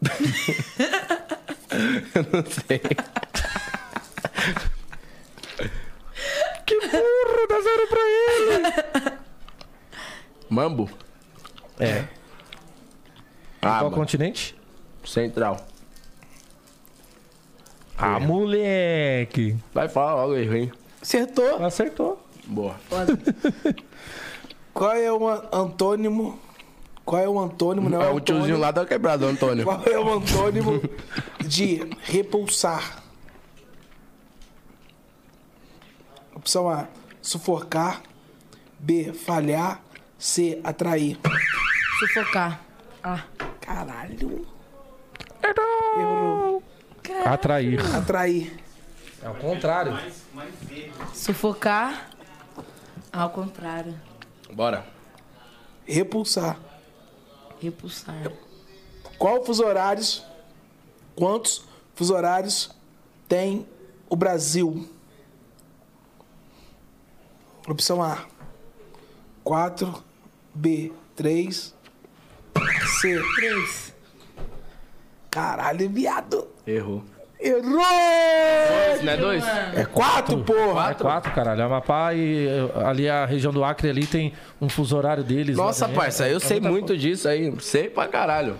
S3: <laughs>
S1: não sei. <laughs>
S2: Que burro, dá zero pra ele. <laughs>
S1: Mambo?
S2: É.
S1: Ah,
S2: Qual
S1: mano.
S2: continente?
S1: Central.
S2: Ah, moleque.
S1: Vai falar logo, eu errei.
S3: Acertou.
S2: Acertou.
S1: Boa. <laughs>
S3: Qual é o an- antônimo? Qual é o antônimo? Não
S1: É
S3: é,
S1: o tiozinho lá da quebrada, Antônio.
S3: Qual é o antônimo de repulsar? Opção A: sufocar. B: falhar. C: atrair.
S4: Sufocar. Ah.
S3: Caralho. Errou.
S2: Atrair.
S3: Atrair.
S2: É o contrário.
S4: Sufocar. Ao contrário.
S1: Bora.
S3: Repulsar.
S4: Repulsar.
S3: Qual fuso horários? Quantos fuso horários tem o Brasil? Opção A: 4. B: 3. C:
S4: 3.
S3: Caralho, viado.
S1: Errou.
S3: Errou!
S1: Não é dois?
S3: É quatro, porra.
S2: É quatro, caralho. Amapá e eh, ali a região do Acre ali tem um fuso horário deles. lá
S1: Nossa,
S2: também.
S1: parça, eu
S2: É
S1: sei muito disso aí. Sei pra caralho.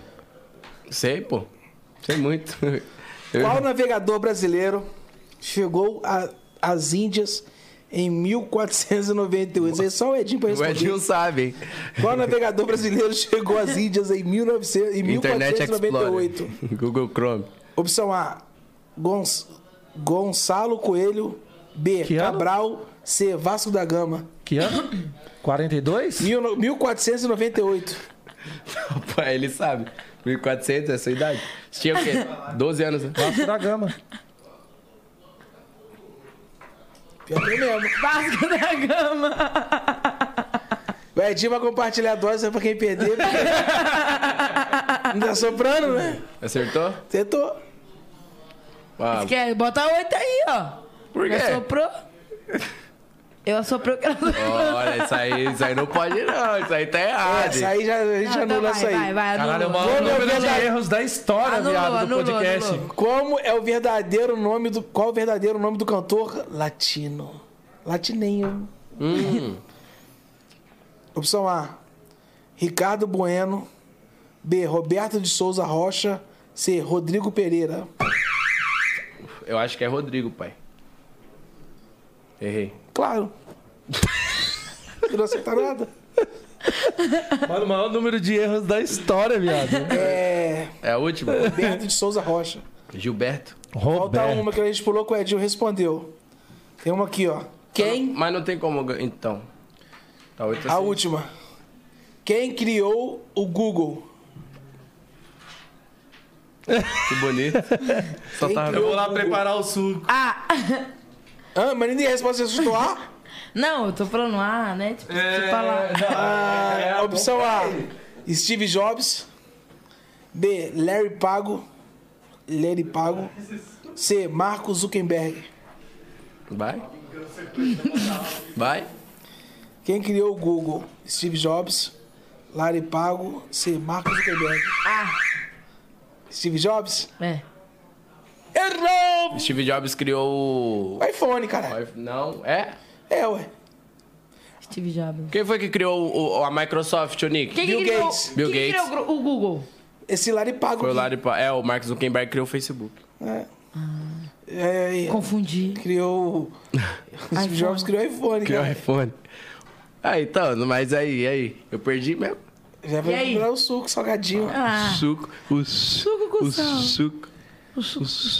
S1: Sei, pô. Sei muito. <laughs> Eu-
S3: Qual navegador brasileiro chegou a- às Índias em 1498? Isso aí só o Edinho pra
S1: O
S3: responder.
S1: Edinho sabe, hein?
S3: Qual navegador brasileiro chegou às Índias em, 1900, em
S1: Internet Explorer.
S3: 1498?
S1: Google Chrome.
S3: Opção A, Gonç- Gonçalo Coelho. B,
S2: Que ano?
S3: Cabral. C, Vasco da Gama.
S2: Que ano? 42?
S3: Mil- 1498.
S1: Pai, ele sabe. 1400, essa idade. Você tinha o quê? <laughs> 12 anos, né?
S2: Vasco da Gama.
S3: Pior que é mesmo. <laughs>
S4: Vasco da Gama.
S3: O Edinho vai compartilhar a dose pra quem perder. porque- Não tá soprando, né?
S1: Acertou?
S3: Tentou.
S1: Ah,
S4: Quer botar oito aí, ó.
S1: Por quê?
S4: Eu assoprou. Eu que ela
S1: Olha, isso aí, isso aí não pode não. Isso aí tá errado.
S3: Essa aí já, a gente
S4: Não, então
S3: anula
S4: vai,
S3: essa aí.
S4: vai, vai,
S2: Caralho, é o
S4: anulou.
S2: maior
S3: Como é o
S2: número de
S3: verdade-
S2: erros da história,
S4: Anulou,
S2: viado, do
S4: anulou,
S2: podcast.
S4: anulou.
S3: Como é o verdadeiro nome do. Qual o verdadeiro nome do cantor latino? Latininho.
S1: Hum,
S3: Opção A. Ricardo Bueno. B. Roberto de Souza Rocha. C. Rodrigo Pereira.
S1: eu acho que é Rodrigo, pai. Errei.
S3: Claro. <laughs> Não acertar nada.
S2: Mano, o maior número de erros da história, viado.
S3: É.
S1: É a última?
S3: Roberto de Souza Rocha.
S1: Gilberto.
S3: Falta
S2: Roberto.
S3: uma que a gente pulou que o Edinho respondeu. Tem uma aqui, ó. Quem?
S1: Mas não tem como. Então. Tá oito
S3: A
S1: assim.
S3: última. Quem criou o Google?
S1: Que bonito. <laughs> Só tava.
S2: Eu vou lá preparar o suco.
S4: Ah,
S3: Ah, mas ninguém responde se assustou A? <laughs>
S4: não, eu tô falando ah, né? Tipo,
S2: É,
S4: tipo falar. <laughs>
S3: Ah, opção A. Steve Jobs. B. Larry Pago. Larry Pago. C. Marco Zuckerberg.
S1: Vai. Vai.
S3: Quem criou o Google? Steve Jobs. Larry Pago. C. Marco Zuckerberg.
S4: Ah,
S3: Steve Jobs?
S4: é.
S3: Errou!
S1: Steve Jobs criou
S3: O iPhone, cara.
S1: Não, é?
S3: É, ué.
S4: Steve Jobs.
S1: Quem foi que criou o- a Microsoft, o Nick?
S4: Quem
S3: Bill
S4: criou,
S3: Gates.
S1: Bill
S4: quem que
S1: Gates.
S4: criou o Google?
S3: Esse Larry Pago.
S1: Foi o. Larry Pa- É, o Mark Zuckerberg criou o Facebook.
S3: É. É, é,
S4: Confundi.
S3: criou. <laughs> Steve Jobs criou o iPhone,
S1: Criou o
S3: cara.
S1: iPhone. Ah, então, mas aí, aí. Eu perdi mesmo.
S3: Já vai
S4: aí?
S3: o suco salgadinho.
S4: Ah,
S1: Suco. O suco
S4: com
S1: o
S4: sal.
S1: suco.
S4: o suco.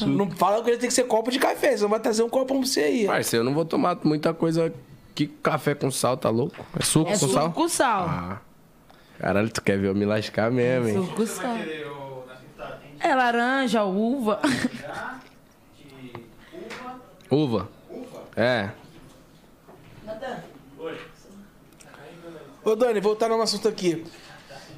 S3: Não fala que ele tem que ser copo de café, senão vai trazer um copo pra você aí.
S1: Parceiro, eu não vou tomar muita coisa. Que café com sal, tá louco? É suco
S4: É
S1: com
S4: suco
S1: sal?
S4: com sal.
S1: Ah. Caralho, tu quer ver eu me lascar mesmo, hein?
S4: Suco com sal. É laranja, uva. <laughs>
S1: Uva. É.
S3: Ô, Dani, voltar num assunto aqui.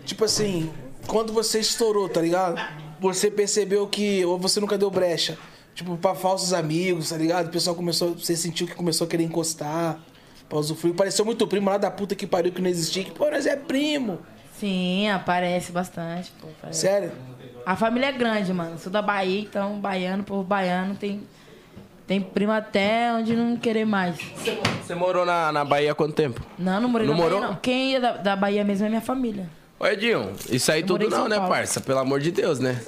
S3: Tipo assim, quando você estourou, tá ligado? Você percebeu que. Ou você nunca deu brecha. Tipo, pra falsos amigos, tá ligado? O pessoal começou. Você sentiu que começou a querer encostar. Pra usufruir. Pareceu muito primo lá da puta que pariu que não existia. Que, pô, nós é primo.
S4: Sim, aparece bastante. Pô, aparece.
S3: Sério?
S4: A família é grande, mano. Sou da Bahia, então baiano, povo baiano tem. Tem primo até onde não querer mais.
S1: Você morou na, na Bahia há quanto tempo?
S4: Não, não morei
S1: Não
S4: na Bahia,
S1: morou?
S4: não. Quem ia da, da Bahia mesmo é minha família.
S1: Ô, Edinho, isso aí
S4: Eu
S1: tudo não, né, parça? Pelo amor de Deus, né?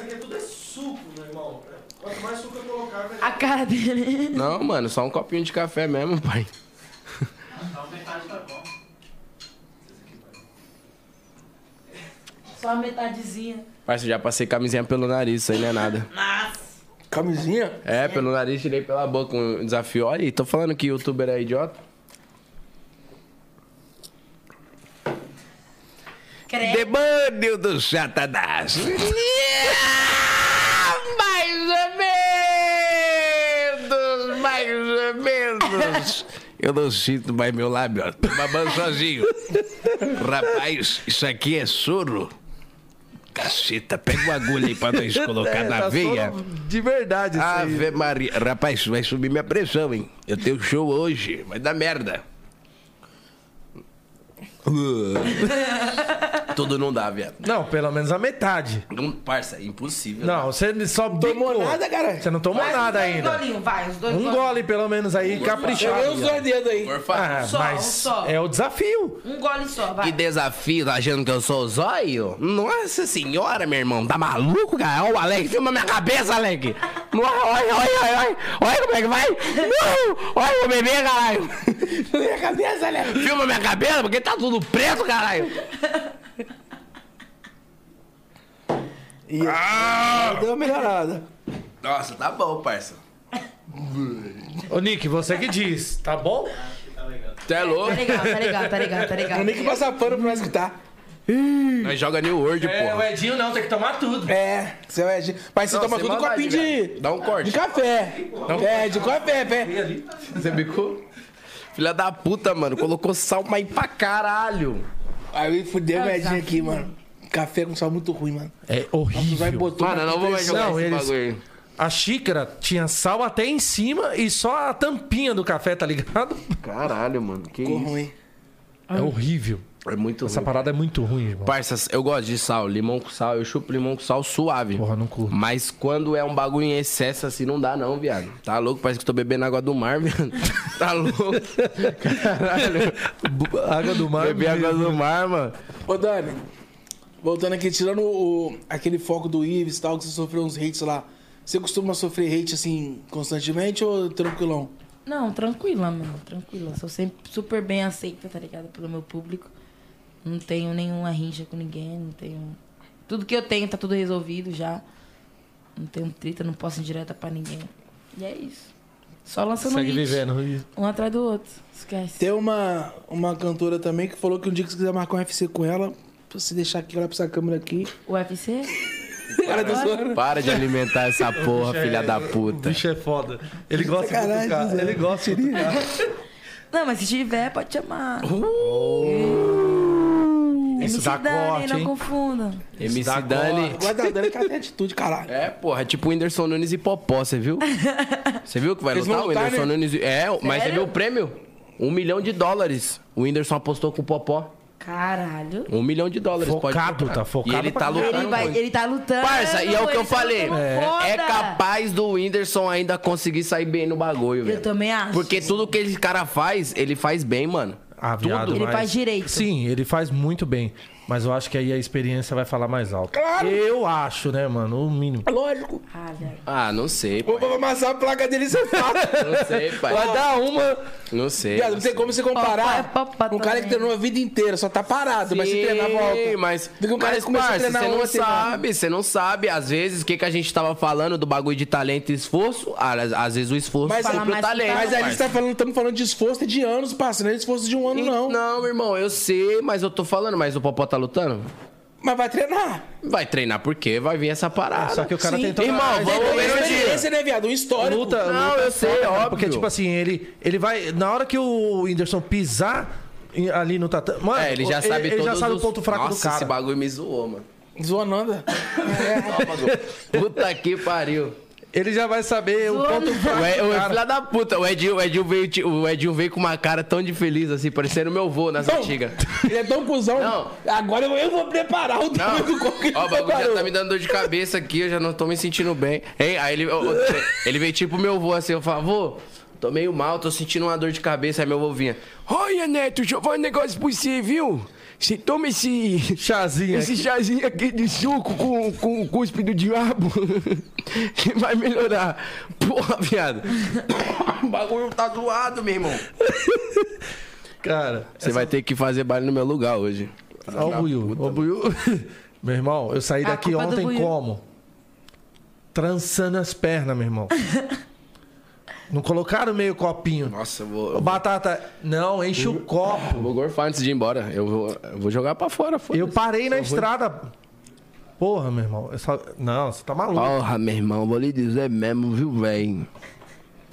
S4: A cara dele.
S1: Não, mano, só um copinho de café mesmo, pai.
S4: Só a metadezinha.
S1: Parça, eu já passei camisinha pelo nariz, isso aí não é nada.
S3: Camisinha?
S1: É, pelo nariz, tirei pela boca um desafio. Olha aí, tô falando que youtuber é idiota.
S8: Demônio do Satanás. <laughs>
S1: Mais ou menos, mais ou menos.
S8: Eu não sinto mais meu lábio, ó. Tô babando sozinho. Rapaz, isso aqui é soro. Caceta, pega uma agulha aí pra nós colocar na
S2: Tá
S8: veia.
S2: De verdade, isso aí.
S8: Ave Maria. Rapaz, vai subir minha pressão, hein? Eu tenho show hoje, vai dar merda. <laughs>
S1: Tudo não dá, viado.
S2: Não, pelo menos a metade.
S1: Não, parça, é impossível.
S2: Não, você só
S3: Tomou nada, cara.
S2: Você não tomou
S4: Vai,
S2: nada ainda.
S4: golinhos, vai, os dois
S2: Um gole, pelo menos, aí,
S3: Eu
S2: caprichado.
S3: os dois dedos aí.
S1: Por favor.
S2: Ah,
S4: só,
S2: mas
S4: um só.
S2: é o desafio.
S4: Um gole só, vai.
S1: Que desafio, tá achando que eu sou o zóio? Nossa senhora, meu irmão, tá maluco, cara? Ó, o Alec, filma minha cabeça, Alec. Olha, olha, olha, olha, olha como é que vai. Não, olha o bebê, caralho.
S3: Minha cabeça, Léo.
S1: Filma minha cabeça, porque tá tudo preto, caralho.
S3: E ah! deu uma melhorada.
S1: Nossa, tá bom, parça.
S2: Ô, Nick, você que diz, tá bom?
S1: Você é louco?
S4: Tá legal, tá legal, tá legal, tá legal.
S3: Nem que passar pano pra nós escutar.
S1: Nós joga New World,
S2: É, o
S1: porra.
S2: Edinho não, tem que tomar tudo.
S3: É, você é de... Mas você
S1: Não,
S3: toma tudo com
S1: maldade,
S3: copinho de...
S1: Dá um corte.
S3: De café. É, de café, pé.
S1: Você bicou? Filha da puta, mano. Colocou sal, mas pra caralho.
S3: Aí fudeu o medinho aqui, mano. Café com sal muito ruim, mano.
S2: É
S3: Vai
S2: horrível.
S3: botou
S1: Mano, não vou mais jogar
S2: Não,
S1: esse
S2: eles-
S1: bagulho aí.
S2: A xícara tinha sal até em cima e só a tampinha do café, tá ligado?
S1: Caralho, mano. Que
S3: Ficou
S1: isso?
S3: ruim.
S2: É horrível.
S1: É muito
S2: Essa
S1: ruim.
S2: parada é muito ruim, irmão.
S1: Parça, eu gosto de sal, limão com sal. Eu chupo limão com sal suave.
S2: Porra, não curto.
S1: Mas quando é um bagulho em excesso assim, não dá não, viado. Tá louco? Parece que eu tô bebendo água do mar, <laughs> viado. Tá louco? Caralho.
S2: Água do mar.
S1: Beber água do mar, mano.
S3: Ô, Dani, voltando aqui, tirando o, aquele foco do Ives e tal, que você sofreu uns hates lá. Você costuma sofrer hate, assim, constantemente ou tranquilão?
S4: Não, tranquila, mano, tranquila. Sou sempre super bem aceita, tá ligado? Pelo meu público. Não tenho nenhuma rincha com ninguém, não tenho. Tudo que eu tenho tá tudo resolvido já. Não tenho treta, não posso ir direta pra ninguém. E é isso. Só lançando
S2: Segue
S4: hit,
S2: vivendo.
S4: um atrás do outro. Esquece.
S3: Tem uma, uma cantora também que falou que um dia que você quiser marcar um FC com ela, pra você deixar aqui, olhar pra essa câmera aqui.
S4: O UFC? <laughs>
S3: Para.
S1: Para de alimentar essa porra, filha da
S2: O
S1: puta.
S2: bicho é foda. Ele gosta de
S3: Sacanagem,
S2: cutucar.
S3: Zé.
S2: Ele gosta de cutucar.
S4: Não, mas se tiver, pode chamar.
S2: Isso
S4: MC
S2: dá
S4: Dani,
S2: corte,
S4: não
S2: hein?
S4: confunda.
S1: MC
S2: dá
S1: Dani.
S3: Guarda a Dani que ela tem atitude, caralho.
S1: É, porra, é tipo o Whindersson Nunes e Popó, você viu? <laughs> Você viu que vai
S3: Eles
S1: lutar
S3: vão
S1: o
S3: lutar,
S1: Whindersson
S3: né?
S1: Nunes? e- É, mas você
S4: Sério?
S1: viu o prêmio? Um milhão de dólares. O Whindersson apostou com o Popó.
S4: Caralho.
S1: Um milhão de dólares. pode
S2: Focado,
S1: colocar.
S2: tá focado
S1: E ele
S2: pra
S1: tá
S2: caralho.
S1: lutando
S4: Ele, vai,
S1: muito.
S4: ele tá lutando.
S1: Parça, e é o que eu
S4: tá
S1: falei.
S4: lutando
S1: É,
S4: foda.
S1: capaz do Whindersson ainda conseguir sair bem no bagulho, velho.
S4: Eu também acho.
S1: Porque tudo que esse cara faz, ele faz bem, mano.
S2: Ah, viado,
S4: Ele
S2: mas-
S4: faz direito.
S2: Sim, ele faz muito bem. Mas eu acho que aí a experiência vai falar mais alto. Eu acho, né, mano? O mínimo.
S3: Lógico.
S4: Ah, velho.
S1: Ah, não sei, pai.
S3: Vou amassar a placa dele sem fato. <laughs>
S1: Não sei, pai.
S3: Vai dar uma.
S1: Não sei.
S3: Viado, não tem como você comparar
S4: é
S3: um cara que treinou a vida inteira, só tá parado, mas se treinar volta.
S1: mas,
S3: que um cara
S1: mas
S3: que começou a
S1: parça,
S3: treinar
S1: você não sabe, você não sabe. Às vezes, o que, que a gente tava falando do bagulho de talento e esforço, ah, às, às vezes o esforço
S3: Mas,
S1: supre
S4: Fala
S1: o
S4: mais que
S1: talento.
S3: mas a gente
S1: parça.
S3: tá falando, estamos falando de esforço de anos, parça, não é de esforço de um ano, não.
S1: Não, irmão, eu sei, mas eu tô falando, mas o Popó tá lutando?
S3: Mas vai treinar.
S1: Vai treinar porque vai vir essa parada.
S2: Só que o cara
S3: Sim.
S2: tentou.
S1: Irmão,
S3: Mas
S1: vamos
S3: ele
S1: ver
S3: experiência, né, viado? Um histórico.
S2: Luta,
S1: Não,
S2: luta
S1: eu
S2: é
S1: sei,
S2: foda,
S1: óbvio.
S2: Porque, tipo assim, ele, ele vai. Na hora que o Whindersson pisar ali no tatame. Mano,
S1: É, ele já sabe
S2: ele,
S1: todos
S2: já sabe
S1: os...
S2: o ponto fraco
S1: Nossa,
S2: do cara.
S1: esse bagulho me zoou, mano.
S3: Zoananda. <laughs>
S1: Puta que pariu.
S2: Ele já vai saber o ponto fraco
S1: O, Ed,
S2: do
S1: o filho da puta, o Edinho, o, Edinho veio, o Edinho veio com uma cara tão de feliz, assim, parecendo meu vô nas
S3: Não,
S1: antigas. <laughs>
S3: Ele é tão cuzão.
S1: Não.
S3: Agora eu, eu vou preparar o
S1: Não,
S3: tamanho do coco que ele
S1: ó, o bagulho já tá me dando dor de cabeça aqui, eu já não tô me sentindo bem. Hein? Aí ele, ele veio tipo meu vô, assim, eu falo, vô, tô meio mal, tô sentindo uma dor de cabeça, aí meu vô vinha, olha, Neto, deixa eu falar um negócio pra você, viu? Você toma esse...
S2: Chazinho.
S1: Esse chazinho aqui de suco com, com o cuspe do diabo que <laughs> vai melhorar. Porra, viado. <coughs> O bagulho tá zoado, meu irmão.
S2: Cara,
S1: Você vai ter que fazer baile no meu lugar hoje.
S2: ó o Buiu. Ó Buiu. <laughs> Meu irmão, eu saí daqui
S4: é
S2: ontem como? Trançando as pernas, meu irmão. <laughs> Não colocaram meio copinho.
S1: Nossa, eu vou,
S2: Batata, não, enche o copo.
S1: vou gorfar antes de ir embora. Eu vou, eu vou jogar pra fora.
S2: Eu parei na estrada. Porra, meu irmão. eu só- Não, você tá maluco.
S1: Porra, meu irmão, vou lhe dizer mesmo, viu, velho?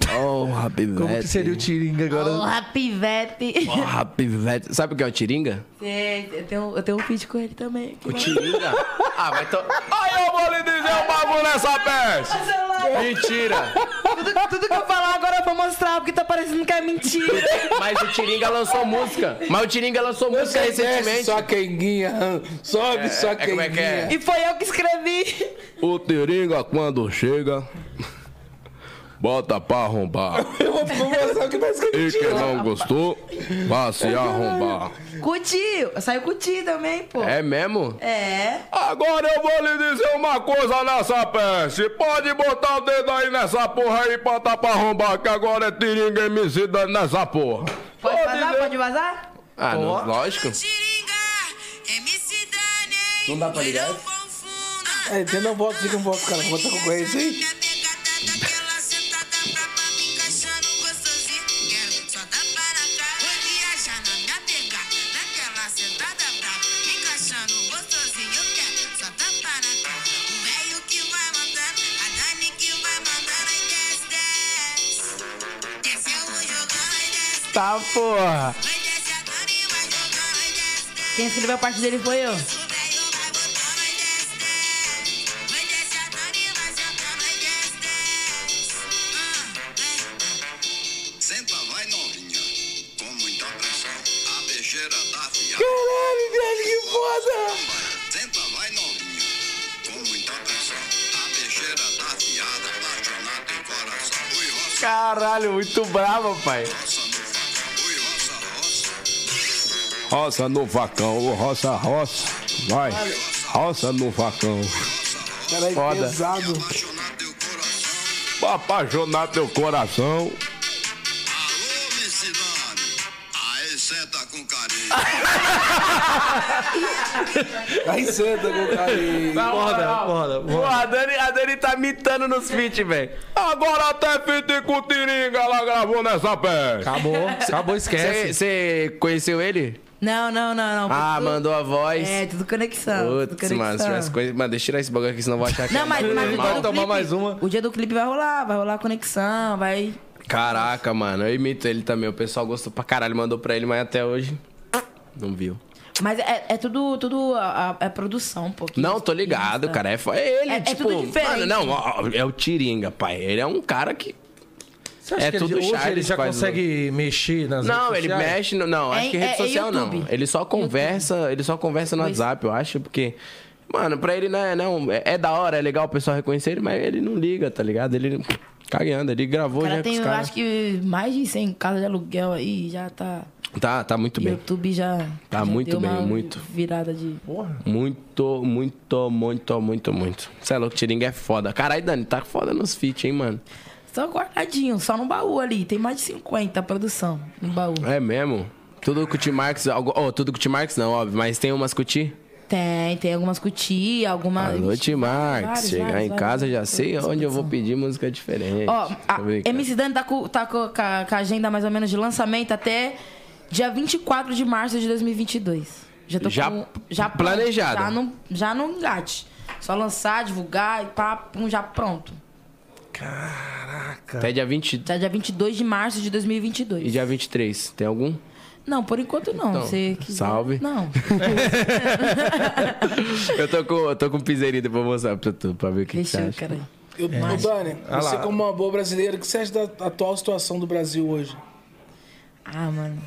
S1: Porra, pivete.
S2: Como que seria o Tiringa agora?
S4: Porra, pivete.
S1: Porra, pivete. Sabe o que é o Tiringa?
S4: Sei, eu tenho, eu tenho um feat com ele também.
S1: O Tiringa? ah, vai to... Aí eu vou lhe dizer um bagulho nessa peça. Mentira.
S4: tudo, tudo que eu falar agora eu vou mostrar, porque tá parecendo que é mentira.
S1: Mas o Tiringa lançou música. Mas o Tiringa lançou música recentemente.
S3: Só quenguinha, sobe só
S1: é, como é que é?
S3: quenguinha.
S4: E foi eu que escrevi.
S9: O Tiringa, quando chega, bota pra arrombar. <laughs>
S3: Eu vou vou o que escrito.
S9: E quem não gostou, vá se arrombar.
S4: Cuti, saiu Cuti também, pô.
S1: É mesmo?
S4: É.
S9: Agora eu vou lhe dizer uma coisa nessa peste. Pode botar o dedo aí nessa porra aí, bota pra arrombar, que agora é Tiringa MC dando nessa porra.
S4: Pode vazar? Pode vazar?
S1: Ah, não, lógico.
S4: Não dá pra ligar?
S3: É, tendo um voto, fica um voto, cara. Bota concorrência aí.
S1: Tá, porra.
S4: Quem escreveu a parte dele foi eu.
S11: Senta, vai novinha, com muita pressão. A peixeira tá afiada.
S3: Caralho, velho, que foda!
S11: Roça.
S9: No facão, ô, roça, roça. Vai. Roça no facão.
S3: Caralho,
S1: Foda.
S3: pesado.
S9: Pra apaixonar teu coração.
S11: Aí senta com carinho.
S3: Aí senta com carinho.
S2: Foda, foda,
S1: Pô, a Dani, a Dani tá mitando nos feat, velho.
S9: Agora até fit com o Tiringa ela gravou nessa peça.
S2: Acabou, acabou, esquece.
S1: Você conheceu ele?
S4: Não, não, não, não.
S1: Ah,
S4: Tudo-
S1: mandou a voz.
S4: É, tudo conexão. tudo
S1: Putz,
S4: conexão.
S1: mano, se tivesse coisa... Mano, deixa eu tirar esse bagulho aqui, senão eu vou achar que
S4: Não,
S1: é
S4: mas, mas o dia
S2: tomar
S4: clipe,
S2: mais uma.
S4: O dia do clipe vai rolar, vai rolar conexão, vai.
S1: Caraca, mano, eu imito ele também. O pessoal gostou pra caralho, mandou pra ele, mas até hoje não viu.
S4: Mas é, é tudo, tudo a, a- é produção, um pouquinho.
S1: Não, tô ligado, cara. É, é ele,
S4: É- é
S1: tipo.
S4: tudo diferente.
S1: Mano, não, é o Tiringa, pai. Ele é um cara que.
S2: Você acha
S1: É
S2: que
S1: tudo
S2: ele, hoje ele já consegue mexer nas
S1: Não,
S2: redes
S1: ele
S2: sociais?
S1: mexe. No, não, acho
S4: É-
S1: que rede
S4: é- é
S1: social não.
S4: YouTube.
S1: Ele só conversa. Ele só conversa no. WhatsApp, eu acho, porque. Mano, pra ele não é, não, é, é da hora, é legal o pessoal reconhecer ele, mas ele não liga, tá ligado? Ele cagando, ele gravou
S4: O cara
S1: já com
S4: tem,
S1: os
S4: eu
S1: caras.
S4: acho que mais de 100 casas de aluguel aí, já tá.
S1: Tá, tá muito bem.
S4: YouTube já.
S1: Tá
S4: já
S1: muito
S4: deu
S1: bem,
S4: uma
S1: muito.
S4: Virada de.
S1: Muito, muito, muito, muito, muito. Você é louco, Tiringa é foda. Caralho, Dani, tá foda nos feat, hein, mano?
S4: Só guardadinho, só no baú ali. Tem mais de 50 a produção no baú.
S1: É mesmo? Tudo com o T-Marks, algo- oh, tudo o T-Marks não, óbvio, mas tem umas com o T?
S4: Tem, tem algumas cutia, algumas.
S1: Alô, T-Marks,
S4: vários,
S1: chegar
S4: vários,
S1: em
S4: vários,
S1: casa já
S4: vários,
S1: sei
S4: vários,
S1: onde eu vou pedir música diferente.
S4: Ó,
S1: brincando.
S4: MC Dani tá, com, tá com, com a, com a agenda mais ou menos de lançamento até dia 24 de março de 2022. Já tô
S1: Já
S4: com, já pronto,
S1: planejado.
S4: Já no, já no engate. Só lançar, divulgar e pá, pum, já pronto.
S1: Até dia 20
S4: Até dia 22 de março de 2022.
S1: e dia 23, tem algum?
S4: Não, por enquanto não.
S1: Então,
S4: Você quiser-
S1: salve.
S4: Não. <laughs>
S1: eu tô com, eu tô com piseirinho vou mostrar pra tu, pra ver o que, que você
S4: Deixa eu,
S1: acha.
S4: cara.
S3: Eu, Ô, Dani,
S2: Ah
S3: você
S2: lá.
S3: como uma boa brasileira, o que você acha da atual situação do Brasil hoje?
S4: Ah, mano.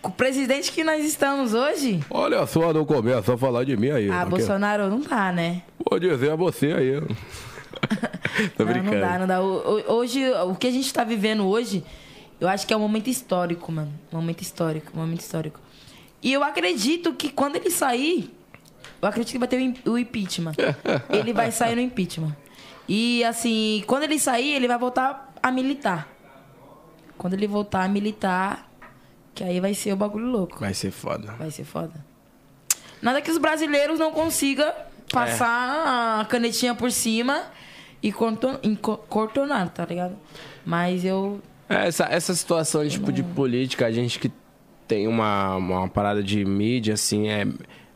S4: Com o presidente que nós estamos hoje,
S9: Olha só, não começa a falar de mim aí.
S4: ah,
S9: porque-
S4: Bolsonaro não tá, né?
S9: Vou dizer a você aí. <laughs>
S1: Tô
S4: não,
S1: brincando.
S4: não dá, não dá. O- o- Hoje, o que a gente tá vivendo hoje, eu acho que é um momento histórico, mano. Um momento histórico, um momento histórico. E eu acredito que quando ele sair, eu acredito que vai ter o im- o impeachment. <laughs> ele vai sair no impeachment. E assim, quando ele sair, ele vai voltar a militar. Quando ele voltar a militar, que aí vai ser o bagulho louco.
S1: Vai ser foda.
S4: Vai ser foda. Nada que os brasileiros não consigam passar a canetinha por cima e contor- em co- contornar, tá ligado? Mas eu.
S1: Essa, essa situação tipo, de política, a gente que tem uma, uma parada de mídia, assim, é,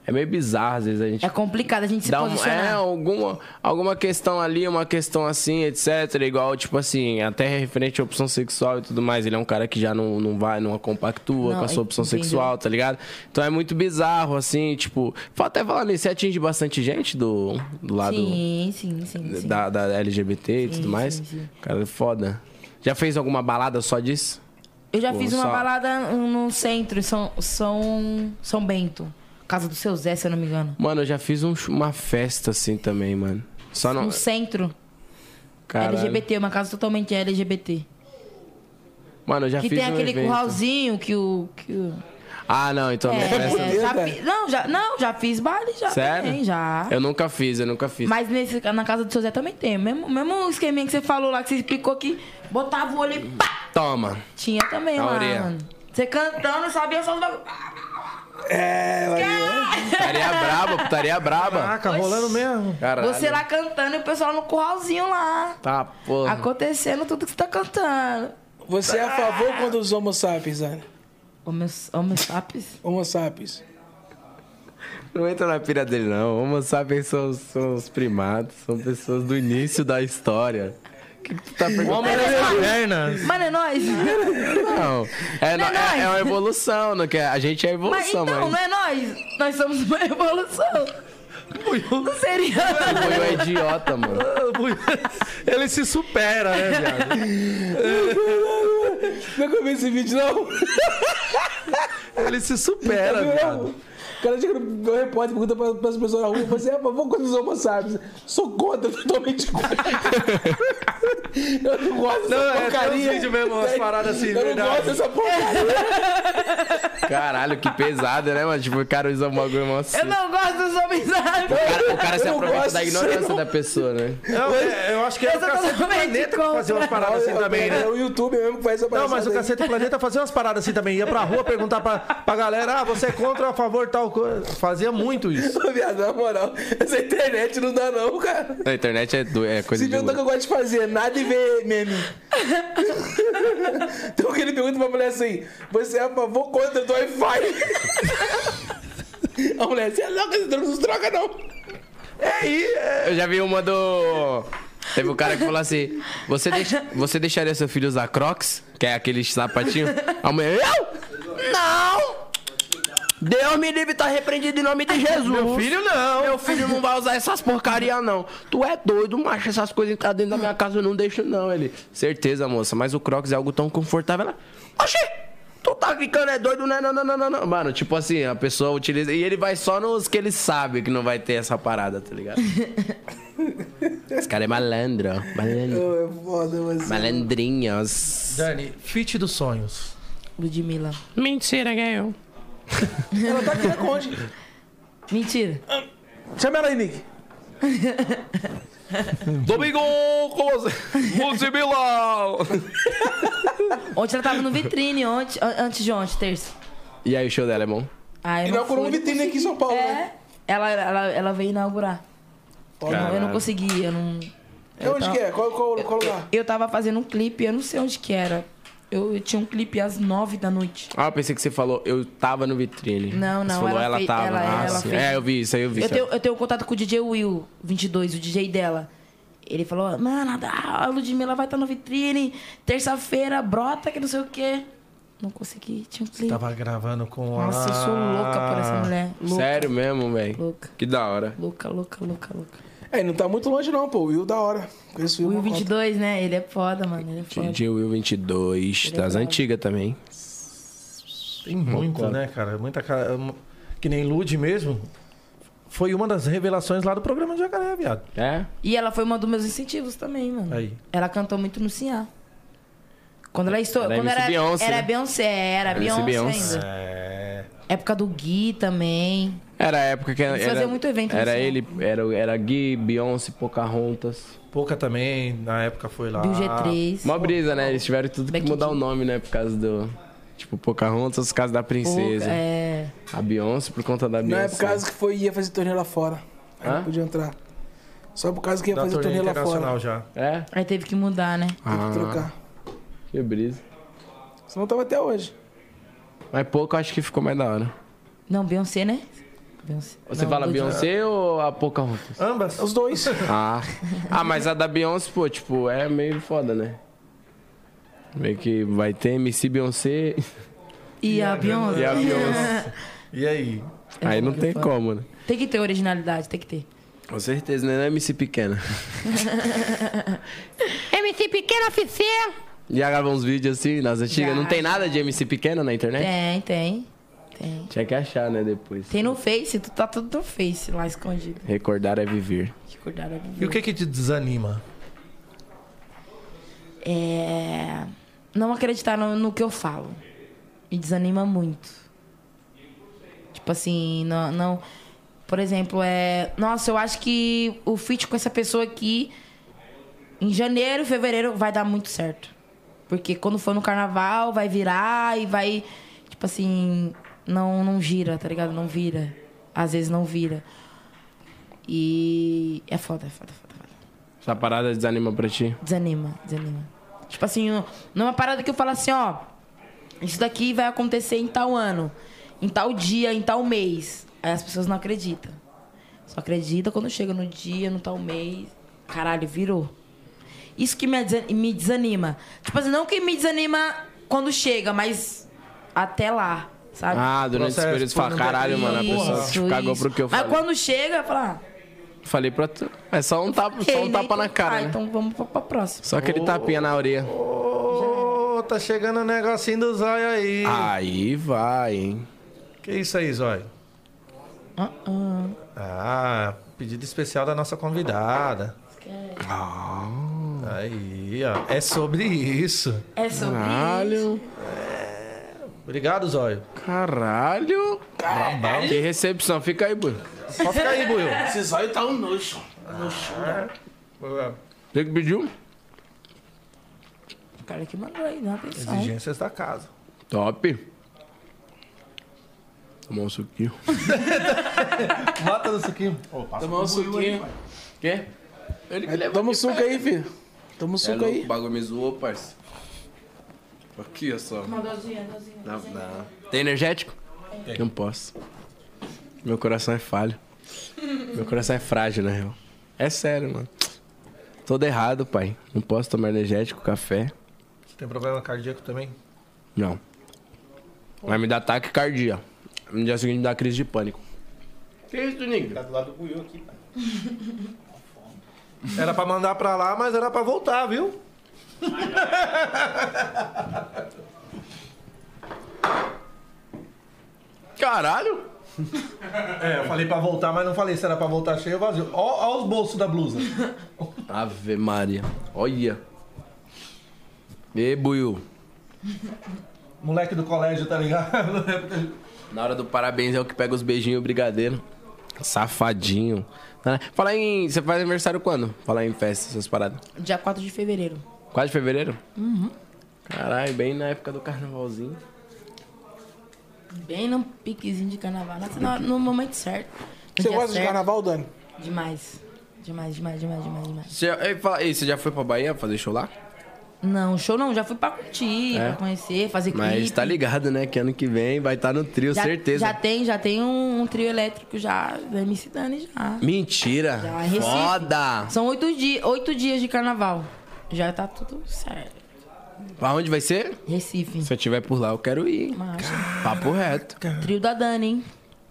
S1: É meio bizarro, às vezes a gente.
S4: É complicado a gente se
S1: Dá um,
S4: posicionar.
S1: é, alguma, alguma questão ali, uma questão assim, etc. Igual, tipo assim, até referente à opção sexual e tudo mais. Ele é um cara que já não, não vai, não compactua
S4: Não,
S1: com a sua opção
S4: entendeu.
S1: sexual, tá ligado? Então é muito bizarro, assim, tipo. Até falar nisso, você atinge bastante gente do, do lado
S4: Sim, sim, sim. sim.
S1: da, da LGBT e tudo mais.
S4: sim, sim.
S1: Cara, é foda. Já fez alguma balada só disso?
S4: Eu já
S1: Pô,
S4: fiz uma
S1: só-
S4: balada no centro, em São, São, São Bento. Casa do seu Zé, se eu não me engano.
S1: Mano, eu já fiz um- uma festa assim também, mano. Só não.
S4: No centro.
S1: Caralho.
S4: LGBT, uma casa totalmente LGBT.
S1: Mano, eu já
S4: que
S1: fiz
S4: tem
S1: um
S4: aquele
S1: evento.
S4: curralzinho que o. Que o...
S1: Ah, não, então não é festa.
S4: É, já fi- não, já, não, já fiz baile, já
S1: Sério?
S4: também, já.
S1: Eu nunca fiz, eu nunca fiz.
S4: Mas nesse, na casa do seu Zé também tem. Mesmo, mesmo esqueminha que você falou lá, que você explicou que botava o olho e pá!
S1: Toma.
S4: Tinha também
S1: Na
S4: lá, mano. Você cantando, sabia só os bagulho.
S3: É, mas...
S1: Putaria braba, putaria braba.
S2: Caraca, rolando mesmo.
S1: Caralho.
S4: Você lá cantando e o pessoal no curralzinho lá.
S1: Tá, porra.
S4: Acontecendo tudo que você tá cantando.
S3: Você é a favor quando os homo sapiens, Zane?
S4: Homo, homo sapiens?
S3: Homo sapiens.
S1: Não entra na pira dele, não. Homo sapiens são, são os primatas, são pessoas do início da história. O que, tu tá perguntando?
S2: Homem das cavernas.
S4: Mano, é nóis.
S1: Não. É,
S4: Não é
S1: no- é,
S4: nóis.
S1: é uma evolução, não que a gente é
S4: Mas
S1: evolução,
S4: então,
S1: mas.
S4: não é nós. Nós somos uma evolução. Não seria.
S1: O Buiu é idiota, mano.
S2: Ele se supera, né, viado?
S3: Nunca vi esse vídeo, não.
S2: Ele se supera, viado.
S3: O cara chega no meu repórter e pergunta para as pessoas na rua: Você é a favor quando os homo sapiens? Sou contra, totalmente contra. Eu não gosto
S2: Não,
S3: dessa
S2: é,
S3: porcaria.
S2: uns vídeos mesmo, umas paradas assim,
S3: Eu não
S2: verdade.
S3: gosto dessa porcaria.
S1: Caralho, que pesado, né, mano? Tipo, o cara usa um bagulho mó assim.
S4: Eu não gosto dos homens
S1: O cara, o cara se
S3: Eu não
S1: aproveita
S3: gosto
S1: da ignorância
S3: não.
S1: da pessoa, né?
S2: Não, é, eu acho que é o
S4: Eu
S2: Cacete Planeta que
S4: contra.
S2: fazia umas paradas assim também, né?
S3: É o YouTube mesmo que faz essa
S2: Não, mas o. Cacete Planeta fazia umas paradas assim também. Ia pra rua perguntar pra, pra galera, ah, você é contra ou a favor tal coisa. Fazia muito isso. <laughs>
S3: Viado, na moral, essa internet não dá não, cara.
S1: A internet é, do- é coisa
S3: Se
S1: de
S3: pergunta o que eu gosto de fazer, nada e ver meme. <laughs> então que ele pergunta pra mulher assim: Você é a favor contra do Wi-Fi? <laughs> A mulher, você é louca, você não troca não.
S2: É aí, é.
S1: Eu já vi uma do. Teve um cara que falou assim: Você, deixa, você deixaria seu filho usar Crocs? Que é aquele sapatinho? A mulher, eu? Não! Deus me livre, tá repreendido em nome de Jesus.
S2: Meu filho não.
S1: Meu filho não vai usar essas porcaria, não. Tu é doido, macho. Essas coisas que tá dentro da minha casa eu não deixo, não. Ele, certeza, moça, mas o Crocs é algo tão confortável. Ela, oxi! Tu tá ficando é doido, né? Não, não, não, não, não. Mano, tipo assim, a pessoa utiliza. E ele vai só nos que ele sabe que não vai ter essa parada, tá ligado? <laughs> Esse cara é malandro. Malandro.
S3: Ô, É foda, mas.
S1: Malandrinhos.
S2: Dani, fit dos sonhos.
S4: Ludmilla.
S6: Mentira, ganhou. <laughs>
S3: Ela tá aqui na conde.
S4: Mentira.
S3: Chama ela aí, Nick. <laughs>
S1: Domingo com você. Musibila.
S4: Ontem ela tava no vitrine, ontem, an- antes de ontem, terça.
S1: E aí, o show dela é bom?
S4: Ah, eu não
S3: Inaugurou um vitrine aqui em São Paulo, né?
S4: É. Ela, ela, ela veio inaugurar. Eu não- eu não consegui, eu não.
S3: É onde que é? Qual, qual, qual lugar?
S4: Eu tava fazendo um clipe, eu não sei onde que era. Eu, eu tinha um clipe às nove da noite.
S1: Ah, eu pensei que você falou, eu tava no vitrine.
S4: Não, não,
S1: Você falou,
S4: ela
S1: ela,
S4: fez-
S1: tava.
S4: ela-
S1: ah,
S4: ela fez.
S1: É, eu vi isso aí, eu vi
S4: Eu
S1: isso.
S4: tenho, eu tenho contato com o DJ Will, 22, o DJ dela. Ele falou, mano, a Ludmilla vai estar no vitrine, terça-feira, brota que não sei o quê. Não consegui, tinha um clipe.
S2: Tava gravando com a.
S4: Nossa, eu sou louca por essa mulher. Louca,
S1: Sério mesmo, velho?
S4: Louca.
S1: Que da hora.
S4: Louca, louca, louca, louca.
S3: É, não tá muito longe não, pô. O Will da hora. Conheço o Will.
S4: Will
S3: uma
S4: 22, né? Ele é foda, mano. Ele é foda.
S1: DJ Will 22, das antigas também.
S2: Tem muita, né, cara? Muita cara. Que nem Lud mesmo. Foi uma das revelações lá do programa de Jacaré, viado.
S1: É?
S4: E ela foi uma dos meus incentivos também, mano.
S2: Aí.
S4: Ela cantou muito no Ciá. Quando ela estourou.
S1: Era
S4: Quando
S1: MC
S4: era
S1: Beyoncé,
S4: Era
S1: né?
S4: Beyoncé, era
S1: MC
S4: Beyoncé,
S1: Beyoncé.
S4: ainda.
S2: É.
S4: Época do Gui também.
S1: Era a época que era.
S4: Eles faziam muito evento
S1: Era
S4: Ciá.
S1: ele, era, era Gui, Beyoncé, Pocahontas.
S2: Pouca também, na época foi lá.
S4: Bill G3.
S1: Mó brisa, né? Eles tiveram tudo que
S4: Becky
S1: mudar o nome, né? Por causa do. Tipo, Pocahontas, por causa da princesa.
S4: Pouca- É.
S1: A Beyoncé por conta da
S3: Não
S1: Beyoncé.
S3: é por causa que foi, ia fazer torneio lá fora. Aí
S1: Hã?
S3: não podia entrar. Só por causa que ia
S2: Da
S3: fazer
S2: torneio
S3: torneio lá fora.
S2: já.
S1: É?
S4: Aí teve que mudar, né?
S3: Tem
S1: Ah.
S3: que trocar.
S1: Que brisa.
S3: Senão tava até hoje.
S1: Mas pouco eu acho que ficou mais da hora.
S4: Não, Beyoncé, né? Beyoncé.
S1: Você
S4: Não,
S1: fala Beyoncé ou a Pocahontas?
S2: Ambas.
S3: Os dois.
S1: Ah. ah, mas a da Beyoncé, pô, tipo, é meio foda, né? Meio que vai ter MC Beyoncé.
S4: E a Beyoncé.
S1: E a Beyoncé.
S2: E aí?
S1: Aí não tem como, né?
S4: Tem que ter originalidade, tem que ter.
S1: Com certeza, né? Não é MC pequena. <laughs>
S6: MC Pequeno Oficial.
S1: Já grava uns vídeos assim nas antigas.
S4: Já,
S1: não tem nada de MC pequena na internet?
S4: Tem, tem. Tem.
S1: Tinha que achar, né, depois.
S4: Tem no Face, tu tá tudo no Face lá escondido.
S1: Recordar é viver.
S4: Recordar a
S2: E o que que te desanima?
S4: É. Não acreditar no, no que eu falo. Me desanima muito. Tipo assim, não, não. Por exemplo, é. Nossa, eu acho que o feat com essa pessoa aqui, em janeiro, fevereiro, vai dar muito certo. Porque quando for no carnaval, vai virar e vai. Tipo assim. Não, não gira, tá ligado? Não vira. Às vezes não vira. E. É foda, é foda, é foda. é foda.
S1: Essa parada desanima pra ti?
S4: Desanima, desanima. Tipo assim, não é uma parada que eu falo assim, ó. Isso daqui vai acontecer em tal ano, em tal dia, em tal mês. Aí as pessoas não acreditam. Só acredita quando chega no dia, no tal mês. Caralho, virou. Isso que me desanima. Tipo assim, não que me desanima quando chega, mas até lá, sabe?
S1: Ah, durante esse período você fala, caralho, mano, a pessoa
S4: Isso,
S1: tipo, cagou
S4: isso.
S1: pro que eu
S4: Mas
S1: falei.
S4: quando chega, fala.
S1: Falei pra tu. É só um tapa, só um tapa
S4: né?
S1: na cara,
S4: Ah,
S1: né?
S4: então vamos pra, pra próxima.
S1: Só aquele tapinha na orelha.
S2: Ô, tá chegando o negocinho do zóio aí.
S1: Aí vai, hein?
S2: Que isso aí, zóio?
S4: Uh-uh.
S2: Ah, pedido especial da nossa convidada.
S1: Ah.
S2: Aí, ó. É sobre isso.
S4: É sobre isso.
S1: Caralho.
S2: Obrigado, zóio.
S1: Caralho.
S2: Caralho.
S1: Que recepção. Fica aí, Buio.
S2: Só fica aí, Buiu.
S3: Esse zóio tá um nojo.
S1: Você que pediu?
S4: O cara que mandou aí, dá atenção.
S2: Exigências da casa.
S1: Top. Tomar um suquinho. <laughs>
S2: Mata no suquinho.
S1: Tomar um suquinho. Quê? Ele.
S3: Toma um suco aí, filho. Toma um
S1: É
S3: suco
S1: louco,
S3: aí.
S1: o bagulho me zoou, parça. Aqui, ó só.
S4: Uma dosinha, dosinha.
S1: Não, não. Tem energético? Não posso. Meu coração é falho. Meu coração é frágil, na real. É sério, mano. Todo errado, pai. Não posso tomar energético, café.
S2: Você tem problema cardíaco também?
S1: Não. Vai me dar ataque cardíaco. No dia seguinte me dá crise de pânico. Que isso, Nick?
S12: Tá do lado do Buiu aqui, pai. <laughs>
S2: Era pra mandar pra lá, mas era pra voltar, viu? <laughs>
S1: Caralho!
S2: É, eu falei pra voltar, mas não falei se era pra voltar cheio ou vazio. Ó, ó os bolsos da blusa.
S1: Ave Maria. Olha. E Buiu.
S2: Moleque do colégio, tá ligado?
S1: Na hora do parabéns é o que pega os beijinhos e o brigadeiro. Safadinho. Falar em. Você faz aniversário quando? Falar em festa, essas paradas.
S4: Dia 4 de fevereiro.
S1: 4 de fevereiro?
S4: Uhum.
S1: Caralho, bem na época do carnavalzinho.
S4: Bem no piquezinho de carnaval. Nasce no, no momento certo. No
S3: Você gosta de
S4: certo.
S3: carnaval, Dani?
S4: Demais. Demais, demais, demais, demais, demais.
S1: Você, ei, fala, ei, você já foi pra Bahia fazer show lá?
S4: Não, show não. Já fui pra curtir,
S1: É?
S4: pra conhecer, fazer clipe.
S1: Mas tá ligado, né? Que ano que vem vai estar no trio,
S4: já,
S1: certeza.
S4: Já tem, já tem um, um trio elétrico já da MC Dani já.
S1: Mentira!
S4: Já.
S1: Foda!
S4: São oito, di oito dias de carnaval. Já tá tudo certo.
S1: Pra onde vai ser?
S4: Recife.
S1: Se eu tiver por lá, eu quero ir. Papo reto.
S4: Trio da Dani, hein?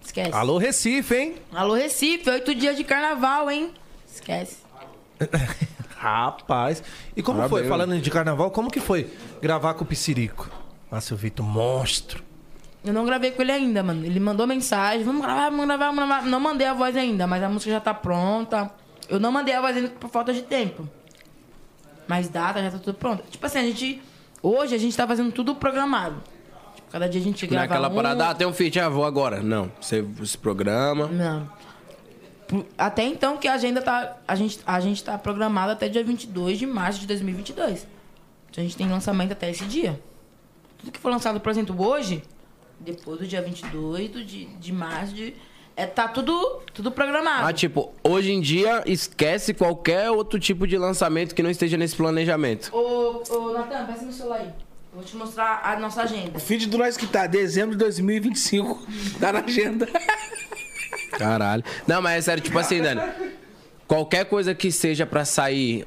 S4: Esquece.
S2: Alô, Recife, hein?
S4: Alô, Recife. Oito dias de carnaval, hein? Esquece. <laughs>
S2: Rapaz. E como
S1: Parabéns,
S2: foi, falando de carnaval, como que foi gravar com o Piscirico? Márcio Vitor, monstro.
S4: Eu não gravei com ele ainda, mano. Ele mandou mensagem, vamos gravar, vamos gravar, vamos gravar. Não mandei a voz ainda, mas a música já tá pronta. Eu não mandei a voz ainda por falta de tempo. Mas data já tá tudo pronto. Tipo assim, a gente. Hoje a gente tá fazendo tudo programado. Tipo, cada dia a gente
S1: Não é
S4: grava.
S1: aquela
S4: um...
S1: parada, ah, tem um feat, ah, vou agora. Não. Você se programa.
S4: Não. Até então que a agenda tá. A gente, a gente tá programado até dia 22 de março de 2022. Então a gente tem lançamento até esse dia. Tudo que for lançado, por exemplo, hoje, depois do dia 22 do de, de março, de, é, tá tudo, tudo programado.
S1: Ah, tipo, hoje em dia, esquece qualquer outro tipo de lançamento que não esteja nesse planejamento.
S4: Ô, ô Natan, peça meu celular aí. Vou te mostrar a nossa agenda.
S3: O feed do nós que tá, dezembro de 2025. <laughs> Tá na agenda.
S1: Caralho. Não, mas é sério, tipo assim, Dani. Qualquer coisa que seja pra sair.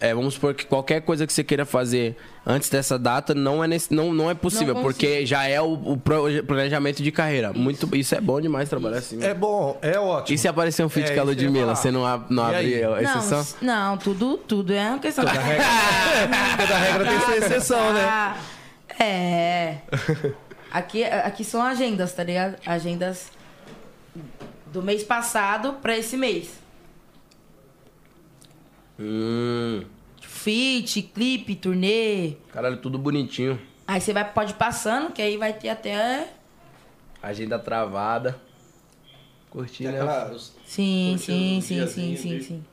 S1: é, vamos supor que qualquer coisa que você queira fazer antes dessa data não é, nesse- não, não é possível,
S4: Não
S1: porque já é o, o planejamento de carreira. Muito, isso é bom demais trabalhar assim.
S2: É bom, é ótimo.
S1: E se aparecer um feat
S2: É,
S1: com a
S2: isso
S1: Ludmilla, você não, ab- não
S2: aí?
S1: abre a exceção?
S4: Não, não, tudo, tudo é uma questão.
S2: Toda regra, <laughs> toda regra tem sua exceção, né?
S4: Ah, É. Aqui, aqui são agendas, tá ligado? Agendas do mês passado pra esse mês.
S1: Hum,
S4: Fit, clipe, turnê.
S1: caralho, tudo bonitinho.
S4: Aí você vai, pode ir passando, que aí vai ter até.
S1: Agenda travada. Né?
S4: Sim,
S1: Curtindo
S4: sim,
S1: um
S4: sim,
S1: diazinho
S4: sim, sim,
S1: ali.
S4: sim.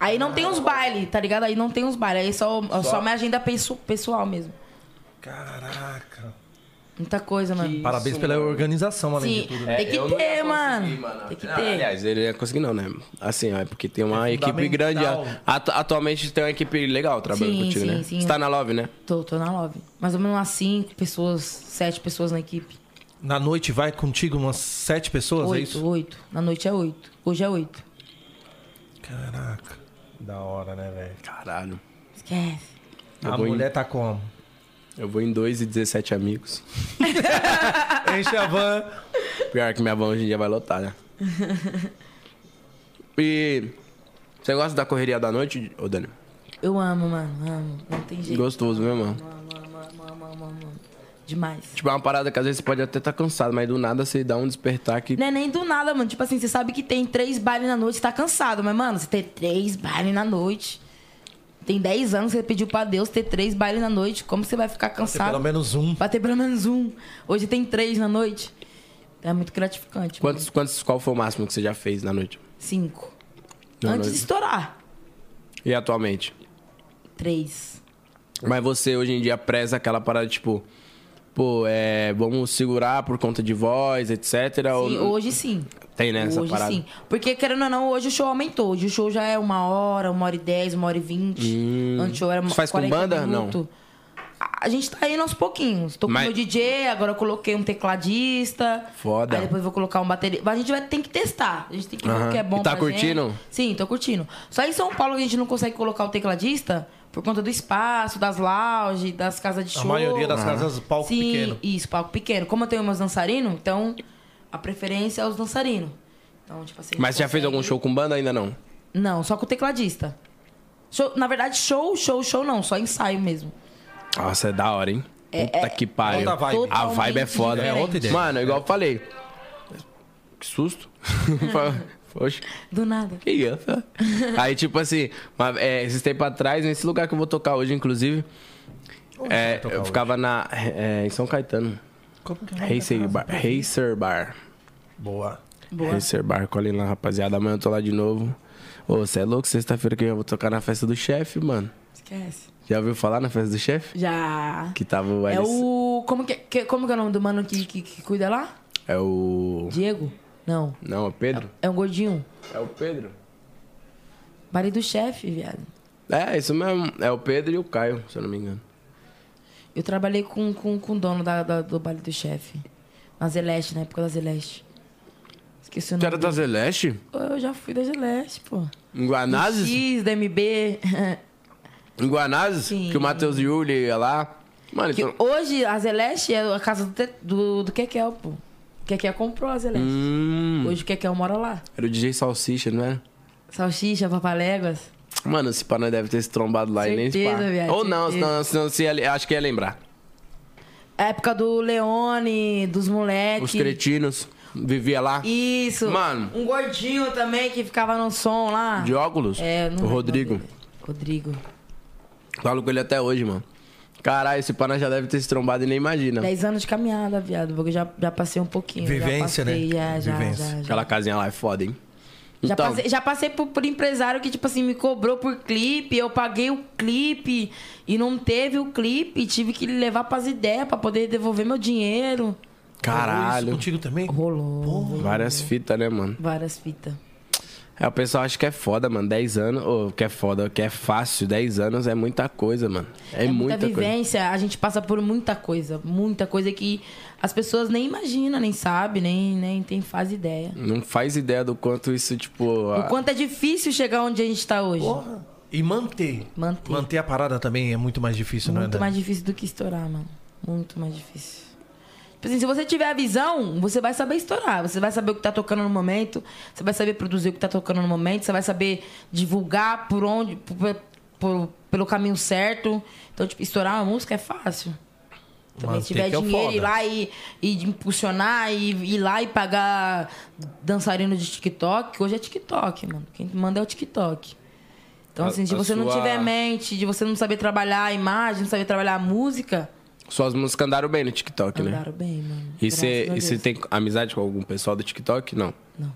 S4: Aí não tem os bailes, tá ligado? Aí não tem os bailes. Aí só, só,
S1: Só-
S4: minha agenda pesso- pessoal mesmo.
S2: Caraca.
S4: Muita coisa, mano.
S2: Parabéns pela organização, além
S4: Sim,
S2: de tudo. né?
S4: tem que
S1: É, eu
S4: ter, mano.
S1: mano.
S4: Tem que
S1: Não,
S4: ter.
S1: aliás, ele não ia conseguir não, né? Assim, é porque tem uma
S2: É
S1: equipe grande. Atu- atualmente tem uma equipe legal trabalhando
S4: Sim,
S1: contigo,
S4: sim,
S1: né?
S4: sim.
S1: Você tá na Love, né?
S4: Tô, tô na love. Mais ou menos umas 5 pessoas, 7 pessoas na equipe.
S2: Na noite vai contigo umas sete pessoas, é isso?
S4: Oito, oito. Na noite é oito. Hoje é oito.
S2: Caraca. Da hora, né, velho?
S1: Caralho.
S4: Esquece.
S2: A
S1: vou em-
S2: mulher tá como?
S1: Eu vou em 2 e 17 amigos. <laughs>
S2: Enche a van.
S1: Pior que minha van hoje em dia vai lotar, né? E. Você gosta da correria da noite, ô Dani?
S4: Eu amo, mano. Amo. Não tem jeito.
S1: Gostoso mesmo, mano.
S4: Amo, amo, amo, amo, amo, amo. Demais.
S1: Tipo, é uma parada que às vezes você pode até estar cansado, mas do nada você dá um despertar que.
S4: Não é nem do nada, mano. Tipo assim, você sabe que tem três bailes na noite, você tá cansado. Mas, mano, você ter três bailes na noite. Tem 10 anos que você pediu pra Deus ter três bailes na noite. Como você vai ficar cansado?
S2: Pelo menos um.
S4: Pra ter pelo menos um. Hoje tem três na noite. É muito gratificante.
S1: Quantos, quantos, qual foi o máximo que você já fez na noite?
S4: Cinco.
S1: Na
S4: Antes de
S1: noite.
S4: estourar.
S1: E atualmente?
S4: Três.
S1: Mas você hoje em dia preza aquela parada, tipo, pô, é, vamos segurar por conta de voz, etc. ou
S4: Sim, hoje sim.
S1: Tem, né, essa
S4: hoje
S1: parada?
S4: sim. Porque, querendo ou não, hoje o show aumentou. Hoje o show já é uma hora, uma hora e dez, uma hora e vinte.
S1: Hum.
S4: Antes o show era
S1: Você faz com
S4: 40
S1: banda?
S4: minutos. A- A gente tá indo aos pouquinhos. Tô com
S1: Mas-
S4: meu DJ, agora eu coloquei um tecladista.
S1: Foda.
S4: Aí depois vou colocar um bateria. Mas a gente vai ter que testar. A gente tem que ver o que é bom
S1: E tá
S4: pra gente.
S1: curtindo?
S4: Sim, tô curtindo. Só em São Paulo que a gente não consegue colocar o tecladista por conta do espaço, das lounge, das casas de
S2: A
S4: show.
S2: maioria das casas, palco
S4: Sim,
S2: pequeno.
S4: isso, palco pequeno. Como eu tenho meus dançarinos, então a preferência é os dançarinos. Então, tipo assim. a
S1: Mas você já fez algum show com banda ainda não?
S4: Não, só com o tecladista. Show- na verdade, show, show, show não, só ensaio mesmo.
S1: Nossa, é da hora, hein? Puta que pariu.
S2: outra vibe.
S1: A vibe é foda.
S2: É outra ideia.
S1: Mano, igual eu falei. Que susto. <laughs> Poxa.
S4: Do nada.
S1: Que isso? Aí, tipo assim, uma- é, esses tempos atrás, nesse lugar que eu vou tocar hoje, inclusive, é,
S2: tocar
S1: eu
S2: hoje?
S1: ficava na, é, em São Caetano.
S2: Como que é o nome da
S1: Racer? Bar. Racer Bar.
S2: Boa.
S4: Boa.
S1: Racer Bar, colhem lá, rapaziada. Amanhã eu tô lá de novo. Ô, você é louco? Sexta-feira que eu vou tocar na festa do chefe, mano.
S4: Esquece.
S1: Já ouviu falar na festa do chefe?
S4: Já.
S1: Que tava o
S4: É
S1: Alice.
S4: o. Como que, que- como que é o nome do mano que, que, que cuida lá?
S1: É o.
S4: Diego? Não.
S1: Não, é o Pedro?
S4: É um gordinho.
S1: É o Pedro.
S4: Baile do chefe, viado.
S1: É, isso mesmo. É o Pedro e o Caio, se eu não me engano.
S4: Eu trabalhei com, com, com o dono da, da- do baile do chefe. Na Zeleste, na época da Zeleste. Esqueci o nome.
S1: era da. Zeleste?
S4: Eu já fui da Zeleste, pô.
S1: Em Guanazes?
S4: X, da MB.
S1: Em Guanazes?
S4: Sim.
S1: Que o Matheus Yuli ia lá. Mano,
S4: Que
S1: então...
S4: hoje a Zeleste é a casa do, do, do Kekel, pô. Kekel comprou a Zeleste.
S1: Hum,
S4: Hoje o Kekel mora lá.
S1: era o DJ Salsicha, não era?
S4: Salsicha, papaléguas.
S1: Mano, esse pá nós deve ter se trombado lá e nem se
S4: Certeza,
S1: pá.
S4: viado,
S1: Ou não,
S4: certeza.
S1: senão, senão se ia- acho que ia lembrar.
S4: A época do Leone, dos moleques.
S1: Os cretinos vivia lá.
S4: Isso.
S1: Mano.
S4: Um gordinho também que ficava no som lá.
S1: De óculos?
S4: É, não
S1: O Rodrigo.
S4: Rodrigo.
S1: Falo com ele até hoje, mano. Caralho, esse pana já deve ter se trombado e nem imagina.
S4: 10 anos de caminhada, viado. porque Eu já, já passei um pouquinho.
S2: Vivência,
S4: já passei,
S2: né?
S4: Já, já,
S2: Vivência.
S4: já, já.
S1: Aquela casinha lá é foda, hein?
S4: Já
S1: Então,
S4: passei, já passei por, por empresário que, tipo assim, me cobrou por clipe, eu paguei o clipe e não teve o clipe, tive que levar pras ideias pra poder devolver meu dinheiro.
S2: Rolou Isso
S1: caralho.
S2: contigo também?
S4: Rolou.
S1: Várias fitas, né, mano?
S4: Várias fitas.
S1: É, o pessoal acha que é foda, mano. 10 anos, ou que é foda, que é fácil. 10 anos é muita coisa, mano. É,
S4: É muita,
S1: muita, coisa.
S4: vivência, a gente passa por muita coisa. Muita coisa que as pessoas nem imaginam, nem sabem, nem, nem tem, faz ideia.
S1: Não faz ideia do quanto isso, tipo.
S4: O
S1: a-
S4: quanto é difícil chegar onde a gente tá hoje.
S2: E manter.
S4: Manter.
S2: Manter a parada também é muito mais difícil, não é?
S4: Muito mais difícil do que estourar, mano. Muito mais difícil. Tipo assim, se você tiver a visão, você vai saber estourar. Você vai saber o que tá tocando no momento. Você vai saber produzir o que tá tocando no momento. Você vai saber divulgar por onde, por- por- pelo caminho certo. Então, tipo, estourar uma música é fácil. Também, se
S2: Manter
S4: tiver
S2: é
S4: dinheiro,
S2: foda.
S4: ir lá e, e impulsionar, e ir lá e pagar dançarino de TikTok. Hoje é TikTok, mano. Quem manda é o TikTok. Então,
S1: A-
S4: assim, se você não
S1: sua-
S4: tiver mente, de você não saber trabalhar a imagem, não saber trabalhar a música,
S1: Suas músicas andaram bem no TikTok, né?
S4: andaram bem, mano.
S1: E você tem amizade com algum pessoal do TikTok? Não.
S4: Não.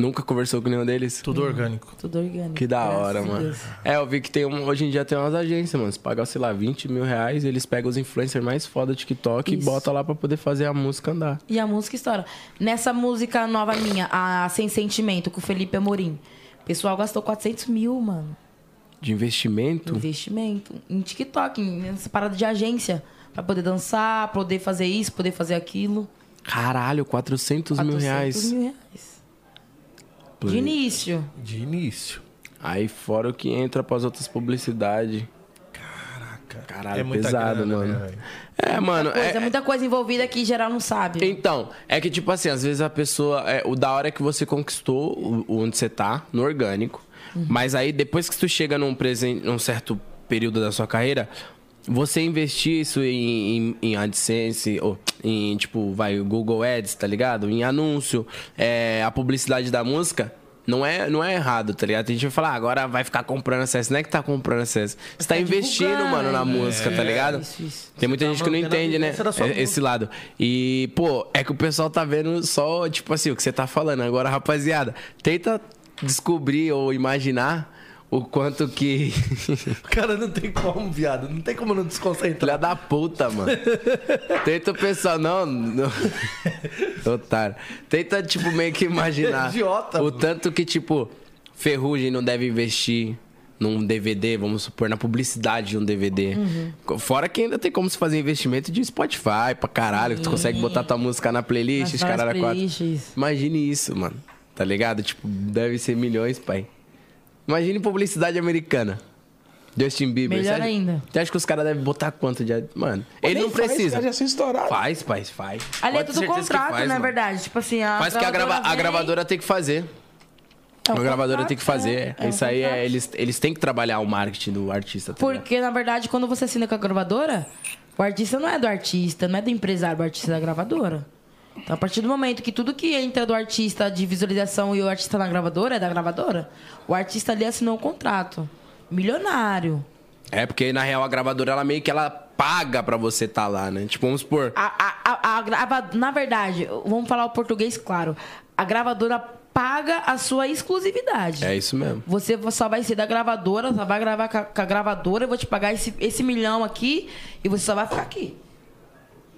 S1: Nunca conversou com nenhum deles?
S2: Tudo orgânico.
S4: Tudo orgânico.
S1: Que da
S4: graças
S1: hora, mano.
S4: Deus.
S1: É, eu vi que tem um, hoje em dia tem umas agências, mano. Você paga, sei lá, 20 mil reais, eles pegam os influencers mais foda do TikTok e
S4: Isso.
S1: bota lá pra poder fazer a música andar.
S4: E a música estoura. Nessa música nova minha, a Sem Sentimento, com o Felipe Amorim, o pessoal gastou 400 mil, mano.
S1: De investimento?
S4: Investimento. Em TikTok, em- nessa parada de agência. Pra poder dançar, poder fazer isso, poder fazer aquilo.
S1: Caralho, 400, mil
S4: 400
S1: reais.
S4: mil reais. De início.
S2: De início.
S1: Aí fora o que entra pras outras publicidades. Caraca. Caralho,
S2: É muita
S1: pesado,
S2: grana,
S1: mano.
S2: né,
S1: é, mano.
S4: Coisa,
S1: é-
S4: muita coisa envolvida que geral não sabe.
S1: Então, é que tipo assim, às vezes a pessoa. é, o da hora é que você conquistou o, onde você tá, no orgânico.
S4: Uhum.
S1: Mas aí depois que tu chega num, presen, num certo período da sua carreira, você investir isso em, em, em AdSense, ou em tipo, vai, Google Ads, tá ligado? Em anúncio, é, a publicidade da música. Não é, não é errado, tá ligado? Tem gente que vai falar, ah, agora vai ficar comprando acesso. Não é que tá comprando acesso. Você tá investindo,
S4: divulgando,
S1: mano, na
S4: é.
S1: música, tá ligado?
S4: Isso, isso.
S1: Tem muita
S2: tá
S1: gente que não entende, né? É- Esse lado. E, pô, é que o pessoal tá vendo só, tipo assim, o que você tá falando. Agora, rapaziada, tenta descobrir ou imaginar o quanto que. <laughs>
S2: Cara, não tem como, viado. Não tem como não desconcentrar.
S1: Filha da puta, mano. Tenta pensar, não. não... <laughs> Otário. Tenta, tipo, meio que imaginar.
S2: Idiota,
S1: O
S2: mano.
S1: tanto que, tipo, Ferrugem não deve investir num DVD, vamos supor, na publicidade de um DVD.
S4: Uhum.
S1: Fora que ainda tem como se fazer investimento de Spotify pra caralho, que tu consegue botar tua música na playlist, caralho a quatro. Imagine isso, mano. Tá ligado? Tipo, deve ser milhões, pai. Imagine publicidade americana. Justin Bieber.
S4: Melhor
S1: Você acha-
S4: ainda.
S1: Você acha que os caras devem botar quanto de. Mano, ele não
S3: faz,
S1: precisa.
S3: cara, já são estourados.
S1: Faz, pai, faz.
S4: Ali é tudo contrato,
S1: faz,
S4: na
S1: mano.
S4: verdade. Tipo assim, a
S1: Faz que a, grava- a
S4: vem-
S1: gravadora tem que fazer.
S4: É um
S1: a gravadora tem que fazer.
S4: é, é
S1: Isso aí
S4: contrato.
S1: é. Eles, eles têm que trabalhar o marketing do artista. Tá ligado?
S4: Porque, na verdade, quando você assina com a gravadora, o artista não é do artista, não é do empresário, o artista é da gravadora. Então, a partir do momento que tudo que entra do artista de visualização e o artista na gravadora é da gravadora, o artista ali assinou um contrato. Milionário.
S1: É, porque na real a gravadora, ela meio que ela paga pra você tá lá, né? Tipo, vamos supor.
S4: A, a, a, Na verdade, vamos falar o português claro. A gravadora paga a sua exclusividade.
S1: É isso mesmo.
S4: Você só vai ser da gravadora, só vai gravar com a, com a gravadora, eu vou te pagar esse, esse milhão aqui e você só vai ficar aqui.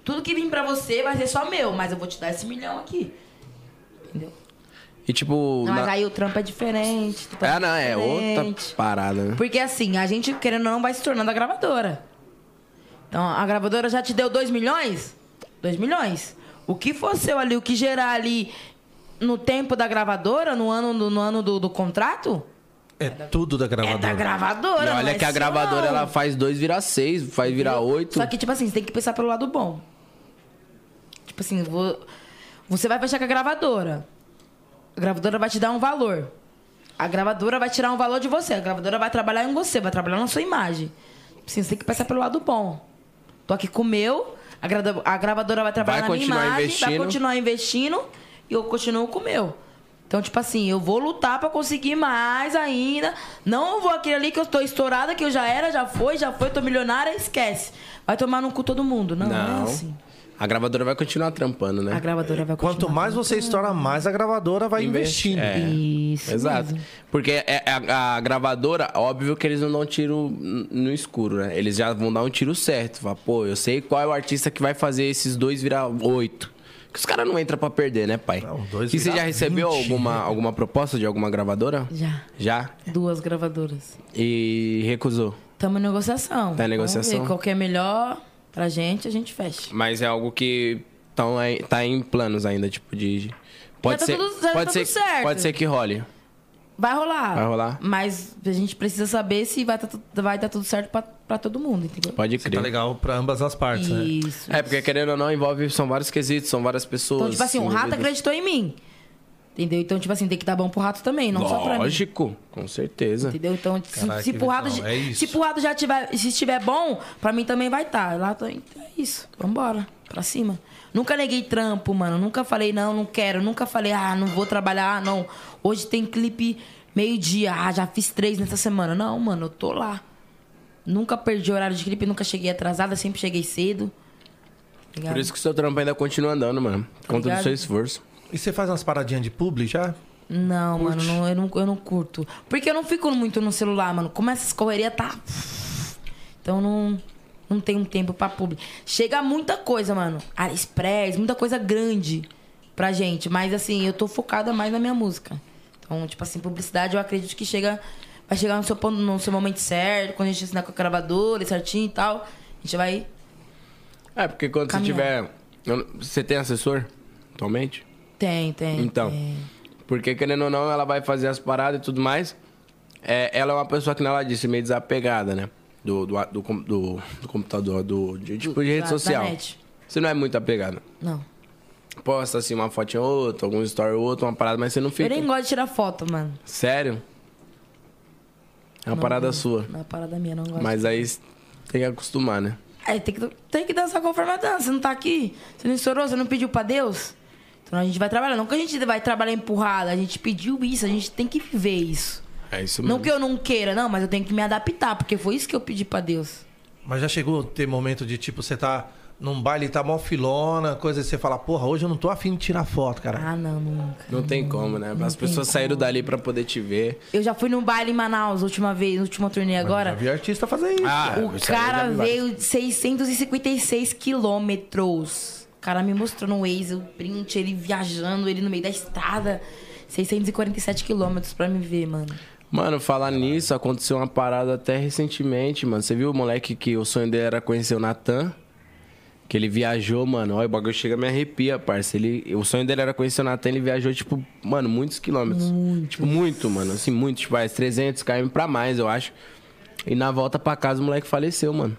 S4: Tudo que vir pra você vai ser só meu, mas eu vou te dar esse milhão aqui. Entendeu?
S1: E tipo.
S4: Não, mas
S1: na-
S4: aí o trampo é diferente. tudo
S1: Ah, não, é outra
S4: diferente.
S1: parada, né?
S4: Porque assim, a gente, querendo ou não, vai se tornando a gravadora. Então, a gravadora já te deu 2 milhões? 2 milhões. O que for seu ali, o que gerar ali no tempo da gravadora, no ano, no, no ano do, do contrato,
S2: É tudo da
S4: é
S2: gravadora.
S4: da gravadora.
S1: E
S4: não
S1: olha
S4: é
S1: que a gravadora
S4: não.
S1: ela faz dois virar seis, faz virar oito.
S4: Só que, tipo assim, você tem que pensar pelo lado bom. Tipo assim, vou- você vai fechar com a gravadora. A gravadora vai te dar um valor. A gravadora vai tirar um valor de você. A gravadora vai trabalhar em você, vai trabalhar na sua imagem. Tipo assim, você tem que pensar pelo lado bom. Tô aqui com o meu, a, grada- a gravadora vai trabalhar
S1: Vai
S4: na minha imagem, vai
S1: investindo.
S4: continuar investindo e eu continuo com o meu. Então, tipo assim, eu vou lutar pra conseguir mais ainda. Não vou aquele ali que eu tô estourada, que eu já era, já foi, já foi, tô milionária, esquece. Vai tomar no cu todo mundo. Não, não,
S1: Não.
S4: é assim.
S1: A gravadora vai continuar trampando, né?
S4: A gravadora vai continuar.
S2: Quanto mais você estoura, mais a gravadora vai
S1: Investe-
S2: investindo.
S1: é.
S4: Isso.
S1: Exato.
S4: mesmo.
S1: Porque é- a, a gravadora, óbvio que eles não dão tiro n- no escuro, né? Eles já vão dar um tiro certo. Fala, pô, eu sei qual é o artista que vai fazer esses dois virar oito. Que os caras não entram pra perder, né, pai?
S2: dois
S1: e você já recebeu
S2: 20,
S1: alguma,
S2: né?
S1: alguma proposta de alguma gravadora?
S4: Já.
S1: Já?
S4: Duas gravadoras.
S1: E recusou.
S4: Tamo em negociação.
S1: Tá em negociação?
S4: Vamos ver qual que é melhor pra gente, a gente fecha.
S1: Mas é algo que tão tá em planos ainda, tipo, de. Pode
S4: tá
S1: ser.
S4: tudo- já
S1: pode
S4: tá
S1: ser,
S4: tudo certo.
S1: Pode ser que role.
S4: Vai rolar.
S1: Vai rolar?
S4: Mas a gente precisa saber se vai, tá, vai dar tudo certo pra, pra todo mundo, entendeu?
S1: Pode
S2: Tá
S1: crer.
S2: legal pra ambas as partes, né?
S4: Isso.
S1: É, porque querendo ou não, envolve. São vários quesitos, são várias pessoas.
S4: Então, tipo assim, o rato
S1: envolvidas.
S4: acreditou em mim. Entendeu? Então, tipo assim, tem que dar bom pro rato também, não só pra mim.
S1: Lógico, com certeza.
S4: Entendeu? Então, se,
S2: Caraca,
S4: se,
S2: que
S4: pro rato,
S2: é isso.
S4: se pro rato já tiver, se estiver bom, pra mim também vai estar. Lá tô- é isso. Vambora, pra cima. Nunca neguei trampo, mano. Nunca falei, não, não quero. Nunca falei, ah, não vou trabalhar, ah, não. Hoje tem clipe meio-dia. Ah, já fiz três nessa semana. Não, mano, eu tô lá. Nunca perdi horário de clipe, nunca cheguei atrasada, sempre cheguei cedo. Ligado?
S1: Por isso que o seu trampo ainda continua andando, mano. Conta do seu esforço.
S2: E você faz umas paradinhas de publi já?
S4: Não, mano, não, eu, não, eu não curto. Porque eu não fico muito no celular, mano. Como essas correrias tá. Então não, não tenho tempo pra público. Chega muita coisa, mano. AliExpress, muita coisa grande pra gente. Mas assim, eu tô focada mais na minha música. Então, tipo assim, publicidade eu acredito que chega. Vai chegar no seu, ponto- no seu momento certo, quando a gente assinar com a gravadora certinho e tal. A gente vai.
S1: É, porque quando
S4: Caminhar.
S1: você tiver. Você tem assessor? Atualmente?
S4: Tem, tem.
S1: Então.
S4: tem.
S1: Porque querendo ou não, ela vai fazer as paradas e tudo mais. É, ela é uma pessoa que, ela disse, meio desapegada, né? Do, do, do, do- do computador, do, de, tipo, de rede
S4: Da- da
S1: social.
S4: net.
S1: Você não é muito apegada.
S4: Não.
S1: Posta assim uma foto ou outra, algum story ou outro, uma parada, mas você não
S4: Eu
S1: fica.
S4: nem gosto de tirar foto, mano.
S1: Sério? É uma
S4: Não,
S1: parada
S4: não.
S1: sua.
S4: Não é parada minha, não gosto.
S1: Mas aí tem que acostumar, né?
S4: Aí tem que, tem que dançar conforme a dança. Você não tá aqui? Você não estourou? Você não pediu pra Deus? Então a gente vai trabalhar. Não que a gente vai trabalhar empurrada. A gente pediu isso. A gente tem que viver isso.
S1: É isso
S4: Não
S1: mesmo.
S4: que eu não queira, não. Mas eu tenho que me adaptar. Porque foi isso que eu pedi pra Deus.
S2: Mas já chegou a ter momento de tipo, você tá num baile, tá mó filona, coisa e você fala, porra, hoje eu não tô afim de tirar foto, cara.
S4: Ah, não, nunca.
S1: Não tem como, né? As pessoas saíram dali pra poder te ver.
S4: Eu já fui num baile em Manaus, última vez, no último turnê
S2: Já
S4: agora.
S2: vi artista fazer isso.
S1: Ah,
S4: O
S1: eu já
S4: cara veio de 656 quilômetros. O cara me mostrou no Waze o print, ele viajando, ele no meio da estrada. 647 quilômetros pra me ver, mano.
S1: Mano, falar nisso, aconteceu uma parada até recentemente, mano. Você viu o moleque que o sonho dele era conhecer o Natan? Que ele viajou, mano. Olha, o bagulho chega a me arrepia, parça. Ele, o sonho dele era conhecer o Natan, ele viajou, tipo, mano, muitos quilômetros. Tipo, muito, mano. Assim, muito. Tipo, mais 300 km pra mais, eu acho. E na volta pra casa, o moleque faleceu, mano.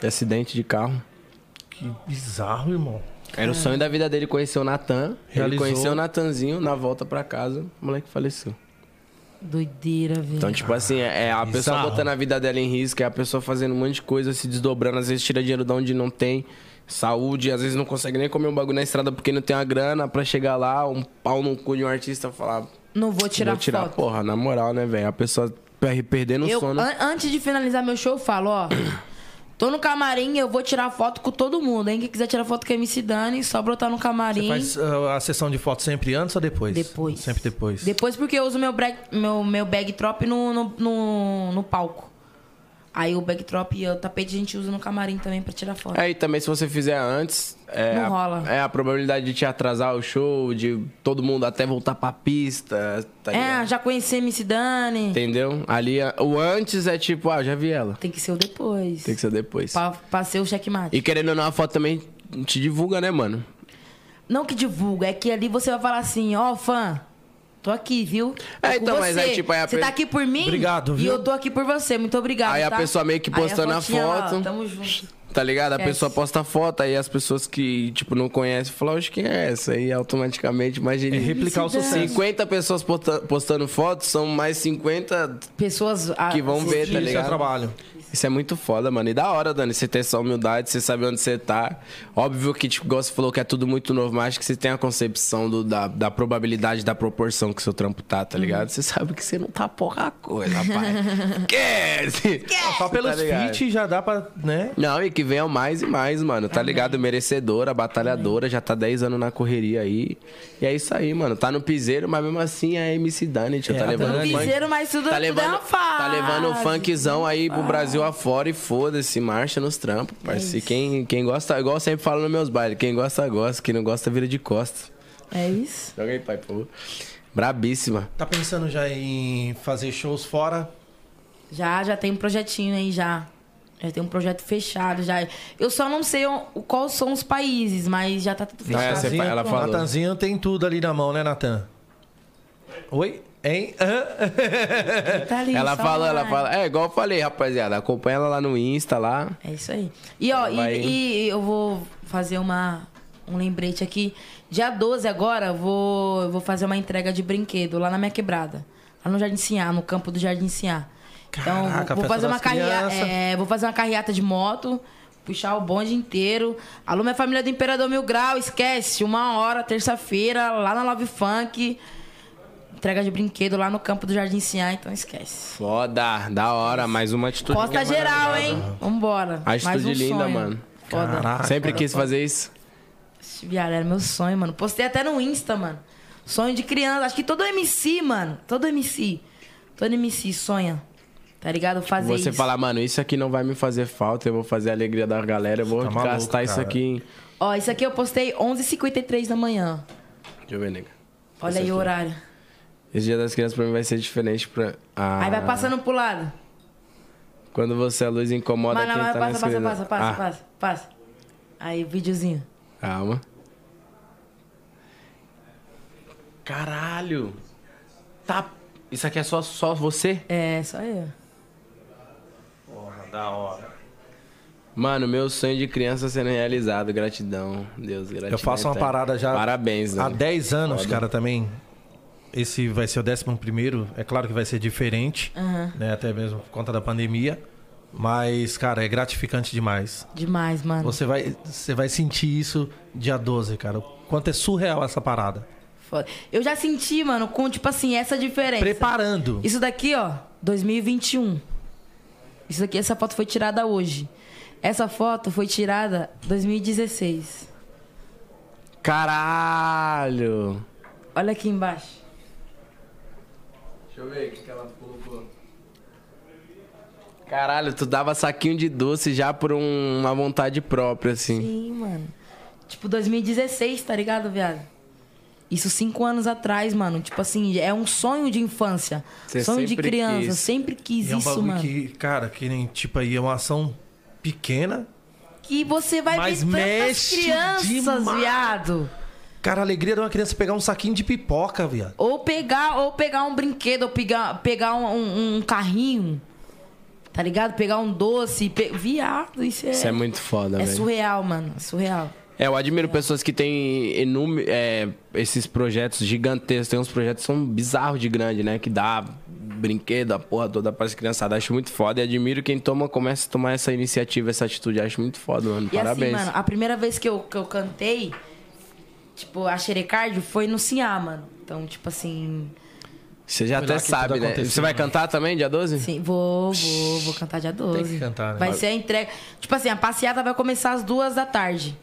S1: De acidente de carro.
S2: Que bizarro, irmão.
S1: Era o sonho da vida dele conhecer o Natan. Ele conheceu o Natanzinho, na volta pra casa, o moleque faleceu.
S4: Doideira, velho.
S1: Então, tipo assim, é a pessoa
S2: Bizarro.
S1: botando a vida dela em risco, é a pessoa fazendo um monte de coisa, se desdobrando, às vezes tira dinheiro de onde não tem, saúde, às vezes não consegue nem comer um bagulho na estrada porque não tem a grana pra chegar lá, um pau no cu de um artista falar.
S4: Não vou tirar,
S1: vou tirar,
S4: foto.
S1: porra, na moral, né, velho? A pessoa per- perdendo o
S4: Eu,
S1: sono.
S4: an- antes de finalizar meu show, eu falo, ó. Tô no camarim, eu vou tirar foto com todo mundo, hein? Quem quiser tirar foto com a MC Dani, só brotar no camarim.
S2: Faz ah, a sessão de foto sempre antes ou depois?
S4: Depois.
S2: Sempre depois.
S4: Depois porque eu uso meu, brag, meu, meu bag drop no, no, no, no palco. Aí o bag drop e o tapete a gente usa no camarim também pra tirar foto.
S1: É, e também se você fizer antes, é,
S4: Não
S1: a,
S4: rola.
S1: é a probabilidade de te atrasar o show, de todo mundo até voltar pra pista, tá
S4: é, já conheci MC Dani.
S1: Entendeu? Ali, o antes é tipo, ah, já vi ela.
S4: Tem que ser o depois.
S1: Tem que ser depois.
S4: Pra, pra ser o checkmate.
S1: E querendo ou não, a foto também te divulga, né, mano?
S4: Não que divulga, é que ali você vai falar assim, ó, fã, tô aqui, viu? Tô
S1: É,
S4: com
S1: então, mas
S4: você.
S1: aí, tipo, aí a
S4: Você
S1: pe-
S4: tá aqui por mim?
S2: Obrigado,
S4: E
S2: viu?
S4: eu tô aqui por você, muito obrigado,
S1: Aí a
S4: tá?
S1: pessoa meio que
S4: Aí
S1: postando a
S4: fotinha lá,
S1: foto.
S4: ó, tamo junto.
S1: Tá ligado? A
S4: Esquece.
S1: pessoa posta a foto, aí as pessoas que, tipo, não conhecem falam, oxe, quem é essa? Aí automaticamente, imagine.
S2: É replicar o sucesso.
S1: 50 pessoas posta- postando fotos, são mais 50
S4: Pessoas... ah,
S1: que vão ver, tá
S2: é
S1: ligado?
S2: trabalho.
S1: Isso é muito foda, mano. E da hora, Dani, você ter essa humildade, você saber onde você tá. Óbvio que, tipo, igual você falou que é tudo muito novo, mas acho que você tem a concepção do- da, da probabilidade, da proporção que seu trampo tá, tá ligado? Você sabe que você não tá pouca coisa, rapaz. <laughs> Esquece!
S2: Só pelos
S1: Tá
S2: feats já dá pra, né?
S1: Não, e que venham mais e mais, mano. Tá ligado? Merecedora, batalhadora, já tá 10 anos na correria aí. E é isso aí, mano. Tá no piseiro, mas mesmo assim é MC Dani, tio.
S2: É,
S1: tá
S2: a
S1: levando
S2: Dani.
S1: o funk.
S4: Piseiro, mas tudo,
S1: Tá
S4: tudo é
S1: levando,
S4: uma fase.
S1: tá levando o funkzão aí pro Brasil Água fora e foda-se, marcha nos trampos, parceiro. quem, quem gosta, igual eu sempre falo nos meus bailes, quem gosta, gosta. Quem não gosta, vira de costas.
S4: É isso.
S1: Joga aí, pai, por favor. Brabíssima.
S2: Tá pensando já em fazer shows fora?
S4: Já, já tem um projetinho aí já. Já tem um projeto fechado já. Eu só não sei o, quais são os países, mas já tá tudo
S1: Não,
S4: fechado.
S1: é, você fa- ela falou.
S2: Natanzinho tem tudo ali na mão, né, Natan? Oi? Hein? <laughs>
S4: Tá ali,
S1: Ela falou, ela fala. É, igual eu falei, rapaziada. Acompanha ela lá no Insta lá.
S4: É isso aí. E ó, e-
S1: Vai.
S4: e, eu vou fazer uma, um lembrete aqui. Dia 12 agora, eu vou, eu vou fazer uma entrega de brinquedo lá na minha quebrada. Lá no Jardim Sinhá, no campo do Jardim Sinhá. Então,
S2: Caraca,
S4: vou
S2: festa
S4: fazer uma carreata. É, vou fazer uma carreata de moto, puxar o bonde inteiro. Alô, minha família do Imperador Mil Grau, esquece. Uma hora, terça-feira, lá na Love Funk. Entrega de brinquedo lá no campo do Jardim Sinhá, então esquece.
S1: Foda, da hora. Mais uma atitude.
S4: Costa geral, hein? Vambora.
S1: A atitude
S4: Mais um
S1: linda,
S4: sonho.
S1: mano.
S4: Foda.
S2: Caraca.
S1: Sempre quis fazer isso.
S4: Esse Viado, era meu sonho, mano. Postei até no Insta, mano. Sonho de criança. Acho que todo MC, mano. Todo MC. Todo MC sonha. Tá ligado? Fazer
S1: Você
S4: isso.
S1: falar, mano, isso aqui não vai me fazer falta, eu vou fazer a alegria da galera, eu vou
S2: Tá maluco,
S1: gastar isso aqui em...
S4: Ó, isso aqui eu postei 11h53 da manhã.
S1: Deixa eu ver, nega.
S4: Olha
S1: Esse
S4: aí
S1: aqui.
S4: o horário.
S1: Esse dia das crianças pra mim vai ser diferente pra... Ah,
S4: Aí vai passando pro lado.
S1: Quando você, a luz incomoda
S4: Mas não,
S1: quem
S4: mas
S1: tá
S4: passa, passa, passa, passa,
S1: Ah,
S4: passa, passa. Aí, o videozinho.
S1: Calma. Caralho. Tá... Isso aqui é só, só você?
S4: É, só eu.
S2: da hora.
S1: Mano, meu sonho de criança sendo realizado. Gratidão, Deus, gratidão.
S2: Eu faço uma parada já
S1: Parabéns,
S2: há
S1: Dani.
S2: 10 anos,
S1: Foda.
S2: cara, também. Esse vai ser o 11 primeiro. É claro que vai ser diferente,
S4: Aham.
S2: né? Até mesmo por conta da pandemia. Mas, cara, é gratificante demais.
S4: Demais, mano.
S2: Você vai, você vai sentir isso dia 12, cara. O quanto é surreal essa parada.
S4: Foda. Eu já senti, mano, com, tipo assim, essa diferença.
S2: Preparando.
S4: Isso daqui, ó, 2021. Isso daqui, essa foto foi tirada hoje. Essa foto foi tirada 2016.
S1: Caralho.
S4: Olha aqui embaixo.
S1: Deixa eu ver o que, que ela colocou. Caralho, tu dava saquinho de doce já por um- uma vontade própria, assim.
S4: Sim, mano. Tipo, 2016, tá ligado, viado? Isso cinco anos atrás, mano. Tipo assim, é um sonho de infância.
S1: Você
S4: sonho de
S1: sempre
S4: criança.
S1: quis.
S4: Sempre quis
S2: E é um
S4: isso,
S2: bagulho
S4: mano.
S2: que, cara, que nem, tipo aí, é uma ação pequena.
S4: Que você vai
S2: Mas
S4: ver tantas
S2: mexe
S4: crianças,
S2: demais.
S4: viado.
S2: Cara, a alegria de uma criança pegar um saquinho de pipoca, viado.
S4: Ou pegar, ou pegar um brinquedo, ou pegar, pegar um, um- um carrinho. Tá ligado? Pegar um doce. Pe... Viado, isso é.
S1: Isso é muito foda,
S4: É
S1: velho.
S4: surreal, mano. É surreal.
S1: É, eu admiro pessoas que têm inúme- é, esses projetos gigantescos. Tem uns projetos que são bizarros de grande, né? Que dá brinquedo, a porra toda para as criançadas. Acho muito foda. E admiro quem toma, começa a tomar essa iniciativa, essa atitude. Acho muito foda, mano.
S4: E
S1: Parabéns.
S4: assim, mano, a primeira vez que eu, que eu cantei, tipo, a Xerecardio foi no Ciá, mano. Então, tipo assim.
S1: Você já até sabe, né?
S2: aconteceu,
S1: Você vai
S2: né?
S1: cantar também, dia 12?
S4: Sim, vou, vou, vou cantar dia 12.
S2: Tem que cantar, né?
S4: Vai ser a entrega. Tipo assim, a passeata vai começar às duas da tarde.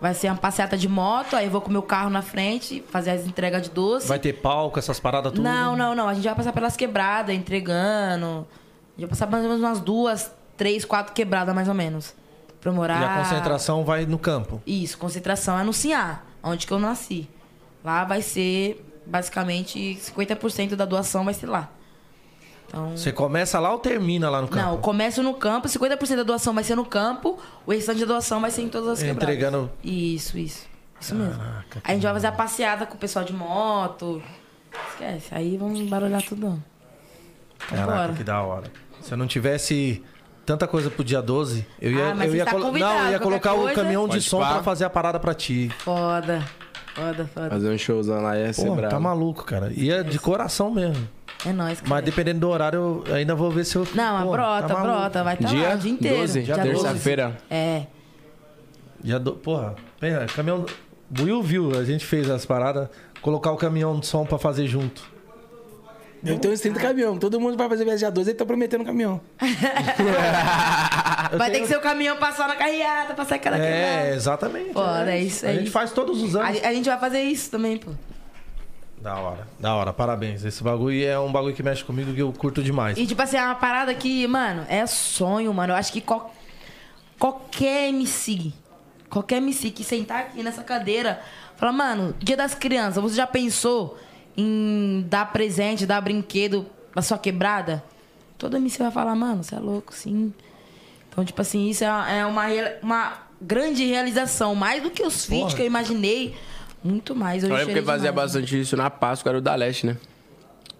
S4: Vai ser uma passeata de moto, aí eu vou com o meu carro na frente, fazer as entregas de doce.
S2: Vai ter palco, essas paradas tudo.
S4: Não, não, não. A gente vai passar pelas quebradas, entregando. A gente vai passar mais ou menos umas duas, três, quatro quebradas, mais ou menos. Pra eu morar.
S2: E a concentração vai no campo.
S4: Isso, concentração é no Ciá, onde que eu nasci. Lá vai ser, basicamente, 50% da doação vai ser lá. Então.
S2: Você começa lá ou termina lá no campo?
S4: Não, eu começo no campo, 50% da doação vai ser no campo, o restante da doação vai ser em todas as quebradas.
S2: Entregando-
S4: Isso, isso. Isso mesmo. Aí a gente vai fazer a passeada com o pessoal de moto. Esquece, aí vamos barulhar tudo.
S2: Caraca, que da hora. Se eu não tivesse tanta coisa pro dia 12, eu ia,
S4: Ah, mas
S2: eu ia
S4: tá
S2: colo- Não, eu ia colocar o
S4: coisa.
S2: caminhão de
S1: Pode
S2: som
S1: pá.
S2: pra fazer a parada pra ti.
S4: Foda. Foda, foda.
S1: Fazer um showzão lá ia ser
S2: Pô,
S1: brabo.
S2: tá maluco, cara. Ia de coração mesmo.
S4: É nóis, cara.
S2: Mas dependendo do horário, eu ainda vou ver se eu.
S4: Não,
S2: Pô,
S4: brota,
S2: tá
S4: brota. Vai estar
S1: Dia
S4: lá o dia inteiro.
S1: 12,
S4: dia
S1: terça-feira.
S4: É.
S2: Dia do... Porra, pera, caminhão. Buiu viu, a gente fez as paradas, colocar o caminhão de som pra fazer junto.
S3: Deve ter uns 30 caminhão. Todo mundo vai fazer viagem a 12 ele tá prometendo caminhão. <laughs>
S4: Vai ter que ser o caminhão passar na carreata, passar aquela
S2: É,
S4: quebrada.
S2: exatamente.
S4: Foda, é isso
S2: A gente faz todos os
S4: A,
S2: anos.
S4: a gente vai fazer isso também, pô.
S2: Da hora, da hora, parabéns. Esse bagulho é um bagulho que mexe comigo que eu curto demais.
S4: E, tipo assim, é uma parada que, mano, é sonho, mano. Eu acho que qual- qualquer MC, qualquer MC que sentar aqui nessa cadeira, fala, mano, dia das crianças, você já pensou em dar presente, dar brinquedo pra sua quebrada? Todo MC vai falar, mano, você é louco, sim. Então, tipo assim, isso é uma, é uma, grande realização. Mais do que os feats que eu imaginei. Muito mais. Eu
S1: Eu lembro que fazia
S4: demais.
S1: bastante isso na Páscoa, era o da Leste, né?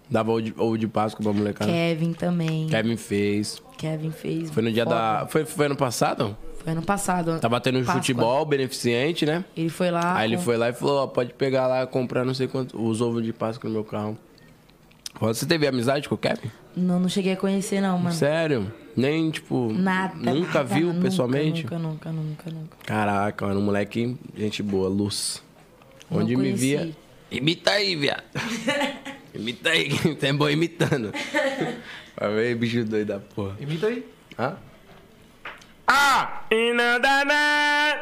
S1: Dava ovo de, ovo de Páscoa pra molecada.
S4: Kevin também.
S1: Kevin fez.
S4: Kevin fez.
S1: Foi no dia
S4: Foda.
S1: da. Foi, foi ano passado?
S4: Foi ano passado.
S1: Tava tendo um
S4: Páscoa.
S1: futebol beneficente, né?
S4: Ele foi lá.
S1: Aí ele
S4: com-
S1: foi lá e falou, ó, pode pegar lá, comprar não sei quanto, os ovos de Páscoa no meu carro. Você teve amizade com o Kevin?
S4: Não, não cheguei a conhecer, não, mano.
S1: Sério? Nem, tipo,
S4: Nada.
S1: nunca
S4: nada,
S1: viu
S4: nunca,
S1: pessoalmente?
S4: Nunca, nunca, nunca, nunca.
S1: Caraca, mano, um moleque, gente boa, luz.
S4: Não
S1: Onde me via. Imita aí, viado. <laughs> Imita aí, que tem bom imitando. <laughs> Vai ver, bicho doido da porra.
S2: Imita aí.
S1: Hã?
S7: Ah, e não dá nada.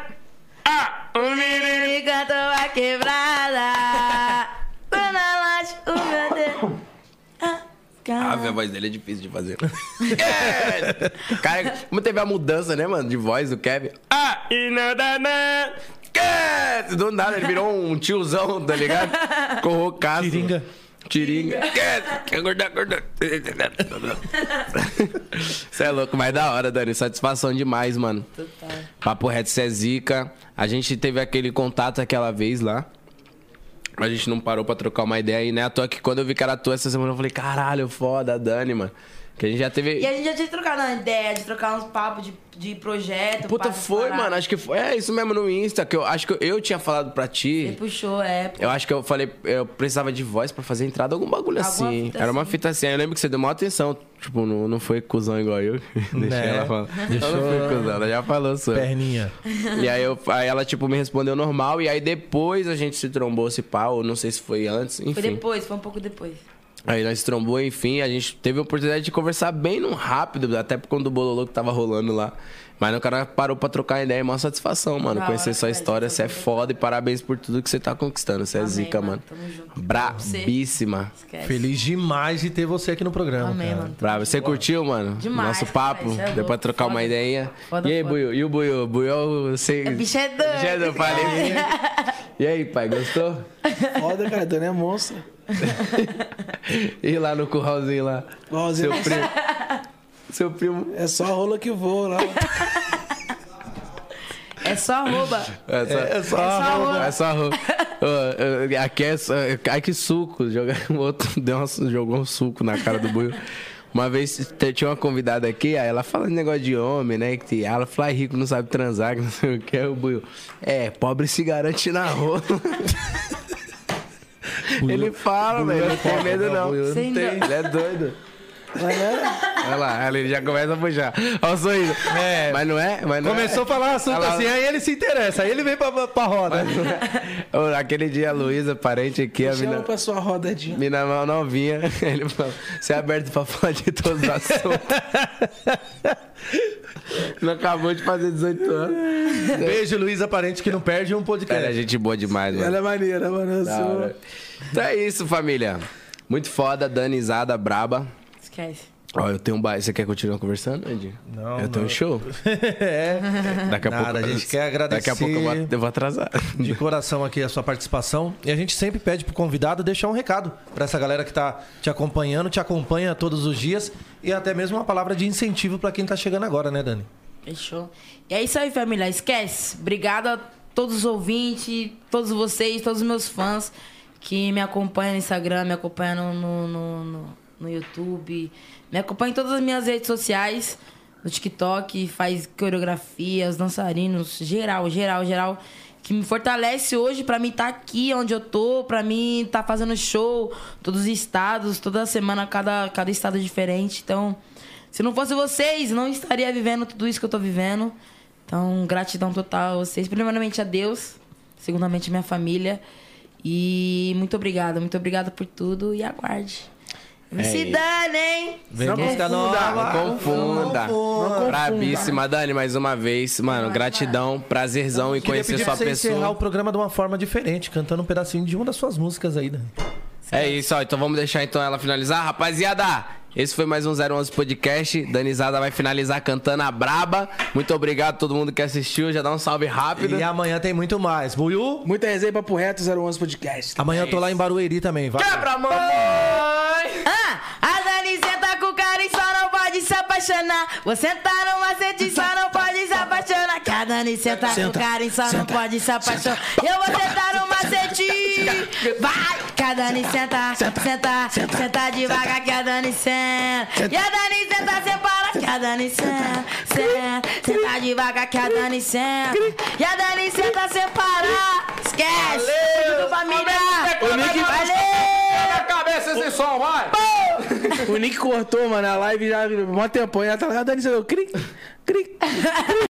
S7: Ah, o menino.
S4: Ele cantou a quebrada. Na laje, o meu Deus. Ah,
S1: Ah,
S4: cara.
S1: a voz dele é difícil de fazer. <laughs> Cara, como teve a mudança, né, mano, de voz do Kevin.
S7: Ah, e não dá nada.
S1: Do nada, ele virou um tiozão, tá ligado? <laughs> Corrocaço.
S2: Tiringa.
S1: Tiringa. Acordar, acordar. Você é louco, mas da hora, Dani. Satisfação demais, mano.
S4: Total.
S1: Papo reto, cê é zica. A gente teve aquele contato aquela vez lá. A gente não parou pra trocar uma ideia aí, né? À toa que quando eu vi que era tua essa semana, eu falei, caralho, foda, Dani, mano. Que a gente já teve.
S4: E a gente já tinha trocado uma ideia de trocar uns papos de, de projeto.
S1: Puta, foi,
S4: paradas.
S1: mano. Acho que foi. É isso mesmo no Insta, que eu acho que eu, eu tinha falado pra
S4: Você
S1: ti.
S4: puxou, é. pô.
S1: Eu acho que eu falei, eu precisava de voz pra fazer entrada, algum bagulho
S4: Alguma
S1: assim. Era uma
S4: assim.
S1: fita assim. Aí Eu lembro que você deu maior atenção. Tipo, não, não foi cuzão igual eu. <laughs> Deixei
S2: Né?
S1: ela falar. <laughs>
S2: Deixou-
S1: Ela não foi cuzão, ela já falou sobre.
S2: Perninha.
S1: E aí, eu, aí ela, tipo, me respondeu normal. E aí depois a gente se trombou esse pau. Não sei se foi antes, enfim.
S4: Foi depois, foi um pouco depois.
S1: Aí nós trombou, enfim. A gente teve a oportunidade de conversar bem no rápido. Até quando o Bololô que tava rolando lá. Mas o cara parou pra trocar ideia. É uma satisfação, mano.
S4: Da
S1: Conhecer sua história. Você é foda. E parabéns por tudo que você tá conquistando. Você é
S4: Amém,
S1: zica,
S4: mano.
S1: mano.
S4: Tamo junto.
S1: Brabíssima.
S4: Esquece.
S2: Feliz demais de ter você aqui no programa,
S4: Amém,
S2: cara.
S4: mano.
S1: Bravo. Você curtiu, mano?
S4: Demais,
S1: Nosso papo.
S4: é
S1: Deu pra trocar uma
S4: foda.
S1: ideia.
S4: Foda,
S1: e aí,
S4: foda.
S1: Buiu? E o Buiu? Buiu, você...
S4: É bicho é doido.
S1: Bicho é doido, falei. <laughs> E aí, pai, gostou?
S3: Foda, cara. Dani é monstro. <laughs>
S1: E lá no curralzinho lá?
S3: Igualzinho.
S1: Seu primo. Seu primo.
S3: É só a rola que voa lá.
S4: É só arroba.
S1: É só,
S2: É só
S4: É só
S2: arroba.
S1: É só ô, Aqui é só. Ai, que suco. Joga, <laughs> o outro deu uma- jogou um suco na cara do buio. Uma vez tinha uma convidada aqui, aí ela fala de negócio de homem, né? Que ela fala, "Ai, rico não sabe transar, <laughs> que não sei o que. Aí o buio. É, pobre se garante na rua. Ele fala, velho, não tem medo não.
S2: Buiu
S4: Sem
S2: não tem.
S1: Ele é doido.
S3: Mas né?
S1: Olha lá, ele já começa a puxar. Olha o sorriso.
S2: É.
S1: Mas não é? Mas não
S2: Começou
S1: é.
S2: a falar assunto
S1: lá.
S2: assim, aí ele se interessa, aí ele vem pra, pra roda.
S1: Ô, Aquele dia, a Luísa, parente aqui, a
S3: Chama
S1: mina,
S3: pra sua rodadinha.
S1: mina mal novinha, <laughs> ele falou, você é aberto pra falar de todos os assuntos. <laughs> não acabou de fazer 18 anos.
S2: Beijo, Luísa Parente, que não perde um
S1: Ela é
S2: podcast.
S1: gente boa demais, mano.
S3: Ela é maneira, mano. Eu sou...
S1: Então é isso, família. Muito foda, danizada, braba.
S4: Esquece.
S1: Ó, eu tenho um baile. Você quer continuar conversando, Ed?
S2: Não,
S1: Eu tenho um show. <laughs>
S2: é.
S1: Daqui a
S2: Nada,
S1: pouco.
S2: a gente quer agradecer.
S1: Daqui a pouco eu vou, eu vou atrasar.
S2: de coração aqui a sua participação. E a gente sempre pede pro convidado deixar um recado pra essa galera que tá te acompanhando, te acompanha todos os dias e até mesmo uma palavra de incentivo pra quem tá chegando agora, né, Dani?
S4: Fechou. E é isso aí, família. Esquece. Obrigado a todos os ouvintes, todos vocês, todos os meus fãs que me acompanham no Instagram, me acompanham no, no, no, no YouTube, me acompanham em todas as minhas redes sociais, no TikTok, faz coreografia, os dançarinos, geral, geral, geral. Que me fortalece hoje pra mim estar aqui onde eu tô, pra mim estar fazendo show, todos os estados, toda semana cada, cada estado é diferente. Então, se não fosse vocês, não estaria vivendo tudo isso que eu tô vivendo. Então, gratidão total a vocês. Primeiramente a Deus, segundamente a minha família. E muito obrigada, muito obrigada por tudo e aguarde. MC
S1: isso.
S4: Dani, hein?
S2: Vem
S1: Não
S2: música
S1: confunda,
S2: nova.
S1: não confunda. Brabíssima, Dani, mais uma vez. Mano, gratidão, prazerzão em conhecer
S2: pedir
S1: sua
S2: pra você encerrar o
S1: pessoa.
S2: programa de uma forma diferente, cantando um pedacinho de uma das suas músicas aí, Dani.
S1: É isso, ó. Então vamos deixar então ela finalizar. Rapaziada, esse foi mais um 011 Podcast. Danizada vai finalizar cantando a braba. Muito obrigado a todo mundo que assistiu. Já dá um salve rápido.
S2: E amanhã tem muito mais. Buiu,
S3: Muita resenha, papo reto, 011 Podcast.
S2: amanhã eu tô lá em Barueri também. Vai.
S1: Quebra, mamãe!
S4: Ah, a Dani senta com pode se apaixonar. Você tá no macete só não pode se apaixonar. Que a Dani senta, com o cara e só não pode se apaixonar. Eu vou sentar no macete. <laughs> Vai! Que a Dani senta, senta, senta, devagar que a Dani senta. E a Dani senta, separa que a Dani senta, senta, senta devagar que a Dani senta. E a Dani senta, separa. Esquece! Valeu, família! Valeu!
S1: Cabeça esse som, vai!
S3: O Nick cortou, mano, a live já. Mó tempo, já tá lá, Dani, você deu cri, cri.